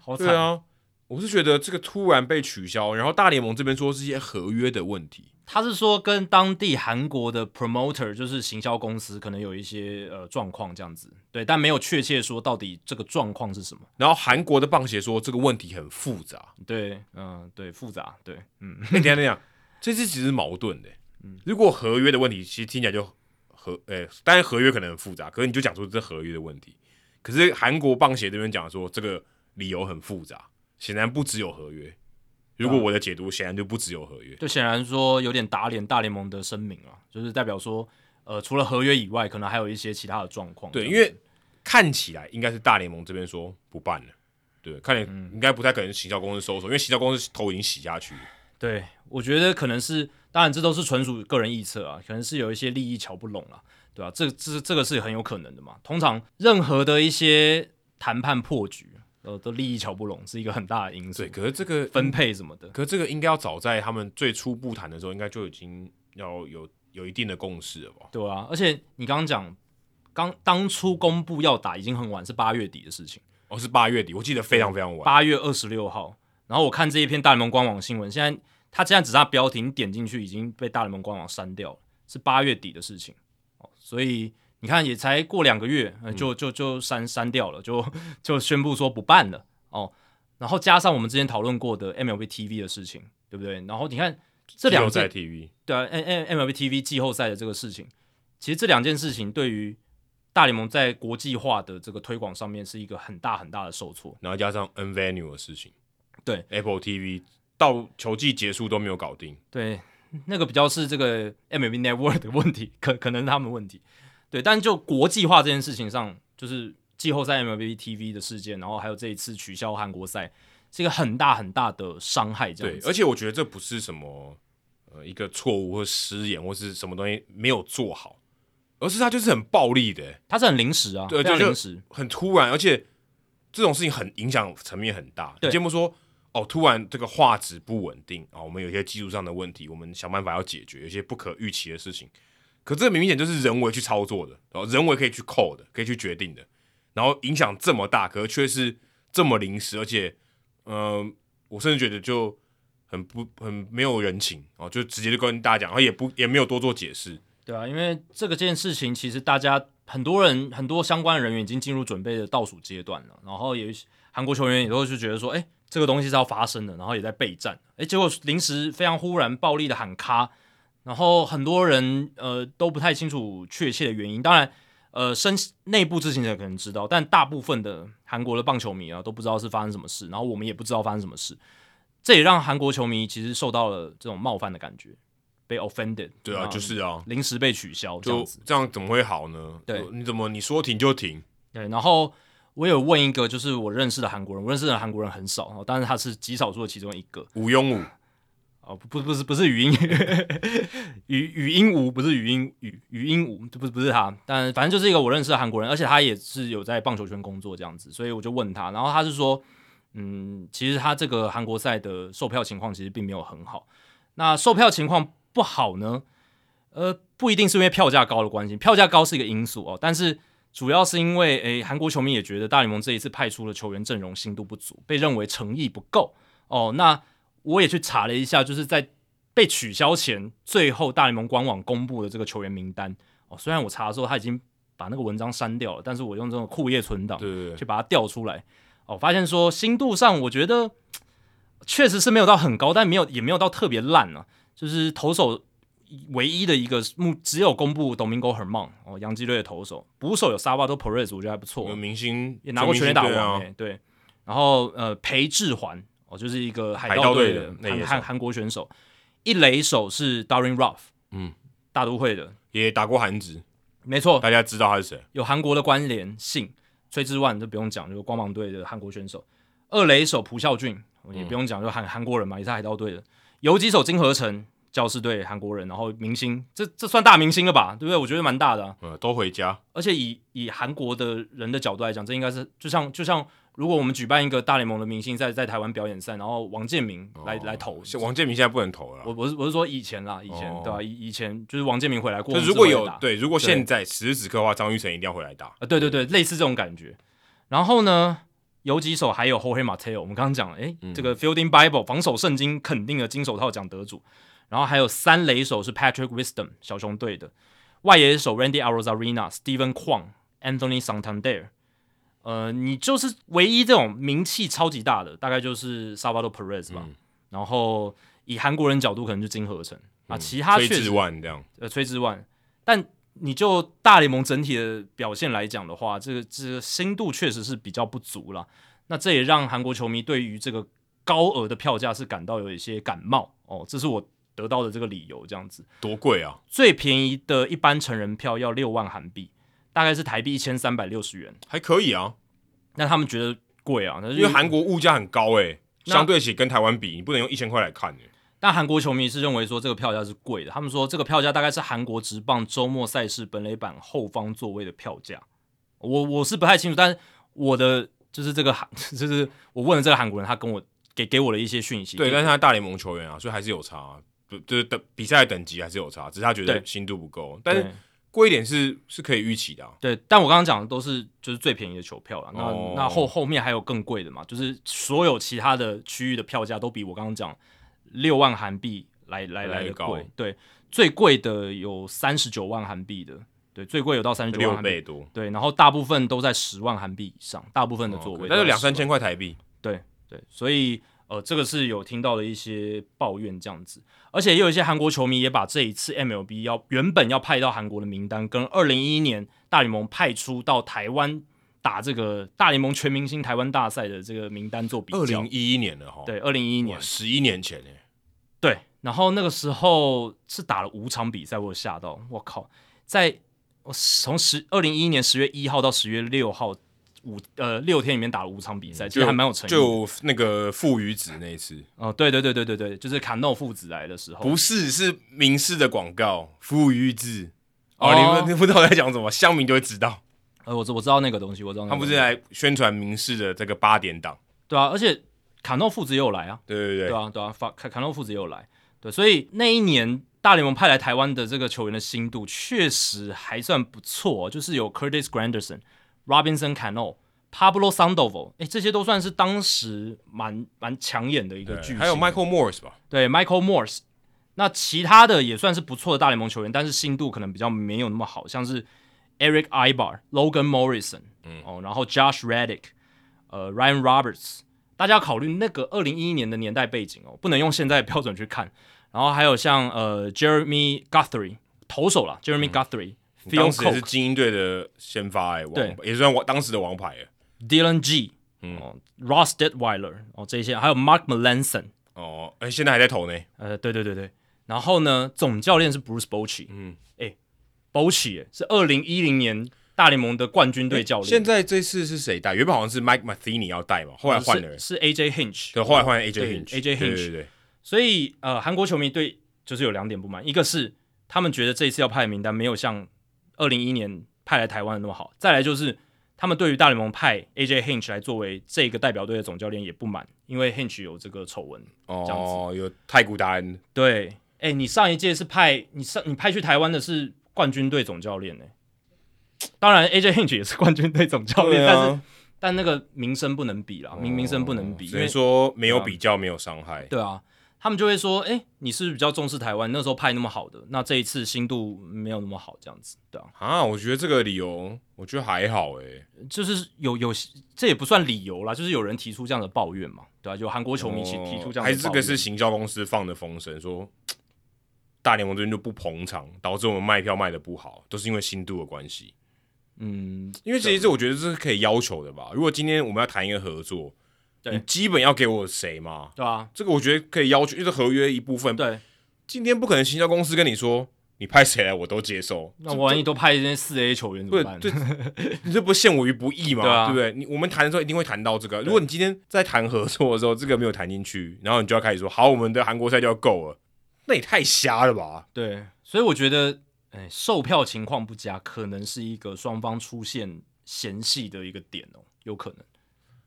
好惨对啊。我是觉得这个突然被取消，然后大联盟这边说是一些合约的问题。他是说跟当地韩国的 promoter 就是行销公司可能有一些呃状况这样子，对，但没有确切说到底这个状况是什么。然后韩国的棒协说这个问题很复杂，对，嗯、呃，对，复杂，对，嗯，你等下等下，这是其实是矛盾的。嗯，如果合约的问题其实听起来就合，诶，当然合约可能很复杂，可是你就讲出这合约的问题，可是韩国棒协这边讲说这个理由很复杂。显然不只有合约，如果我的解读显然就不只有合约，就显然说有点打脸大联盟的声明啊，就是代表说，呃，除了合约以外，可能还有一些其他的状况。对，因为看起来应该是大联盟这边说不办了，对，看来应该不太可能行销公司收手，因为行销公司头已经洗下去了。对，我觉得可能是，当然这都是纯属个人臆测啊，可能是有一些利益瞧不拢了，对吧？这这这个是很有可能的嘛。通常任何的一些谈判破局。呃，都利益瞧不拢是一个很大的因素。对，可是这个分配什么的，可是这个应该要早在他们最初步谈的时候，应该就已经要有有一定的共识了吧？对啊，而且你刚刚讲，刚当初公布要打已经很晚，是八月底的事情。哦，是八月底，我记得非常非常晚，八月二十六号。然后我看这一篇大联盟官网新闻，现在它现在只差标题，你点进去已经被大联盟官网删掉了，是八月底的事情。哦，所以。你看，也才过两个月，就就就删删掉了，就 就宣布说不办了哦。然后加上我们之前讨论过的 MLB TV 的事情，对不对？然后你看这两件 TV，对啊，MLB TV 季后赛的这个事情，其实这两件事情对于大联盟在国际化的这个推广上面是一个很大很大的受挫。然后加上 N Venue 的事情，对 Apple TV 到球季结束都没有搞定，对，那个比较是这个 MLB Network 的问题，可可能是他们问题。对，但就国际化这件事情上，就是季后赛 MLB TV 的事件，然后还有这一次取消韩国赛，是一个很大很大的伤害。这样对，而且我觉得这不是什么呃一个错误或失言，或是什么东西没有做好，而是它就是很暴力的，它是很临时啊，对，就临时，很突然，而且这种事情很影响层面很大。节目说哦，突然这个画质不稳定啊，我们有些技术上的问题，我们想办法要解决，有些不可预期的事情。可这个明显就是人为去操作的，然后人为可以去扣的，可以去决定的，然后影响这么大，可是却是这么临时，而且，嗯、呃，我甚至觉得就很不很没有人情哦，就直接就跟大家讲，然后也不也没有多做解释。对啊，因为这个件事情其实大家很多人很多相关人员已经进入准备的倒数阶段了，然后也韩国球员也都是觉得说，哎，这个东西是要发生的，然后也在备战，哎，结果临时非常忽然暴力的喊卡。然后很多人呃都不太清楚确切的原因，当然呃深内部知情者可能知道，但大部分的韩国的棒球迷啊都不知道是发生什么事，然后我们也不知道发生什么事，这也让韩国球迷其实受到了这种冒犯的感觉，被 offended。对啊，就是啊，临时被取消，就这样怎么会好呢？对，你怎么你说停就停？对，然后我有问一个就是我认识的韩国人，我认识的韩国人很少，但是他是极少数的其中一个，吴庸武。哦，不，不是，不是语音，语语音无，不是语音语语音无，不是，不是他，但反正就是一个我认识的韩国人，而且他也是有在棒球圈工作这样子，所以我就问他，然后他是说，嗯，其实他这个韩国赛的售票情况其实并没有很好。那售票情况不好呢？呃，不一定是因为票价高的关系，票价高是一个因素哦，但是主要是因为，诶，韩国球迷也觉得大联盟这一次派出的球员阵容深度不足，被认为诚意不够哦，那。我也去查了一下，就是在被取消前，最后大联盟官网公布的这个球员名单哦。虽然我查的时候他已经把那个文章删掉了，但是我用这种库页存档，对，去把它调出来哦，发现说新度上，我觉得确实是没有到很高，但没有也没有到特别烂啊。就是投手唯一的一个目，只有公布 Domingo Germán 哦，洋基队的投手，捕手有 Salvador Perez，我觉得还不错，有明星也拿过全垒打王，对。然后呃，裴志环。就是一个海盗队的韩韩韩国选手，一垒手是 Darin Ruf，嗯，大都会的，也打过韩职，没错，大家知道他是谁？有韩国的关联性。崔智万就不用讲，就是光芒队的韩国选手。二垒手朴孝俊也不用讲，就韩韩国人嘛，也是海盗队的。游击手金河成。教士队韩国人，然后明星，这这算大明星了吧？对不对？我觉得蛮大的、啊。呃，都回家。而且以以韩国的人的角度来讲，这应该是就像就像如果我们举办一个大联盟的明星在在台湾表演赛，然后王建民来、哦、来投。王建民现在不能投了。我我是我是说以前啦，以前、哦、对吧、啊？以以前就是王建民回来过。如果有对，如果现在此时此刻的话，张玉成一定要回来打。呃，对对对，类似这种感觉。然后呢，有几手还有 Jorge Mateo，我们刚刚讲了，哎，这个 Fielding Bible 防守圣经肯定的金手套奖得主。然后还有三垒手是 Patrick Wisdom 小熊队的，外野手 Randy Arozarena、Steven Kwang、Anthony Santander。呃，你就是唯一这种名气超级大的，大概就是 Salvador Perez 吧。嗯、然后以韩国人角度，可能就金河成、嗯、啊，其他崔智万这样，呃，崔智万。但你就大联盟整体的表现来讲的话，这个这个深度确实是比较不足了。那这也让韩国球迷对于这个高额的票价是感到有一些感冒哦，这是我。得到的这个理由这样子多贵啊！最便宜的一般成人票要六万韩币，大概是台币一千三百六十元，还可以啊。那他们觉得贵啊，因为韩国物价很高哎、欸，相对起跟台湾比，你不能用一千块来看哎、欸。但韩国球迷是认为说这个票价是贵的，他们说这个票价大概是韩国职棒周末赛事本垒板后方座位的票价。我我是不太清楚，但是我的就是这个韩，就是我问了这个韩国人，他跟我给给我的一些讯息。对，但是他大联盟球员啊，所以还是有差、啊。就是等比赛等级还是有差，只是他觉得新度不够，但是贵一点是是可以预期的、啊。对，但我刚刚讲的都是就是最便宜的球票了，那、哦、那后后面还有更贵的嘛？就是所有其他的区域的票价都比我刚刚讲六万韩币来来来的贵。对，最贵的有三十九万韩币的，对，最贵有到三十九万韩币，六倍多。对，然后大部分都在十万韩币以上，大部分的座位，那就两三千块台币。对对，所以。呃，这个是有听到的一些抱怨这样子，而且也有一些韩国球迷也把这一次 MLB 要原本要派到韩国的名单，跟二零一一年大联盟派出到台湾打这个大联盟全明星台湾大赛的这个名单做比较。二零一一年的哈，对，二零一一年，十一年前诶，对，然后那个时候是打了五场比赛，我有吓到，我靠，在我从十二零一一年十月一号到十月六号。五呃六天里面打了五场比赛，其实还蛮有诚意。就那个父与子那一次，哦，对对对对对对，就是卡诺父子来的时候，不是是民视的广告，父与子。哦，哦你们你不知道我在讲什么，乡民就会知道。呃，我知我知道那个东西，我知道。他不是来宣传民视的这个八点档，对啊，而且卡诺父子也有来啊，对对对，对啊对啊，法卡卡诺父子也有来，对，所以那一年大联盟派来台湾的这个球员的心度确实还算不错，就是有 Curtis Granderson、Robinson Cano。Pablo Sandoval，哎，这些都算是当时蛮蛮抢眼的一个巨星。还有 Michael Morse 吧？对，Michael Morse。那其他的也算是不错的大联盟球员，但是心度可能比较没有那么好，像是 Erick Aybar、Logan Morrison，嗯，哦，然后 Josh Reddick，呃，Ryan Roberts。大家要考虑那个二零一一年的年代背景哦，不能用现在的标准去看。然后还有像呃 Jeremy Guthrie 投手啦，Jeremy Guthrie，当时也是精英队的先发哎，对，也算王当时的王牌哎。Dylan G，嗯、哦、Ross Detwiler，哦，这些还有 Mark Melanson，哦，哎，现在还在投呢。呃，对对对对。然后呢，总教练是 Bruce Bochy，嗯，哎，Bochy 是二零一零年大联盟的冠军队教练。现在这次是谁带？原本好像是 Mike Matheny 要带嘛，后来换了是，是 AJ Hinch，对，后来换 AJ Hinch，AJ Hinch，对对对。所以呃，韩国球迷对就是有两点不满，一个是他们觉得这一次要派的名单没有像二零一一年派来台湾的那么好，再来就是。他们对于大联盟派 AJ Hinch 来作为这个代表队的总教练也不满，因为 Hinch 有这个丑闻哦，有太孤单。对，哎、欸，你上一届是派你上你派去台湾的是冠军队总教练呢？当然 AJ Hinch 也是冠军队总教练，啊、但是但那个名声不能比啦，名名声不能比，所以说没有比较没有伤害，对啊。他们就会说：“哎、欸，你是不是比较重视台湾？那时候派那么好的，那这一次新度没有那么好，这样子，对啊。”啊，我觉得这个理由，我觉得还好，哎，就是有有，这也不算理由啦，就是有人提出这样的抱怨嘛，对吧、啊？就韩国球迷提提出这样的抱怨，还是这个是行销公司放的风声，说大联盟这边就不捧场，导致我们卖票卖的不好，都是因为新度的关系。嗯，因为其实我觉得这是可以要求的吧？如果今天我们要谈一个合作。你基本要给我谁嘛？对啊，这个我觉得可以要求，就是合约一部分。对，今天不可能行销公司跟你说，你派谁来我都接受。那万一都派一些四 A 球员怎么办？对，你这不陷我于不义吗？对，啊、对不对？你我们谈的时候一定会谈到这个。如果你今天在谈合作的时候，这个没有谈进去，然后你就要开始说，好，我们的韩国赛就要够了，那也太瞎了吧？对，所以我觉得，哎，售票情况不佳，可能是一个双方出现嫌隙的一个点哦，有可能。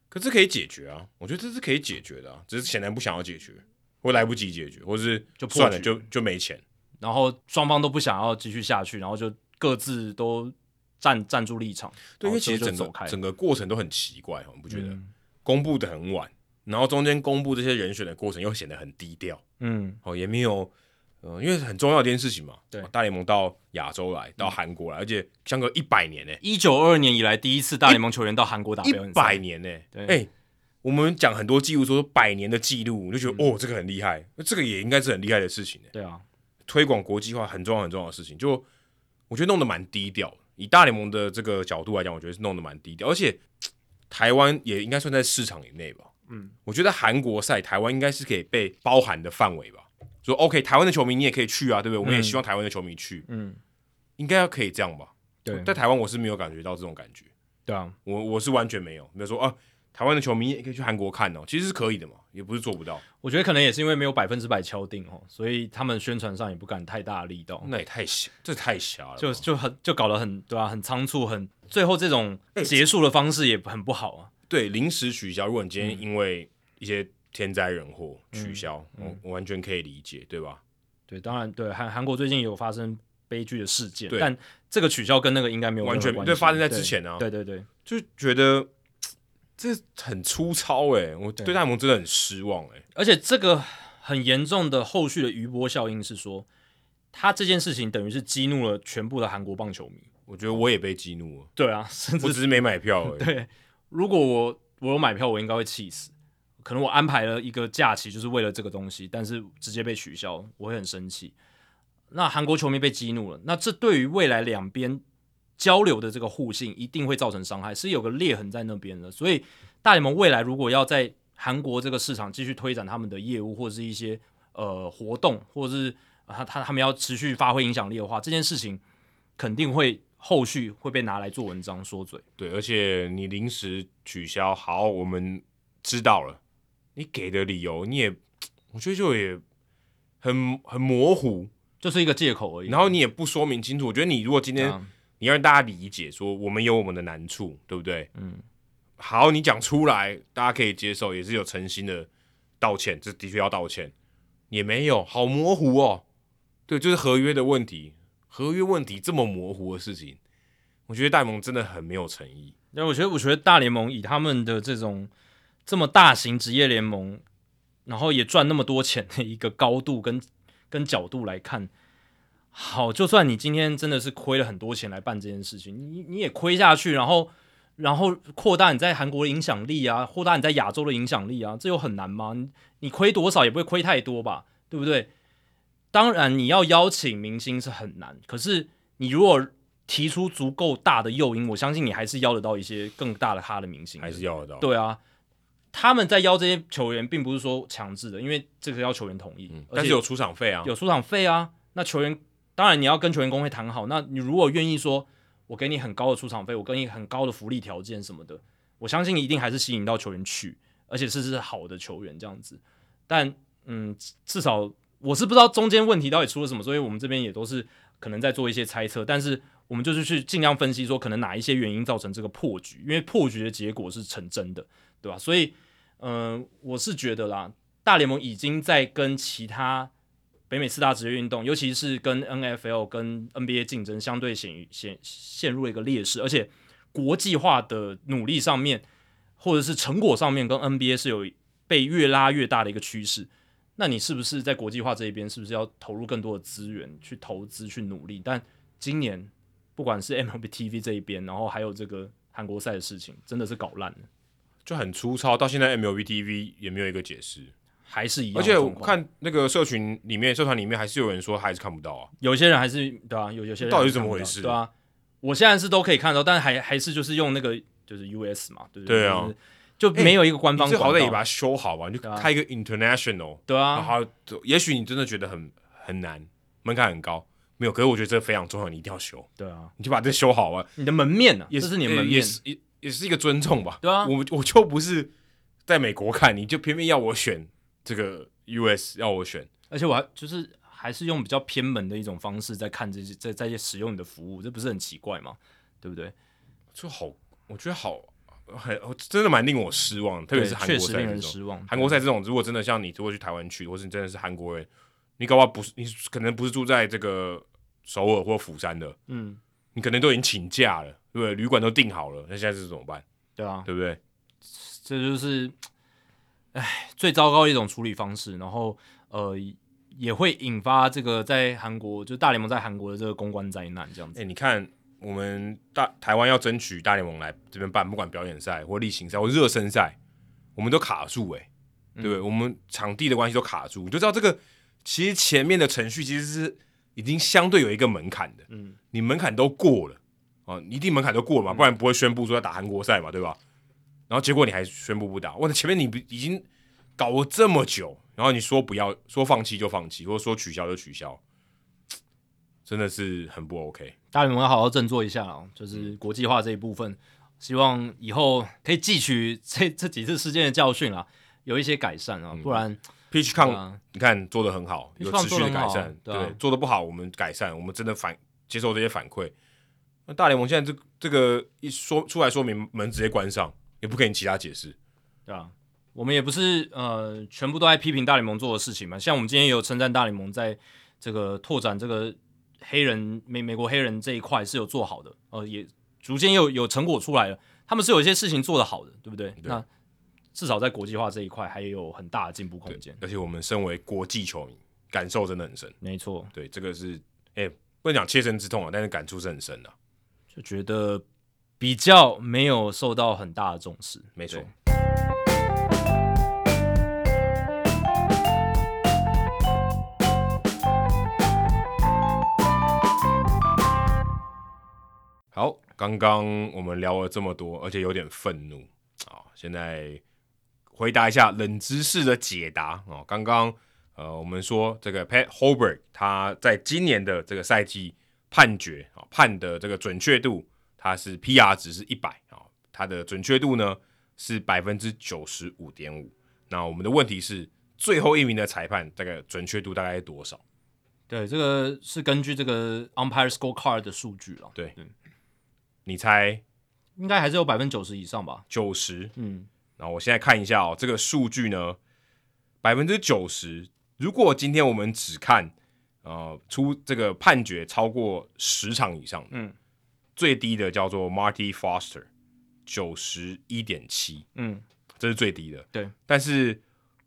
可是可以解决啊，我觉得这是可以解决的啊，只是显然不想要解决，或来不及解决，或是就算了，就就没钱。然后双方都不想要继续下去，然后就各自都站站住立场。对，因为其实整个整个过程都很奇怪，你不觉得？嗯、公布的很晚，然后中间公布这些人选的过程又显得很低调。嗯，哦，也没有，呃，因为很重要的一件事情嘛。对，大联盟到亚洲来，到韩国来，而且相隔一百年呢，一九二二年以来第一次大联盟球员到韩国打表演赛，一百年呢。对，哎、欸，我们讲很多记录，说百年的记录，我就觉得、嗯、哦，这个很厉害，那这个也应该是很厉害的事情。对啊。推广国际化很重要很重要的事情，就我觉得弄得蛮低调。以大联盟的这个角度来讲，我觉得是弄得蛮低调，而且台湾也应该算在市场以内吧。嗯，我觉得韩国赛台湾应该是可以被包含的范围吧。说 OK，台湾的球迷你也可以去啊，对不对？我们也希望台湾的球迷去。嗯，应该要可以这样吧？对，在台湾我是没有感觉到这种感觉。对啊，我我是完全没有，没有说啊。台湾的球迷也可以去韩国看哦，其实是可以的嘛，也不是做不到。我觉得可能也是因为没有百分之百敲定哦，所以他们宣传上也不敢太大力道。那也太小，这太小了，就就很就搞得很对啊，很仓促，很最后这种结束的方式也很不好啊。对，临时取消，如果你今天因为一些天灾人祸取消，嗯嗯、我完全可以理解，对吧？对，当然对韩韩国最近有发生悲剧的事件，但这个取消跟那个应该没有完全对，发生在之前呢、啊。对对对，就觉得。这很粗糙哎，我对大联盟真的很失望哎。而且这个很严重的后续的余波效应是说，他这件事情等于是激怒了全部的韩国棒球迷。我觉得我也被激怒了。对啊，甚至我只是没买票而已。对，如果我我有买票，我应该会气死。可能我安排了一个假期，就是为了这个东西，但是直接被取消，我会很生气。那韩国球迷被激怒了，那这对于未来两边。交流的这个互信一定会造成伤害，是有个裂痕在那边的。所以大联盟未来如果要在韩国这个市场继续推展他们的业务，或者是一些呃活动，或者是他他他们要持续发挥影响力的话，这件事情肯定会后续会被拿来做文章说嘴。对，而且你临时取消，好，我们知道了，你给的理由你也，我觉得就也很很模糊，就是一个借口而已。然后你也不说明清楚，我觉得你如果今天。你要让大家理解，说我们有我们的难处，对不对？嗯，好，你讲出来，大家可以接受，也是有诚心的道歉，这的确要道歉，也没有，好模糊哦。对，就是合约的问题，合约问题这么模糊的事情，我觉得大联盟真的很没有诚意。那我觉得，我觉得大联盟以他们的这种这么大型职业联盟，然后也赚那么多钱的一个高度跟跟角度来看。好，就算你今天真的是亏了很多钱来办这件事情，你你也亏下去，然后然后扩大你在韩国的影响力啊，扩大你在亚洲的影响力啊，这有很难吗？你你亏多少也不会亏太多吧，对不对？当然你要邀请明星是很难，可是你如果提出足够大的诱因，我相信你还是邀得到一些更大的咖的明星，还是邀得到。对啊，他们在邀这些球员，并不是说强制的，因为这个要球员同意，嗯，但是有出场费啊，有出场费啊，那球员。当然，你要跟球员工会谈好。那你如果愿意说，我给你很高的出场费，我给你很高的福利条件什么的，我相信一定还是吸引到球员去，而且是是好的球员这样子。但嗯，至少我是不知道中间问题到底出了什么，所以我们这边也都是可能在做一些猜测。但是我们就是去尽量分析说，可能哪一些原因造成这个破局，因为破局的结果是成真的，对吧？所以嗯、我是觉得啦，大联盟已经在跟其他。北美四大职业运动，尤其是跟 NFL 跟 NBA 竞争，相对显显陷入了一个劣势，而且国际化的努力上面，或者是成果上面，跟 NBA 是有被越拉越大的一个趋势。那你是不是在国际化这一边，是不是要投入更多的资源去投资去努力？但今年不管是 MLB TV 这一边，然后还有这个韩国赛的事情，真的是搞烂了，就很粗糙。到现在 MLB TV 也没有一个解释。还是一样，而且我看那个社群里面，社团里面还是有人说还是看不到啊。有些人还是对啊，有有些人到底是怎么回事？对啊，我现在是都可以看到，但是还还是就是用那个就是 US 嘛，对不对？对啊，就没有一个官方。最好歹也把它修好吧，你就开一个 international，对啊。好，也许你真的觉得很很难，门槛很高，没有，可是我觉得这非常重要，你一定要修。对啊，你就把这修好啊。你的门面呢、啊？也是你的门面，也是也也是一个尊重吧。对啊，我我就不是在美国看，你就偏偏要我选这个 US，要我选，而且我还就是还是用比较偏门的一种方式在看这些在在使用你的服务，这不是很奇怪吗？对不对？就好，我觉得好很真的蛮令我失望，特别是韩国赛这种。韩国赛这种，如果真的像你如果去台湾去，或是你真的是韩国人。你搞不好不是，你可能不是住在这个首尔或釜山的，嗯，你可能都已经请假了，对不对？旅馆都订好了，那现在是怎么办？对啊，对不对？这就是，哎，最糟糕的一种处理方式，然后呃，也会引发这个在韩国，就大联盟在韩国的这个公关灾难，这样子。哎，你看，我们大台湾要争取大联盟来这边办，不管表演赛或例行赛或热身赛，我们都卡住，哎，对不对？嗯，我们场地的关系都卡住，你就知道这个。其实前面的程序其实是已经相对有一个门槛的，嗯，你门槛都过了啊，你一定门槛都过了嘛，不然不会宣布说要打韩国赛嘛，对吧？然后结果你还宣布不打，我的前面你已经搞了这么久，然后你说不要说放弃就放弃，或者说取消就取消，真的是很不 OK。大联盟要好好振作一下啊，就是国际化这一部分，希望以后可以汲取这这几次事件的教训啊，有一些改善啊，不然。PitchCom、啊、你看做的很好，有持续的改善，对，做的不好我们改善，我们真的反接受这些反馈。那大联盟现在这这个一说出来说明门直接关上，也不给你其他解释，对啊，我们也不是呃全部都在批评大联盟做的事情嘛，像我们今天也有称赞大联盟在这个拓展这个黑人美美国黑人这一块是有做好的，呃，也逐渐有有成果出来了，他们是有一些事情做得好的，对不对？对那。至少在国际化这一块还有很大的进步空间，而且我们身为国际球迷，感受真的很深。没错，对，这个是哎、欸，不能讲切身之痛啊，但是感触是很深的，就觉得比较没有受到很大的重视。没错。好，刚刚我们聊了这么多，而且有点愤怒啊，现在。回答一下冷知识的解答哦。刚刚呃，我们说这个 Pat Holberg，他在今年的这个赛季判决啊、哦，判的这个准确度，它是 PR 值是一百啊，它的准确度呢是百分之九十五点五。那我们的问题是，最后一名的裁判大概准确度大概是多少？对，这个是根据这个 Umpire Scorecard 的数据了。对，嗯、你猜应该还是有百分之九十以上吧？九十，嗯。然后我现在看一下哦，这个数据呢，百分之九十。如果今天我们只看，呃，出这个判决超过十场以上，嗯，最低的叫做 Marty Foster，九十一点七，嗯，这是最低的。对，但是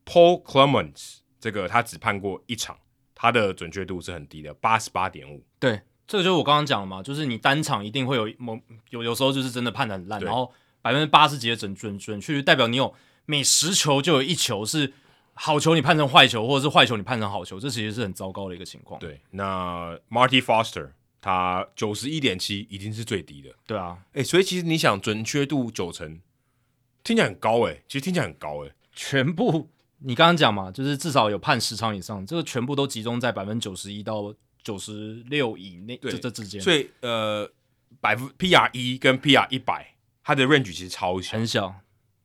Paul Clements 这个他只判过一场，他的准确度是很低的，八十八点五。对，这个就是我刚刚讲的嘛，就是你单场一定会有某有有时候就是真的判的很烂，然后。百分之八十几的准准准确率，代表你有每十球就有一球是好球，你判成坏球，或者是坏球你判成好球，这其实是很糟糕的一个情况。对，那 Marty Foster 他九十一点七已经是最低的。对啊，哎、欸，所以其实你想准确度九成，听起来很高哎、欸，其实听起来很高哎、欸。全部你刚刚讲嘛，就是至少有判十场以上，这个全部都集中在百分之九十一到九十六以内，这这之间。所以呃，百分 PR 一跟 PR 一百。它的 range 其实超小，很小，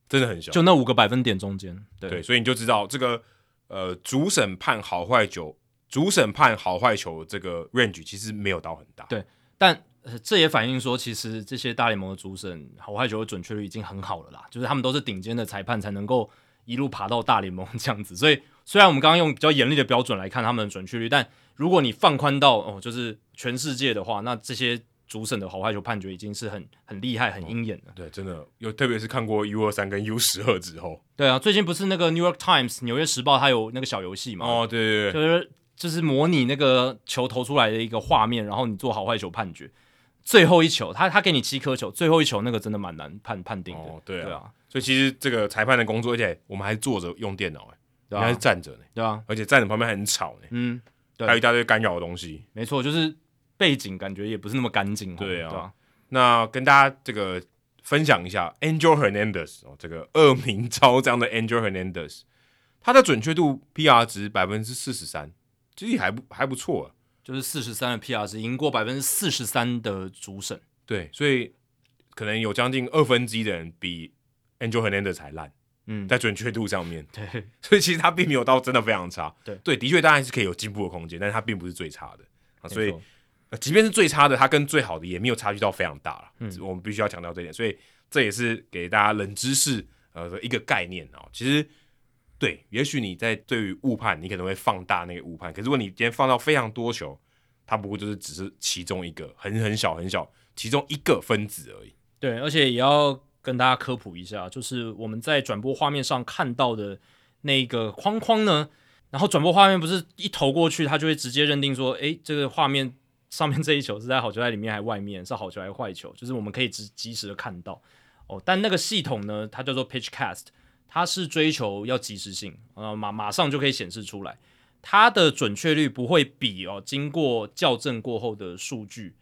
真的很小，就那五个百分点中间。对，对，所以你就知道这个呃，主审判好坏球，主审判好坏球这个 range 其实没有到很大。对，但、呃、这也反映说，其实这些大联盟的主审好坏球的准确率已经很好了啦，就是他们都是顶尖的裁判，才能够一路爬到大联盟这样子。所以，虽然我们刚刚用比较严厉的标准来看他们的准确率，但如果你放宽到哦，就是全世界的话，那这些。主审的好坏球判决已经是很很厉害、很鹰眼了。对，真的有，特别是看过 U 二三跟 U 十二之后。对啊，最近不是那个 New York Times 纽约时报它有那个小游戏嘛？哦，对对对，就是就是模拟那个球投出来的一个画面，然后你做好坏球判决。最后一球，他他给你七颗球，最后一球那个真的蛮难判判定的。哦，对啊，对啊，所以其实这个裁判的工作，而且我们还坐着用电脑，哎，还是站着呢，对啊，而且站着旁边还很吵呢，嗯，对，还有一大堆干扰的东西。没错，就是。背景感觉也不是那么干净，对啊。对啊，那跟大家这个分享一下，Angel Hernandez 哦，这个恶名昭彰的 Angel Hernandez，他的准确度 PR 值百分之四十三，其实还不还不错啊。就是四十三的 PR 值，赢过百分之四十三的主审。对，所以可能有将近二分之一的人比 Angel Hernandez 还烂。嗯，在准确度上面，对，所以其实他并没有到真的非常差。对，对，的确当然是可以有进步的空间，但是他并不是最差的啊。所以，即便是最差的，它跟最好的也没有差距到非常大了。嗯，我们必须要强调这一点。所以这也是给大家冷知识呃的一个概念啊。其实，对，也许你在对于误判，你可能会放大那个误判。可是如果你今天放到非常多球，它不过就是只是其中一个很很小很小其中一个分子而已。对，而且也要。跟大家科普一下，就是我们在转播画面上看到的那个框框呢，然后转播画面不是一投过去，它就会直接认定说，诶，这个画面上面这一球是在好球带里面还是外面，是好球还是坏球，就是我们可以及及时的看到哦。但那个系统呢，它叫做 PitchCast，它是追求要及时性，呃，马马上就可以显示出来，它的准确率不会比哦经过校正过后的数据。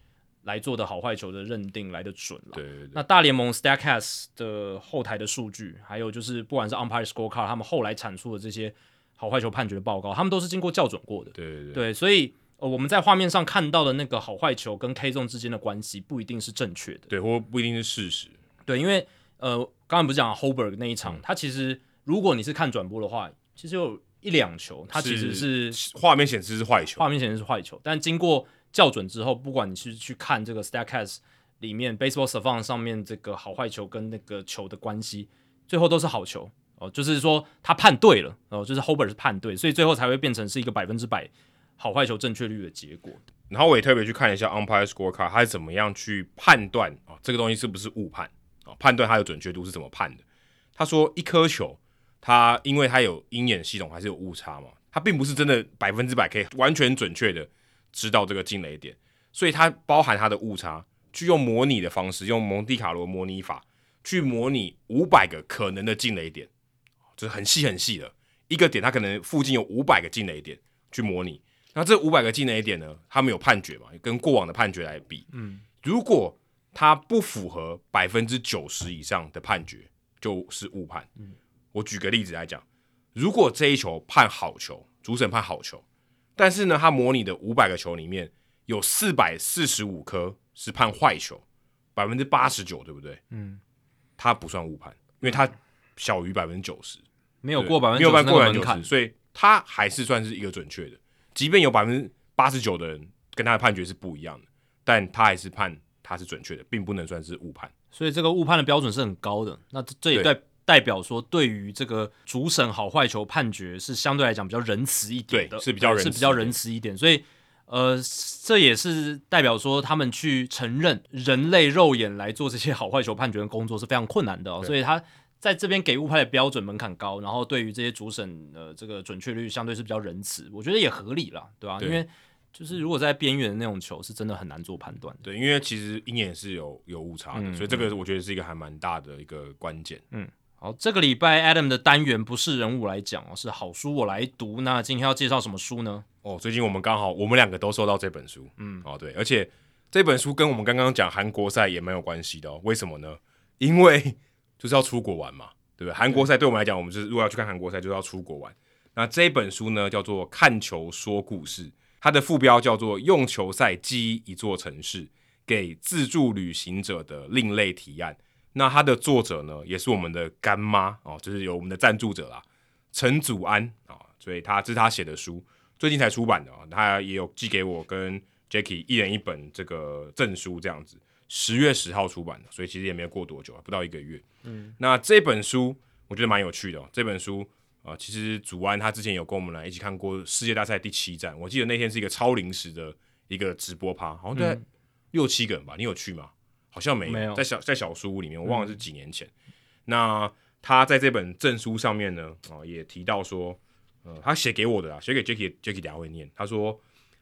来做的好坏球的认定来的准了。对对对。那大联盟 Statcast 的后台的数据，还有就是不管是 Umpire Scorecard，他们后来产出的这些好坏球判决的报告，他们都是经过校准过的。对对对。对，所以呃，我们在画面上看到的那个好坏球跟 K zone 之间的关系不一定是正确的。对，或不一定是事实。对，因为呃，刚刚不是讲 Hoberg 那一场，他、嗯、其实如果你是看转播的话，其实有一两球，它其实是画面显示是坏球，画面显示是坏球，但经过校准之后，不管你是去看这个 Statcast 里面 Baseball Savant 上面这个好坏球跟那个球的关系，最后都是好球哦，就是说他判对了哦，就是 Hoberg 是判对，所以最后才会变成是一个百分之百好坏球正确率的结果。然后我也特别去看了一下 Umpire Scorecard，他是怎么样去判断啊、这个东西是不是误判啊、判断它的准确度是怎么判的？他说一颗球，它因为它有鹰眼系统还是有误差嘛，它并不是真的百分之百可以完全准确的。知道这个进雷点，所以它包含它的误差，去用模拟的方式，用蒙地卡罗模拟法去模拟五百个可能的进雷点，就是很细很细的一个点，它可能附近有五百个进雷点去模拟。那这五百个进垒点呢，他们有判决嘛？跟过往的判决来比，嗯，如果他不符合百分之九十以上的判决，就是误判。嗯，我举个例子来讲，如果这一球判好球，主审判好球。但是呢，他模拟的五百个球里面有四百四十五颗是判坏球，百分之八十九，对不对？嗯，他不算误判，因为他小于百分之九十，没有过百分之九十那个门槛，所以他还是算是一个准确的。即便有百分之八十九的人跟他的判决是不一样的，但他还是判他是准确的，并不能算是误判。所以这个误判的标准是很高的。那这也代。代表说，对于这个主审好坏球判决是相对来讲比较仁慈一点的，是比较仁慈，是比较仁慈一点。所以，呃，这也是代表说，他们去承认人类肉眼来做这些好坏球判决的工作是非常困难的哦。所以他在这边给误判的标准门槛高，然后对于这些主审的这个准确率相对是比较仁慈，我觉得也合理了，对吧？对，因为就是如果在边缘的那种球，是真的很难做判断。对，因为其实鹰眼是有有误差的，嗯，所以这个我觉得是一个还蛮大的一个关键。嗯。好，这个礼拜 Adam 的单元不是人物来讲哦，是好书我来读。那今天要介绍什么书呢？哦，最近我们刚好我们两个都收到这本书，嗯，哦对，而且这本书跟我们刚刚讲韩国赛也蛮有关系的哦。为什么呢？因为就是要出国玩嘛，对不对？韩国赛对我们来讲，我们就是如果要去看韩国赛，就是要出国玩。那这本书呢，叫做《看球说故事》，它的副标叫做《用球赛记忆一座城市：给自助旅行者的另类提案》。那它的作者呢，也是我们的干妈哦，就是有我们的赞助者啦，陈祖安啊、哦，所以他这是他写的书，最近才出版的啊、哦，他也有寄给我跟 Jacky 一人一本这个证书这样子，十月十号出版的，所以其实也没有过多久，不到一个月。嗯，那这本书我觉得蛮有趣的哦，这本书啊、呃，其实祖安他之前有跟我们来一起看过世界大赛第七站，我记得那天是一个超临时的一个直播趴，好像在六七个人吧，你有去吗？好像没有，没有在小在小书屋里面，我忘了是几年前。嗯、那他在这本证书上面呢，啊，也提到说，呃，他写给我的啊，写给 Jacky，Jacky 等下会念。他说，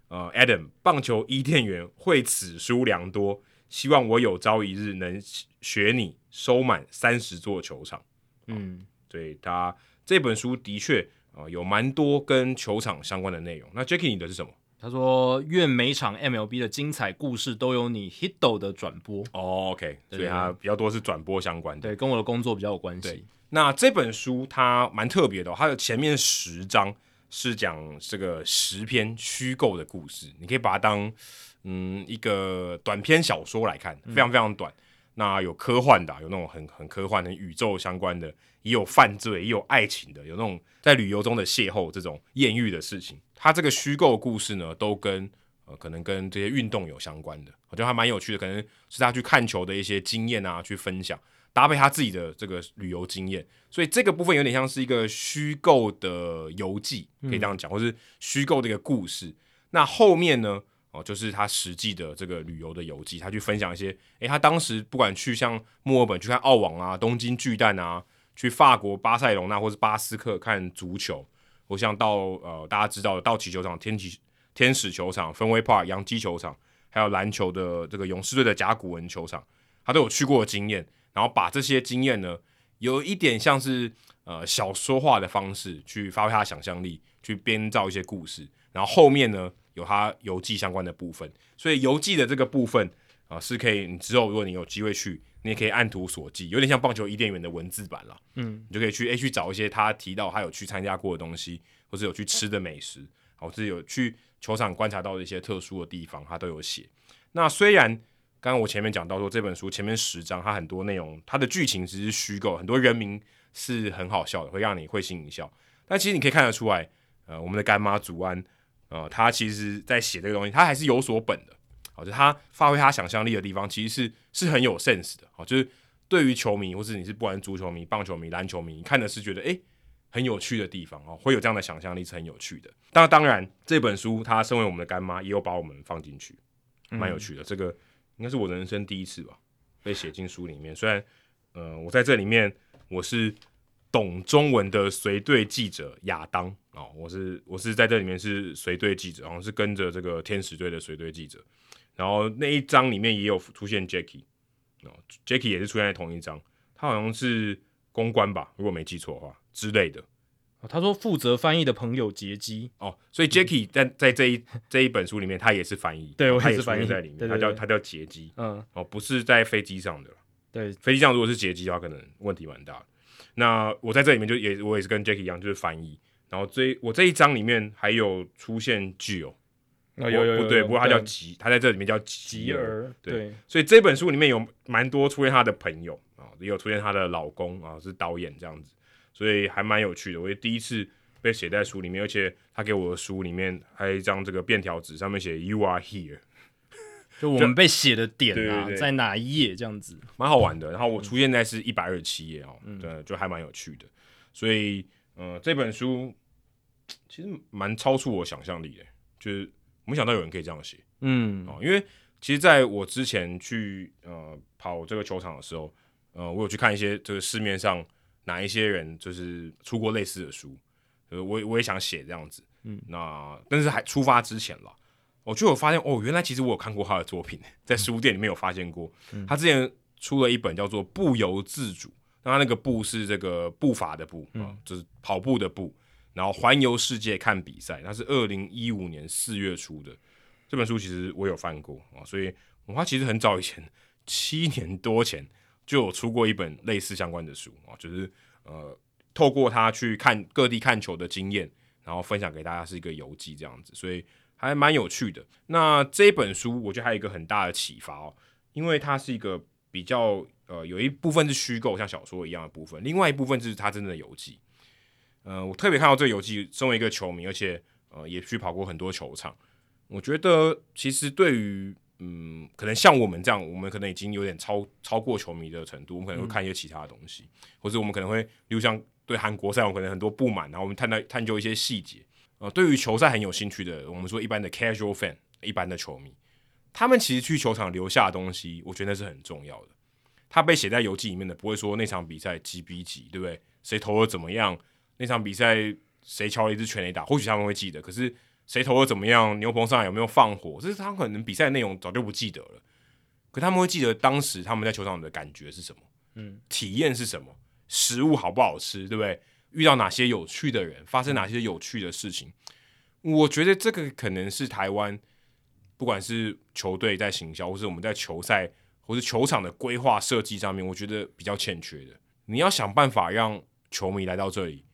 呃，Adam，棒球伊甸园会此书良多，希望我有朝一日能学你收满三十座球场。嗯，对他这本书的确啊、呃，有蛮多跟球场相关的内容。那 Jacky 你的是什么？他说：“愿每场 MLB 的精彩故事都有你 Hito 的转播。哦” OK，所以他比较多是转播相关的，对，跟我的工作比较有关系。那这本书它蛮特别的、哦，它的前面十章是讲这个十篇虚构的故事，你可以把它当嗯一个短篇小说来看，非常非常短。嗯、那有科幻的，有那种很很科幻的宇宙相关的，也有犯罪，也有爱情的，有那种在旅游中的邂逅这种艳遇的事情。它这个虚构故事呢，都跟呃可能跟这些运动有相关的，我觉得还蛮有趣的，可能是他去看球的一些经验啊，去分享。搭配他自己的这个旅游经验，所以这个部分有点像是一个虚构的游记，可以这样讲，或是虚构的一个故事。那后面呢，哦，就是他实际的这个旅游的游记，他去分享一些，诶，他当时不管去像墨尔本去看澳网啊、东京巨蛋啊，去法国巴塞隆纳或是巴斯克看足球，或像到呃大家知道的道奇球场、天奇天使球场、芬威 Park 洋基球场，还有篮球的这个勇士队的甲骨文球场，他都有去过的经验。然后把这些经验呢，有一点像是呃小说化的方式去发挥他的想象力，去编造一些故事。然后后面呢，有他游记相关的部分，所以游记的这个部分啊、呃，是可以你之后如果你有机会去，你也可以按图索骥，有点像棒球伊甸园的文字版了。嗯，你就可以去诶去找一些他提到他有去参加过的东西，或者有去吃的美食，或者有去球场观察到的一些特殊的地方，他都有写。那虽然。刚刚我前面讲到说，这本书前面十章，它很多内容，它的剧情其实是虚构，很多人名是很好笑的，会让你会心一笑。但其实你可以看得出来，呃，我们的干妈祖安，呃，他其实在写这个东西，他还是有所本的。好，就他发挥他想象力的地方，其实是是很有 sense 的。好，就是对于球迷，或是你是不管足球迷、棒球迷、篮球迷，你看的是觉得诶很有趣的地方哦，会有这样的想象力是很有趣的。当当然，这本书他身为我们的干妈，也有把我们放进去，蛮有趣的。嗯、这个。应该是我人生第一次吧，被写进书里面。虽然，呃，我在这里面我是懂中文的随队记者亚当啊、哦，我是我是在这里面是随队记者，好像是跟着这个天使队的随队记者。然后那一张里面也有出现 Jackie 哦，Jackie 也是出现在同一张，他好像是公关吧，如果没记错的话之类的。哦他说负责翻译的朋友杰基哦，所以 Jackie 在在这一这一本书里面，他也是翻译，对，他也是翻译在里面，他叫他叫杰基，嗯，哦，不是在飞机上的，对，飞机上如果是杰基的话，可能问题蛮大的。那我在这里面就也我也是跟 Jackie 一样，就是翻译。然后这我这一章里面还有出现 Gio，哦，有有有，有，不对，不过他叫吉，他在这里面叫吉尔，对，对，所以这本书里面有蛮多出现他的朋友啊，也有出现他的老公啊，是导演这样子，所以还蛮有趣的。我也第一次。被写在书里面，而且他给我的书里面还有一张这个便条纸，上面写 “You are here”，就我们被写的点啊，对对对，在哪一页这样子，蛮好玩的。然后我出现在是一百二十七页哦，嗯、对，就还蛮有趣的。所以，呃，这本书其实蛮超出我想象力的，就是没想到有人可以这样写，嗯，哦，因为其实在我之前去呃跑这个球场的时候，呃，我有去看一些这个市面上哪一些人就是出过类似的书。呃，我我也想写这样子，嗯，那但是还出发之前了，我就有发现哦，原来其实我有看过他的作品，在书店里面有发现过，嗯、他之前出了一本叫做《不由自主》，那他那个步是这个步伐的步啊、嗯，就是跑步的步，然后环游世界看比赛，那是二零一五年四月出的这本书，其实我有翻过啊，所以他其实很早以前，七年多前就有出过一本类似相关的书啊，就是呃。透过他去看各地看球的经验，然后分享给大家是一个游记这样子，所以还蛮有趣的。那这本书我觉得还有一个很大的启发哦，因为它是一个比较呃有一部分是虚构，像小说一样的部分，另外一部分就是他真正的游记。呃，我特别看到这个游记，身为一个球迷，而且呃也去跑过很多球场，我觉得其实对于嗯可能像我们这样，我们可能已经有点超超过球迷的程度，我们可能会看一些其他的东西，嗯、或者我们可能会例如像。对韩国赛，我可能很多不满，然后我们探探探究一些细节。呃，对于球赛很有兴趣的，我们说一般的 casual fan，一般的球迷，他们其实去球场留下的东西，我觉得那是很重要的。他被写在游记里面的，不会说那场比赛几比几，对不对？谁投的怎么样？那场比赛谁敲了一支全垒打？或许他们会记得，可是谁投的怎么样？牛棚上来有没有放火？这是他们可能比赛内容早就不记得了，可他们会记得当时他们在球场的感觉是什么？嗯，体验是什么？食物好不好吃，对不对？遇到哪些有趣的人，发生哪些有趣的事情？我觉得这个可能是台湾，不管是球队在行销，或是我们在球赛，或是球场的规划设计上面，我觉得比较欠缺的。你要想办法让球迷来到这里，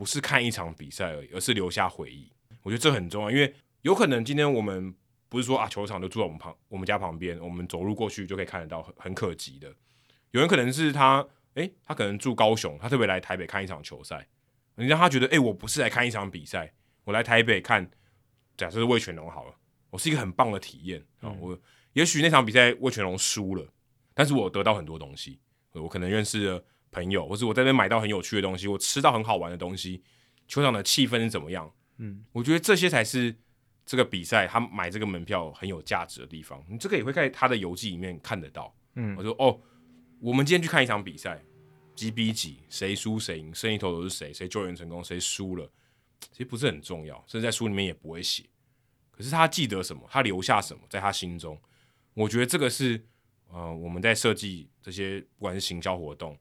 不是看一场比赛而已，而是留下回忆。我觉得这很重要，因为有可能今天我们不是说啊，球场就住在我们旁，我们家旁边，我们走路过去就可以看得到，很很可及的。有人可能是他，诶，他可能住高雄，他特别来台北看一场球赛，你让他觉得，诶，我不是来看一场比赛，我来台北看，假设是魏全龙好了，我是一个很棒的体验啊。嗯、我也许那场比赛魏全龙输了，但是我得到很多东西，我可能认识了朋友，或是我在那边买到很有趣的东西，我吃到很好玩的东西，球场的气氛是怎么样？嗯，我觉得这些才是这个比赛他买这个门票很有价值的地方。你这个也会在他的游记里面看得到。嗯，我说哦，我们今天去看一场比赛，几比几，谁输谁赢，胜利投手是谁，谁救援成功，谁输了，其实不是很重要，甚至在书里面也不会写。可是他记得什么，他留下什么，在他心中，我觉得这个是呃我们在设计这些不管是行销活动，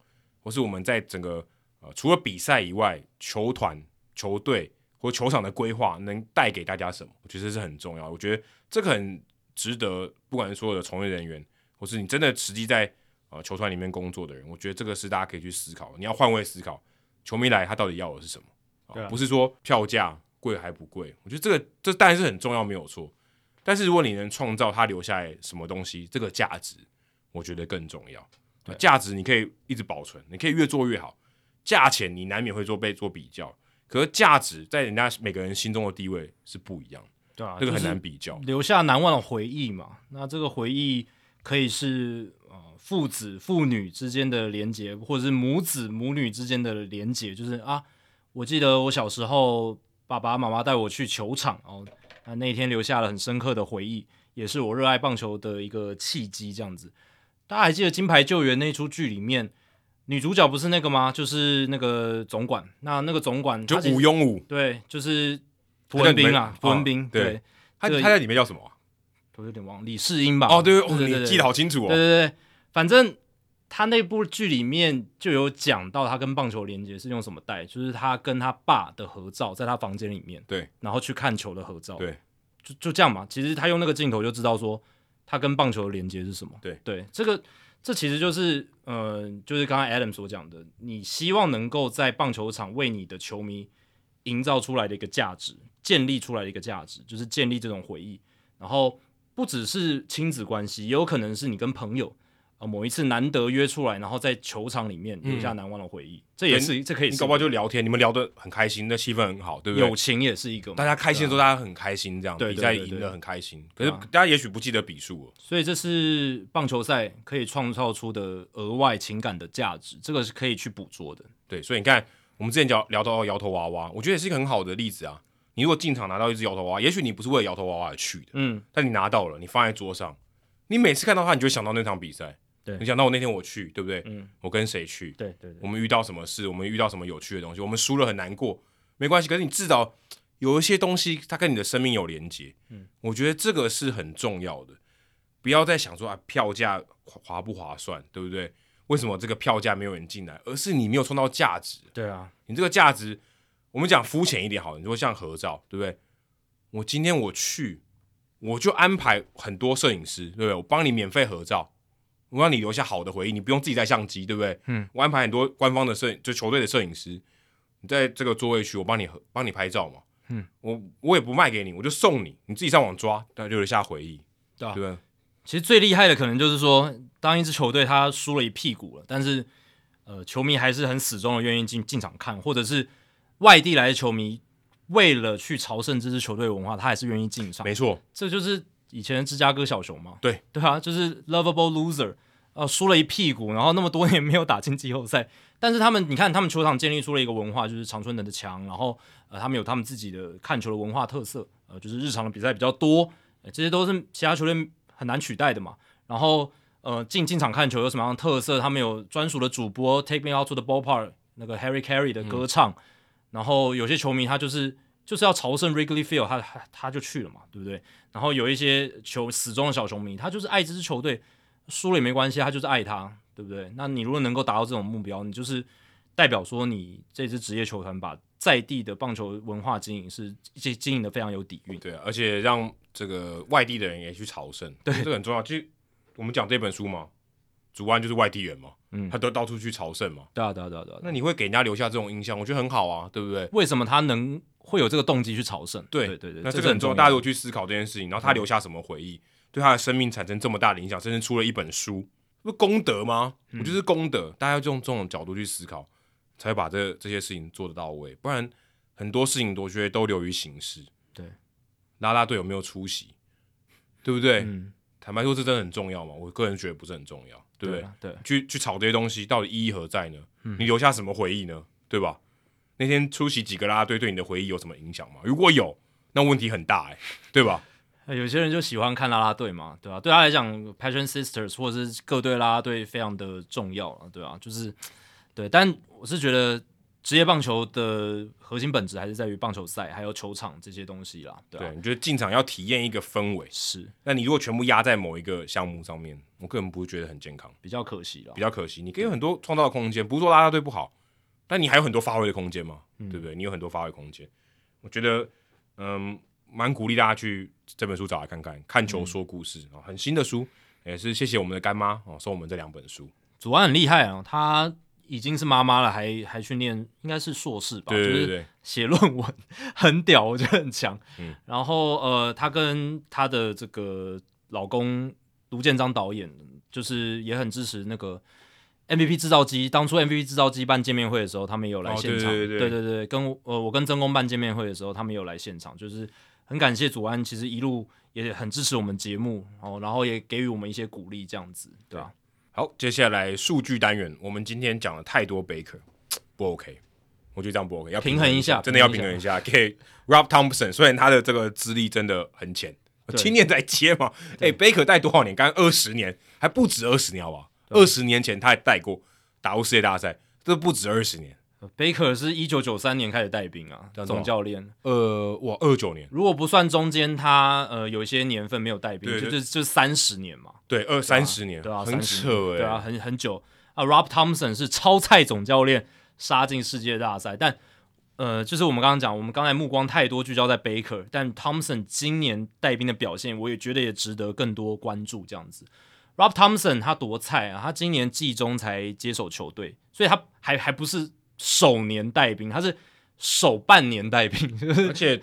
或是我们在整个呃除了比赛以外，球团球队。或球场的规划能带给大家什么？我觉得这是很重要。我觉得这个很值得，不管是所有的从业人员，或是你真的实际在呃球团里面工作的人，我觉得这个是大家可以去思考。你要换位思考，球迷来他到底要的是什么？不是说票价贵还不贵。我觉得这个这当然是很重要，没有错。但是如果你能创造他留下来什么东西，这个价值，我觉得更重要。对价值你可以一直保存，你可以越做越好。价钱你难免会做被做比较。可是价值在人家每个人心中的地位是不一样，对啊，这个很难比较。留下难忘的回忆嘛，那这个回忆可以是呃父子父女之间的连结，或者是母子母女之间的连结。就是啊，我记得我小时候爸爸妈妈带我去球场哦，那那天留下了很深刻的回忆，也是我热爱棒球的一个契机。这样子，大家还记得《金牌救援》那出剧里面？女主角不是那个吗？就是那个总管。那那个总管就武庸武，对，就是朴恩斌啊，朴恩斌。对，他他在里面叫什么？我有点忘，李世英吧？哦，对，你记得好清楚哦。对对对，反正他那部剧里面就有讲到他跟棒球连接是用什么带，就是他跟他爸的合照，在他房间里面，对，然后去看球的合照，对，就就这样嘛。其实他用那个镜头就知道说他跟棒球的连接是什么。对对，这个。这其实就是，呃，就是刚刚 Adam 所讲的，你希望能够在棒球场为你的球迷营造出来的一个价值，建立出来的一个价值，就是建立这种回忆。然后不只是亲子关系，也有可能是你跟朋友。啊，某一次难得约出来，然后在球场里面留下难忘的回忆，嗯、这也是这可以。你搞不好就聊天，你们聊得很开心，那气氛很好，对不对？友情也是一个，大家开心的时候，大家很开心，这样比赛赢得很开心。可是大家也许不记得比数，所以这是棒球赛可以创造出的额外情感的价值，这个是可以去捕捉的。对，所以你看，我们之前聊聊到摇头娃娃，我觉得也是一个很好的例子啊。你如果进场拿到一只摇头娃娃，也许你不是为了摇头娃娃而去的，嗯，但你拿到了，你放在桌上，你每次看到它，你就会想到那场比赛。对你想到我那天我去，对不对？嗯，我跟谁去？对对对，我们遇到什么事？我们遇到什么有趣的东西？我们输了很难过，没关系。可是你至少有一些东西，它跟你的生命有连接。嗯，我觉得这个是很重要的。不要再想说啊，票价划不划算，对不对？为什么这个票价没有人进来？而是你没有创造价值。对啊，你这个价值，我们讲肤浅一点好了，你说像合照，对不对？我今天我去，我就安排很多摄影师，对不对？我帮你免费合照。我让你留下好的回忆，你不用自己带相机，对不对？嗯，我安排很多官方的摄影，就球队的摄影师，你在这个座位区，我帮你帮你拍照嘛。嗯，我我也不卖给你，我就送你，你自己上网抓，但就留下回忆，对吧？对。其实最厉害的可能就是说，当一支球队他输了一屁股了，但是呃，球迷还是很始终的愿意进进场看，或者是外地来的球迷为了去朝圣这支球队的文化，他还是愿意进场。没错，这就是。以前的芝加哥小熊嘛，对对啊，就是 lovable loser，呃，输了一屁股，然后那么多年没有打进季后赛，但是他们，你看他们球场建立出了一个文化，就是常春藤的墙，然后呃，他们有他们自己的看球的文化特色，呃，就是日常的比赛比较多，呃，这些都是其他球队很难取代的嘛。然后呃，进进场看球有什么样的特色？他们有专属的主播 Take Me Out to the Ballpark，那个 Harry Carey 的歌唱，嗯、然后有些球迷他就是。就是要朝圣 Wrigley Field，他他他就去了嘛，对不对？然后有一些球死忠的小球迷，他就是爱这支球队，输了也没关系，他就是爱他，对不对？那你如果能够达到这种目标，你就是代表说你这支职业球团把在地的棒球文化经营是经经营的非常有底蕴，对啊，而且让这个外地的人也去朝圣，对，这个很重要。其实我们讲这本书嘛，主案就是外地人嘛，嗯，他都到处去朝圣嘛。对啊，对啊，对啊，对啊。那你会给人家留下这种印象，我觉得很好啊，对不对？为什么他能会有这个动机去朝圣？对对对，那这个很重要，大家都去思考这件事情。然后他留下什么回忆，对他的生命产生这么大的影响，甚至出了一本书，不功德吗？我觉得是功德，大家要用这种角度去思考，才会把这这些事情做得到位。不然很多事情我觉得都流于形式。对，拉拉队有没有出席？对不对？嗯，坦白说，这真的很重要嘛？我个人觉得不是很重要，对不对？对，去去炒这些东西，到底意义何在呢？你留下什么回忆呢？对吧？那天出席几个啦啦队对你的回忆有什么影响吗？如果有，那问题很大哎，对吧？有些人就喜欢看啦啦队嘛，对吧？对他来讲，Passion Sisters 或者是各队啦啦队非常的重要啊，对啊？就是对，但我是觉得。职业棒球的核心本质还是在于棒球赛，还有球场这些东西啦。对，你觉得进场要体验一个氛围是？那你如果全部压在某一个项目上面，我个人不会觉得很健康，比较可惜了。比较可惜，你可以有很多创造的空间，不是说拉拉队不好，但你还有很多发挥的空间嘛，嗯、对不对？你有很多发挥空间，我觉得嗯，蛮鼓励大家去这本书找来看看，看球说故事啊，嗯、很新的书，也是谢谢我们的干妈哦，送我们这两本书。祖安很厉害啊，他。已经是妈妈了，还还去念，应该是硕士吧？对对对，就是写论文很屌，我觉得很强。嗯，然后呃，她跟她的这个老公卢建章导演，就是也很支持那个 MVP 制造机。当初 MVP 制造机办见面会的时候，他们有来现场。哦、对，对，对，跟呃我跟曾公办见面会的时候，他们有来现场。就是很感谢祖安，其实一路也很支持我们节目哦，然后也给予我们一些鼓励，这样子，对吧？对好，接下来数据单元，我们今天讲了太多 Baker，不 OK，我觉得这样不 OK，要平衡一下，真的要平衡一下。给 Rob Thompson，虽然他的这个资历真的很浅，青年在接嘛，哎，Baker 带多少年？刚刚二十年，还不止二十年，好不好？二十年前他还带过打入世界大赛，这不止二十年。Baker 是一九九三年开始带兵啊，总教练。呃，我，二九年，如果不算中间他呃有一些年份没有带兵，就就就三十年嘛。对，二三十年，对啊，很扯哎，对啊，很很久啊。Rob Thompson 是超菜总教练，杀进世界大赛，但呃，就是我们刚刚讲，我们刚才目光太多聚焦在 Baker，但 Thompson 今年带兵的表现，我也觉得也值得更多关注。这样子，Rob Thompson 他多菜啊，他今年季中才接手球队，所以他还还不是。首年带兵，他是首半年带兵，而且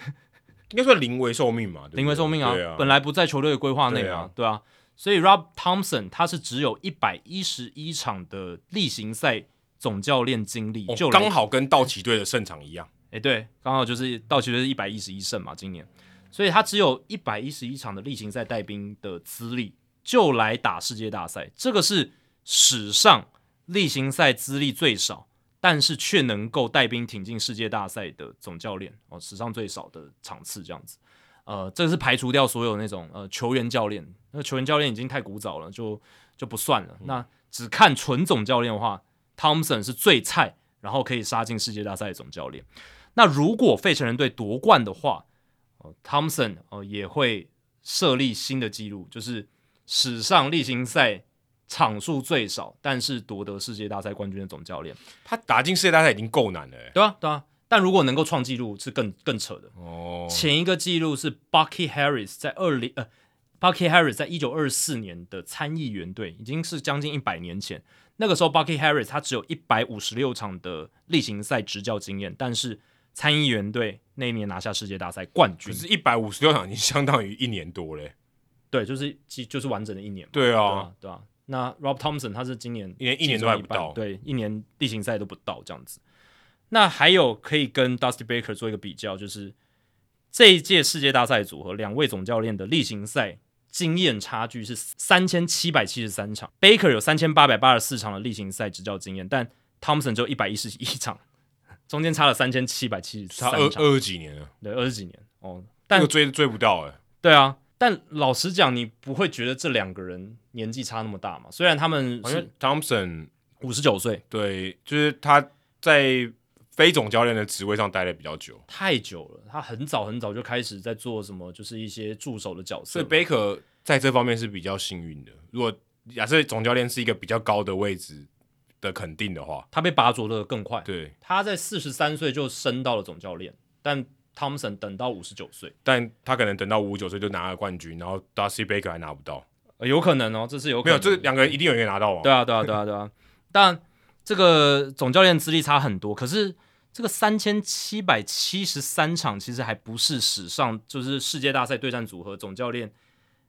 应该算临危受命嘛，临危受命啊，啊。本来不在球队的规划内啊，对啊，对啊，所以 Rob Thompson 他是只有一百一十一场的例行赛总教练经历，哦、就刚好跟道奇队的胜场一样，哎，对，刚好就是道奇队是一百一十一胜嘛，今年，所以他只有一百一十一场的例行赛带兵的资历，就来打世界大赛，这个是史上例行赛资历最少。但是却能够带兵挺进世界大赛的总教练哦，史上最少的场次这样子，呃，这是排除掉所有那种呃球员教练，那球员教练已经太古早了，就就不算了。嗯、那只看纯总教练的话，Thompson 是最菜，然后可以杀进世界大赛的总教练。那如果费城人队夺冠的话，呃，Thompson 哦、呃、也会设立新的纪录，就是史上例行赛。场数最少，但是夺得世界大赛冠军的总教练，他打进世界大赛已经够难了，对啊，对啊。但如果能够创纪录，是更更扯的哦。前一个纪录是 Bucky Harris 在二零呃，Bucky Harris 在一九二四年的参议员队，已经是将近一百年前。那个时候 Bucky Harris 他只有一百五十六场的例行赛执教经验，但是参议员队那一年拿下世界大赛冠军，可是一百五十六场已经相当于一年多嘞。对，就是其就是完整的一年。对啊，对啊。那 Rob Thompson 他是今年一年一年都还不到，对，一年例行赛都不到这样子。那还有可以跟 Dusty Baker 做一个比较，就是这一届世界大赛组合两位总教练的例行赛经验差距是三千七百七十三场，Baker 有三千八百八十四场的例行赛执教经验，但 Thompson 只有一百一十一场，中间差了三千七百七十三场，差二二十几年了，对，二十几年。哦，但追追不到哎、欸，对啊。但老实讲，你不会觉得这两个人年纪差那么大嘛？虽然他们是 Thompson 五十九岁，对，就是他在非总教练的职位上待的比较久，太久了。他很早很早就开始在做什么，就是一些助手的角色。所以 Baker 在这方面是比较幸运的。如果假设总教练是一个比较高的位置的肯定的话，他被拔擢的更快。对，他在四十三岁就升到了总教练，但。Thompson 等到五十九岁，但他可能等到五十九岁就拿了冠军，然后 Dusty Baker 还拿不到，呃、有可能哦，这是有可能没有，这两个人一定有人拿到啊。对啊，对啊，对啊，对啊。但这个总教练资历差很多，可是这个三千七百七十三场其实还不是史上就是世界大赛对战组合总教练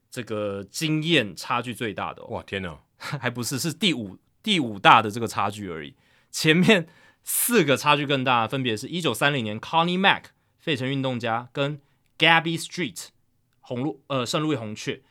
这个经验差距最大的哦。哇，天哪，还不是，是第五第五大的这个差距而已。前面四个差距更大，分别是一九三零年 Connie Mack 费城运动家跟 Gabby Street 红鹿呃圣路易红雀，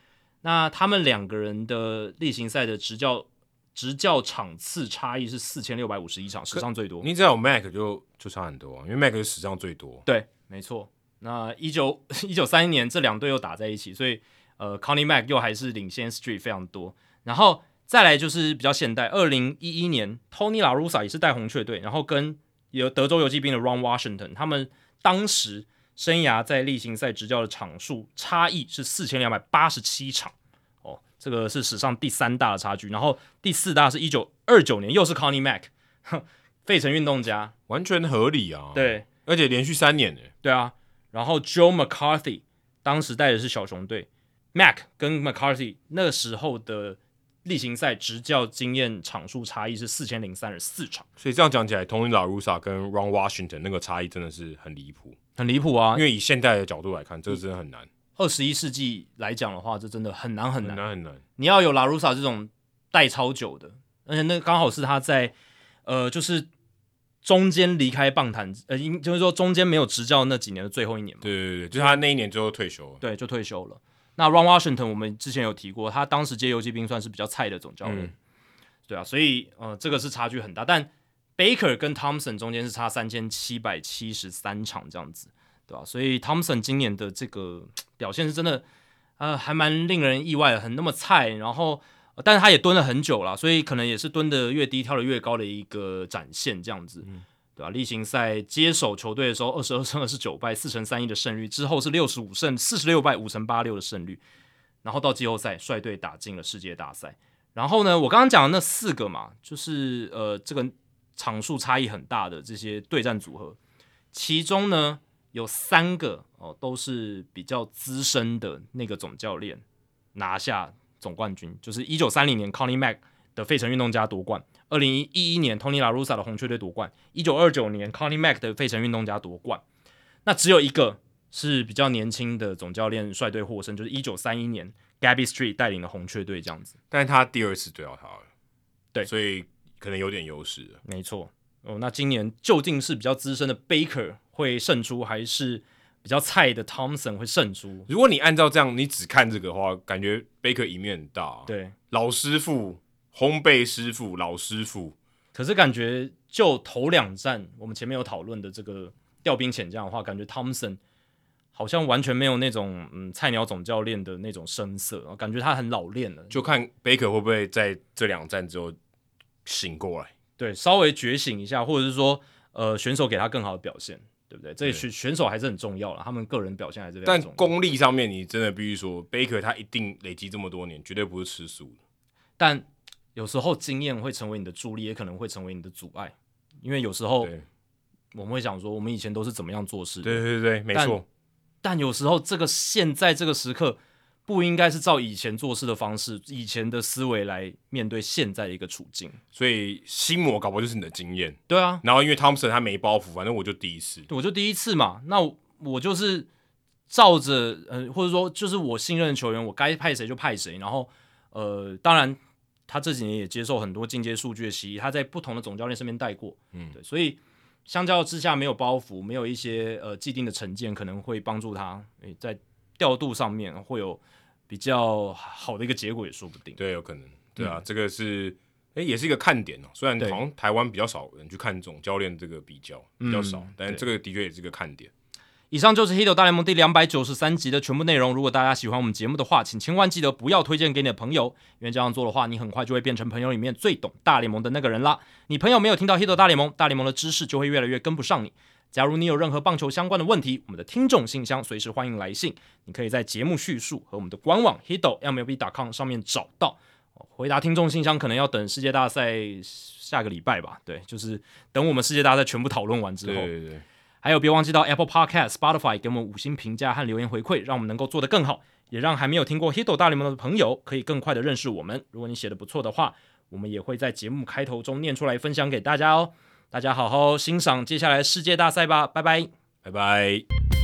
那他们两个人的例行赛的执教。执教场次差异是四千六百五十一场，史上最多。你只要有 Mac 就就差很多，因为 Mac 是史上最多。对，没错。那一九一九三一年这两队又打在一起，所以呃，Connie Mack 又还是领先 Street 非常多。然后再来就是比较现代，二零一一年 Tony La Russa 也是带红雀队，然后跟有德州游骑兵的 Ron Washington，他们当时生涯在例行赛执教的场数差异是四千两百八十七场。这个是史上第三大的差距，然后第四大是一九二九年，又是 Connie Mack，费城运动家，完全合理啊。对，而且连续三年呢。对啊，然后 Joe McCarthy 当时带的是小熊队，Mack 跟 McCarthy 那个时候的例行赛执教经验场数差异是四千零三十四场，所以这样讲起来，Tony La Russa 跟 Ron Washington 那个差异真的是很离谱，很离谱啊！因为以现代的角度来看，这个真的很难。二十一世纪来讲的话，这真的很难很难很难很难。你要有 La Russa 这种带超久的，而且那刚好是他在呃，就是中间离开棒坛，呃，应就是说中间没有执教那几年的最后一年嘛。对对对，就是他那一年最后退休了。对，就退休了。那 Ron Washington 我们之前有提过，他当时接游击兵算是比较菜的总教练。嗯、对啊，所以呃，这个是差距很大。但 Baker 跟 Thompson 中间是差三千七百七十三场这样子。对吧、啊？所以 Thompson 今年的这个表现是真的，呃，还蛮令人意外的，很那么菜。然后，呃、但是他也蹲了很久了，所以可能也是蹲的越低，跳的越高的一个展现，这样子，嗯、对吧、例行赛接手球队的时候，二十二胜二十九败，四成三一的胜率，之后是六十五胜四十六败，五成八六的胜率。然后到季后赛率队打进了世界大赛。然后呢，我刚刚讲的那四个嘛，就是呃，这个场数差异很大的这些对战组合，其中呢。有三个哦，都是比较资深的那个总教练拿下总冠军，就是一九三零年 Connie Mack 的费城运动家夺冠，二零一一年 Tony La Russa 的红雀队夺冠，一九二九年 Connie Mack 的费城运动家夺冠。那只有一个是比较年轻的总教练率队获胜，就是一九三一年 Gabby Street 带领的红雀队这样子。但是他第二次对到他了，对，所以可能有点优势。没错。哦，那今年究竟是比较资深的 Baker 会胜出，还是比较菜的 Thompson 会胜出？如果你按照这样，你只看这个的话，感觉 Baker 赢面很大啊。对，老师傅、烘焙师傅、老师傅。可是感觉就头两站，我们前面有讨论的这个调兵遣将的话，感觉 Thompson 好像完全没有那种嗯菜鸟总教练的那种声色，感觉他很老练了。就看 Baker 会不会在这两站之后醒过来。对，稍微觉醒一下，或者是说，呃，选手给他更好的表现，对不对？这选选手还是很重要了，他们个人表现还是非常重要。但功力上面，你真的必须说，Baker 他一定累积这么多年，绝对不是吃素的。但有时候经验会成为你的助力，也可能会成为你的阻碍，因为有时候我们会想说，我们以前都是怎么样做事的？对对对，没错。但有时候这个现在这个时刻。不应该是照以前做事的方式、以前的思维来面对现在的一个处境，所以心魔搞不好就是你的经验。对啊，然后因为汤普森他没包袱，反正我就第一次，我就第一次嘛，那我，我就是照着呃，或者说就是我信任的球员，我该派谁就派谁。然后呃，当然他这几年也接受很多进阶数据的洗礼，他在不同的总教练身边带过，嗯，对，所以相较之下没有包袱，没有一些呃既定的成见，可能会帮助他诶在调度上面会有。比较好的一个结果也说不定，对，有可能，对啊，嗯、这个是，诶，也是一个看点哦。虽然好像台湾比较少人去看总教练这个比较比较少，嗯、但这个的确也是一个看点。以上就是《Hito 大联盟》第两百九十三集的全部内容。如果大家喜欢我们节目的话，请千万记得不要推荐给你的朋友，因为这样做的话，你很快就会变成朋友里面最懂大联盟的那个人啦。你朋友没有听到《Hito 大联盟》，大联盟的知识就会越来越跟不上你。假如你有任何棒球相关的问题，我们的听众信箱随时欢迎来信。你可以在节目叙述和我们的官网 hitomlb.com 上面找到。回答听众信箱可能要等世界大赛下个礼拜吧？对，就是等我们世界大赛全部讨论完之后。对对对。还有，别忘记到 Apple Podcast、Spotify 给我们五星评价和留言回馈，让我们能够做得更好，也让还没有听过 Hito 大联盟的朋友可以更快的认识我们。如果你写的不错的话，我们也会在节目开头中念出来分享给大家哦。大家好好欣赏接下来世界大赛吧，拜拜，拜拜。